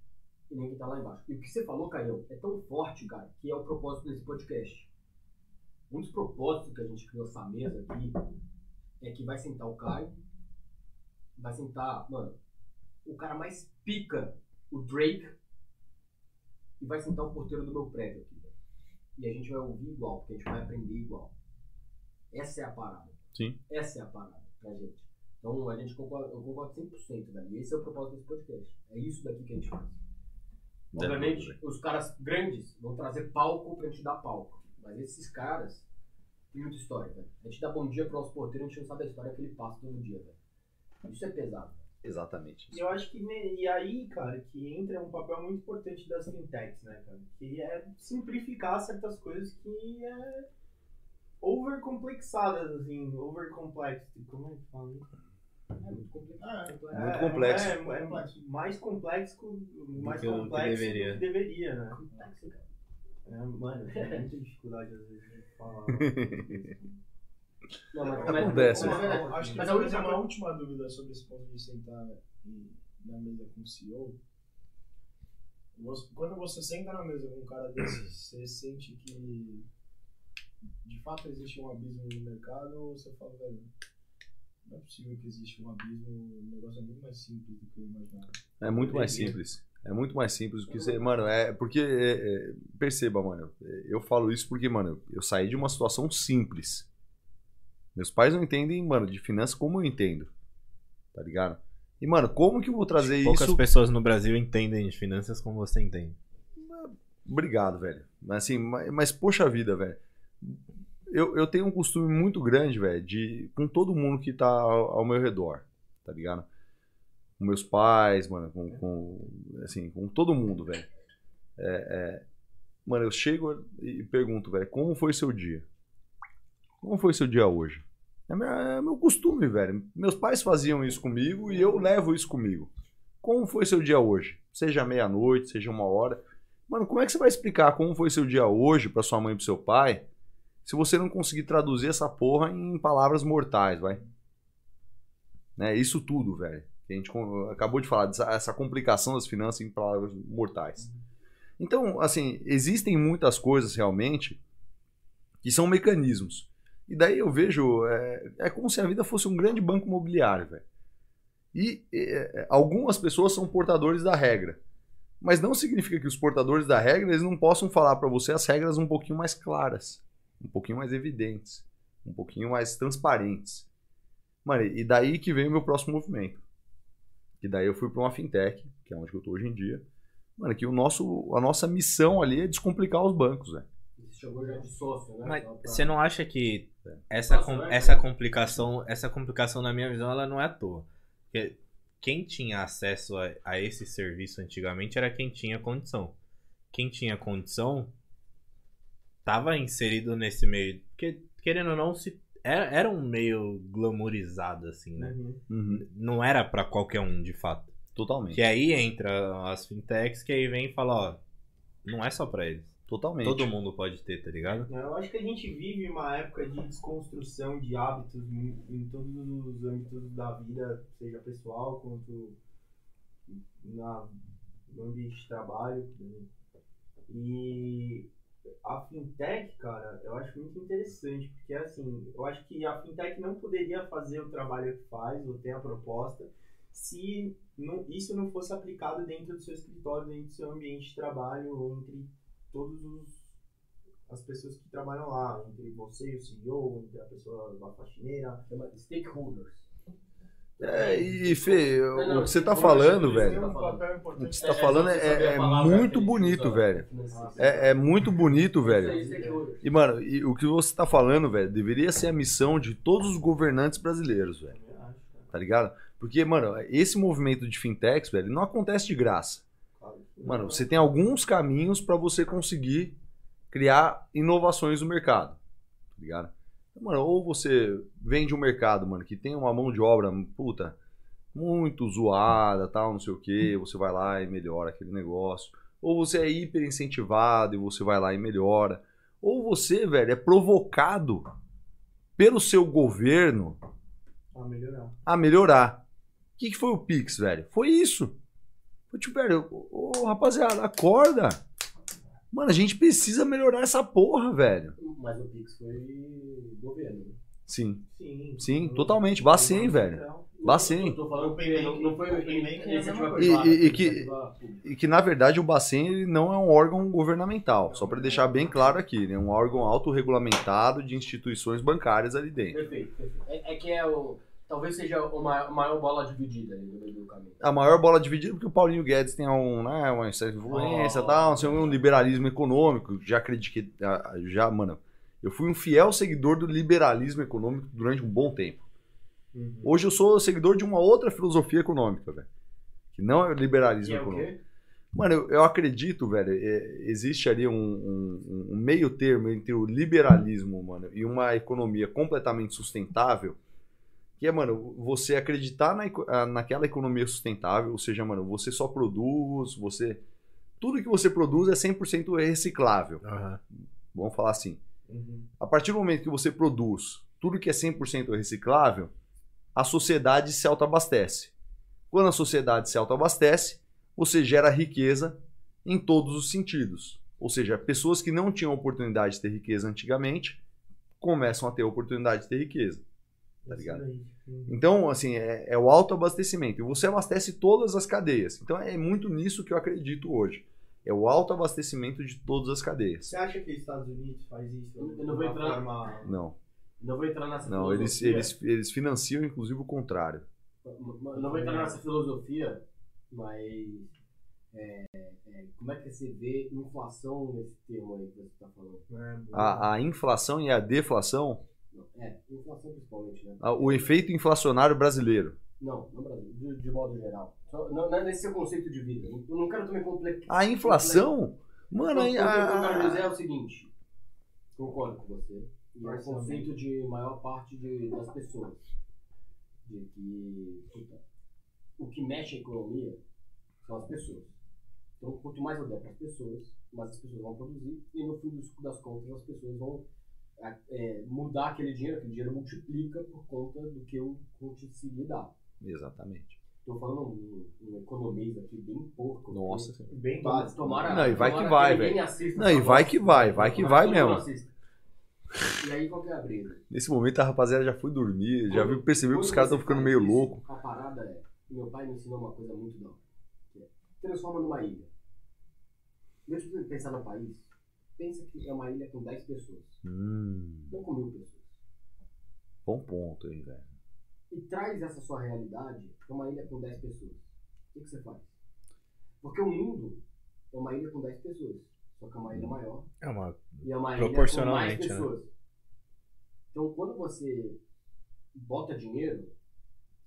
Speaker 4: E nem quem tá lá embaixo. E o que você falou, Caio, é tão forte, cara, que é o propósito desse podcast. Um dos propósitos que a gente criou essa mesa aqui é que vai sentar o Caio, vai sentar, mano, o cara mais pica, o Drake, e vai sentar o porteiro do meu prédio aqui. velho. E a gente vai ouvir igual, porque a gente vai aprender igual. Essa é a parada.
Speaker 3: Sim.
Speaker 4: Essa é a parada pra gente. Então a gente concorda, eu concordo 100%, velho. E esse é o propósito desse podcast. É isso daqui que a gente faz. Obviamente, os caras grandes vão trazer palco pra gente dar palco. Mas esses caras têm muita história, velho. A gente dá bom dia pro nosso porteiro, a gente não sabe a história que ele passa todo dia, velho. Isso é pesado.
Speaker 3: Exatamente.
Speaker 2: E eu acho que ne- e aí, cara, que entra um papel muito importante das fintechs, né, cara? Que é simplificar certas coisas que é overcomplexadas, assim, overcomplexity. Como é que fala isso?
Speaker 4: É muito complicado.
Speaker 5: É,
Speaker 4: complexo.
Speaker 3: Muito complexo.
Speaker 2: É, é mais complexo, mais
Speaker 6: que o que
Speaker 2: complexo
Speaker 6: deveria.
Speaker 2: do que deveria, né?
Speaker 4: Complexo, cara.
Speaker 2: É, mano, eu tenho muita dificuldade às vezes de falar.
Speaker 4: Não, mas,
Speaker 3: Acontece.
Speaker 4: mas- mas-
Speaker 5: Eu acho que
Speaker 4: Mas a única
Speaker 5: uma última dúvida sobre esse ponto de sentar na mesa com o CEO. Você- quando você senta na mesa com um cara desse, você sente que de fato existe um abismo no mercado ou você fala, velho, não é possível que existe um abismo, o negócio é muito mais simples do que eu imaginava.
Speaker 3: É muito mais simples. É muito mais simples do que você. Mano, é porque. é, é, perceba, mano. Eu falo isso porque, mano, eu saí de uma situação simples. Meus pais não entendem, mano, de finanças como eu entendo. Tá ligado? E, mano, como que eu vou trazer
Speaker 6: Poucas
Speaker 3: isso.
Speaker 6: pessoas no Brasil entendem de finanças como você entende.
Speaker 3: Obrigado, velho. Mas assim, mas, mas, poxa vida, velho. Eu, eu tenho um costume muito grande, velho, de. com todo mundo que tá ao, ao meu redor, tá ligado? Com meus pais, mano, com. com assim, com todo mundo, velho. É, é, mano, eu chego e pergunto, velho, como foi seu dia? Como foi seu dia hoje? É, minha- é meu costume, velho. Meus pais faziam isso comigo e eu levo isso comigo. Como foi seu dia hoje? Seja meia-noite, seja uma hora. Mano, como é que você vai explicar como foi seu dia hoje pra sua mãe e pro seu pai se você não conseguir traduzir essa porra em palavras mortais, vai? Né? Isso tudo, velho. A gente acabou de falar, essa complicação das finanças em palavras mortais. Então, assim, existem muitas coisas realmente que são mecanismos. E daí eu vejo, é, é como se a vida fosse um grande banco imobiliário, velho. E é, algumas pessoas são portadores da regra. Mas não significa que os portadores da regra eles não possam falar para você as regras um pouquinho mais claras, um pouquinho mais evidentes, um pouquinho mais transparentes. Mano, e daí que veio o meu próximo movimento. Que daí eu fui para uma fintech, que é onde eu tô hoje em dia. Mano, que o nosso, a nossa missão ali é descomplicar os bancos.
Speaker 4: Você chegou já de sócio, né?
Speaker 6: Mas você não acha que essa,
Speaker 4: Nossa,
Speaker 6: com-
Speaker 4: né,
Speaker 6: essa complicação, essa complicação na minha visão, ela não é à toa. Porque quem tinha acesso a, a esse serviço antigamente era quem tinha condição. Quem tinha condição estava inserido nesse meio. Porque, querendo ou não, se, era, era um meio glamourizado, assim, né?
Speaker 3: Uhum,
Speaker 6: Não era pra qualquer um, de fato.
Speaker 3: Totalmente.
Speaker 6: Que aí entra as fintechs que aí vem e fala, ó, não é só pra eles.
Speaker 3: Totalmente.
Speaker 6: Todo mundo pode ter, tá ligado?
Speaker 2: Eu acho que a gente vive uma época de desconstrução de hábitos em, em todos os âmbitos da vida, seja pessoal quanto na, no ambiente de trabalho. né? E a fintech, cara, eu acho muito interessante, porque assim, eu acho que a fintech não poderia fazer o trabalho que faz, ou ter a proposta, se não- isso não fosse aplicado dentro do seu escritório, dentro do seu ambiente de trabalho, ou entre todos os as pessoas que trabalham lá, entre você e o CEO, entre a pessoa da faxineira.
Speaker 4: Chama stakeholders.
Speaker 3: É, e Fê,
Speaker 4: Não, não,
Speaker 3: o que você tá falando,
Speaker 4: que
Speaker 3: velho, o que você tá falando é, é muito bonito, velho. É, é muito bonito, velho. E, mano, e o que você tá falando, velho, deveria ser a missão de todos os governantes brasileiros, velho. Tá ligado? Porque, mano, esse movimento de fintechs, velho, não acontece de graça. Mano, você tem alguns caminhos pra você conseguir criar inovações no mercado. Tá ligado? Mano, ou você vende um mercado, mano, que tem uma mão de obra, puta, muito zoada, tal, não sei o que, você vai lá e melhora aquele negócio. Ou você é hiper incentivado e você vai lá e melhora. Ou você, velho, é provocado pelo seu governo
Speaker 2: A melhorar.
Speaker 3: a melhorar. O que, que foi o Pix, velho? Foi isso. Foi tipo, velho, ô, rapaziada, acorda. Mano, a gente precisa melhorar essa porra, velho.
Speaker 4: Mas o Pix foi governo. né?
Speaker 3: Sim,
Speaker 2: Sim.
Speaker 3: sim, totalmente. Bacen, velho. Bacen.
Speaker 4: Não, não
Speaker 2: é.
Speaker 3: E- e- e que-. E que, na verdade, o Bacen ele não é um órgão governamental. Só para deixar bem claro aqui, né? É um órgão autorregulamentado de instituições bancárias ali dentro.
Speaker 4: Perfeito, perfeito. É, é que é o. Talvez seja o maior, bola dividida ali no meio do caminho.
Speaker 3: A maior bola dividida porque o Paulinho Guedes tem um, né, uma certa influência e
Speaker 4: Oh.
Speaker 3: tal, assim, um liberalismo econômico. Já acreditei, já- mano, eu fui um fiel seguidor do liberalismo econômico durante um bom tempo.
Speaker 2: Uhum.
Speaker 3: Hoje eu sou seguidor de uma outra filosofia econômica, velho. Que não é o liberalismo
Speaker 4: é o
Speaker 3: econômico.
Speaker 4: quê?
Speaker 3: Mano, eu, eu acredito, velho, é, existe ali um, um- um meio termo entre o liberalismo, mano, e uma economia completamente sustentável, que é, mano, você acreditar na, naquela economia sustentável, ou seja, mano, você só produz, você... Tudo que você produz é 100% reciclável, vamos falar assim.
Speaker 2: Uhum.
Speaker 3: A partir do momento que você produz tudo que é 100% reciclável, a sociedade se autoabastece. Quando a sociedade se autoabastece, você gera riqueza em todos os sentidos. Ou seja, pessoas que não tinham oportunidade de ter riqueza antigamente começam a ter oportunidade de ter riqueza. Tá ligado? Então, assim, é, é o autoabastecimento. E você abastece todas as cadeias. Então, é muito nisso que eu acredito hoje. É o autoabastecimento de todas as cadeias.
Speaker 2: Você acha que os Estados Unidos faz isso?
Speaker 4: Eu não vou entrar-
Speaker 2: forma-
Speaker 3: Não,
Speaker 4: Não vou entrar nessa
Speaker 3: não, eles,
Speaker 4: filosofia.
Speaker 3: eles, eles financiam, inclusive, o contrário.
Speaker 4: Não não vou entrar nessa filosofia, mas. é, é, como é que você vê inflação nesse termo aí que você está falando?
Speaker 2: né,
Speaker 3: A, a inflação e a deflação,
Speaker 4: é, inflação principalmente, né?
Speaker 3: a- o efeito inflacionário brasileiro.
Speaker 4: Não, no Brasil, de, de modo geral. Não, não é nesse seu conceito de vida. Eu não quero também complexar.
Speaker 3: A inflação? Mano,
Speaker 4: o
Speaker 3: a,
Speaker 4: que eu quero dizer é
Speaker 3: a,
Speaker 4: o seguinte: concordo com você. E é o conceito de maior parte de, das pessoas. De que puta, o que mexe a economia são as pessoas. Então, quanto mais eu der para as pessoas, mais as pessoas vão produzir. E no fim das contas, as pessoas vão a- é, mudar aquele dinheiro. Aquele dinheiro multiplica por conta do que eu consegui dar.
Speaker 3: Exatamente.
Speaker 4: Tô falando um, um economista aqui bem porco.
Speaker 3: Nossa.
Speaker 2: Bem
Speaker 4: Tomara,
Speaker 2: básico.
Speaker 4: tomara,
Speaker 3: Não, e vai
Speaker 4: tomara
Speaker 3: que vai, velho. Não, e vai
Speaker 4: voz.
Speaker 3: que vai, vai que
Speaker 4: Tomara
Speaker 3: vai mesmo.
Speaker 4: E aí qual que é a brisa?
Speaker 3: Nesse momento a rapaziada já foi dormir, já viu, percebeu que os caras estão ficando meio
Speaker 4: isso,
Speaker 3: loucos.
Speaker 4: A parada é, meu pai me ensinou uma coisa muito que é, transforma numa ilha. Deixa eu pensar no país, pensa que é uma ilha com 10 pessoas,
Speaker 3: Hum,
Speaker 4: não com mil pessoas.
Speaker 3: bom ponto aí, velho.
Speaker 4: E traz essa sua realidade para uma ilha com 10 pessoas. O que, que você faz? Porque o mundo é uma ilha com 10 pessoas, só que é uma ilha maior
Speaker 6: É uma.
Speaker 4: e é uma ilha com mais
Speaker 6: Proporcionalmente, né?
Speaker 4: pessoas. Então, quando você bota dinheiro,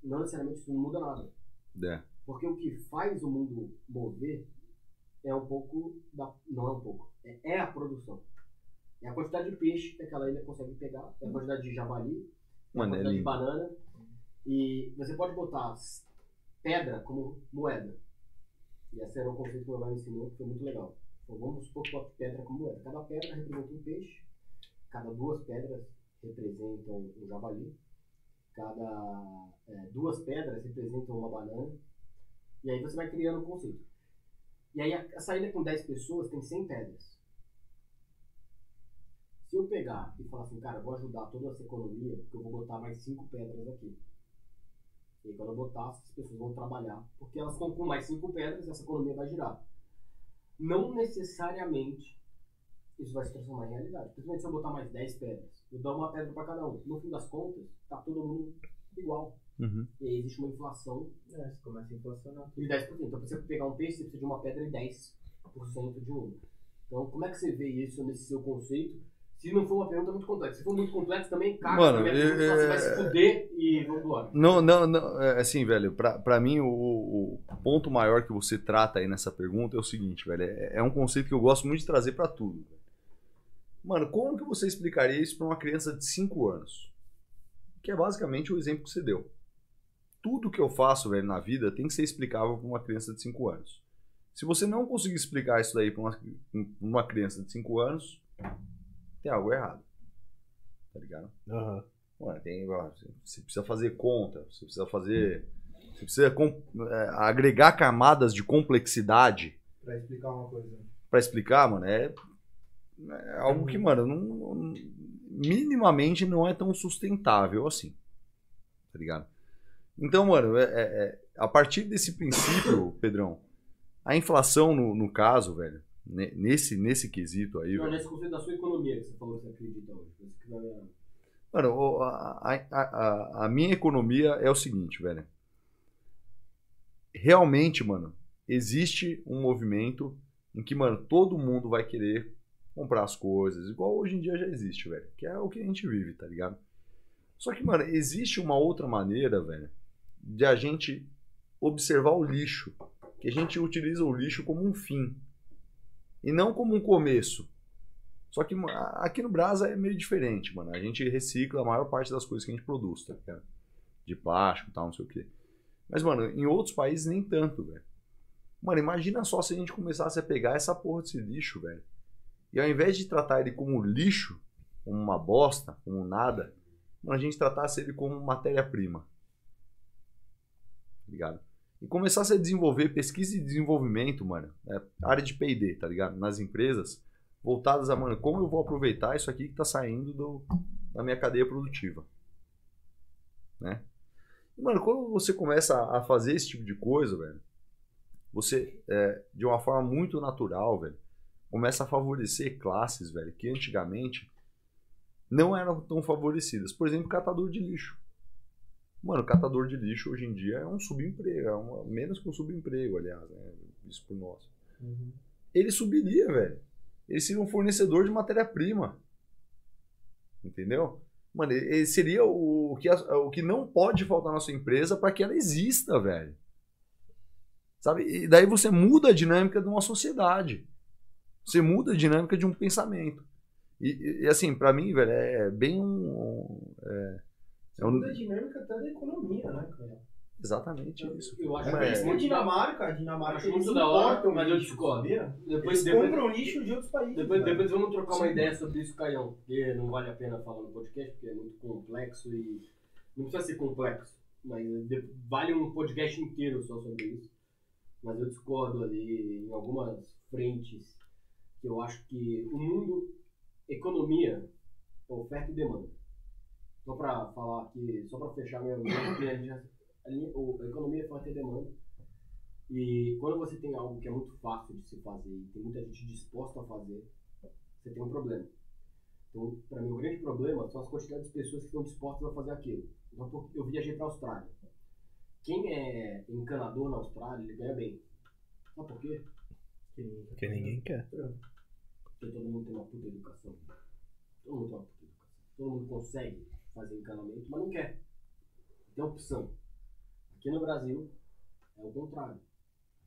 Speaker 4: não necessariamente isso não muda nada.
Speaker 3: É.
Speaker 4: Porque o que faz o mundo mover é um pouco da. Não é um pouco. É, é a produção. É a quantidade de peixe que aquela ilha consegue pegar, é a quantidade de javali, é a
Speaker 3: é
Speaker 4: quantidade de banana. E você pode botar pedra como moeda. E esse era um conceito que meu pai me ensinou, que foi muito legal. Então, vamos supor que pedra como moeda. Cada pedra representa um peixe, cada duas pedras representam um javali, cada é, duas pedras representam uma banana, e aí você vai criando um conceito. E aí a, a saída com 10 pessoas tem 100 pedras. Se eu pegar e falar assim, cara, eu vou ajudar toda essa economia, porque eu vou botar mais 5 pedras aqui. E aí, quando eu botar, as pessoas vão trabalhar, porque elas estão com mais 5 pedras, essa economia vai girar. Não necessariamente isso vai se transformar em realidade. Principalmente se eu botar mais 10 pedras. Eu dou uma pedra para cada um. No fim das contas, tá todo mundo igual.
Speaker 3: Uhum.
Speaker 4: E aí existe uma inflação
Speaker 2: É, você começa a inflacionar.
Speaker 4: de 10%. Então, pra você pegar um peixe, você precisa de uma pedra e 10% de uma. Então, como é que você vê isso nesse seu conceito? Se não for uma pergunta muito complexa. Se for muito complexo, também caga
Speaker 3: Mano, é-
Speaker 4: pergunta, você vai se fuder e vamos embora.
Speaker 3: Não, não, não. É, assim, velho, pra, pra mim o, o ponto maior que você trata aí nessa pergunta é o seguinte, velho. É, é um conceito que eu gosto muito de trazer pra tudo. Mano, como que você explicaria isso pra uma criança de 5 anos? Que é basicamente o exemplo que você deu. Tudo que eu faço, velho, na vida tem que ser explicável pra uma criança de 5 anos. Se você não conseguir explicar isso daí pra uma, pra uma criança de 5 anos, tem algo errado. Tá ligado?
Speaker 1: Aham.
Speaker 3: Ué, tem, você precisa fazer conta, você precisa fazer. Você precisa com- é, agregar camadas de complexidade
Speaker 2: Pra explicar uma coisa.
Speaker 3: pra explicar, mano. É, é algo que, mano, não, não- minimamente não é tão sustentável assim. Tá ligado? Então, mano, é- é- é, a partir desse princípio, Pedrão, a inflação, no, no caso, velho, nesse, nesse quesito aí,
Speaker 4: Não, nesse conceito da sua economia que você falou que você acredita hoje. Vai-
Speaker 3: Mano, a- a- a minha economia é o seguinte, velho. Realmente, mano, existe um movimento em que, mano, todo mundo vai querer comprar as coisas, igual hoje em dia já existe, velho. Que é o que a gente vive, tá ligado? Só que, mano, existe uma outra maneira, velho, de a gente observar o lixo. Que a gente utiliza o lixo como um fim. E não como um começo. Só que aqui no Brasa é meio diferente, mano. A gente recicla a maior parte das coisas que a gente produz, tá ligado? De plástico e tal, não sei o quê. Mas, mano, em outros países nem tanto, velho. Mano, imagina só se a gente começasse a pegar essa porra desse lixo, velho. E ao invés de tratar ele como lixo, como uma bosta, como nada, mano, a gente tratasse ele como matéria-prima. Tá ligado? E começasse a desenvolver pesquisa e desenvolvimento, mano. é, área de PD, tá ligado? Nas empresas voltadas a, mano, como eu vou aproveitar isso aqui que tá saindo do, da minha cadeia produtiva. Né? E, mano, quando você começa a fazer esse tipo de coisa, velho, você, é, de uma forma muito natural, velho, começa a favorecer classes, velho, que antigamente não eram tão favorecidas. Por exemplo, catador de lixo. Mano, catador de lixo hoje em dia é um subemprego, é uma- menos que um subemprego, aliás, né? Isso por nós. Ele subiria, velho. Ele seria um fornecedor de matéria-prima. Entendeu? Mano, ele seria o, que, o que não pode faltar na sua empresa para que ela exista, velho. Sabe? E daí você muda a dinâmica de uma sociedade. Você muda a dinâmica de um pensamento. E, e- assim, para mim, velho, é bem um. É, é um-
Speaker 2: a dinâmica até da economia, né, cara?
Speaker 3: exatamente isso.
Speaker 4: Eu acho
Speaker 3: Mas-
Speaker 4: que
Speaker 2: É.
Speaker 4: isso
Speaker 2: A Dinamarca, a Dinamarca,
Speaker 4: Acho
Speaker 2: eles
Speaker 4: muito da hora, mas eu
Speaker 2: lixo,
Speaker 4: discordo.
Speaker 2: sabia?
Speaker 4: Depois,
Speaker 2: Eles
Speaker 4: depois,
Speaker 2: compram lixo de outros países.
Speaker 4: depois, depois vamos trocar uma
Speaker 2: Sim.
Speaker 4: ideia sobre isso, Caião. Porque não vale a pena falar no podcast, porque é muito complexo e. Não precisa ser complexo, mas vale um podcast inteiro só sobre isso. Mas eu discordo ali em algumas frentes que eu acho que o mundo, economia, é oferta e demanda. Só pra falar aqui, só pra fechar minha minha linha, a, linha, o- a economia é oferta e demanda. E quando você tem algo que é muito fácil de se fazer e tem muita gente disposta a fazer, você tem um problema. Então, para mim, o grande problema são as quantidades de pessoas que estão dispostas a fazer aquilo. Então, eu viajei para a Austrália. Quem é encanador na Austrália, ele ganha bem. Sabe por quê?
Speaker 1: Porque ninguém quer.
Speaker 4: Porque todo mundo tem uma puta educação. Todo mundo tem uma puta educação. Todo mundo consegue fazer encanamento, mas não quer. Tem opção. Aqui no Brasil, é o contrário.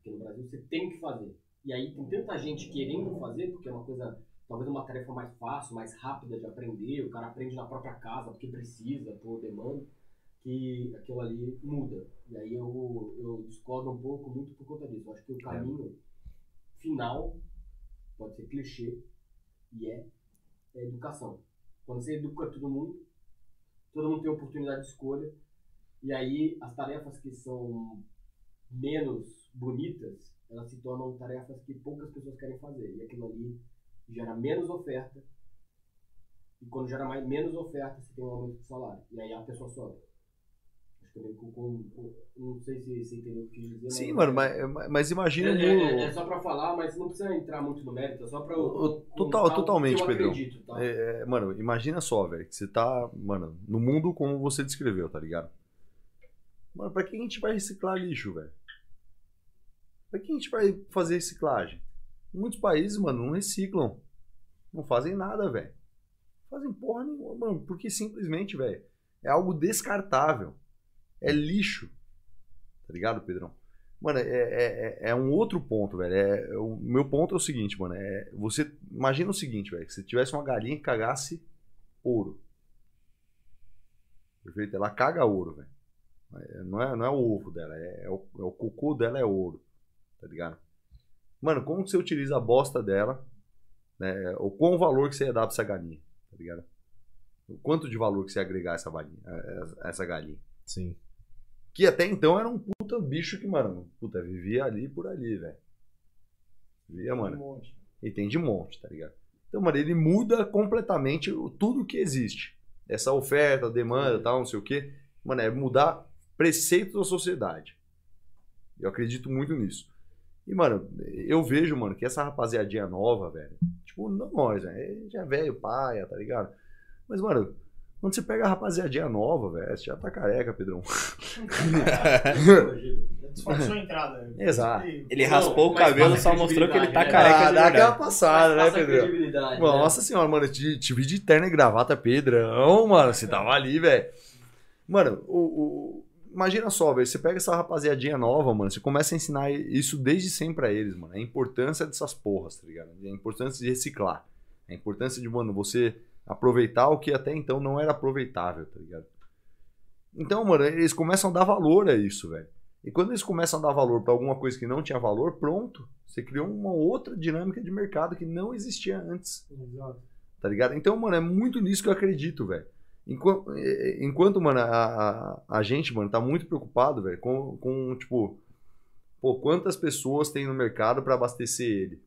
Speaker 4: Aqui no Brasil, você tem que fazer. E aí tem tanta gente querendo fazer, porque é uma coisa, talvez uma tarefa mais fácil, mais rápida de aprender. O cara aprende na própria casa, porque precisa, por demanda, que aquilo ali muda. E aí eu, eu discordo um pouco muito por conta disso. Eu acho que o caminho final pode ser clichê, e é, é educação. Quando você educa todo mundo, todo mundo tem oportunidade de escolha, e aí as tarefas que são menos bonitas, elas se tornam tarefas que poucas pessoas querem fazer. E aquilo ali gera menos oferta. E quando gera mais, menos oferta, você tem um aumento de salário. E aí a pessoa sobe. Com, com, não sei se você entendeu o que eu dizer.
Speaker 3: Sim, mano, mas, mas imagina
Speaker 4: É,
Speaker 3: o
Speaker 4: é- é- é só pra falar, mas não precisa entrar muito no mérito, é só pra eu.
Speaker 3: Total- totalmente,
Speaker 4: acredito, tá?
Speaker 3: É, é, mano, imagina só, velho, que você tá, mano, no mundo como você descreveu, tá ligado? Mano, pra que a gente vai reciclar lixo, velho? Pra que a gente vai fazer reciclagem? Muitos países, mano, não reciclam. Não fazem nada, velho. Fazem porra nenhuma, mano, porque simplesmente, velho, é algo descartável. É lixo. Tá ligado, Pedrão? Mano, é, é, é- é um outro ponto, velho. É, o meu ponto é o seguinte, mano. É, você imagina o seguinte, velho. Que se tivesse uma galinha que cagasse ouro. Perfeito? Ela caga ouro, velho. É, Não é, não é o ovo dela, é, é o, é o cocô dela é ouro. Tá ligado? Mano, como que você utiliza a bosta dela? Né? O qual valor que você ia dar pra essa galinha? Tá ligado? O quanto de valor que você ia agregar essa, essa galinha?
Speaker 6: Sim.
Speaker 3: Que até então era um puta bicho que, mano, puta, vivia ali por ali, velho. Vivia, mano. E tem de monte, tá ligado? Então, mano, ele muda completamente o- tudo que existe. Essa oferta, demanda, tal, não sei o quê. Mano, é mudar preceitos da sociedade. Eu acredito muito nisso. E, mano, eu vejo, mano, que essa rapaziadinha nova, velho, tipo, não nós, né? Já é velho, paia, tá ligado? Mas, mano, quando você pega a rapaziadinha nova, velho, você já tá careca, Pedrão.
Speaker 5: Disfarçou a entrada. né? [LAUGHS]
Speaker 3: Exato.
Speaker 6: Ele raspou o cabelo, só mostrou que ele tá
Speaker 4: né?
Speaker 6: careca
Speaker 3: Ah,
Speaker 6: de
Speaker 3: dá aquela passada, né, Pedrão?
Speaker 4: credibilidade, né?
Speaker 3: Nossa senhora, mano, eu te, te vi de terno e gravata, Pedrão, mano, você tava ali, velho. Mano, o, o- imagina só, velho, você pega essa rapaziadinha nova, mano, você começa a ensinar isso desde sempre pra eles, mano, a importância dessas porras, tá ligado? A importância de reciclar, a importância de, mano, você aproveitar o que até então não era aproveitável, tá ligado? Então, mano, eles começam a dar valor a isso, velho. E quando eles começam a dar valor pra alguma coisa que não tinha valor, pronto, você criou uma outra dinâmica de mercado que não existia antes
Speaker 5: Exato.
Speaker 3: tá ligado? Então, mano, é muito nisso que eu acredito, velho. Enquanto, enquanto, mano, a, a, a gente, mano, tá muito preocupado, velho, com, com, tipo, pô, quantas pessoas tem no mercado pra abastecer ele?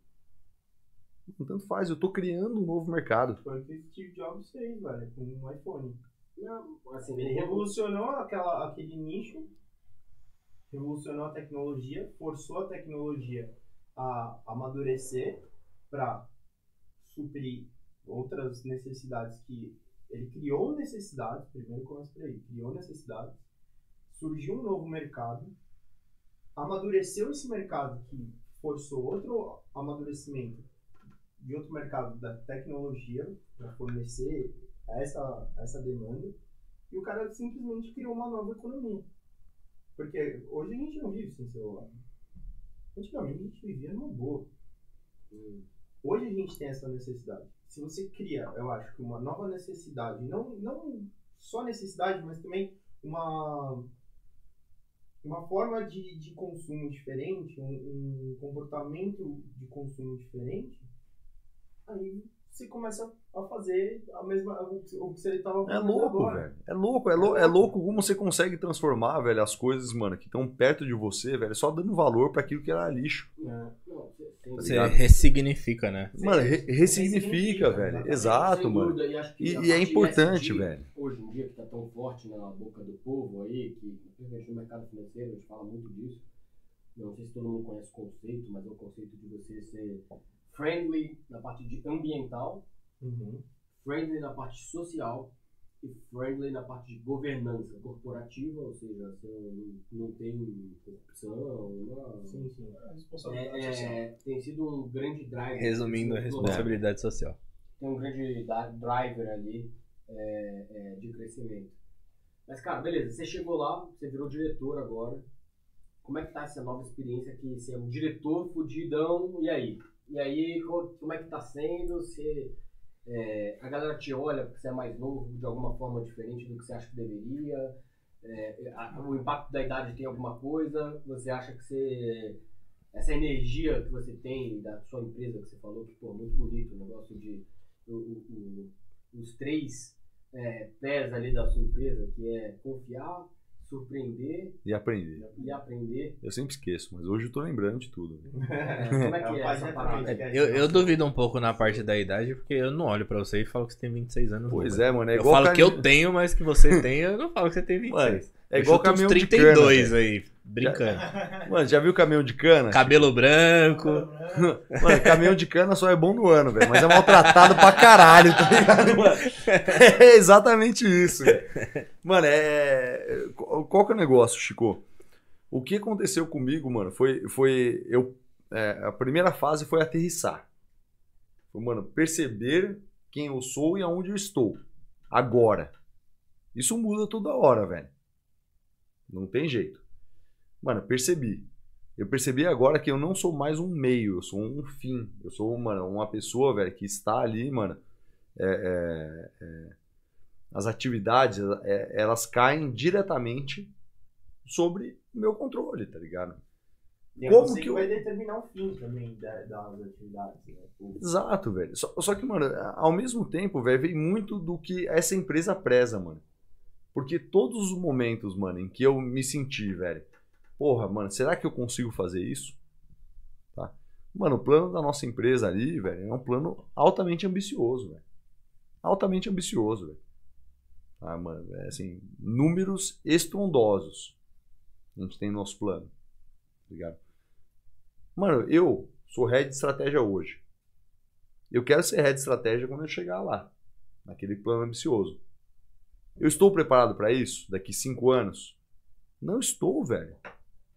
Speaker 3: Tanto faz, eu tô criando um novo mercado.
Speaker 2: Foi o que Steve Jobs fez, velho, com o iPhone.
Speaker 4: Não, assim,
Speaker 2: Ele revolucionou aquela, aquele nicho, revolucionou a tecnologia, forçou a tecnologia a amadurecer para suprir outras necessidades que ele criou necessidades, primeiro começa por aí, criou necessidades, surgiu um novo mercado, amadureceu esse mercado que forçou outro amadurecimento de outro mercado da tecnologia para fornecer essa, essa demanda e o cara simplesmente criou uma nova economia. Porque hoje a gente não vive sem celular. Antigamente a gente vivia numa boa. Hoje a gente tem essa necessidade. Se você cria, eu acho que uma nova necessidade, não, não só necessidade, mas também uma, uma forma de, de consumo diferente, um, um comportamento de consumo diferente, aí você começa a fazer a mesma, o que você estava
Speaker 3: É louco, velho. É louco, é, lou é louco como você consegue transformar, velho, as coisas, mano, que estão perto de você, velho, só dando valor pra aquilo que era lixo.
Speaker 4: Tem-
Speaker 3: Tá
Speaker 6: Você ressignifica, né?
Speaker 3: Mano, re- ressignifica,
Speaker 2: ressignifica,
Speaker 3: velho.
Speaker 2: exatamente,
Speaker 3: Exato,
Speaker 4: Sem
Speaker 3: mano.
Speaker 4: dúvida, e
Speaker 3: E, é importante, velho.
Speaker 4: Hoje em dia, que está tão forte na boca do povo aí, que principalmente no mercado financeiro, a gente fala muito disso. Eu não sei se todo mundo conhece o conceito, mas é o conceito de você ser friendly na parte de ambiental,
Speaker 2: Uhum.
Speaker 4: friendly na parte social e friendly na parte de governança corporativa, ou seja, você não, não tem corrupção, não,
Speaker 2: Sim, sim.
Speaker 4: é, é, tem sido um grande drive.
Speaker 6: Resumindo, a responsabilidade social.
Speaker 4: tem um grande driver ali é, é, de crescimento. Mas, cara, beleza, você chegou lá, você virou diretor agora. Como é que tá essa nova experiência que você é um diretor fudidão, e aí? E aí, co- como é que tá sendo? Você, é, a galera te olha porque você é mais novo de alguma forma diferente do que você acha que deveria? É, a- o impacto da idade tem alguma coisa? Você acha que você essa energia que você tem da sua empresa, que você falou, que, pô, muito bonito, o negócio de o- o- o- os três é, pés ali da sua empresa, que é confiar, surpreender
Speaker 3: E aprender.
Speaker 4: e aprender.
Speaker 3: Eu sempre esqueço, mas hoje eu tô lembrando de tudo. [LAUGHS]
Speaker 4: É, como é que é essa parada?
Speaker 6: Eu, eu duvido um pouco na parte da idade, porque eu não olho pra você e falo que você tem 26 anos.
Speaker 3: Pois
Speaker 6: não.
Speaker 3: é, mano. É
Speaker 6: eu
Speaker 3: igual
Speaker 6: falo que eu tenho, mas que você tem, eu não falo que você tem 26.
Speaker 3: É
Speaker 6: Eu
Speaker 3: igual caminhão de
Speaker 6: 32
Speaker 3: cana,
Speaker 6: aí, brincando.
Speaker 3: Mano, já viu caminhão de cana?
Speaker 6: Cabelo branco.
Speaker 3: Mano, caminhão de cana só é bom no ano, velho. Mas é maltratado pra caralho, tá ligado, mano? É exatamente isso. velho. Mano, é. Qual qual que é o negócio, Chico? O que aconteceu comigo, mano, foi. foi eu, é, a primeira fase foi aterrissar. Foi, mano, perceber quem eu sou e aonde eu estou. Agora. Isso muda toda hora, velho. Não tem jeito. Mano, percebi. Eu percebi agora que eu não sou mais um meio, eu sou um fim. Eu sou, mano, uma pessoa, velho, que está ali, mano. é, é, é, as atividades, é, elas caem diretamente sobre o meu controle, tá ligado?
Speaker 2: E é
Speaker 3: Como que eu-
Speaker 2: vai determinar o fim também da- das atividades. Né?
Speaker 3: Exato, velho. Só, só que, mano, ao mesmo tempo, velho, vem muito do que essa empresa preza, mano. Porque todos os momentos, mano, em que eu me senti, velho, porra, mano, será que eu consigo fazer isso? Tá? Mano, o plano da nossa empresa ali, velho, é um plano altamente ambicioso, velho. Altamente ambicioso, velho. Ah, mano, é assim, números estrondosos. A gente tem no nosso plano. Tá ligado? Mano, eu sou head de estratégia hoje. Eu quero ser head de estratégia quando eu chegar lá, naquele plano ambicioso. Eu estou preparado para isso daqui cinco anos? Não estou, velho.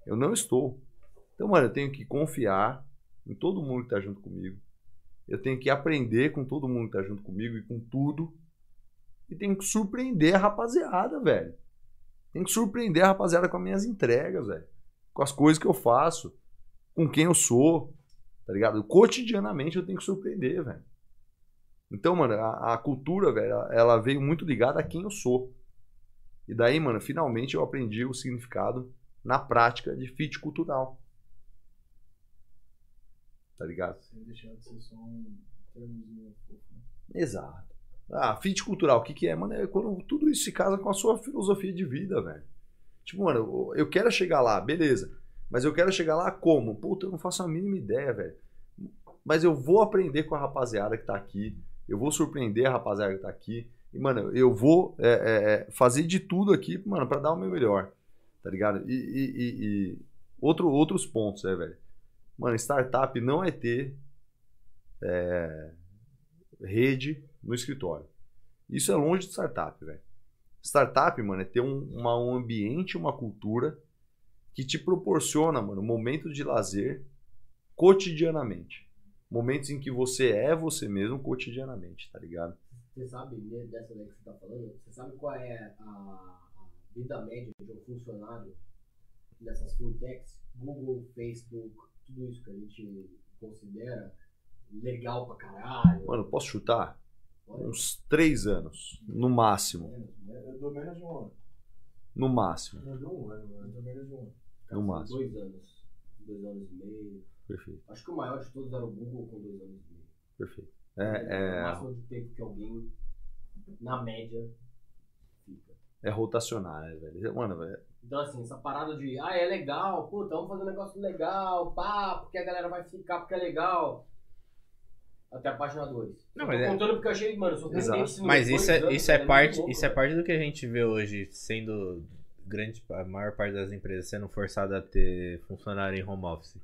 Speaker 3: Eu não estou. Então, mano, eu tenho que confiar em todo mundo que tá junto comigo. Eu tenho que aprender com todo mundo que tá junto comigo e com tudo. E tenho que surpreender a rapaziada, velho. Tenho que surpreender a rapaziada com as minhas entregas, velho. Com as coisas que eu faço. Com quem eu sou. Tá ligado? Cotidianamente eu tenho que surpreender, velho. Então, mano, a, a cultura, velho, ela veio muito ligada a quem eu sou. E daí, mano, finalmente eu aprendi o significado na prática de fit cultural. Tá ligado?
Speaker 5: Sem deixar de ser só um termozinho fofo, né?
Speaker 3: Exato. Ah, fit cultural, o que, que é? Mano, é quando tudo isso se casa com a sua filosofia de vida, velho. Tipo, mano, eu- eu quero chegar lá, beleza. Mas eu quero chegar lá como? Puta, eu não faço a mínima ideia, velho. Mas eu vou aprender com a rapaziada que tá aqui. Eu vou surpreender a rapaziada que tá aqui. E, mano, eu vou é, é, é, fazer de tudo aqui, mano, pra dar o meu melhor. Tá ligado? E, e- e- e outro, outros pontos, né, velho? Mano, startup não é ter é, rede no escritório. Isso é longe de startup, velho. Startup, mano, é ter um, uma- um ambiente, uma cultura que te proporciona, mano, momentos de lazer cotidianamente. Momentos em que você é você mesmo cotidianamente, tá ligado?
Speaker 4: Você sabe, né, dessa daí que você tá falando, você sabe qual é a vida média de um funcionário dessas fintechs? Google, Facebook, tudo isso que a gente considera legal pra caralho.
Speaker 3: Mano, posso chutar?
Speaker 4: Olha,
Speaker 3: Uns três anos, no máximo.
Speaker 5: Né? Eu dou menos de um ano.
Speaker 3: No máximo.
Speaker 5: Eu dou um ano. Eu dou menos de um ano.
Speaker 3: no máximo.
Speaker 4: Dois anos. Dois anos e meio.
Speaker 3: Perfeito,
Speaker 4: Acho que o maior de todos era o Google com dois anos e meio.
Speaker 3: perfeito.
Speaker 4: O
Speaker 3: É, é,
Speaker 4: máximo de tempo que alguém, na média.
Speaker 3: É rotacionar, né, velho? Mano, velho,
Speaker 4: Então, assim, essa parada de, ah, é legal, puta, vamos fazer um negócio legal, pá, porque a galera vai ficar porque é legal. Até a página 2.
Speaker 6: Não, mas é-
Speaker 4: contando porque eu achei, mano, surpreendente.
Speaker 6: Mas isso é,
Speaker 4: anos,
Speaker 6: isso é
Speaker 4: cara,
Speaker 6: parte,
Speaker 4: louco,
Speaker 6: isso é
Speaker 4: velho.
Speaker 6: parte do que a gente vê hoje, sendo grande, a maior parte das empresas sendo forçada a ter funcionário em home office.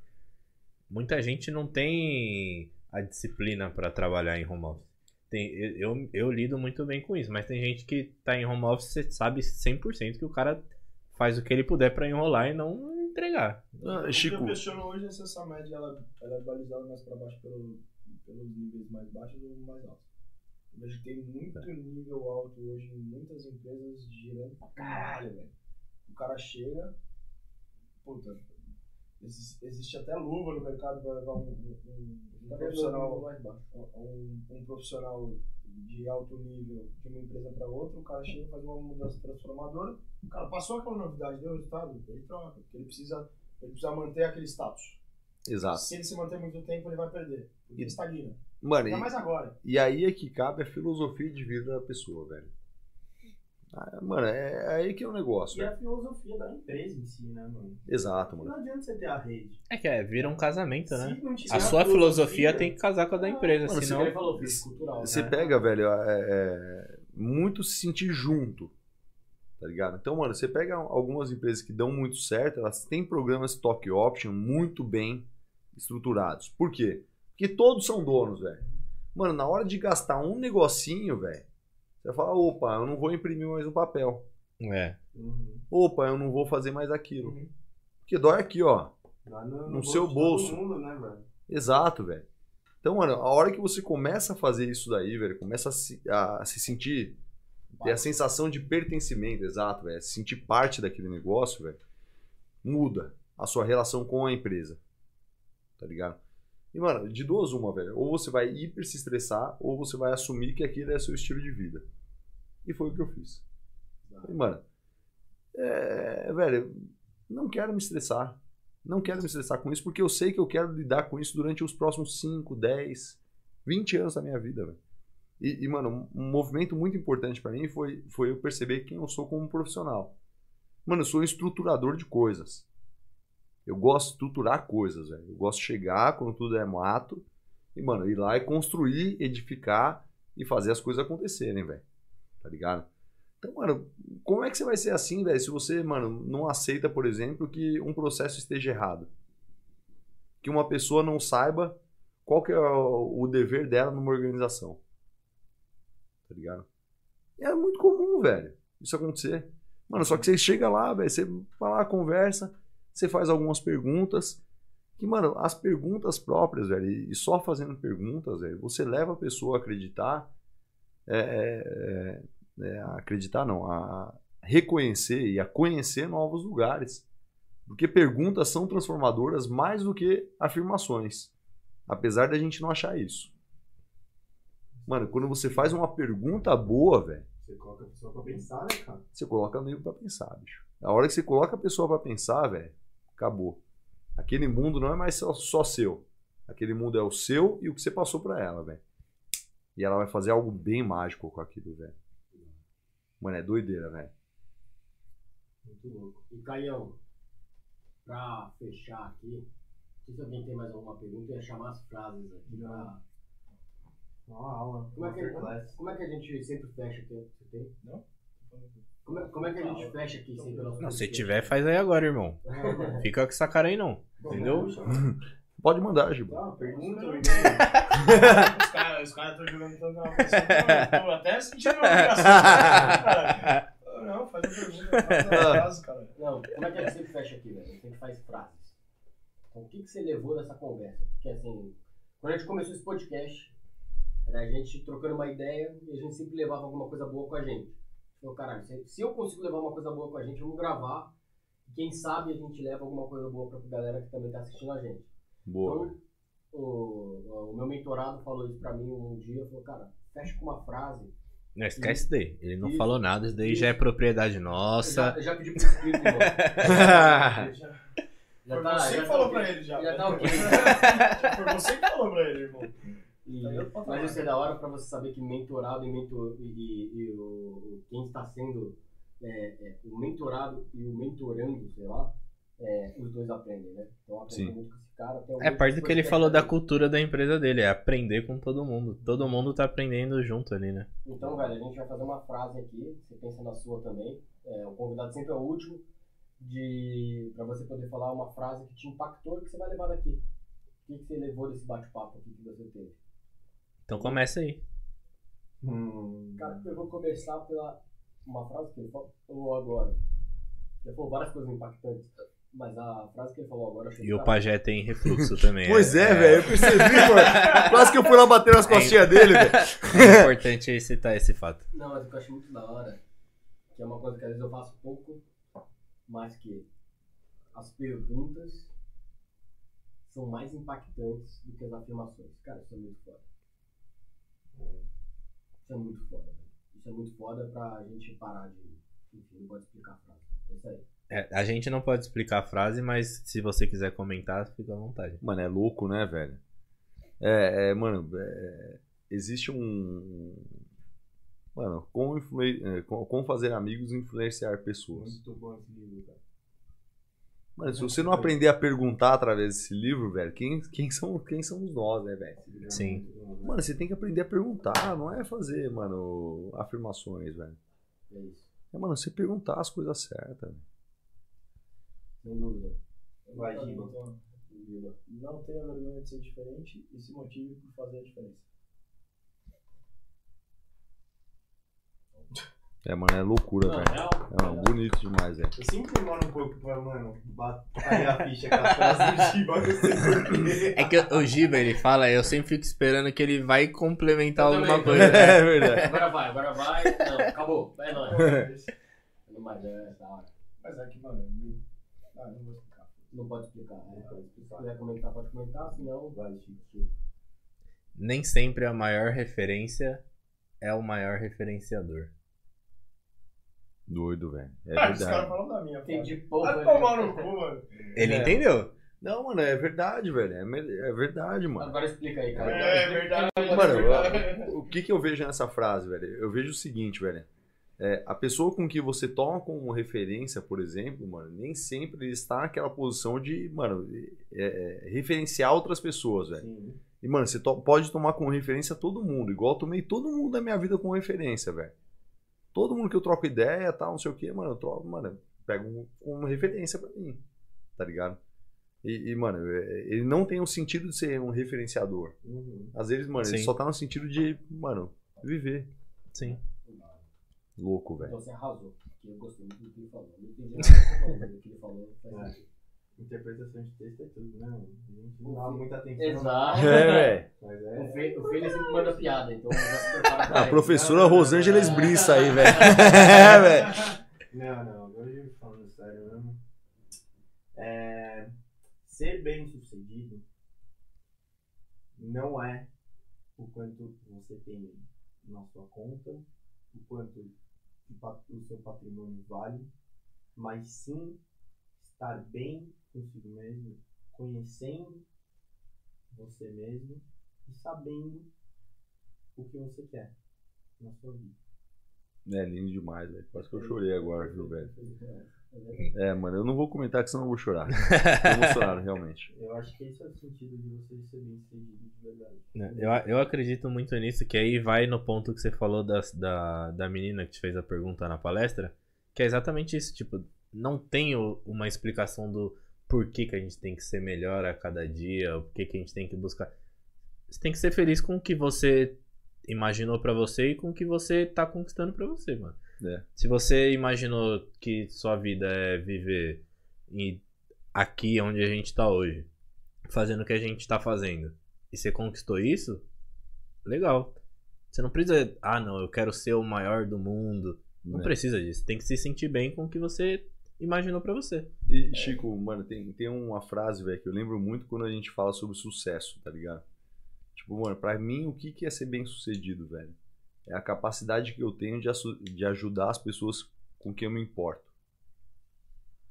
Speaker 6: Muita gente não tem a disciplina para trabalhar em home office. Tem, eu, eu, lido muito bem com isso, mas tem gente que tá em home office, você sabe 100% que o cara faz o que ele puder para enrolar e não entregar.
Speaker 3: Ah,
Speaker 5: O
Speaker 3: Chico,
Speaker 5: que eu questiono hoje é se essa média ela, ela é balizada mais pra baixo pelo, pelos níveis mais baixos ou mais altos. Eu vejo que tem muito nível alto hoje em muitas empresas girando pra caralho, velho. O cara chega, puta, existe até luva no mercado pra levar um, um- um- um
Speaker 4: Tá
Speaker 5: profissional
Speaker 4: mais baixo.
Speaker 5: um, um profissional de alto nível de uma empresa para outra, o cara chega e faz uma mudança transformadora, o cara passou aquela novidade, deu resultado, ele troca, porque ele precisa, ele precisa manter aquele status.
Speaker 3: Exato.
Speaker 5: Se ele se manter muito tempo, ele vai perder. Porque ele estagna.
Speaker 3: Mano,
Speaker 5: Ainda
Speaker 3: e,
Speaker 5: mais agora.
Speaker 3: e aí é que cabe a filosofia de vida da pessoa, velho. Ah, mano, é, é aí que é o negócio,
Speaker 2: E
Speaker 3: velho.
Speaker 2: a filosofia da empresa em si, né, mano?
Speaker 3: Exato, mano.
Speaker 2: Não adianta você ter a rede.
Speaker 6: É que é, vira um casamento, né?
Speaker 2: Se não tiver
Speaker 6: A sua filosofia tem que casar com a da empresa,
Speaker 3: Mano,
Speaker 6: senão...
Speaker 4: Ele falou, cultural.
Speaker 3: Você
Speaker 6: É.
Speaker 3: pega, velho, é, é, muito se sentir junto, tá ligado? Então, mano, você pega algumas empresas que dão muito certo, elas têm programas stock option muito bem estruturados. Por quê? Porque todos são donos, velho. Mano, na hora de gastar um negocinho, velho, você vai falar, opa, eu não vou imprimir mais um papel.
Speaker 6: É.
Speaker 2: Uhum.
Speaker 3: Opa, eu não vou fazer mais aquilo. Porque dói aqui, ó.
Speaker 2: Lá no,
Speaker 3: No seu
Speaker 2: de
Speaker 3: bolso.
Speaker 2: Todo mundo, né, velho?
Speaker 3: Exato, velho. Então, mano, a hora que você começa a fazer isso daí, velho, começa a se, a se sentir, ter a sensação de pertencimento, exato, velho, se sentir parte daquele negócio, velho, muda a sua relação com a empresa. Tá ligado? E, mano, de duas uma, velho. Ou você vai hiper se estressar, ou você vai assumir que aquele é seu estilo de vida. E foi o que eu fiz. E, mano, é, velho, não quero me estressar. Não quero me estressar com isso, porque eu sei que eu quero lidar com isso durante os próximos 5, 10, 20 anos da minha vida, velho. E, e, mano, um movimento muito importante pra mim foi, foi eu perceber quem eu sou como profissional. Mano, eu sou um estruturador de coisas. Eu gosto de estruturar coisas, velho. Eu gosto de chegar quando tudo é mato e, mano, ir lá e construir, edificar e fazer as coisas acontecerem, velho. Tá ligado? Então, mano, como é que você vai ser assim, velho, se você, mano, não aceita, por exemplo, que um processo esteja errado? Que uma pessoa não saiba qual que é o dever dela numa organização. Tá ligado? É muito comum, velho, isso acontecer. Mano, só que você chega lá, velho, você lá, conversa, você faz algumas perguntas. Que, mano, as perguntas próprias, velho, e só fazendo perguntas, velho, você leva a pessoa a acreditar. É, é, é, a acreditar não, a reconhecer e a conhecer novos lugares. Porque perguntas são transformadoras mais do que afirmações. Apesar da gente não achar isso. Mano, quando você faz uma pergunta boa, velho,
Speaker 2: Você coloca a pessoa pra pensar, né, cara?
Speaker 3: você coloca o nego pra pensar, bicho. A hora que você coloca a pessoa pra pensar, velho, acabou. Aquele mundo não é mais só, só seu. Aquele mundo é o seu e o que você passou pra ela, velho. E ela vai fazer algo bem mágico com aquilo, velho. Mano, é doideira, velho.
Speaker 4: Muito louco. E Caião, pra fechar aqui, não sei se alguém tem mais alguma pergunta, eu ia chamar as frases aqui pra...
Speaker 2: Uma aula.
Speaker 4: Como é, que,
Speaker 2: masterclass.
Speaker 4: como é que a gente sempre fecha aqui? Você tem? Não? Como é, como é que a gente fecha aqui sempre o nosso
Speaker 6: Não, se tiver, faz aí agora, irmão. [LAUGHS] Fica com essa cara aí, não. Entendeu? [LAUGHS]
Speaker 3: Pode mandar, Giba.
Speaker 2: Ah, pergunta, [LAUGHS]
Speaker 5: Os caras os caras estão jogando tanto na pessoa. Eu até sentindo uma obrigação. cara. Não, faz a pergunta, faz a frase, cara.
Speaker 4: Não, como é que a gente sempre fecha aqui, velho? A gente sempre faz frases. Então, o que, que você levou dessa conversa? Porque, assim, quando a gente começou esse podcast, era a gente trocando uma ideia e a gente sempre levava alguma coisa boa com a gente. Falou, caralho, se, se eu consigo levar uma coisa boa com a gente, vamos gravar. E quem sabe a gente leva alguma coisa boa pra galera que também tá assistindo a gente.
Speaker 3: Boa.
Speaker 4: Então, o, o meu mentorado falou isso pra mim um dia, falou, cara, fecha com uma frase.
Speaker 6: Não esquece daí. Ele não
Speaker 4: Isso.
Speaker 6: falou nada, isso daí já é propriedade
Speaker 4: Eu
Speaker 6: nossa.
Speaker 4: já, eu já pedi pro escrito, irmão. [LAUGHS] Já
Speaker 5: Foi
Speaker 4: tá-
Speaker 5: você
Speaker 4: já
Speaker 5: que
Speaker 4: tá
Speaker 5: falou
Speaker 4: ok.
Speaker 5: pra ele já.
Speaker 4: Já tá ok.
Speaker 5: Foi você que falou pra ele, irmão.
Speaker 4: E-
Speaker 5: pra
Speaker 4: mas isso é da hora pra você saber que mentorado e, mentor, e, e- e o, quem está sendo é, é, o mentorado e o mentorando, sei lá, é, os dois aprendem, né? Então aprendem
Speaker 3: Sim.
Speaker 4: muito com esse cara. até o
Speaker 6: É parte do que ele falou da cultura da empresa dele, é aprender com todo mundo. Todo mundo tá aprendendo junto ali, né?
Speaker 4: Então, velho, a gente vai fazer uma frase aqui, você pensa na sua também. É, o convidado sempre é o último, de para você poder falar uma frase que te impactou e que você vai levar daqui. O que, que você levou desse bate-papo aqui que você teve?
Speaker 6: Então começa aí.
Speaker 2: Hum,
Speaker 4: Cara, eu vou começar pela uma frase que ele falou agora. Ele falou várias coisas impactantes, mas a frase que ele falou agora... eu achei
Speaker 6: E o pajé tem refluxo também.
Speaker 3: Pois é, velho, eu percebi, mano. Quase que eu fui lá bater nas costinhas dele, velho.
Speaker 6: É importante citar esse fato.
Speaker 4: Não, mas o que eu acho muito da hora, que é uma coisa que às vezes eu faço pouco, mas que as perguntas são mais impactantes do que as afirmações. Cara, isso é muito foda. Isso é muito foda, velho. Isso é muito foda pra gente parar de. Enfim, não pode explicar a frase. Isso aí.
Speaker 1: É, a gente não pode explicar a frase, mas se você quiser comentar, fica à vontade.
Speaker 3: Mano, é louco, né, velho? É, é, mano, é, existe um. Mano, como, influen- é, como como fazer amigos e influenciar pessoas.
Speaker 2: Muito bom esse livro, cara.
Speaker 3: Mano, se você não aprender a perguntar através desse livro, velho, quem, quem, são, quem somos nós, né, velho?
Speaker 1: Sim.
Speaker 3: Mano, você tem que aprender a perguntar, não é fazer, mano, afirmações, velho.
Speaker 4: É isso.
Speaker 3: É, mano, você perguntar as coisas certas.
Speaker 4: Sem dúvida.
Speaker 2: Vai, Giba.
Speaker 5: Não tenha vergonha de ser diferente e se motive por fazer a diferença. [LAUGHS]
Speaker 3: É, mano, é loucura,
Speaker 4: Não,
Speaker 3: velho. É, mano, bonito demais, velho.
Speaker 2: Eu sempre demoro um pouco pra, mano, bater a ficha com as frases do Giba.
Speaker 1: É que o Giba, ele fala, eu sempre fico esperando que ele vai complementar
Speaker 4: Eu
Speaker 1: alguma
Speaker 4: também.
Speaker 1: coisa. né? [LAUGHS]
Speaker 3: É verdade.
Speaker 4: Agora vai, agora vai. Não, acabou. Vai nóis. [LAUGHS] Não mais, é da hora.
Speaker 5: Mas é que, mano, ah, não vou explicar.
Speaker 4: Não pode explicar. né? Se quiser comentar, pode comentar, senão.
Speaker 2: Vai, Chico.
Speaker 1: Nem sempre a maior referência é o maior referenciador.
Speaker 3: Doido, velho. É
Speaker 5: Ah, os caras
Speaker 3: verdade.
Speaker 5: falam da minha.
Speaker 4: Entendi pouco.
Speaker 5: Vai
Speaker 4: né?
Speaker 5: tomar no cu, mano.
Speaker 1: Ele
Speaker 3: É.
Speaker 1: entendeu?
Speaker 3: Não, mano, é verdade, velho. É, é verdade, mano.
Speaker 4: Agora explica aí, cara.
Speaker 5: É verdade.
Speaker 3: Mano, eu- o que que eu vejo nessa frase, velho? Eu vejo o seguinte, velho. É, a pessoa com que você toma como referência, por exemplo, mano, nem sempre ele está naquela posição de, mano, é, é, referenciar outras pessoas, velho.
Speaker 2: Sim.
Speaker 3: E, mano, você to- pode tomar como referência todo mundo, igual eu tomei todo mundo da minha vida como referência, velho. Todo mundo que eu troco ideia, tal, não sei o que, mano, eu troco, mano, eu pego um- como referência pra mim, tá ligado? E, e, mano, é, ele não tem o sentido de ser um referenciador.
Speaker 2: Uhum.
Speaker 3: Às vezes, mano, ele
Speaker 1: Sim.
Speaker 3: só tá no sentido de, mano, viver.
Speaker 1: Sim.
Speaker 3: Louco, velho.
Speaker 4: Então você arrasou. Porque eu gostei muito do que ele falou. Não entendi [LAUGHS] nada do que ele falou, mas o que ele falou faz sentido.
Speaker 2: Interpretação de texto é tudo, né? A gente não dá muita atenção.
Speaker 4: Exato.
Speaker 3: É,
Speaker 4: O
Speaker 2: é.
Speaker 4: Fê, o Fê sempre manda piada, então
Speaker 3: A
Speaker 4: ele.
Speaker 3: professora Rosângela Brissa aí, velho. [LAUGHS] É, velho.
Speaker 2: Não, não, agora eu falando sério mesmo. É, ser bem sucedido não é o quanto você tem na sua conta, o quanto o seu patrimônio vale, mas sim estar bem consigo mesmo, conhecendo você mesmo e sabendo o que você quer na sua vida.
Speaker 3: É lindo demais, velho. Quase que eu chorei agora, viu, velho? É, mano, eu não vou comentar que senão eu vou chorar. [LAUGHS] Tô emocionado, realmente.
Speaker 2: Eu acho que esse é o sentido de você ser bem sucedido de verdade.
Speaker 1: É, Eu, eu acredito muito nisso, que aí vai no ponto que você falou das- da, da menina que te fez a pergunta na palestra, que é exatamente isso, tipo, não tem uma explicação do porquê que a gente tem que ser melhor a cada dia, o porquê que a gente tem que buscar. Você tem que ser feliz com o que você imaginou pra você e com o que você tá conquistando pra você, mano.
Speaker 3: É.
Speaker 1: Se você imaginou que sua vida é viver e aqui onde a gente tá hoje, fazendo o que a gente tá fazendo, e você conquistou isso, legal. Você não precisa, ah não, eu quero ser o maior do mundo. Não
Speaker 3: É.
Speaker 1: precisa disso. Tem que se sentir bem com o que você imaginou pra você.
Speaker 3: E, Chico, mano, tem, tem uma frase, velho, que eu lembro muito quando a gente fala sobre sucesso, tá ligado? Tipo, mano, pra mim, o que que é ser bem sucedido, velho? É a capacidade que eu tenho de, de ajudar as pessoas com quem eu me importo.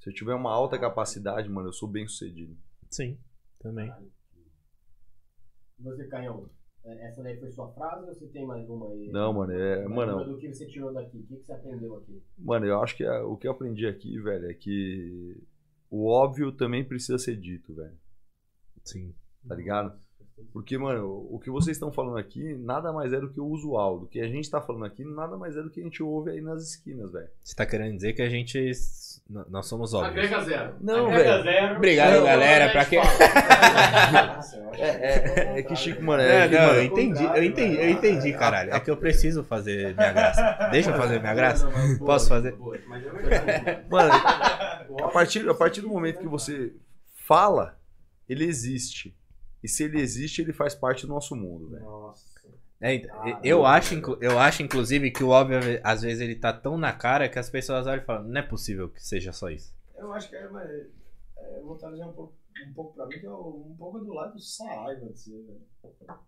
Speaker 3: Se eu tiver uma alta capacidade, mano, eu sou bem sucedido.
Speaker 1: Sim, também.
Speaker 4: E você, Canhão? É, Essa daí foi sua frase ou você tem mais uma aí?
Speaker 3: Não, mano, é.
Speaker 4: Mais
Speaker 3: Mano,
Speaker 4: do que você tirou daqui? O que, você aprendeu aqui?
Speaker 3: Mano, eu acho que a- o que eu aprendi aqui, velho, é que o óbvio também precisa ser dito, velho.
Speaker 1: Sim.
Speaker 3: Tá ligado? Porque, mano, o que vocês estão falando aqui nada mais é do que o usual. Do que a gente tá falando aqui nada mais é do que a gente ouve aí nas esquinas, velho.
Speaker 1: Você tá querendo dizer que a gente. Nós somos óbvios.
Speaker 4: Agrega zero.
Speaker 3: Não, velho.
Speaker 4: zero.
Speaker 1: Obrigado,
Speaker 4: Não,
Speaker 1: galera,
Speaker 4: não,
Speaker 1: pra
Speaker 4: gente
Speaker 1: quem-
Speaker 4: fala. [LAUGHS]
Speaker 3: É, é, é que, Chico, mano,
Speaker 1: Não,
Speaker 3: é que,
Speaker 1: não,
Speaker 3: mano,
Speaker 1: eu entendi, eu entendi, eu entendi, caralho. É que eu preciso fazer minha graça. Deixa eu fazer minha graça?
Speaker 4: Não, mas boa,
Speaker 1: Posso fazer?
Speaker 4: boa.
Speaker 2: Mas é verdade.
Speaker 3: mano, [LAUGHS] a partir, a partir do momento que você fala, ele existe. E se ele existe, ele faz parte do nosso mundo, velho.
Speaker 2: Nossa.
Speaker 1: É, ent- eu, acho, eu acho, inclusive, que o óbvio, às vezes, ele tá tão na cara que as pessoas olham e falam, não é possível que seja só isso.
Speaker 5: Eu acho que é, mas, é, eu vou trazer um pouco um pouco pra mim que é um pouco do lado do Saraiva de ser, velho.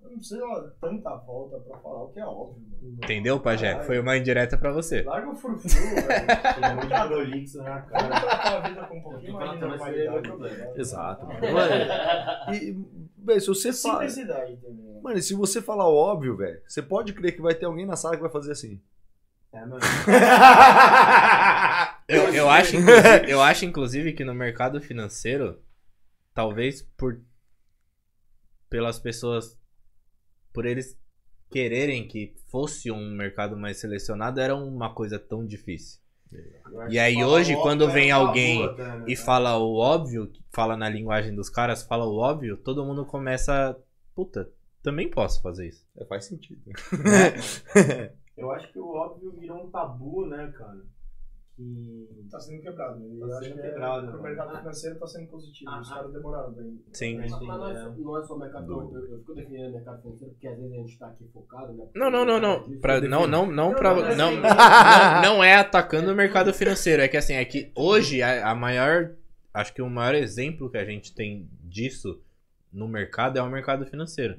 Speaker 5: Eu não precisa tanta volta pra falar o que é óbvio, mano.
Speaker 1: Entendeu, Pajé? Foi uma indireta pra você.
Speaker 5: Larga o frufru, velho. [LAUGHS]
Speaker 2: Muito prolixo na
Speaker 5: Vamos
Speaker 2: cara.
Speaker 5: tratar a vida com um pouquinho mais de normalidade. ligado?
Speaker 3: Exato. [LAUGHS] Mano, e, velho, se você fala.
Speaker 5: Simplicidade também. né?
Speaker 3: Mano, e se você falar o óbvio, velho, você pode crer que vai ter alguém na sala que vai fazer assim.
Speaker 2: É, mano. [LAUGHS]
Speaker 1: Eu, eu, acho, eu acho, inclusive, que no mercado financeiro, talvez por pelas pessoas, por eles quererem que fosse um mercado mais selecionado, era uma coisa tão difícil. E aí hoje, quando vem alguém e fala o óbvio, fala na linguagem dos caras, fala o óbvio, todo mundo começa, puta, também posso fazer isso.
Speaker 3: É, faz sentido. [LAUGHS] [LAUGHS] [LAUGHS]
Speaker 2: Eu acho que o óbvio virou um tabu, né, cara? Que.
Speaker 5: Tá sendo quebrado. né?
Speaker 2: Tá sendo
Speaker 5: é-
Speaker 2: quebrado,
Speaker 5: pro
Speaker 2: né?
Speaker 5: mercado financeiro tá sendo positivo.
Speaker 2: Ah,
Speaker 5: Os
Speaker 2: ah.
Speaker 5: caras demoraram bem.
Speaker 1: Sim.
Speaker 2: Mas-
Speaker 4: Mas não é,
Speaker 2: É.
Speaker 4: só- não é só mercado. Eu, eu fico defendendo o mercado financeiro porque às vezes a gente tá aqui focado, né?
Speaker 1: Não, não, não, não. Pra, não, não, não, pra,
Speaker 2: não,
Speaker 1: não,
Speaker 2: assim-
Speaker 1: não, [LAUGHS] não é atacando o mercado financeiro. É que assim, é que hoje a, a maior. Acho que o maior exemplo que a gente tem disso no mercado é o mercado financeiro.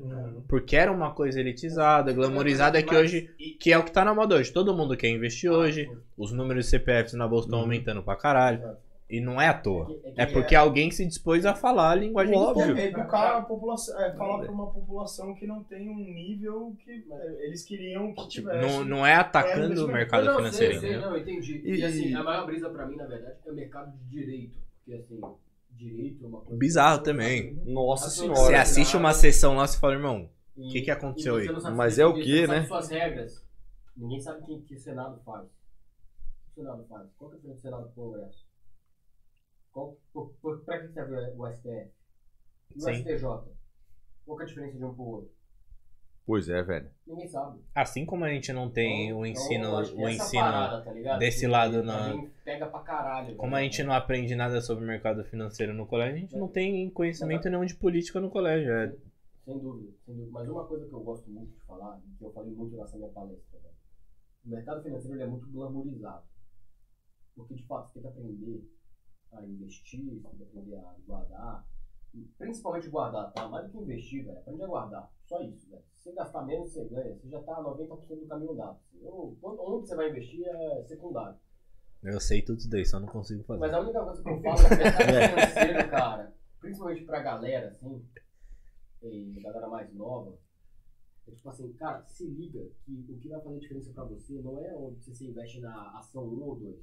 Speaker 1: Porque era uma coisa elitizada, glamorizada, que hoje. Que é o que tá na moda hoje. Todo mundo quer investir hoje. Os números de CPFs na bolsa estão aumentando pra caralho. E não é à toa. É porque alguém se dispôs a falar a linguagem do
Speaker 3: Óbvio.
Speaker 1: povo.
Speaker 5: É educar a população, é, falar pra uma população que não tem um nível que é, eles queriam que
Speaker 1: Tipo,
Speaker 5: tivesse.
Speaker 1: não, não é atacando o mercado
Speaker 4: não,
Speaker 1: financeiro,
Speaker 4: sei, sei, não, entendi.
Speaker 3: E-
Speaker 4: E, assim, a maior brisa pra mim, na verdade, é o mercado de direito. Porque assim, direito uma coisa.
Speaker 1: Bizarro
Speaker 4: que-
Speaker 1: também.
Speaker 3: Nossa
Speaker 4: Assim,
Speaker 3: senhora.
Speaker 1: Você assiste uma sessão lá e fala, irmão, O que que aconteceu aí?
Speaker 3: Mas é o
Speaker 4: sabe
Speaker 3: né?
Speaker 4: suas regras. Ninguém sabe quem que o Senado faz. O que o Senado faz? Qual que é a diferença do Senado pro Congresso? Qual, por, por, pra que serve o STF? E o
Speaker 1: Sim.
Speaker 4: STJ? Qual que é a diferença de um pro outro?
Speaker 3: Pois é, velho.
Speaker 4: Ninguém sabe.
Speaker 1: assim como a gente não tem
Speaker 4: Então,
Speaker 1: o
Speaker 4: então,
Speaker 1: ensino, o ensino
Speaker 4: parada, tá ligado?
Speaker 1: desse lado na-
Speaker 4: Pega pra caralho.
Speaker 1: Como
Speaker 4: velho.
Speaker 1: a gente não aprende nada sobre o mercado financeiro no colégio, a gente não tem conhecimento nenhum de política no colégio. É.
Speaker 4: Sem dúvida, sem dúvida. Mas uma coisa que eu gosto muito de falar, e que eu falei muito nessa minha palestra, velho, o mercado financeiro ele é muito glamourizado. Porque, de fato, você tem que aprender a investir, você tem que aprender a guardar. Principalmente guardar, tá? Mais do que investir, velho. Aprende a guardar. Só isso, velho. Se você gastar menos, você ganha. Você já tá 90% do caminho. Eu- quando- Onde você vai investir é secundário.
Speaker 1: Eu sei tudo isso daí, só não consigo fazer.
Speaker 4: Mas a única coisa que eu falo é mercado [LAUGHS] financeiro, cara, principalmente pra galera, assim, e galera mais nova, é tipo assim, cara, se liga que o que vai fazer diferença pra você não é onde você investe na ação 1 ou 2.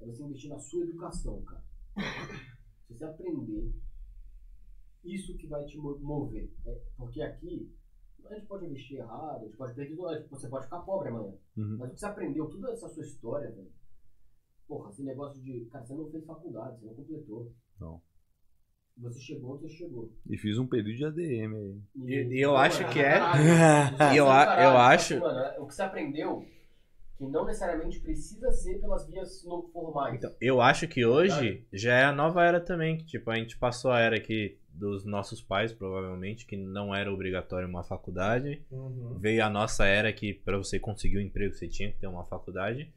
Speaker 4: É você investir na sua educação, cara. Se você aprender, isso que vai te mo- mover. É, porque aqui, a gente pode investir errado, a gente pode perder, você pode ficar pobre amanhã.
Speaker 3: Uhum.
Speaker 4: Mas o que você aprendeu, toda essa sua história, velho. Porra, esse negócio de. Cara, você não fez faculdade, você não completou.
Speaker 3: Não.
Speaker 4: Você chegou onde você chegou.
Speaker 3: E fiz um período de ADM aí.
Speaker 1: E- e eu acho que é-
Speaker 4: caralho. [LAUGHS]
Speaker 1: E eu
Speaker 4: Caralho,
Speaker 1: eu acho-
Speaker 4: assim, Mano, é- o que você aprendeu, que não necessariamente precisa ser pelas vias no- formais.
Speaker 1: Então, eu acho que hoje já é a nova era também, que tipo, a gente passou a era aqui dos nossos pais, provavelmente, que não era obrigatório uma faculdade. Veio a nossa era que para você conseguir um emprego você tinha que ter uma faculdade.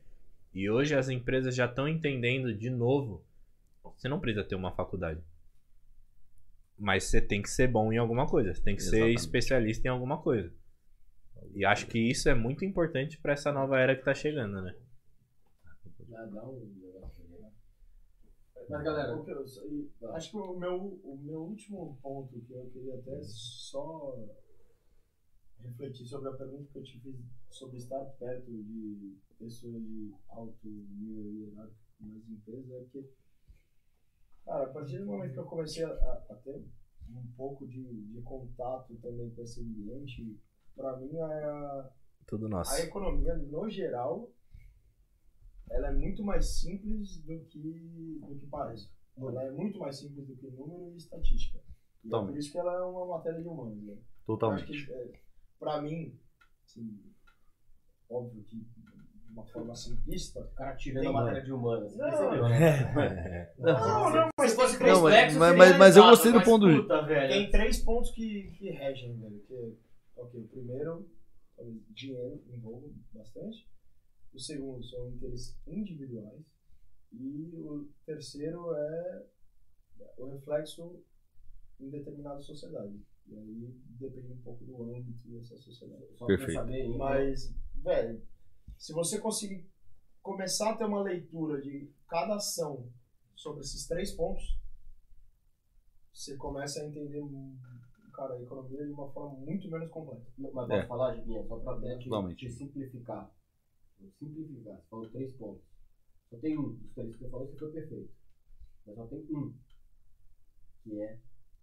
Speaker 1: E hoje as empresas já estão entendendo de novo, você não precisa ter uma faculdade. Mas você tem que ser bom em alguma coisa, você tem que ser
Speaker 3: Exatamente.
Speaker 1: especialista em alguma coisa. E acho que isso é muito importante para essa nova era que tá chegando, né?
Speaker 4: Já dá um né? Mas galera,
Speaker 5: eu- e acho que o meu, o meu último ponto que eu queria até só refletir sobre a pergunta que eu te fiz sobre estar perto de pessoas de alto nível hierárquico nas empresas é que, cara, a partir do momento que eu comecei a, a- a ter um pouco de, de contato também com esse ambiente, para mim a,
Speaker 1: Tudo
Speaker 5: a
Speaker 1: nosso.
Speaker 5: economia, no geral, ela é muito mais simples do que, do que parece. Ela é muito mais simples do que número e estatística. E é por isso que ela é uma matéria de humanos. Né?
Speaker 3: Totalmente.
Speaker 5: que, é, pra mim, assim, óbvio que de uma forma simplista.
Speaker 4: o cara tirando
Speaker 5: Tem,
Speaker 4: a matéria de humanas.
Speaker 5: Não.
Speaker 4: Percebeu, [LAUGHS] né?
Speaker 5: Não, não, mas
Speaker 4: Se fosse
Speaker 3: Não, mas- mas- mas- mas eu gostei do ponto de-
Speaker 4: puta, velho.
Speaker 5: tem três pontos que, que regem, velho. Que é, ok, o primeiro, dinheiro envolve bastante. O segundo são interesses individuais. E o terceiro é, o reflexo em determinada sociedade. E aí depende um pouco do âmbito dessa sociedade.
Speaker 4: Só
Speaker 3: Perfeito.
Speaker 4: saber, hein?
Speaker 5: Mas, velho, se você conseguir começar a ter uma leitura de cada ação sobre esses três pontos, você começa a entender, cara, a economia de uma forma muito menos completa.
Speaker 4: Mas posso
Speaker 3: É.
Speaker 4: falar, Gibinha, só
Speaker 3: Totalmente.
Speaker 4: te simplificar. Simplificar, você falou três pontos. Só tem um dos três que você falou, você foi perfeito. Mas só tem um, que é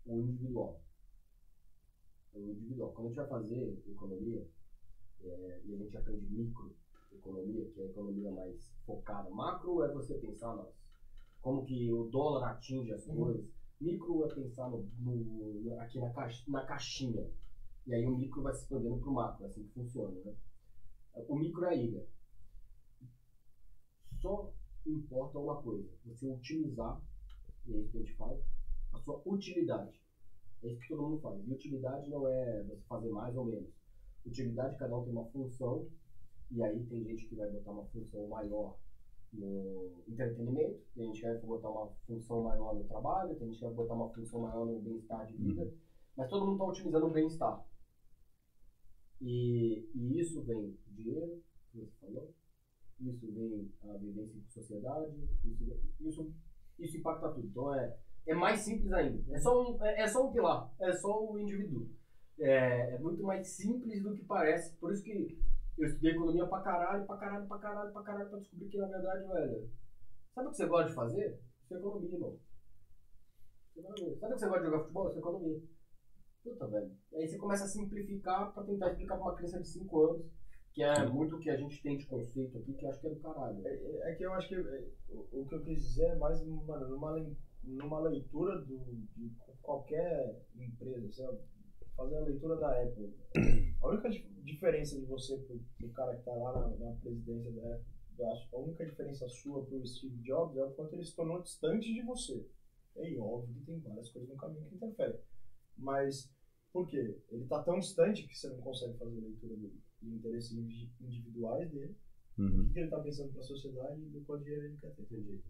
Speaker 4: o individual. O individual. Quando a gente vai fazer economia, é, e a gente aprende microeconomia, que é a economia mais focada. Macro é você pensar nas, como que o dólar atinge as coisas. Micro é pensar no, no- aqui na, caixa, na caixinha. E aí o micro vai se expandendo para o macro, é assim que funciona. Né? O micro é a ilha. Só importa uma coisa, você otimizar, e é isso que a gente fala, a sua utilidade. É isso que todo mundo faz. E utilidade não é você fazer mais ou menos. Utilidade, cada um tem uma função, e aí tem gente que vai botar uma função maior no entretenimento, tem gente que vai botar uma função maior no trabalho, tem gente que vai botar uma função maior no bem-estar de vida, mas todo mundo está otimizando o bem-estar. E, e isso vem dinheiro, que você falou, isso vem a vivência em sociedade, isso, isso, isso impacta tudo. Então é, é mais simples ainda. É só um, é, é só um pilar, é só o indivíduo. É, é muito mais simples do que parece. Por isso que eu estudei economia pra caralho, pra caralho, pra caralho, pra caralho, pra descobrir que na verdade, velho, sabe o que você gosta de fazer? Isso é economia, irmão. É. Sabe o que você gosta de jogar futebol? Isso é economia. Puta, velho. Aí você começa a simplificar pra tentar explicar pra uma criança de 5 anos, que é muito o que a gente tem de conceito aqui, que eu acho que é do caralho.
Speaker 5: É, é que eu acho que é, o, o que eu quis dizer é mais, mano, numa, numa leitura do, de qualquer empresa, fazer a leitura da Apple. A única dif- diferença de você pro, pro cara que tá lá na, na presidência da Apple, eu acho, a única diferença sua pro Steve Jobs é o quanto ele se tornou distante de você. É óbvio que tem várias coisas no caminho que interferem. Mas por quê? Ele tá tão distante que você não consegue fazer a leitura dele, de interesses indi- individuais dele
Speaker 3: Uhum.
Speaker 5: o que ele tá pensando pra sociedade e do quanto dinheiro ele quer ter. Entendi.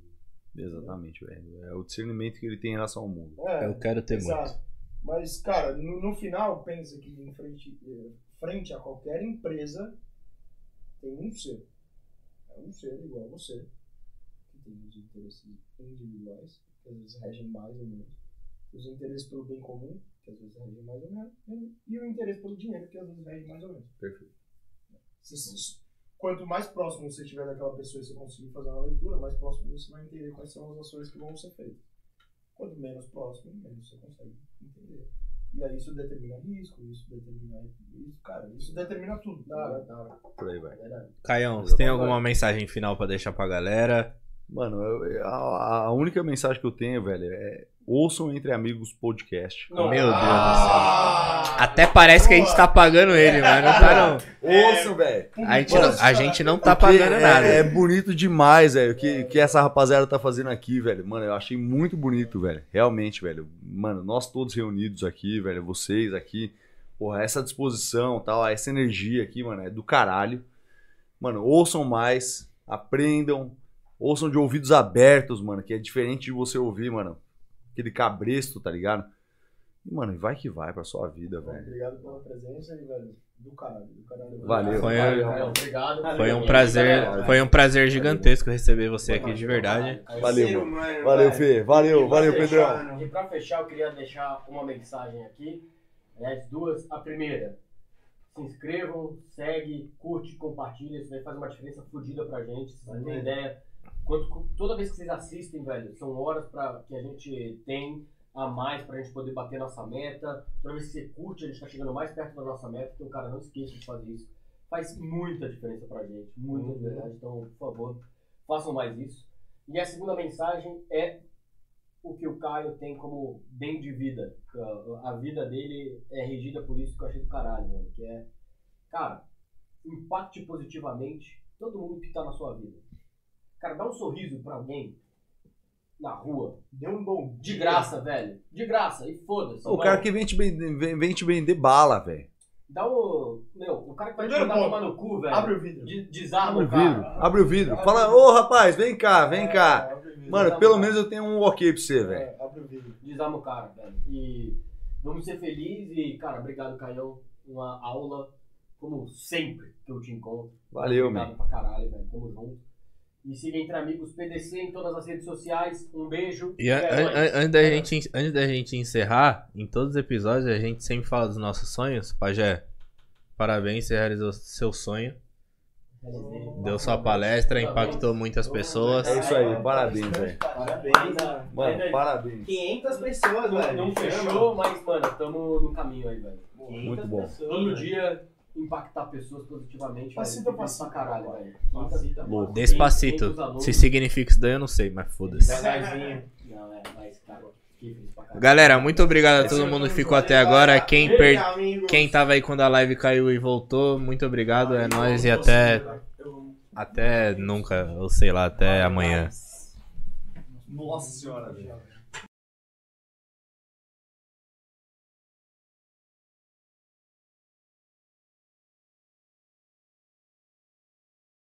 Speaker 3: Exatamente, velho. É o discernimento que ele tem em relação ao mundo.
Speaker 5: É,
Speaker 6: Eu quero ter muito.
Speaker 5: exato. Mas, cara, no, no final, pensa que em frente, eh, frente a qualquer empresa tem um ser. É um ser igual a você, que tem os interesses individuais, que às vezes regem mais ou menos. Os interesses pelo bem comum, que às vezes regem mais ou menos. E o interesse pelo dinheiro, que às vezes rege mais ou menos.
Speaker 3: Perfeito.
Speaker 5: Quanto mais próximo você estiver daquela pessoa e você conseguir fazer uma leitura, mais próximo você vai entender quais são as ações que vão ser feitas. Quanto menos próximo, menos você consegue entender. E aí isso determina risco, isso determina. Isso, cara, isso determina tudo.
Speaker 4: Da hora, da hora.
Speaker 3: Por aí vai.
Speaker 6: Caião, você tem alguma mensagem final pra deixar pra galera?
Speaker 3: Mano, eu- a, a única mensagem que eu tenho, velho, é ouçam Entre Amigos podcast.
Speaker 6: Meu Deus do céu. Até parece que a gente tá pagando ele, [LAUGHS] mas não tá não.
Speaker 3: Ouçam, velho.
Speaker 6: A gente não, a gente não tá
Speaker 3: Porque
Speaker 6: pagando
Speaker 3: é,
Speaker 6: nada.
Speaker 3: É bonito demais, velho. O que, que essa rapaziada tá fazendo aqui, velho. Mano, eu achei muito bonito, velho. Realmente, velho. Mano, nós todos reunidos aqui, velho. Vocês aqui. Porra, essa disposição tal, essa energia aqui, mano, é do caralho. Mano, ouçam mais, aprendam, ouçam de ouvidos abertos, mano, que é diferente de você ouvir, mano, aquele cabresto, tá ligado? E, mano, vai que vai pra sua vida, velho.
Speaker 5: Obrigado pela presença e, velho, do caralho. Do caralho.
Speaker 3: Valeu.
Speaker 6: Foi,
Speaker 4: Valeu, obrigado.
Speaker 6: foi um prazer, foi um prazer gigantesco receber você aqui de verdade.
Speaker 3: Valeu, mano. Valeu, Fê. Valeu, valeu, Pedrão.
Speaker 4: E pra fechar, eu queria deixar uma mensagem aqui. Aliás, duas. A primeira, se inscrevam, segue, curte, compartilha. Isso vai fazer uma diferença fodida pra gente. Vocês não têm ideia. Quanto, toda vez que vocês assistem, velho, são horas pra, que a gente tem a mais pra gente poder bater nossa meta. Toda vez que você curte, a gente tá chegando mais perto da nossa meta. Então, cara, não esqueça de fazer isso. Faz muita diferença pra gente. Muita de verdade. Então, por favor, façam mais isso. E a segunda mensagem é o que o Caio tem como bem de vida. A- A vida dele é regida por isso que eu achei do caralho, velho. Que é, cara, impacte positivamente todo mundo que tá na sua vida. Cara, dá um sorriso pra alguém na rua.
Speaker 5: Dê um bom
Speaker 4: De
Speaker 5: dia.
Speaker 4: graça, velho. De graça. E foda-se.
Speaker 3: O cara que vem te vender, vem, te vender bala, velho.
Speaker 4: Dá um. Meu, o cara que vai te
Speaker 5: Primeiro
Speaker 4: mandar
Speaker 5: ponto.
Speaker 4: tomar no cu, velho.
Speaker 5: Abre o vidro.
Speaker 4: De, desarma
Speaker 3: Abre o
Speaker 4: o cara.
Speaker 3: vidro, abre o vidro. Fala, ô rapaz, vem cá, vem cá.
Speaker 5: É, abre o vidro.
Speaker 3: Mano, pelo menos eu tenho um ok pra você, velho.
Speaker 5: É, abre próprio vídeo.
Speaker 4: Desarma o cara, velho. E vamos ser felizes e, cara, obrigado, Caião. Uma aula, como sempre que eu te encontro.
Speaker 3: Valeu,
Speaker 4: Obrigado
Speaker 3: man.
Speaker 4: pra caralho, velho. Tamo junto. E siga entre amigos PDC em todas as redes sociais. Um beijo.
Speaker 1: E
Speaker 4: é
Speaker 1: an- an- antes, da gente, antes da gente encerrar, em todos os episódios a gente sempre fala dos nossos sonhos. Pajé, parabéns, você realizou seu sonho. Deu sua palestra, impactou muitas pessoas.
Speaker 3: É isso aí, parabéns, velho.
Speaker 2: Parabéns.
Speaker 3: Mano, parabéns.
Speaker 2: 500 pessoas, velho.
Speaker 4: não fechou, mas, mano, tamo no caminho aí, velho.
Speaker 3: Muito bom.
Speaker 4: Todo dia impactar pessoas positivamente.
Speaker 5: A
Speaker 4: velho.
Speaker 5: passito.
Speaker 4: Pra caralho, velho.
Speaker 3: Louco.
Speaker 1: Despacito. Se significa isso daí, eu não sei, mas foda-se.
Speaker 4: Não, é, mas.
Speaker 1: Galera, muito obrigado a todo mundo que ficou até agora. Quem, per... Quem tava aí quando a live caiu e voltou, muito obrigado. É nóis e até. Até nunca, ou sei lá, até amanhã.
Speaker 3: Nossa senhora, velho.